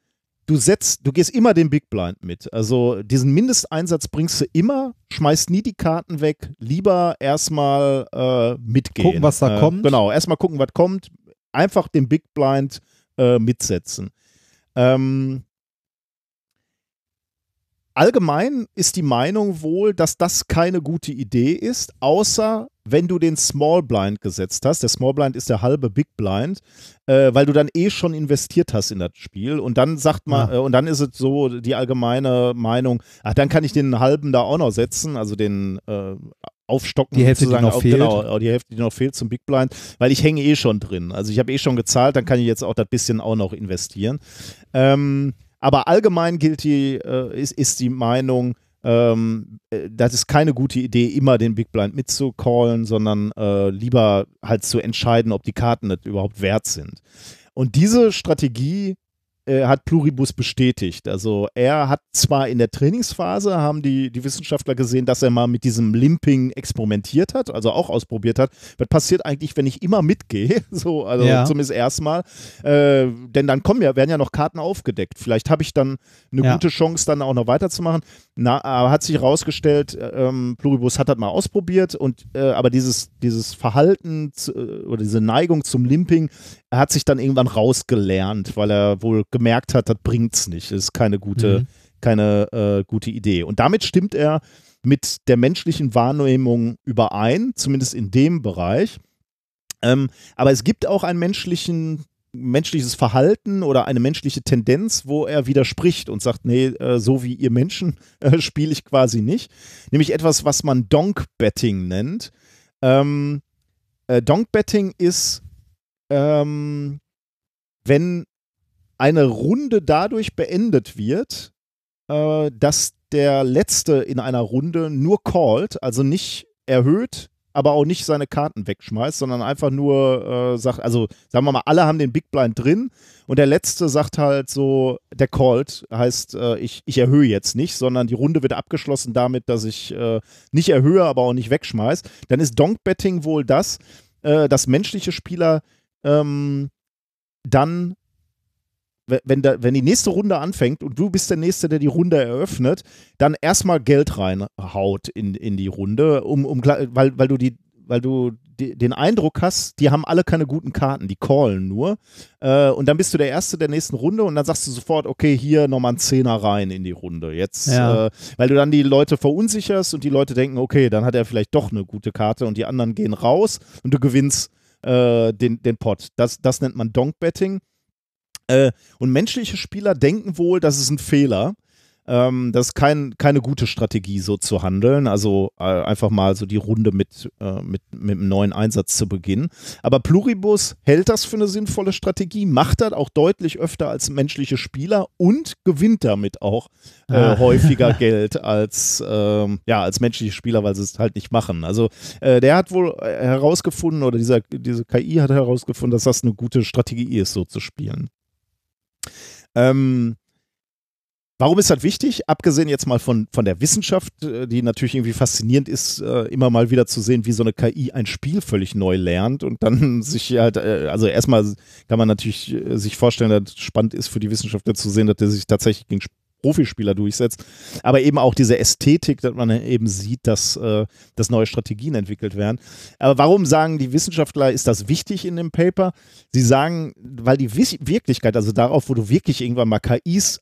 du setzt, du gehst immer den Big Blind mit. Also diesen Mindesteinsatz bringst du immer, schmeißt nie die Karten weg, lieber erstmal äh, mitgehen. Gucken, was da äh, kommt. Genau, erstmal gucken, was kommt, einfach den Big Blind äh, mitsetzen. Ähm, allgemein ist die Meinung wohl, dass das keine gute Idee ist, außer wenn du den Small Blind gesetzt hast. Der Small Blind ist der halbe Big Blind, äh, weil du dann eh schon investiert hast in das Spiel. Und dann sagt man, Ja. äh, und dann ist es so die allgemeine Meinung, ach, dann kann ich den halben da auch noch setzen, also den äh, aufstocken. Die Hälfte, die noch auf, fehlt. Genau, die Hälfte, die noch fehlt zum Big Blind, weil ich hänge eh schon drin. Also ich habe eh schon gezahlt, dann kann ich jetzt auch das bisschen auch noch investieren. Ähm, aber allgemein gilt die, äh, ist, ist die Meinung, ähm, äh, das ist keine gute Idee, immer den Big Blind mitzucallen, sondern äh, lieber halt zu entscheiden, ob die Karten das überhaupt wert sind. Und diese Strategie äh, hat Pluribus bestätigt. Also er hat zwar in der Trainingsphase, haben die, die Wissenschaftler gesehen, dass er mal mit diesem Limping experimentiert hat, also auch ausprobiert hat. Was passiert eigentlich, wenn ich immer mitgehe? So, also Ja. zumindest erstmal. Äh, denn dann kommen ja, werden ja noch Karten aufgedeckt. Vielleicht habe ich dann eine Ja. gute Chance, dann auch noch weiterzumachen. Na, aber hat sich herausgestellt, ähm, Pluribus hat das mal ausprobiert und äh, aber dieses, dieses Verhalten zu, äh, oder diese Neigung zum Limping er hat sich dann irgendwann rausgelernt, weil er wohl gemerkt hat, das bringt's nicht. Ist keine gute, Mhm. keine äh, gute Idee. Und damit stimmt er mit der menschlichen Wahrnehmung überein, zumindest in dem Bereich. Ähm, aber es gibt auch menschlichen menschliches Verhalten oder eine menschliche Tendenz, wo er widerspricht und sagt, nee, äh, so wie ihr Menschen äh, spiele ich quasi nicht. Nämlich etwas, was man Donk-Betting nennt. Ähm, äh, Donk-Betting ist, ähm, wenn eine Runde dadurch beendet wird, äh, dass der Letzte in einer Runde nur callt, also nicht erhöht, aber auch nicht seine Karten wegschmeißt, sondern einfach nur äh, sagt, also sagen wir mal, alle haben den Big Blind drin und der Letzte sagt halt so, der callt, heißt, äh, ich, ich erhöhe jetzt nicht, sondern die Runde wird abgeschlossen damit, dass ich äh, nicht erhöhe, aber auch nicht wegschmeiß. Dann ist Donk-Betting wohl das, äh, dass menschliche Spieler ähm, dann we- wenn, da, wenn die nächste Runde anfängt und du bist der Nächste, der die Runde eröffnet, dann erstmal Geld reinhaut in, in die Runde, um, um, weil, weil du die weil du den Eindruck hast, die haben alle keine guten Karten, die callen nur. Äh, und dann bist du der Erste der nächsten Runde und dann sagst du sofort, okay, hier nochmal ein Zehner rein in die Runde. Jetzt, Ja. äh, weil du dann die Leute verunsicherst und die Leute denken, okay, dann hat er vielleicht doch eine gute Karte und die anderen gehen raus und du gewinnst äh, den, den Pot. Das, das nennt man Donk-Betting. Äh, und menschliche Spieler denken wohl, das ist ein Fehler. Ähm, das ist kein, keine gute Strategie, so zu handeln. Also äh, einfach mal so die Runde mit, äh, mit, mit einem neuen Einsatz zu beginnen. Aber Pluribus hält das für eine sinnvolle Strategie, macht das auch deutlich öfter als menschliche Spieler und gewinnt damit auch äh, Ah. häufiger Geld als, ähm, ja, als menschliche Spieler, weil sie es halt nicht machen. Also äh, der hat wohl äh, herausgefunden, oder dieser, diese KI hat herausgefunden, dass das eine gute Strategie ist, so zu spielen. Ähm, Warum ist das wichtig? Abgesehen jetzt mal von, von der Wissenschaft, äh, die natürlich irgendwie faszinierend ist, äh, immer mal wieder zu sehen, wie so eine KI ein Spiel völlig neu lernt und dann sich halt, äh, also erstmal kann man natürlich sich vorstellen, dass es spannend ist für die Wissenschaftler zu sehen, dass der sich tatsächlich gegen Profispieler durchsetzt, aber eben auch diese Ästhetik, dass man eben sieht, dass, dass neue Strategien entwickelt werden. Aber warum sagen die Wissenschaftler, ist das wichtig in dem Paper? Sie sagen, weil die Wirklichkeit, also darauf, wo du wirklich irgendwann mal KIs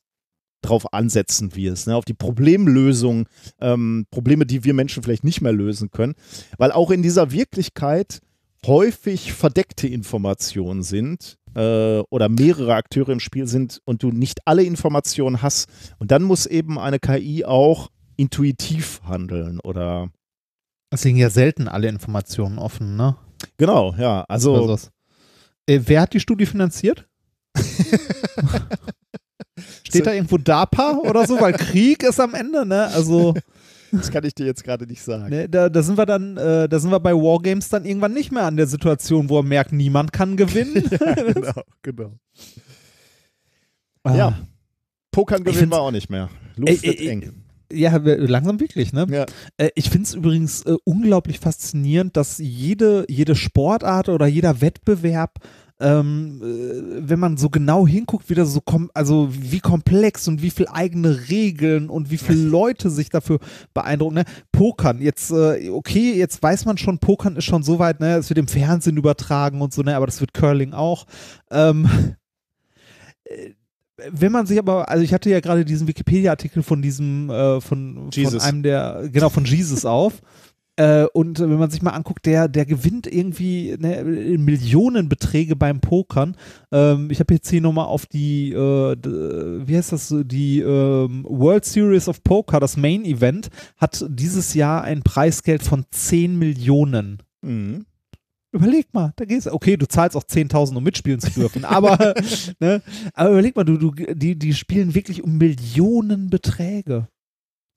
drauf ansetzen wirst, ne, auf die Problemlösung, ähm, Probleme, die wir Menschen vielleicht nicht mehr lösen können, weil auch in dieser Wirklichkeit häufig verdeckte Informationen sind äh, oder mehrere Akteure im Spiel sind und du nicht alle Informationen hast. Und dann muss eben eine KI auch intuitiv handeln oder Es liegen ja selten alle Informationen offen, ne? genau, ja, also, Also äh, wer hat die Studie finanziert? Steht da irgendwo DARPA oder so? Weil Krieg ist am Ende, ne? Also, das kann ich dir jetzt gerade nicht sagen. ne, da, da sind wir dann, äh, da sind wir bei Wargames dann irgendwann nicht mehr an der Situation, wo er merkt, niemand kann gewinnen. genau, genau. Ah. Ja. Pokern gewinnen wir auch nicht mehr. Luft wird eng. Ja, langsam wirklich, ne? Ja. Äh, ich finde es übrigens äh, unglaublich faszinierend, dass jede, jede Sportart oder jeder Wettbewerb, ähm, äh, wenn man so genau hinguckt, wieder so kom also wie komplex und wie viel eigene Regeln und wie viele Leute sich dafür beeindrucken. Ne? Pokern, jetzt, äh, okay, jetzt weiß man schon, Pokern ist schon so weit, ne, es wird im Fernsehen übertragen und so, ne, aber das wird Curling auch. Ähm, äh, wenn man sich aber, also ich hatte ja gerade diesen Wikipedia-Artikel von diesem, äh, von, von einem der, genau, von Jesus auf. Äh, und wenn man sich mal anguckt, der, der gewinnt irgendwie ne, Millionenbeträge beim Pokern. Ähm, ich habe jetzt hier nochmal auf die, äh, wie heißt das, die ähm, World Series of Poker, das Main Event, hat dieses Jahr ein Preisgeld von 10 Millionen. Mhm. Überleg mal, da geht's. Okay, du zahlst auch 10.000, um mitspielen zu dürfen, aber, ne, aber überleg mal, du, du, die, die spielen wirklich um Millionenbeträge.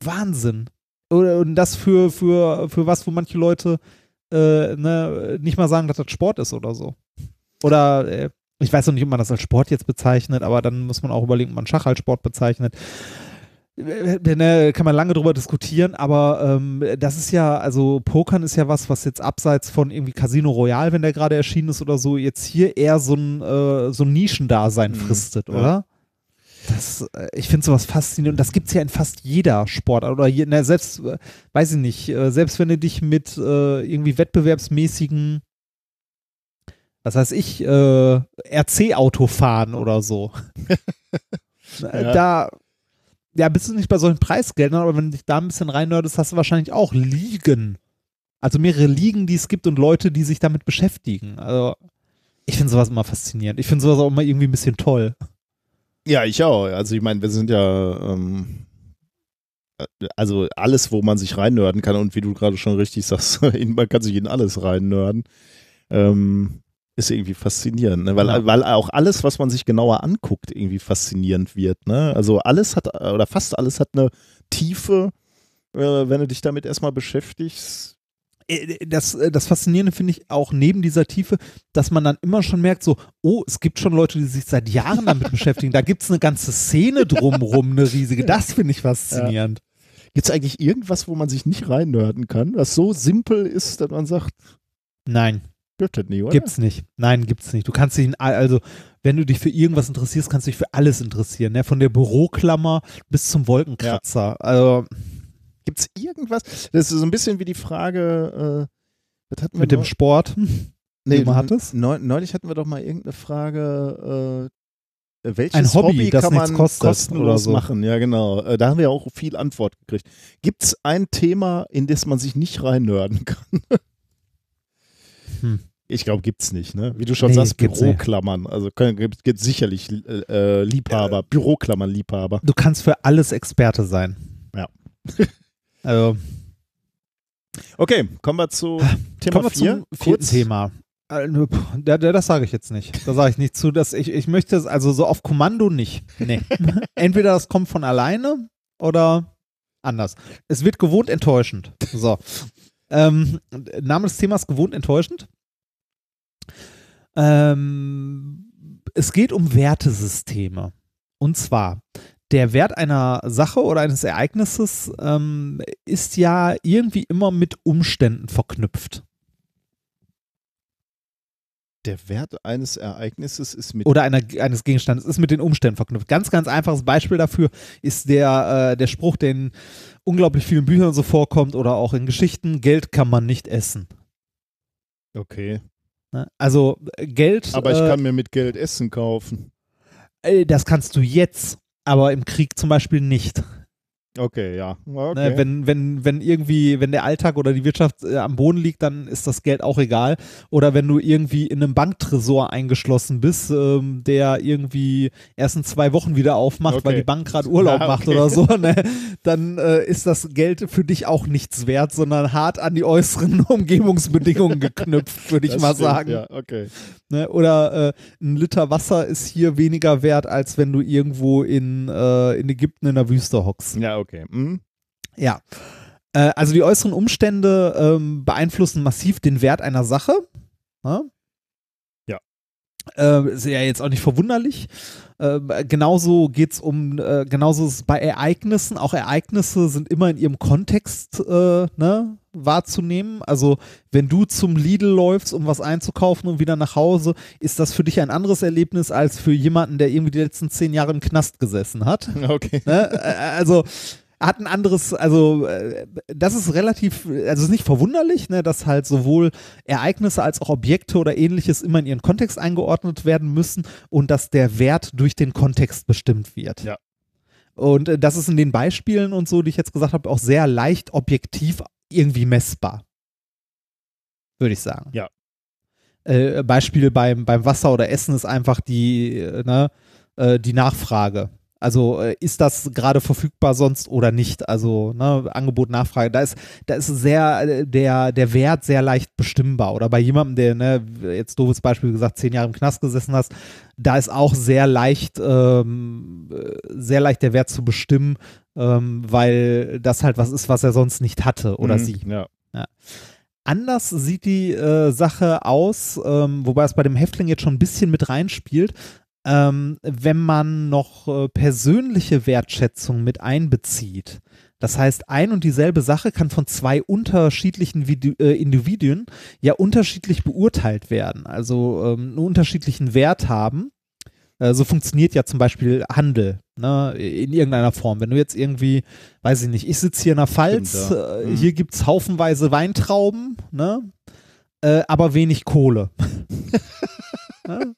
Wahnsinn. Oder, und das für, für, für was, wo manche Leute äh, ne, nicht mal sagen, dass das Sport ist oder so. Oder äh, ich weiß noch nicht, ob man das als Sport jetzt bezeichnet, aber dann muss man auch überlegen, ob man Schach als Sport bezeichnet. Äh, Ne, kann man lange drüber diskutieren, aber ähm, das ist ja, also Pokern ist ja was, was jetzt abseits von irgendwie Casino Royale, wenn der gerade erschienen ist oder so, jetzt hier eher so ein, äh, so ein Nischendasein Mhm, fristet, ja. Das, äh, ich finde sowas faszinierend und das gibt es ja in fast jeder Sportart oder je, ne, selbst, äh, weiß ich nicht, äh, selbst wenn du dich mit äh, irgendwie wettbewerbsmäßigen, was weiß ich, äh, RC-Auto fahren oder so. Ja. Da, ja, bist du nicht bei solchen Preisgeldern, aber wenn du dich da ein bisschen reinnördest, hast du wahrscheinlich auch Ligen. Also mehrere Ligen, die es gibt und Leute, die sich damit beschäftigen. Also, ich finde sowas immer faszinierend. Ich finde sowas auch immer irgendwie ein bisschen toll. Ja, ich auch. Also ich meine, wir sind ja, ähm, äh, also alles, wo man sich reinnörden kann und wie du gerade schon richtig sagst, man kann sich in alles reinnörden, ähm, ist irgendwie faszinierend, ne? weil, Ja. weil auch alles, was man sich genauer anguckt, irgendwie faszinierend wird. Ne? Also alles hat, oder fast alles hat eine Tiefe, äh, wenn du dich damit erstmal beschäftigst. Äh, Das, äh, das Faszinierende finde ich auch neben dieser Tiefe, dass man dann immer schon merkt, so, oh, es gibt schon Leute, die sich seit Jahren damit beschäftigen. Da gibt es eine ganze Szene drumrum, eine riesige. Das finde ich faszinierend. Gibt es eigentlich irgendwas, wo man sich nicht reinnörden kann, was so simpel ist, dass man sagt, Nein, gibt das nie, oder? gibt's nicht. Nein, gibt's nicht. Du kannst dich, also, wenn du dich für irgendwas interessierst, kannst du dich für alles interessieren. Ne? Von der Büroklammer bis zum Wolkenkratzer. Also, Gibt es irgendwas? Das ist so ein bisschen wie die Frage, äh, was hatten wir mit dem Sport. nee, man hat es? neu- Neulich hatten wir doch mal irgendeine Frage, äh, welches Ein Hobby, das kann man kostet kostenlos oder so. machen? Ja, genau. Äh, da haben wir auch viel Antwort gekriegt. Gibt es ein Thema, in das man sich nicht reinnörden kann? Hm. Ich glaube, gibt's nicht, ne? Wie du schon Nee, sagst. Büroklammern. Also gibt, gibt sicherlich äh, äh, Liebhaber, Büroklammern-Liebhaber. Du kannst für alles Experte sein. Ja. also, Okay, kommen wir zu Thema kommen wir 4. zum vierten Thema. Äh, Das sage ich jetzt nicht. Da sage ich nicht zu. Dass ich, ich möchte es also so auf Kommando nicht. Nee. Entweder das kommt von alleine oder anders. Es wird gewohnt enttäuschend. So. Ähm, Name des Themas gewohnt enttäuschend. Ähm, es geht um Wertesysteme. Und zwar, der Wert einer Sache oder eines Ereignisses ähm, ist ja irgendwie immer mit Umständen verknüpft. Der Wert eines Ereignisses ist mit. oder einer, eines Gegenstandes ist mit den Umständen verknüpft. Ganz, ganz einfaches Beispiel dafür ist der, äh, der Spruch, der in unglaublich vielen Büchern so vorkommt oder auch in Geschichten, Geld kann man nicht essen. Okay. Ne? Also äh, Geld, Aber ich äh, kann mir mit Geld Essen kaufen. äh, das kannst du jetzt, aber im Krieg zum Beispiel nicht. Okay, ja. Okay. Ne, wenn, wenn, wenn irgendwie, wenn der Alltag oder die Wirtschaft äh, am Boden liegt, dann ist das Geld auch egal. Oder wenn du irgendwie in einem Banktresor eingeschlossen bist, ähm, der irgendwie erst in zwei Wochen wieder aufmacht, weil Okay. die Bank gerade Urlaub Ja, macht okay. oder so, ne, dann äh, ist das Geld für dich auch nichts wert, sondern hart an die äußeren Umgebungsbedingungen geknüpft, würde ich Das mal stimmt, sagen. Ja, okay. Ne? Oder äh, ein Liter Wasser ist hier weniger wert, als wenn du irgendwo in, äh, in Ägypten in der Wüste hockst. Ja, okay. Mhm. Ja. Äh, also die äußeren Umstände ähm, beeinflussen massiv den Wert einer Sache. Ja. Ja. Äh, ist ja jetzt auch nicht verwunderlich. Äh, genauso geht es um, äh, genauso ist es bei Ereignissen. Auch Ereignisse sind immer in ihrem Kontext äh, ne, wahrzunehmen. Also wenn du zum Lidl läufst, um was einzukaufen und wieder nach Hause, ist das für dich ein anderes Erlebnis als für jemanden, der irgendwie die letzten zehn Jahre im Knast gesessen hat. Okay. Ne? Also hat ein anderes, also äh, das ist relativ, also es ist nicht verwunderlich, ne, dass halt sowohl Ereignisse als auch Objekte oder ähnliches immer in ihren Kontext eingeordnet werden müssen und dass der Wert durch den Kontext bestimmt wird. Ja. Und äh, das ist in den Beispielen und so, die ich jetzt gesagt habe, auch sehr leicht objektiv irgendwie messbar. Würde ich sagen. Ja. Äh, Beispiel beim, beim Wasser oder Essen ist einfach die, äh, ne, äh, die Nachfrage. Also äh, ist das gerade verfügbar sonst oder nicht? Also ne, Angebot, Nachfrage, da ist, da ist sehr äh, der, der Wert sehr leicht bestimmbar. Oder bei jemandem, der, ne, jetzt doofes Beispiel gesagt, zehn Jahre im Knast gesessen hast, da ist auch sehr leicht, ähm, äh, sehr leicht der Wert zu bestimmen, ähm, weil das halt was ist, was er sonst nicht hatte oder Mhm. sie. Ja. Anders sieht die äh, Sache aus, ähm, wobei es bei dem Häftling jetzt schon ein bisschen mit reinspielt, ähm, wenn man noch äh, persönliche Wertschätzung mit einbezieht. Das heißt, ein und dieselbe Sache kann von zwei unterschiedlichen Vide äh, Individuen ja unterschiedlich beurteilt werden, also ähm, einen unterschiedlichen Wert haben. Äh, so funktioniert ja zum Beispiel Handel ne, in irgendeiner Form. Wenn du jetzt irgendwie, weiß ich nicht, ich sitze hier in der Pfalz, Stimmt, ja. äh, Mhm. hier gibt es haufenweise Weintrauben, ne, äh, aber wenig Kohle. Ne?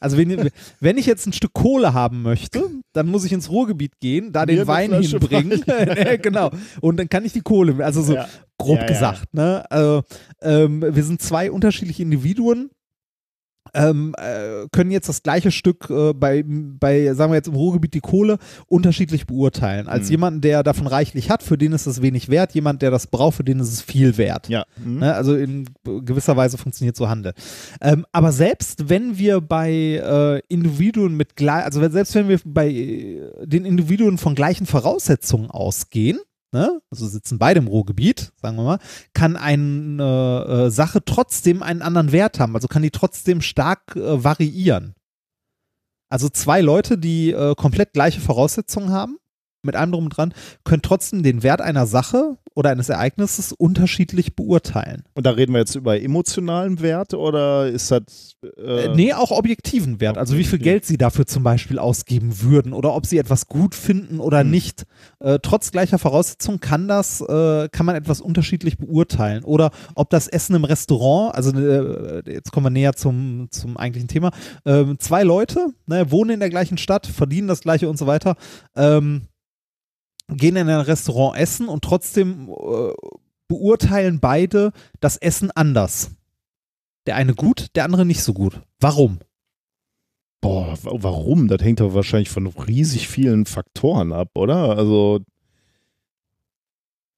Also wenn, wenn ich jetzt ein Stück Kohle haben möchte, dann muss ich ins Ruhrgebiet gehen, da Mir den Wein Flasche hinbringen. Genau. Und dann kann ich die Kohle, also so Ja. grob ja, gesagt. Ne? Also, ähm, wir sind zwei unterschiedliche Individuen. Ähm, äh, können jetzt das gleiche Stück äh, bei, bei, sagen wir jetzt im Ruhrgebiet die Kohle, unterschiedlich beurteilen. Als Mhm. jemanden, der davon reichlich hat, für den ist es wenig wert, jemand, der das braucht, für den ist es viel wert. Ja. Mhm. Ne? Also in gewisser Weise funktioniert so Handel. Ähm, aber selbst wenn wir bei äh, Individuen mit gleich, also selbst wenn wir bei äh, den Individuen von gleichen Voraussetzungen ausgehen, ne? also sitzen beide im Ruhrgebiet, sagen wir mal, kann eine äh, Sache trotzdem einen anderen Wert haben. Also kann die trotzdem stark äh, variieren. Also zwei Leute, die äh, komplett gleiche Voraussetzungen haben, mit allem drum und dran, können trotzdem den Wert einer Sache oder eines Ereignisses unterschiedlich beurteilen. Und da reden wir jetzt über emotionalen Wert oder ist das. Äh, Äh, nee, auch objektiven Wert. Also wie viel. Geld sie dafür zum Beispiel ausgeben würden oder ob sie etwas gut finden oder Hm. nicht. Äh, trotz gleicher Voraussetzungen kann das, äh, kann man etwas unterschiedlich beurteilen. Oder ob das Essen im Restaurant, also äh, jetzt kommen wir näher zum, zum eigentlichen Thema, ähm, zwei Leute ne, wohnen in der gleichen Stadt, verdienen das gleiche und so weiter, ähm, gehen in ein Restaurant essen und trotzdem äh, beurteilen beide das Essen anders. Der eine gut, der andere nicht so gut. Warum? Boah, wa- warum? Das hängt doch wahrscheinlich von riesig vielen Faktoren ab, oder? Also,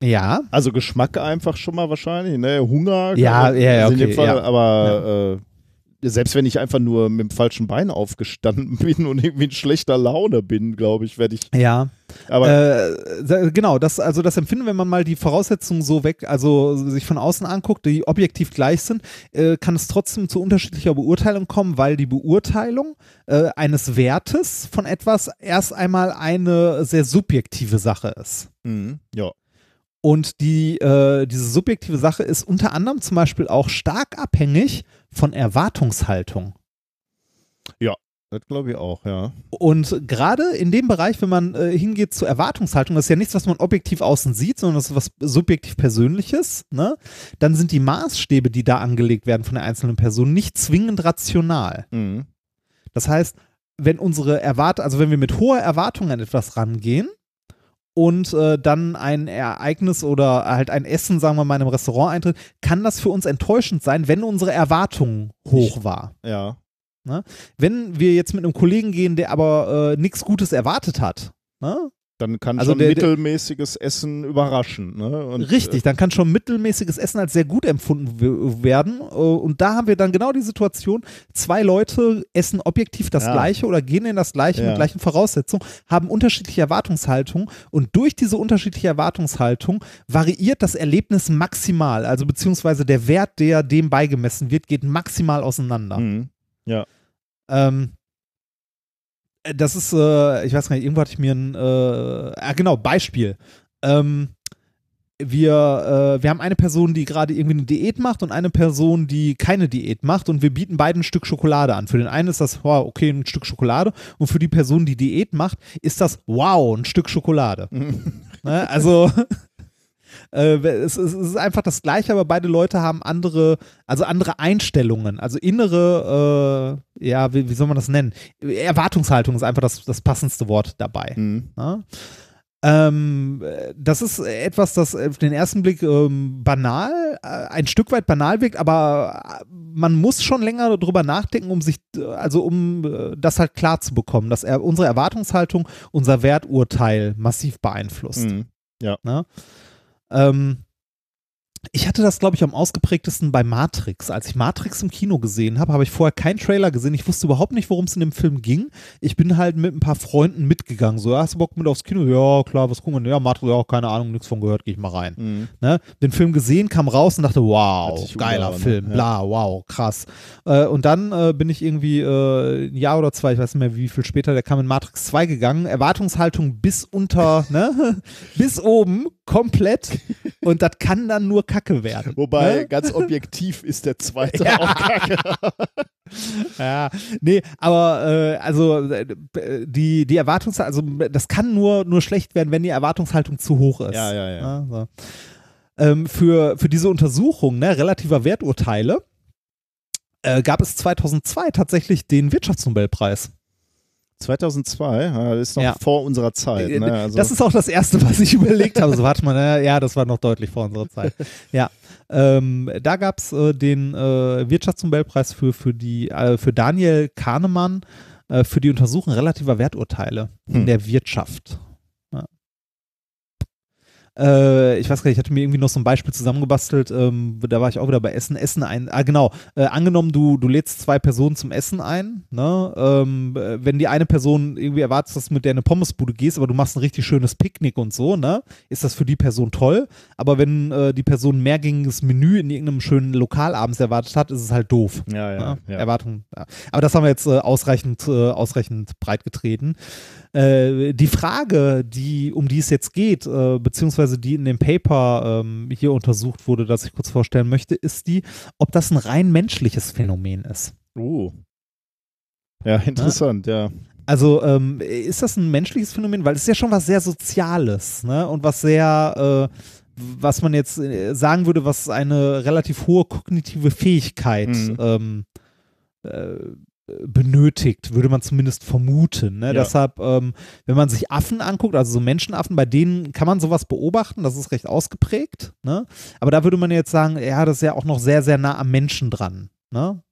Ja, also Geschmack einfach schon mal wahrscheinlich, ne? Hunger. Ja, also ja, ja, in dem okay, Fall, ja. aber äh, selbst wenn ich einfach nur mit dem falschen Bein aufgestanden bin und irgendwie in schlechter Laune bin, glaube ich, werde ich. ja. Aber äh, genau, das, also das Empfinden, wenn man mal die Voraussetzungen so weg, also sich von außen anguckt, die objektiv gleich sind, äh, kann es trotzdem zu unterschiedlicher Beurteilung kommen, weil die Beurteilung äh, eines Wertes von etwas erst einmal eine sehr subjektive Sache ist. Mhm, ja. Und die, äh, diese subjektive Sache ist unter anderem zum Beispiel auch stark abhängig von Erwartungshaltung. Das glaube ich auch, ja. Und gerade in dem Bereich, wenn man äh, hingeht zur Erwartungshaltung, das ist ja nichts, was man objektiv außen sieht, sondern das ist was subjektiv Persönliches, ne? dann sind die Maßstäbe, die da angelegt werden von der einzelnen Person, nicht zwingend rational. Mhm. Das heißt, wenn unsere Erwart also wenn wir mit hoher Erwartung an etwas rangehen und äh, dann ein Ereignis oder halt ein Essen, sagen wir mal, in einem Restaurant eintritt, kann das für uns enttäuschend sein, wenn unsere Erwartung hoch war. Ja. Wenn wir jetzt mit einem Kollegen gehen, der aber äh, nichts Gutes erwartet hat, ne? Dann kann Also schon der- der- mittelmäßiges Essen überraschen. Ne? Und, Richtig, dann kann schon mittelmäßiges Essen als sehr gut empfunden werden. Äh, Und da haben wir dann genau die Situation, zwei Leute essen objektiv das Ja. Gleiche oder gehen in das Gleiche Ja. mit gleichen Voraussetzungen, haben unterschiedliche Erwartungshaltungen und durch diese unterschiedliche Erwartungshaltung variiert das Erlebnis maximal, also beziehungsweise der Wert, der dem beigemessen wird, geht maximal auseinander. Äh, mhm. Ähm, äh, das ist, äh, ich weiß gar nicht, irgendwo hatte ich mir ein, äh, ah, genau, Beispiel. Ähm, wir, äh, wir haben eine Person, die gerade irgendwie eine Diät macht und eine Person, die keine Diät macht und wir bieten beiden ein Stück Schokolade an. Für den einen ist das, wow, okay, ein Stück Schokolade und für die Person, die Diät macht, ist das, wow, ein Stück Schokolade. ne? Also äh, es, es ist einfach das Gleiche, aber beide Leute haben andere, also andere Einstellungen, also innere, äh, ja, wie, wie soll man das nennen? Erwartungshaltung ist einfach das, das passendste Wort dabei. Mhm. Ja? Ähm, äh, das ist etwas, das auf den ersten Blick ähm, banal, äh, ein Stück weit banal wirkt, aber äh, man muss schon länger darüber nachdenken, um sich, äh, also um äh, das halt klar zu bekommen, dass er, unsere Erwartungshaltung unser Werturteil massiv beeinflusst. Mhm. Ne? Ähm, ich hatte das, glaube ich, am ausgeprägtesten bei Matrix. Als ich Matrix im Kino gesehen habe, habe ich vorher keinen Trailer gesehen. Ich wusste überhaupt nicht, worum es in dem Film ging. Ich bin halt mit ein paar Freunden mitgegangen. So, hast du Bock mit aufs Kino? Ja, klar, was gucken wir? Ja, Matrix, ja, keine Ahnung, nichts von gehört, gehe ich mal rein. Mhm. Ne? Den Film gesehen, kam raus und dachte, wow, geiler umgehauen, Film, ja. bla, wow, krass. Äh, und dann äh, bin ich irgendwie äh, ein Jahr oder zwei, ich weiß nicht mehr, wie viel später, der kam in Matrix 2 gegangen. Erwartungshaltung bis unter, ne? bis oben, komplett. Und das kann dann nur Kacke werden. Wobei, Ne? ganz objektiv ist der zweite Ja. auch kacke. Ja, nee, aber äh, also äh, die, die Erwartungshaltung, also das kann nur, nur schlecht werden, wenn die Erwartungshaltung zu hoch ist. Ja, ja, ja. so. ähm, für, für diese Untersuchung ne, relativer Werturteile äh, gab es 2002 tatsächlich den Wirtschaftsnobelpreis. 2002, ja, das ist noch Ja. vor unserer Zeit. Äh, Ne? Also, das ist auch das Erste, was ich überlegt habe. So, warte mal, ne, ja, das war noch deutlich vor unserer Zeit. Ja, ähm, da gab es äh, den äh, Wirtschaftsnobelpreis für, für, die, äh, für Daniel Kahnemann äh, für die Untersuchung relativer Werturteile in Hm. der Wirtschaft. Äh, ich weiß gar nicht, ich hatte mir irgendwie noch so ein Beispiel zusammengebastelt, ähm, da war ich auch wieder bei Essen, Essen ein, ah genau, äh, angenommen du, du lädst zwei Personen zum Essen ein, ne, ähm, äh, wenn die eine Person irgendwie erwartet, dass du mit der in eine Pommesbude gehst, aber du machst ein richtig schönes Picknick und so, ne, ist das für die Person toll, aber wenn äh, die Person ein mehrgängiges Menü in irgendeinem schönen Lokal abends erwartet hat, ist es halt doof. ja, ja, Ja, ja. Erwartung. Ja. Aber das haben wir jetzt äh, ausreichend, äh, ausreichend breit getreten. Äh, die Frage, die, um die es jetzt geht, äh, beziehungsweise die in dem Paper ähm, hier untersucht wurde, das ich kurz vorstellen möchte, ist die, ob das ein rein menschliches Phänomen ist. Uh. Ja, interessant, ja. Also ähm, ist das ein menschliches Phänomen? Weil es ist ja schon was sehr Soziales, ne? Und was sehr, äh, was man jetzt äh, sagen würde, was eine relativ hohe kognitive Fähigkeit Mhm. ähm, äh, benötigt, würde man zumindest vermuten. Ne? Ja. Deshalb, ähm, wenn man sich Affen anguckt, also so Menschenaffen, bei denen kann man sowas beobachten, das ist recht ausgeprägt. Ne? Aber da würde man jetzt sagen, ja, das ist ja auch noch sehr, sehr nah am Menschen dran. Ne?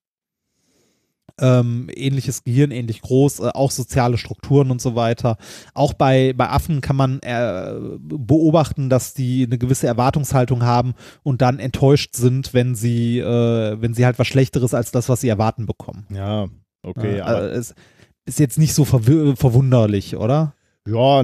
Ähm, ähnliches Gehirn, ähnlich groß, äh, auch soziale Strukturen und so weiter. Auch bei, bei Affen kann man äh, beobachten, dass die eine gewisse Erwartungshaltung haben und dann enttäuscht sind, wenn sie, äh, wenn sie halt was Schlechteres als das, was sie erwarten bekommen. Ja, okay. Ja, also es ist jetzt nicht so verw verwunderlich, oder? ja,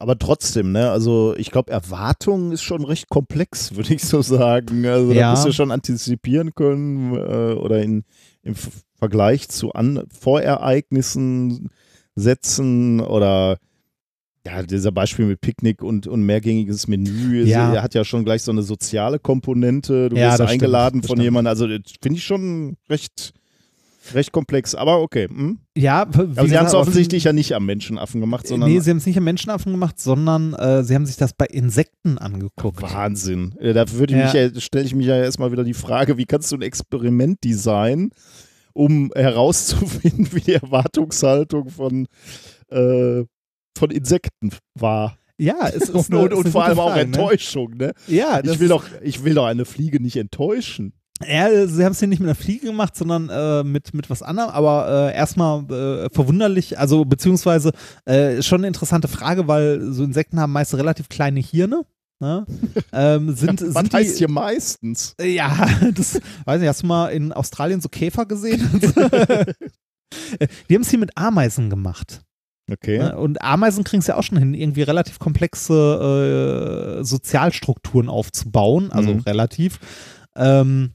aber trotzdem, ne? Also ich glaube, Erwartung ist schon recht komplex, würde ich so sagen. Also Ja. da musst du schon antizipieren können äh, oder in, im Vergleich zu an Vorereignissen setzen oder ja, dieser Beispiel mit Picknick und, und mehrgängiges Menü, Ja. hat ja schon gleich so eine soziale Komponente. Du Ja, wirst stimmt, eingeladen das von stimmt. jemandem. Also das finde ich schon recht, recht komplex. Aber okay. Hm? Ja, Aber sie haben gesagt, es offensichtlich ja nicht am Menschenaffen gemacht, sondern nee, sie haben es nicht am Menschenaffen gemacht, sondern äh, sie haben sich das bei Insekten angeguckt. Wahnsinn. Äh, Da würde ich Ja. mich ja, stelle ich mich ja erstmal wieder die Frage, wie kannst du ein Experiment designen, um herauszufinden, wie die Erwartungshaltung von, äh, von Insekten war. Ja, es ist eine, und, und vor allem auch Frage, ne? Enttäuschung, ne? Ja, das Ich will, doch, ich will doch eine Fliege nicht enttäuschen. Ja, sie haben es hier nicht mit einer Fliege gemacht, sondern äh, mit, mit was anderem, aber äh, erstmal äh, verwunderlich, also beziehungsweise äh, schon eine interessante Frage, weil so Insekten haben meist relativ kleine Hirne. Ne? ähm, sind, Was sind heißt die, hier meistens? Äh, Ja, das weiß nicht, hast du mal in Australien so Käfer gesehen? Äh, die haben es hier mit Ameisen gemacht. Okay. Ne? Und Ameisen kriegen es ja auch schon hin, irgendwie relativ komplexe äh, Sozialstrukturen aufzubauen, also Mhm. relativ. Ähm,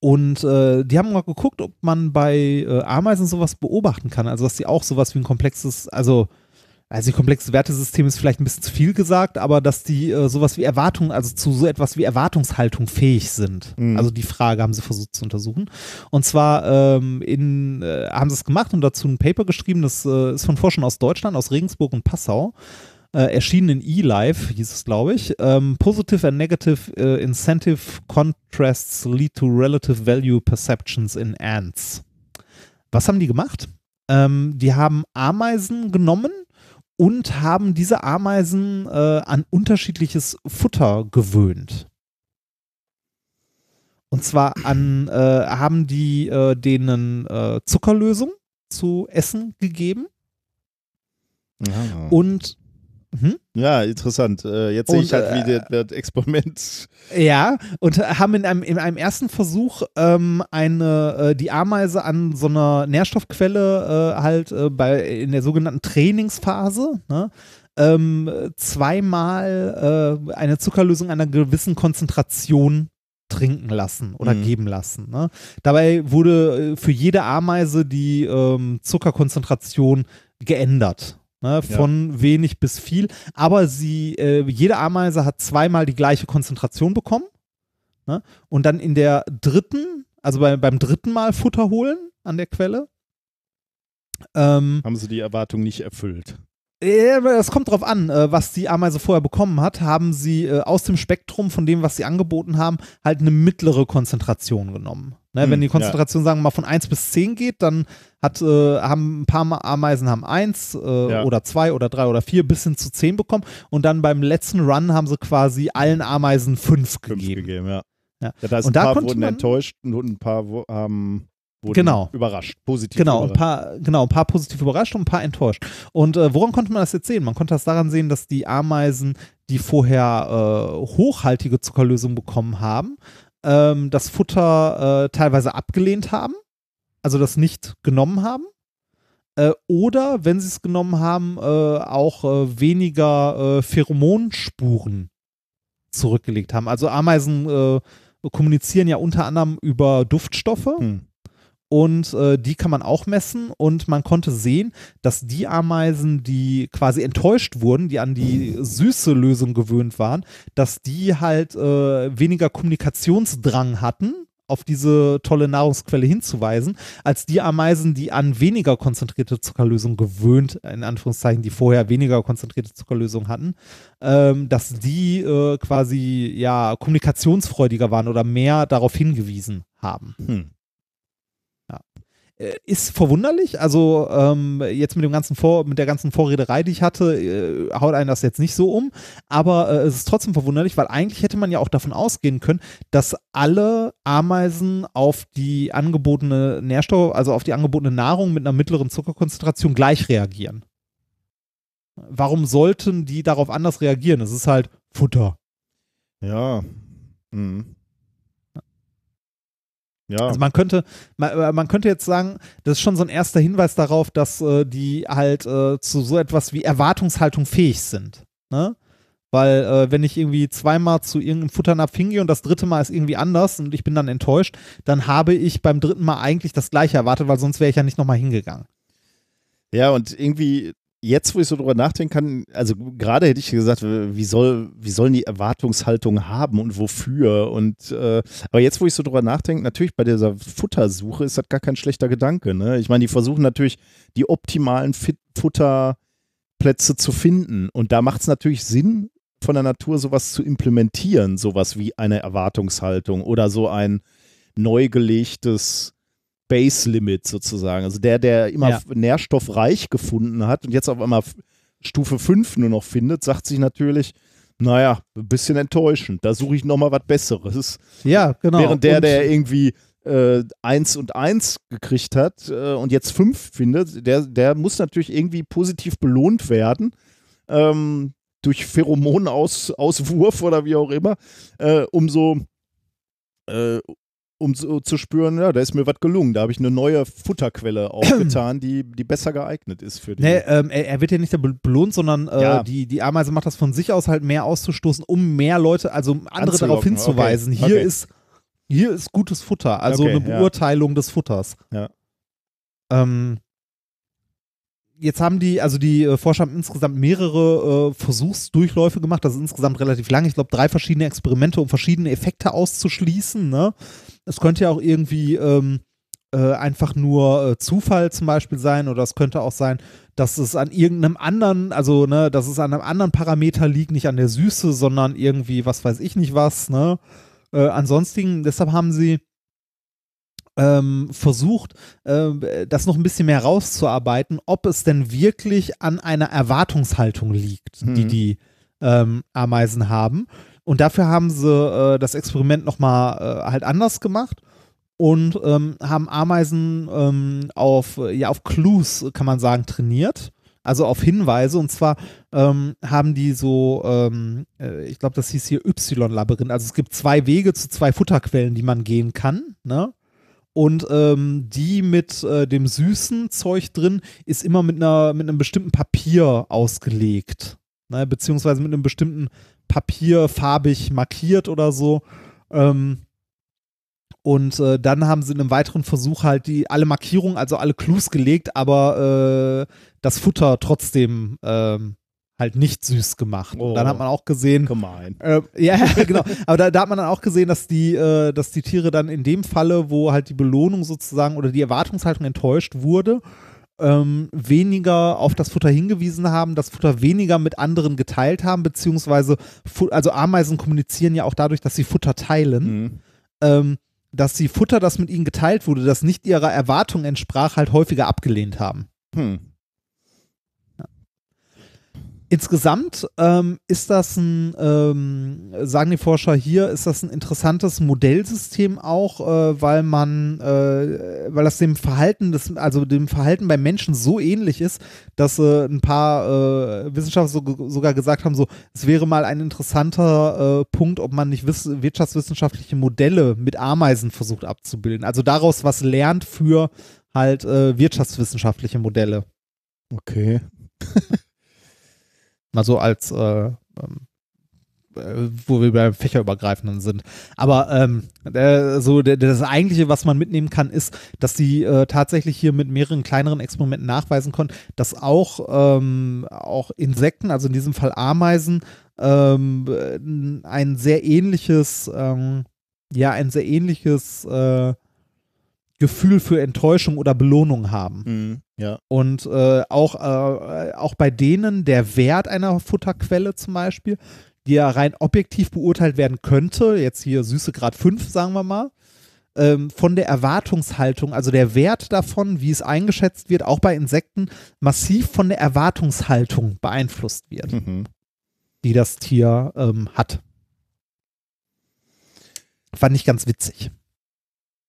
und äh, die haben mal geguckt, ob man bei äh, Ameisen sowas beobachten kann. Also, dass sie auch sowas wie ein komplexes, also, also ein komplexes Wertesystem ist vielleicht ein bisschen zu viel gesagt, aber dass die äh, sowas wie Erwartung, also zu so etwas wie Erwartungshaltung fähig sind. Mhm. Also die Frage haben sie versucht zu untersuchen. Und zwar ähm, in, äh, haben sie es gemacht und dazu ein Paper geschrieben, das äh, ist von Forschern aus Deutschland, aus Regensburg und Passau. Äh, erschienen in eLife, hieß es, glaube ich. Ähm, Positive and Negative äh, Incentive Contrasts lead to relative value perceptions in ants. Was haben die gemacht? Ähm, die haben Ameisen genommen und haben diese Ameisen äh, an unterschiedliches Futter gewöhnt. Und zwar an, äh, haben die äh, denen äh, Zuckerlösung zu essen gegeben Ja. und hm? ja, interessant. Äh, Jetzt sehe ich halt, wie äh, das Experiment. Ja, und haben in einem, in einem ersten Versuch ähm, eine, äh, die Ameise an so einer Nährstoffquelle äh, halt äh, bei, in der sogenannten Trainingsphase, ne, ähm, zweimal eine Zuckerlösung einer gewissen Konzentration trinken lassen oder Mhm. geben lassen. Ne? Dabei wurde für jede Ameise die ähm, Zuckerkonzentration geändert. Ne, von wenig bis viel, aber sie, äh, jede Ameise hat zweimal die gleiche Konzentration bekommen. Ne? Und dann in der dritten, also bei, beim dritten Mal Futter holen an der Quelle. Ähm, Haben sie die Erwartung nicht erfüllt. äh, das kommt drauf an, äh, was die Ameise vorher bekommen hat, haben sie äh, aus dem Spektrum von dem, was sie angeboten haben, halt eine mittlere Konzentration genommen. Ne, Hm, wenn die ja. Konzentration, sagen wir mal, von 1 bis 10 geht, dann hat, äh, haben ein paar Ameisen haben 1 äh, Ja. oder 2 oder 3 oder 4 bis hin zu 10 bekommen und dann beim letzten Run haben sie quasi allen Ameisen 5 Fünf gegeben. gegeben, ja. Ja. das heißt, Und ein da paar wurden man- enttäuscht und ein paar wo- haben wurden Genau. überrascht, positiv Genau, ein überrascht. paar, genau, ein paar positiv überrascht und ein paar enttäuscht. Und äh, woran konnte man das jetzt sehen? Man konnte das daran sehen, dass die Ameisen, die vorher äh, hochhaltige Zuckerlösung bekommen haben, ähm, das Futter äh, teilweise abgelehnt haben, also das nicht genommen haben. Äh, oder, wenn sie es genommen haben, äh, auch äh, weniger äh, Pheromonspuren zurückgelegt haben. Also Ameisen äh, kommunizieren ja unter anderem über Duftstoffe Hm. Und äh, die kann man auch messen und man konnte sehen, dass die Ameisen, die quasi enttäuscht wurden, die an die süße Lösung gewöhnt waren, dass die halt äh, weniger Kommunikationsdrang hatten auf diese tolle Nahrungsquelle hinzuweisen, als die Ameisen, die an weniger konzentrierte Zuckerlösung gewöhnt, in Anführungszeichen, die vorher weniger konzentrierte Zuckerlösung hatten, ähm, dass die äh, quasi ja kommunikationsfreudiger waren oder mehr darauf hingewiesen haben. Hm. Äh, ist verwunderlich. Also ähm, jetzt mit dem ganzen Vor mit der ganzen Vorrederei, die ich hatte, äh, haut einen das jetzt nicht so um. Aber äh, es ist trotzdem verwunderlich, weil eigentlich hätte man ja auch davon ausgehen können, dass alle Ameisen auf die angebotene Nährstoff, also auf die angebotene Nahrung mit einer mittleren Zuckerkonzentration gleich reagieren. Warum sollten die darauf anders reagieren? Es ist halt Futter. Ja. Mhm. Ja. Also man könnte, man, äh, man, könnte jetzt sagen, das ist schon so ein erster Hinweis darauf, dass äh, die halt äh, zu so etwas wie Erwartungshaltung fähig sind. Ne? Weil äh, wenn ich irgendwie zweimal zu irgendeinem Futternapf hingehe und das dritte Mal ist irgendwie anders und ich bin dann enttäuscht, dann habe ich beim dritten Mal eigentlich das gleiche erwartet, weil sonst wäre ich ja nicht nochmal hingegangen. Ja, und irgendwie jetzt, wo ich so drüber nachdenken kann, also gerade hätte ich gesagt, wie soll, wie sollen die Erwartungshaltung haben und wofür? Und äh, aber jetzt, wo ich so drüber nachdenke, natürlich bei dieser Futtersuche ist das gar kein schlechter Gedanke. Ne? Ich meine, die versuchen natürlich die optimalen Fit Futterplätze zu finden. Und da macht es natürlich Sinn, von der Natur sowas zu implementieren, sowas wie eine Erwartungshaltung oder so ein neu gelegtes Base Limit sozusagen. Also der, der immer ja. nährstoffreich gefunden hat und jetzt auf einmal Stufe 5 nur noch findet, sagt sich natürlich, naja, ein bisschen enttäuschend. Da suche ich nochmal was Besseres. Ja, genau. Während der, und der irgendwie äh, 1 und 1 gekriegt hat äh, und jetzt 5 findet, der, der muss natürlich irgendwie positiv belohnt werden. Ähm, durch Pheromonauswurf oder wie auch immer, äh, um so, äh, um so zu spüren, ja, da ist mir was gelungen. Da habe ich eine neue Futterquelle aufgetan, die, die besser geeignet ist für die. Nee, ähm, er, er, wird ja nicht belohnt, sondern äh, ja. die, die Ameise macht das von sich aus halt mehr auszustoßen, um mehr Leute, also andere Anzulocken. darauf hinzuweisen. Okay. Hier okay. ist hier ist gutes Futter, also okay, eine Beurteilung ja. des Futters. Ja. Ähm, jetzt haben die, also die äh, Forscher haben insgesamt mehrere äh, Versuchsdurchläufe gemacht. Das ist insgesamt relativ lang. Ich glaube, drei verschiedene Experimente, um verschiedene Effekte auszuschließen. Ne? Es könnte ja auch irgendwie ähm, äh, einfach nur äh, Zufall zum Beispiel sein oder es könnte auch sein, dass es an irgendeinem anderen, also ne, dass es an einem anderen Parameter liegt, nicht an der Süße, sondern irgendwie, was weiß ich nicht was. Ne? Äh, ansonsten, deshalb haben sie ähm, versucht, äh, das noch ein bisschen mehr rauszuarbeiten, ob es denn wirklich an einer Erwartungshaltung liegt, mhm. die die ähm, Ameisen haben. Und dafür haben sie äh, das Experiment nochmal äh, halt anders gemacht und ähm, haben Ameisen ähm, auf, ja, auf Clues, kann man sagen, trainiert. Also auf Hinweise. Und zwar ähm, haben die so, ähm, äh, ich glaube, das hieß hier Y-Labyrinth. Also es gibt zwei Wege zu zwei Futterquellen, die man gehen kann. Ne? Und ähm, die mit äh, dem süßen Zeug drin ist immer mit, einer, mit einem bestimmten Papier ausgelegt. Ne? Beziehungsweise mit einem bestimmten Papier farbig markiert oder so. Ähm, und äh, dann haben sie in einem weiteren Versuch halt die alle Markierungen, also alle Clues gelegt, aber äh, das Futter trotzdem ähm, halt nicht süß gemacht. Oh, und dann hat man auch gesehen. Gemein. Äh, ja, genau. Aber da, da, hat man dann auch gesehen, dass die, äh, dass die Tiere dann in dem Falle, wo halt die Belohnung sozusagen oder die Erwartungshaltung enttäuscht wurde, ähm, weniger auf das Futter hingewiesen haben, das Futter weniger mit anderen geteilt haben, beziehungsweise, also Ameisen kommunizieren ja auch dadurch, dass sie Futter teilen. Mhm. Ähm, dass sie Futter, das mit ihnen geteilt wurde, das nicht ihrer Erwartung entsprach, halt häufiger abgelehnt haben. Hm. Insgesamt ähm, ist das ein, ähm, sagen die Forscher hier, ist das ein interessantes Modellsystem auch, äh, weil man, äh, weil das dem Verhalten des, also dem Verhalten beim Menschen so ähnlich ist, dass äh, ein paar äh, Wissenschaftler so, sogar gesagt haben, so, es wäre mal ein interessanter äh, Punkt, ob man nicht wirtschaftswissenschaftliche Modelle mit Ameisen versucht abzubilden. Also daraus was lernt für halt äh, wirtschaftswissenschaftliche Modelle. Okay. Mal so als, äh, ähm, äh, wo wir beim Fächerübergreifenden sind. Aber ähm, äh, so das eigentliche, was man mitnehmen kann, ist, dass sie äh, tatsächlich hier mit mehreren kleineren Experimenten nachweisen konnten, dass auch, ähm, auch Insekten, also in diesem Fall Ameisen, ähm, ein sehr ähnliches, ähm, ja, ein sehr ähnliches äh, Gefühl für Enttäuschung oder Belohnung haben. Mhm, ja. Und äh, auch, äh, auch bei denen der Wert einer Futterquelle zum Beispiel, die ja rein objektiv beurteilt werden könnte, jetzt hier Süße Grad 5, sagen wir mal, ähm, von der Erwartungshaltung, also der Wert davon, wie es eingeschätzt wird, auch bei Insekten, massiv von der Erwartungshaltung beeinflusst wird, Mhm. die das Tier ähm, hat. Fand ich ganz witzig.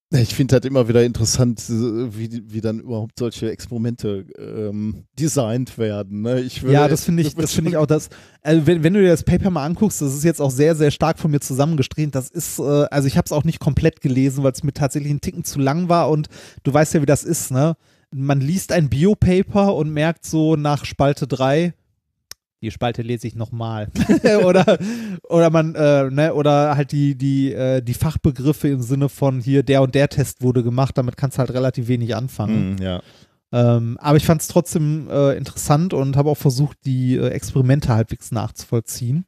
Ich finde halt immer wieder interessant, äh, wie, wie dann überhaupt solche Experimente ähm, designt werden. Ne? Ich würde- Ja, das finde ich, das finde ich auch das. Also wenn, wenn du dir das Paper mal anguckst, das ist jetzt auch sehr, sehr stark von mir zusammengestrahlt. Das ist, äh, also ich habe es auch nicht komplett gelesen, weil es mir tatsächlich einen Ticken zu lang war und du weißt ja, wie das ist, ne? Man liest ein Biopaper und merkt so nach Spalte 3, die Spalte lese ich nochmal. oder, oder man, äh, ne, oder halt die, die, äh, die Fachbegriffe im Sinne von hier, der und der Test wurde gemacht, damit kannst du halt relativ wenig anfangen. Mhm, ja. Ähm, aber ich fand es trotzdem äh, interessant und habe auch versucht, die äh, Experimente halbwegs nachzuvollziehen.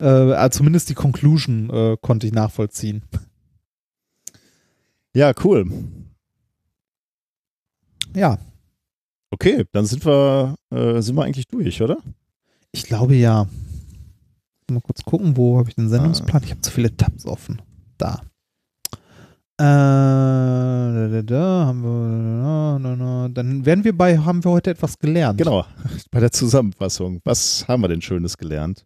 Äh, also zumindest die Conclusion äh, konnte ich nachvollziehen. ja, cool. Ja, Okay, dann sind wir, äh, sind wir eigentlich durch, oder? Ich glaube ja. Mal kurz gucken, wo habe ich den Sendungsplan? Ich habe zu viele Tabs offen. Da. Äh, da, da, haben wir, da, da. dann werden wir bei, haben wir heute etwas gelernt. Genau, bei der Zusammenfassung. Was haben wir denn Schönes gelernt?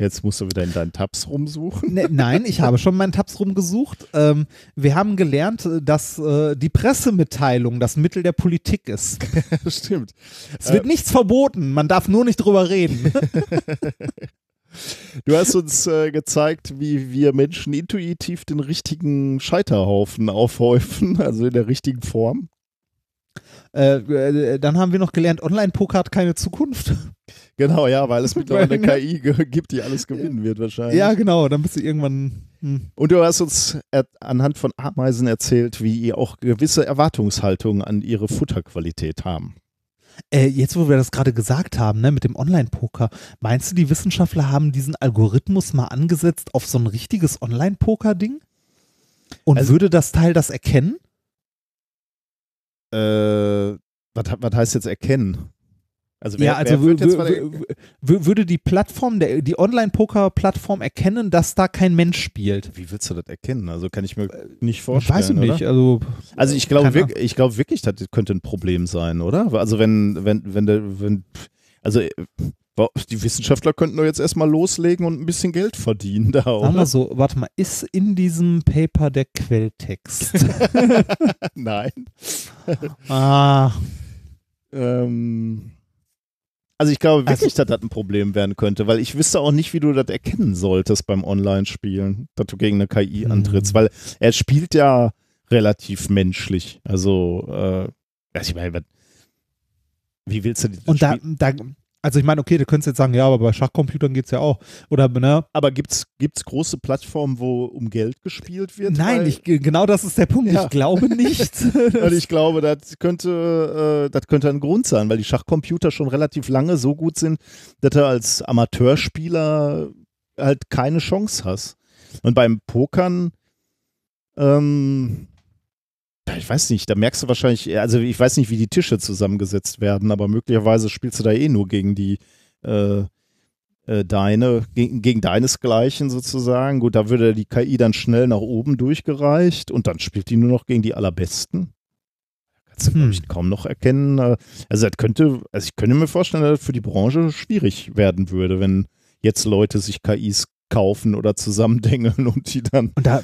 Jetzt musst du wieder in deinen Tabs rumsuchen. Ne, nein, ich habe schon meinen Tabs rumgesucht. Ähm, wir haben gelernt, dass äh, die Pressemitteilung das Mittel der Politik ist. Stimmt. Es wird nichts verboten, man darf nur nicht drüber reden. Du hast uns äh, gezeigt, wie wir Menschen intuitiv den richtigen Scheiterhaufen aufhäufen, also in der richtigen Form. äh, äh, dann haben wir noch gelernt, Online-Poker hat keine Zukunft. Genau, ja, weil es mittlerweile eine KI gibt, die alles gewinnen wird wahrscheinlich. Ja, genau, dann bist du irgendwann. Hm. Und du hast uns anhand von Ameisen erzählt, wie ihr auch gewisse Erwartungshaltungen an ihre Futterqualität haben. Äh, jetzt, wo wir das gerade gesagt haben, ne, mit dem Online-Poker, meinst du, die Wissenschaftler haben diesen Algorithmus mal angesetzt auf so ein richtiges Online-Poker-Ding? Und Also- würde das Teil das erkennen? Äh, was, was heißt jetzt erkennen? Also wer, ja, also wer mal wü- wü- würde die Plattform, der, die Online-Poker-Plattform erkennen, dass da kein Mensch spielt? wie willst du das erkennen? Also kann ich mir nicht vorstellen. Weiß ich nicht. Oder? Also, Also ich glaube wirklich, ich glaube wirklich, das könnte ein Problem sein, oder? Also wenn, wenn, wenn der, wenn, also äh, die Wissenschaftler könnten doch jetzt erstmal loslegen und ein bisschen Geld verdienen da, sagen wir oder? so, warte mal, ist in diesem Paper der Quelltext? Nein. ah, Ähm, also ich glaube Also- wirklich, dass das ein Problem werden könnte, weil ich wüsste auch nicht, wie du das erkennen solltest beim Online-Spielen, dass du gegen eine KI Hm. antrittst, weil er spielt ja relativ menschlich. Also, äh, also ich meine, wie willst du das und da, da, also ich meine, okay, du könntest jetzt sagen, ja, aber bei Schachcomputern geht es ja auch. Oder, ne? Aber gibt's gibt's große Plattformen, wo um Geld gespielt wird? Nein, Weil- ich, genau das ist der Punkt. Ja. Ich glaube nicht. Und ich glaube, das könnte, äh, das könnte ein Grund sein, weil die Schachcomputer schon relativ lange so gut sind, dass du als Amateurspieler halt keine Chance hast. Und beim Pokern, ähm, ich weiß nicht, da merkst du wahrscheinlich, also ich weiß nicht, wie die Tische zusammengesetzt werden, aber möglicherweise spielst du da eh nur gegen die äh, äh, deine, gegen, gegen deinesgleichen sozusagen. Gut, da würde die KI dann schnell nach oben durchgereicht und dann spielt die nur noch gegen die allerbesten. Kannst du, glaube ich, Hm. kaum noch erkennen. äh, Also das könnte, also ich könnte mir vorstellen, dass das für die Branche schwierig werden würde, wenn jetzt Leute sich KIs kaufen oder zusammendengeln und die dann. Und da,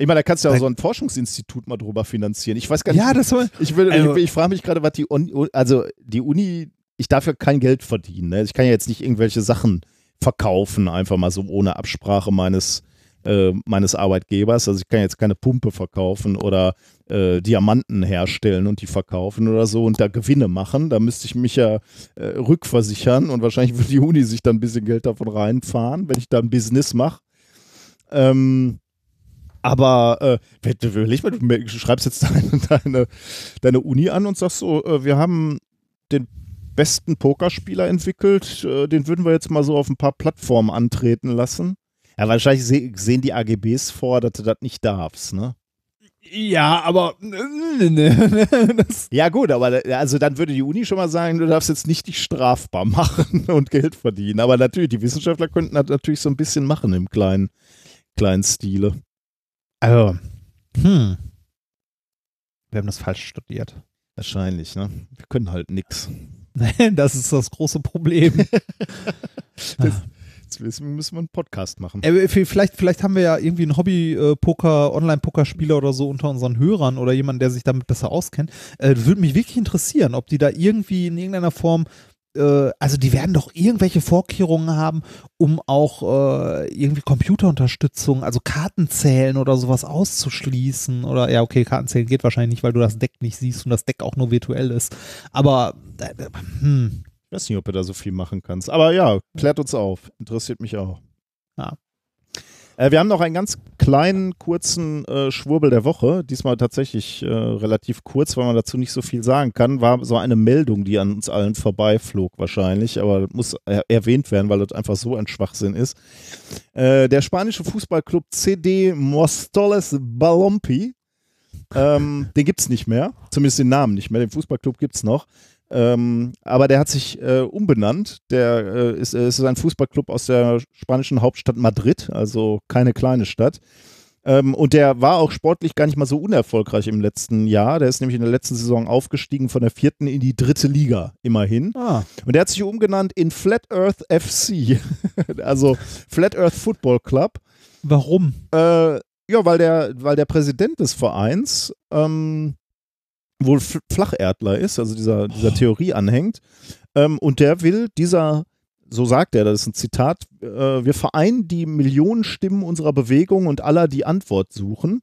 Ich meine, da kannst du ja auch so ein Forschungsinstitut mal drüber finanzieren. Ich weiß gar nicht, ja, das war, ich, will, Also- ich, ich frage mich gerade, was die Uni, also die Uni, ich darf ja kein Geld verdienen. Ne? Ich kann ja jetzt nicht irgendwelche Sachen verkaufen, einfach mal so ohne Absprache meines, äh, meines Arbeitgebers. Also ich kann jetzt keine Pumpe verkaufen oder äh, Diamanten herstellen und die verkaufen oder so und da Gewinne machen. Da müsste ich mich ja äh, rückversichern und wahrscheinlich würde die Uni sich dann ein bisschen Geld davon reinfahren, wenn ich da ein Business mache. Ähm, aber äh, wer- überleg mal, du schreibst jetzt deine, deine, deine Uni an und sagst so, äh, wir haben den besten Pokerspieler entwickelt, äh, den würden wir jetzt mal so auf ein paar Plattformen antreten lassen. Ja, wahrscheinlich se sehen die AGBs vor, dass du das nicht darfst, ne? ja, aber das, Ja gut, aber äh, also dann würde die Uni schon mal sagen, du darfst jetzt nicht dich strafbar machen und Geld verdienen. Aber natürlich, die Wissenschaftler könnten das natürlich so ein bisschen machen im kleinen, kleinen Stile. Also, Hm. Wir haben das falsch studiert. Wahrscheinlich, ne? Wir können halt nix. das ist das große Problem. Jetzt müssen müssen wir einen Podcast machen. Äh, vielleicht, vielleicht haben wir ja irgendwie einen Hobby-Poker, Online-Poker-Spieler oder so unter unseren Hörern oder jemanden, der sich damit besser auskennt. Äh, würde mich wirklich interessieren, ob die da irgendwie in irgendeiner Form äh, also die werden doch irgendwelche Vorkehrungen haben, um auch äh, irgendwie Computerunterstützung, also Kartenzählen oder sowas auszuschließen. Oder ja, okay, Kartenzählen geht wahrscheinlich nicht, weil du das Deck nicht siehst und das Deck auch nur virtuell ist. Aber äh, hm, Ich weiß nicht, ob du da so viel machen kannst. Aber ja, klärt uns auf. Interessiert mich auch. Ja. Äh, wir haben noch einen ganz kleinen, kurzen äh, Schwurbel der Woche. Diesmal tatsächlich äh, relativ kurz, weil man dazu nicht so viel sagen kann. War so eine Meldung, die an uns allen vorbeiflog wahrscheinlich, aber muss er erwähnt werden, weil das einfach so ein Schwachsinn ist. Äh, der spanische Fußballclub CD Mostoles Balompi, ähm, den gibt es nicht mehr, zumindest den Namen nicht mehr. Den Fußballclub gibt es noch. Ähm, aber der hat sich äh, umbenannt. Der äh, ist, äh, ist ein Fußballclub aus der spanischen Hauptstadt Madrid, also keine kleine Stadt. Ähm, und der war auch sportlich gar nicht mal so unerfolgreich im letzten Jahr. Der ist nämlich in der letzten Saison aufgestiegen von der vierten in die dritte Liga, immerhin. ah, Und der hat sich umgenannt in Flat Earth FC, also Flat Earth Football Club. warum? Äh, ja, weil der, weil der Präsident des Vereins ähm, wohl Flacherdler ist, also dieser, dieser Theorie anhängt. Ähm, und der will dieser, so sagt er, das ist ein Zitat, äh, wir vereinen die Millionen Stimmen unserer Bewegung und aller, die Antwort suchen.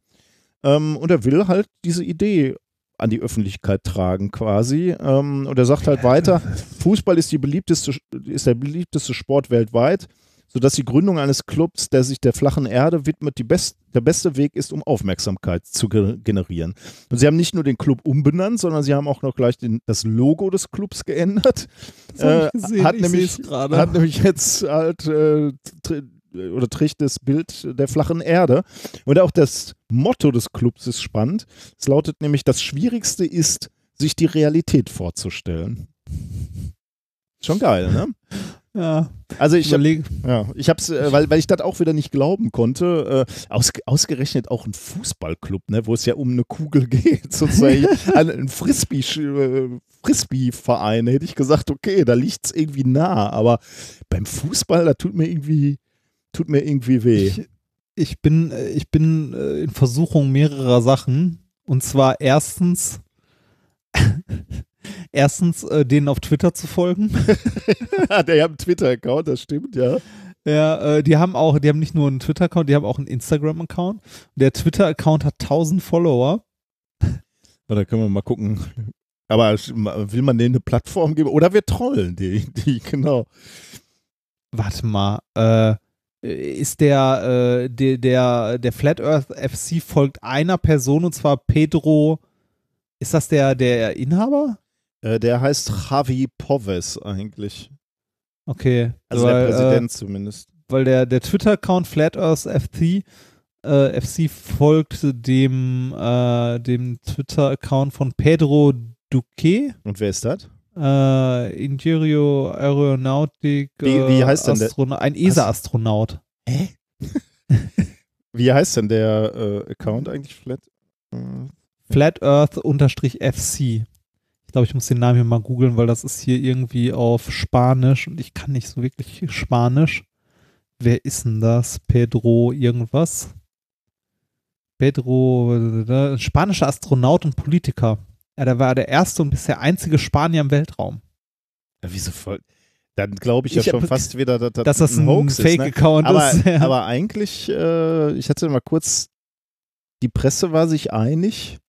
Ähm, und er will halt diese Idee an die Öffentlichkeit tragen quasi. Ähm, und er sagt halt weiter, Fußball ist, die beliebteste, ist der beliebteste Sport weltweit sodass die Gründung eines Clubs, der sich der flachen Erde widmet, best, der beste Weg ist, um Aufmerksamkeit zu ge generieren. Und sie haben nicht nur den Club umbenannt, sondern sie haben auch noch gleich den, das Logo des Clubs geändert. Äh, hat, ich nämlich, gerade. hat nämlich jetzt halt äh, oder trägt das Bild der flachen Erde. Und auch das Motto des Clubs ist spannend. Es lautet nämlich, das Schwierigste ist, sich die Realität vorzustellen. Schon geil, ne? Ja, Also ich habe ja, ich hab's, äh, weil, weil ich das auch wieder nicht glauben konnte. Äh, aus, ausgerechnet auch ein Fußballclub, ne, wo es ja um eine Kugel geht, sozusagen. ein ein Frisbee, äh, Frisbee-Verein, hätte ich gesagt, okay, da liegt's irgendwie nah. Aber beim Fußball, da tut mir irgendwie, tut mir irgendwie weh. ich, ich bin, äh, ich bin äh, in Versuchung mehrerer Sachen. Und zwar erstens, erstens äh, denen auf Twitter zu folgen. Der hat einen Twitter-Account, das stimmt, ja. Ja, äh, die haben auch, die haben nicht nur einen Twitter-Account, die haben auch einen Instagram-Account. Der Twitter-Account hat 1000 Follower. Na, Da können wir mal gucken. Aber will man denen eine Plattform geben? Oder wir trollen die, die genau. Warte mal, äh, ist der, äh, der, der, der Flat Earth FC folgt einer Person und zwar Pedro. Ist das der, der Inhaber? Äh, der heißt Javi Poves eigentlich. Okay. Also weil, der Präsident zumindest. Äh, weil der, der Twitter-Account Flat Earth FC, äh, FC folgt dem, äh, dem Twitter-Account von Pedro Duque. Und wer ist das? Äh, Ingerio Aeronautic. Wie- wie heißt denn der- Ein ESA-Astronaut. Hä? Wie heißt denn der äh, Account eigentlich? Flat? Äh, Flat Earth unterstrich FC. Ich glaube, ich muss den Namen hier mal googeln, weil das ist hier irgendwie auf Spanisch und ich kann nicht so wirklich Spanisch. Wer ist denn das? Pedro irgendwas? Pedro, spanischer Astronaut und Politiker. Ja, der war der erste und bisher einzige Spanier im Weltraum. Ja, wieso voll? Dann glaube ich ja Ich schon fast wieder, dass, Dass das ein, Hoax ist. Ne? Fake-Account Aber, ist. Ja. aber eigentlich, äh, ich hatte mal kurz, die Presse war sich einig,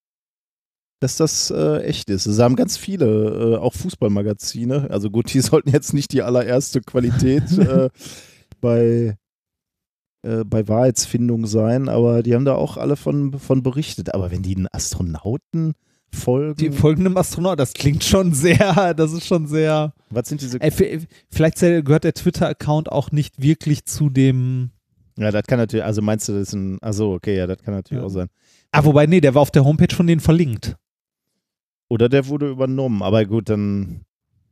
dass das äh, echt ist. Es haben ganz viele, äh, auch Fußballmagazine, also gut, die sollten jetzt nicht die allererste Qualität äh, bei, äh, bei Wahrheitsfindung sein, aber die haben da auch alle von, von berichtet. Aber wenn die einen Astronauten folgen, die folgendem Astronaut, das klingt schon sehr, das ist schon sehr. was sind diese Ey, vielleicht gehört der Twitter-Account auch nicht wirklich zu dem. Ja, das kann natürlich, also meinst du, das ist ein, also okay, ja, das kann natürlich Ja. auch sein. Ah, wobei, nee, der war auf der Homepage von denen verlinkt. Oder der wurde übernommen, aber gut, dann.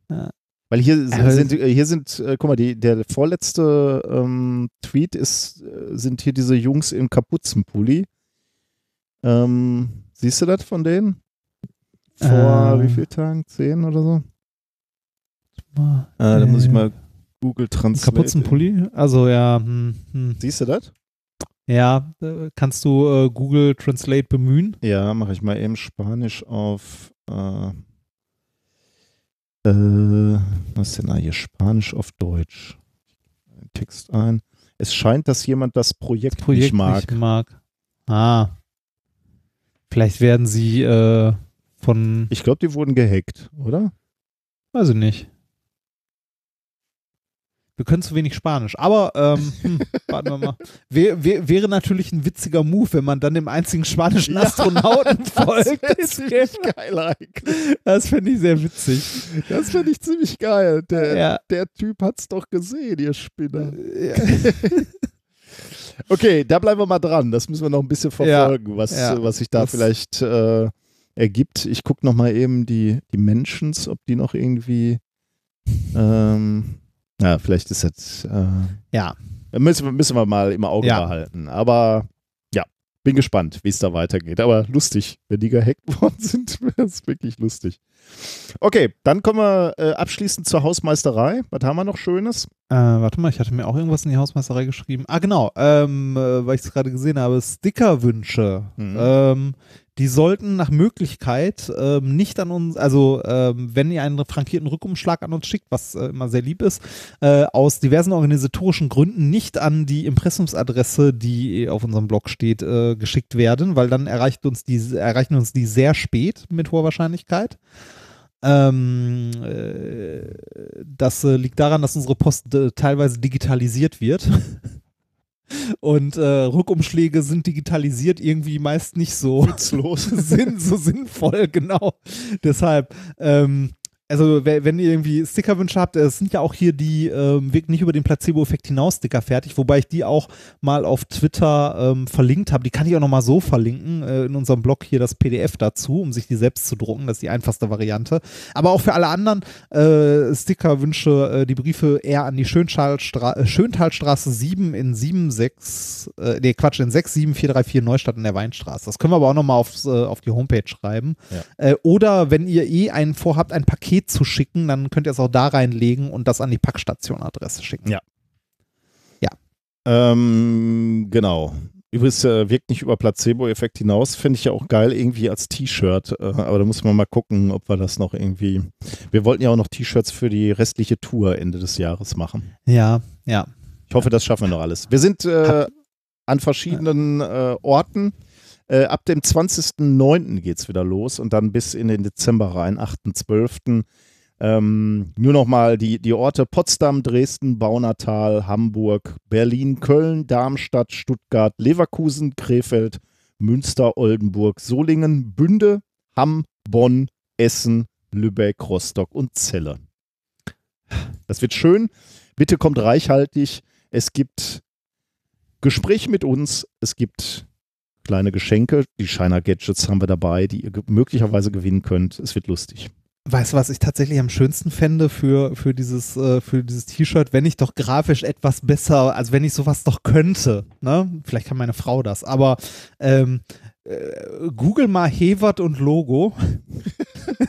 Ja. Weil hier Aber- sind, hier sind, äh, guck mal, die, der vorletzte ähm, Tweet ist, äh, sind hier diese Jungs im Kapuzenpulli. Ähm, siehst du das von denen? Vor Ähm. wie vielen Tagen? Zehn oder so? Äh, da muss ich mal Google Translate. Kapuzenpulli? Also ja, hm, hm. Siehst du das? Ja, äh, kannst du äh, Google Translate bemühen? Ja, mache ich mal eben Spanisch auf. Äh, äh, was ist denn da hier? Spanisch auf Deutsch. Text ein. Es scheint, dass jemand das Projekt, Projekt nicht mag. nicht mag. Ah. Vielleicht werden sie äh, von, Ich glaube, die wurden gehackt, oder? weiß ich nicht. Wir können zu wenig Spanisch, aber ähm, hm, warten wir mal. Wär, wär, wäre natürlich ein witziger Move, wenn man dann dem einzigen spanischen Ja, Astronauten folgt. Das wär- ziemlich geil eigentlich. Das fände ich sehr witzig. Das finde ich ziemlich geil. Der, Ja. der Typ hat's doch gesehen, ihr Spinner. Ja. Okay, da bleiben wir mal dran. Das müssen wir noch ein bisschen verfolgen, was, Ja. was sich da Das- vielleicht äh, ergibt. Ich gucke noch mal eben die, die Mentions, ob die noch irgendwie ähm, ja, vielleicht ist das äh, Ja. müssen, wir- müssen wir mal im Auge Ja. behalten. Aber ja, bin gespannt, wie es da weitergeht. Aber lustig, wenn die gehackt worden sind, wäre es wirklich lustig. Okay, dann kommen wir äh, abschließend zur Hausmeisterei. Was haben wir noch Schönes? Äh, warte mal, ich hatte mir auch irgendwas in die Hausmeisterei geschrieben. Ah, genau, ähm, äh, weil ich es gerade gesehen habe, Stickerwünsche. Mhm. Ähm, die sollten nach Möglichkeit ähm, nicht an uns, also ähm, wenn ihr einen frankierten Rückumschlag an uns schickt, was äh, immer sehr lieb ist, äh, aus diversen organisatorischen Gründen nicht an die Impressumsadresse, die auf unserem Blog steht, äh, geschickt werden, weil dann erreicht uns die, erreichen uns die sehr spät mit hoher Wahrscheinlichkeit. Ähm, äh, das äh, liegt daran, dass unsere Post äh, teilweise digitalisiert wird. Und äh, Rückumschläge sind digitalisiert irgendwie meist nicht so, Los. sinn, so sinnvoll, genau. Deshalb, ähm, also we- wenn ihr irgendwie Stickerwünsche habt, es sind ja auch hier die ähm, Weg nicht über den Placebo-Effekt hinaus Sticker fertig, wobei ich die auch mal auf Twitter ähm, verlinkt habe. Die kann ich auch nochmal so verlinken, äh, in unserem Blog hier das PDF dazu, um sich die selbst zu drucken. Das ist die einfachste Variante. Aber auch für alle anderen äh, Stickerwünsche, äh, die Briefe eher an die Schöntalstra äh, Schöntalstraße 7 in 76, äh, nee, Quatsch, in 67434 Neustadt in der Weinstraße. Das können wir aber auch nochmal aufs, äh, auf die Homepage schreiben. Äh, oder wenn ihr eh einen vorhabt, ein Paket zu schicken, dann könnt ihr es auch da reinlegen und das an die Packstation-Adresse schicken. Ja. Ähm, genau. Übrigens äh, wirkt nicht über Placebo-Effekt hinaus, finde ich ja auch geil, irgendwie als T-Shirt. Äh, aber da muss man mal gucken, ob wir das noch irgendwie. Wir wollten ja auch noch T-Shirts für die restliche Tour Ende des Jahres machen. Ja, ja. Ich hoffe, das schaffen wir noch alles. Wir sind äh, an verschiedenen äh, Orten. Äh, ab dem 20.09. geht es wieder los und dann bis in den Dezember rein, 8.12. Ähm, nur nochmal die, die Orte Potsdam, Dresden, Baunatal, Hamburg, Berlin, Köln, Darmstadt, Stuttgart, Leverkusen, Krefeld, Münster, Oldenburg, Solingen, Bünde, Hamm, Bonn, Essen, Lübeck, Rostock und Celle. Das wird schön. Bitte kommt reichhaltig. Es gibt Gespräche mit uns. Es gibt kleine Geschenke. Die Shiner Gadgets haben wir dabei, die ihr möglicherweise gewinnen könnt. Es wird lustig. Weißt du, was ich tatsächlich am schönsten fände für, für dieses, äh, für dieses T-Shirt, wenn ich doch grafisch etwas besser, also wenn ich sowas doch könnte, ne? Vielleicht kann meine Frau das, aber ähm, äh, Google mal Hewert und Logo.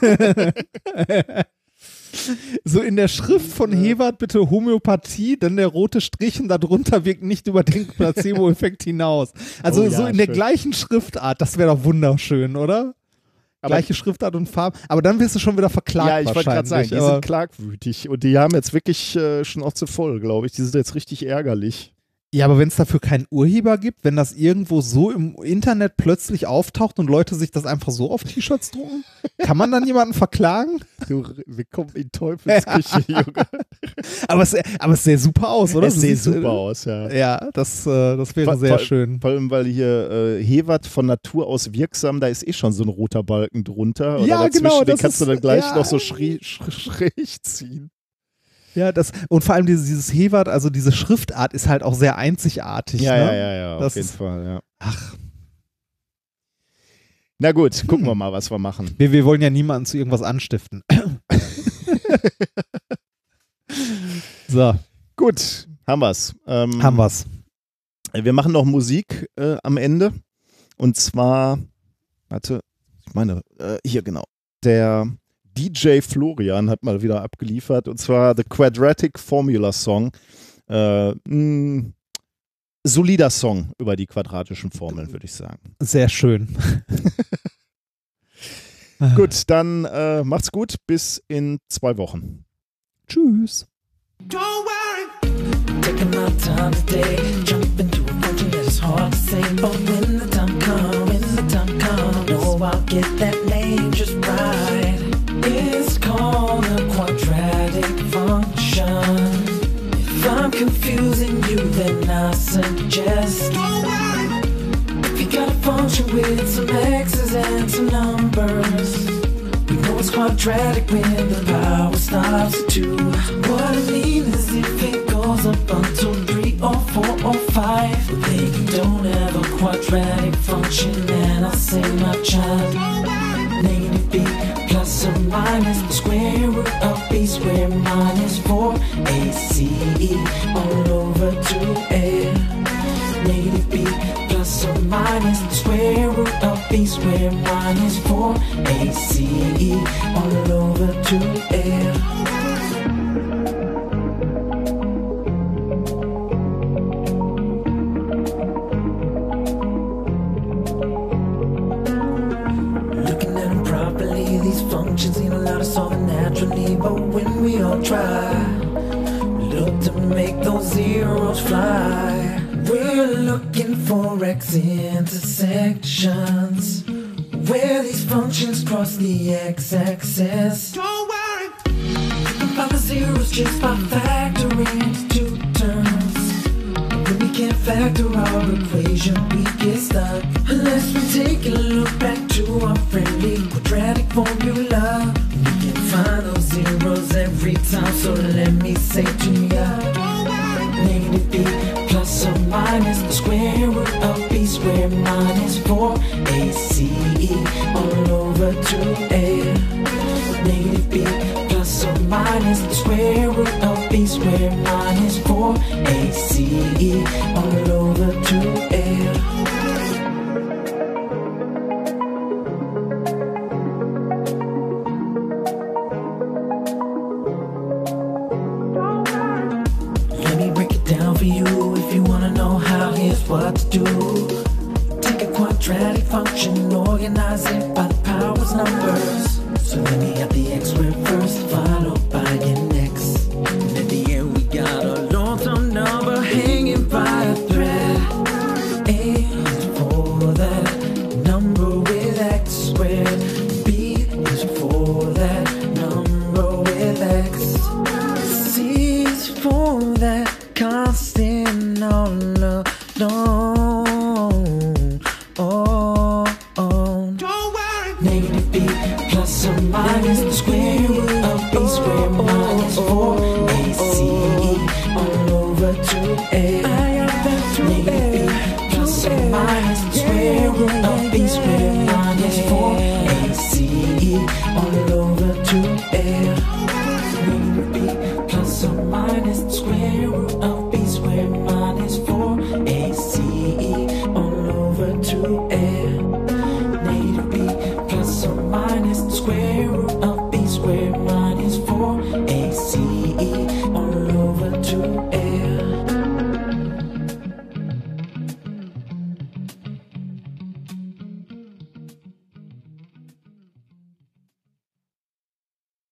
So in der Schrift von Hewert bitte Homöopathie, dann der rote Strich und darunter wirkt nicht über den Placebo-Effekt hinaus. Also Oh ja, so in der schön. gleichen Schriftart, das wäre doch wunderschön, oder? Aber- Gleiche Schriftart und Farben. Aber dann wirst du schon wieder verklagt. ja, ich wollte gerade sagen, die sind klagwütig und die haben jetzt wirklich äh, schon auch zu voll, glaube ich. Die sind jetzt richtig ärgerlich. Ja, aber wenn es dafür keinen Urheber gibt, wenn das irgendwo so im Internet plötzlich auftaucht und Leute sich das einfach so auf T-Shirts drucken, kann man dann jemanden verklagen? Du, wir kommen in Teufelsküche, Junge. Aber es, aber es sähe super aus, oder? Es Du siehst, super äh, aus, ja. Ja, das, äh, das wäre Vor- sehr vor- schön. Vor allem, weil hier äh, Hewert von Natur aus wirksam, da ist eh schon so ein roter Balken drunter. Ja, genau, Den das kannst du ist- dann gleich ja. noch so schrie, sch schräg ziehen. Ja, das, und vor allem dieses, dieses Hewert, also diese Schriftart ist halt auch sehr einzigartig. Ja, ne? ja, ja, ja, auf Das jeden Fall, ja. Ach, Na gut, gucken wir mal, was wir machen. wir, wir wollen ja niemanden zu irgendwas anstiften. so, Gut, haben wir's. Ähm, haben wir's. Wir machen noch Musik äh, am Ende. Und zwar, warte, ich meine, äh, hier genau. Der DJ Florian hat mal wieder abgeliefert und zwar The Quadratic Formula Song. Äh, mh, solider Song über die quadratischen Formeln, würde ich sagen. Sehr schön. Gut, dann äh, macht's gut. Bis in zwei Wochen. Tschüss. Don't worry. Taking my time today, jump into a function that is hard to say. But when the time comes, when the time comes, know I'll get that name just called a quadratic function. If I'm confusing you, then I suggest. If you got a function with some x's and some numbers. We know it's quadratic when the power stops at two. What I mean is if it goes up until three or four or five, then you don't have a quadratic function. And I say, my child, negative b plus or minus the square root of b squared minus four ace all over two a. Negative b plus or minus the square root of b squared minus 4 ace all over 2l. Naturally. But when we all try, look to make those zeros fly. We're looking for x intersections where these functions cross the x-axis. Don't worry about the zeros just by factoring two terms. Can't factor our equation, we get stuck. Unless we take a look back to our friendly quadratic formula. We can find those zeros every time, so let me say to ya. Negative b plus or minus the square root of b squared minus 4 ace all over 2a. Negative b plus or minus the square root of b squared minus 4 ace all over 2a.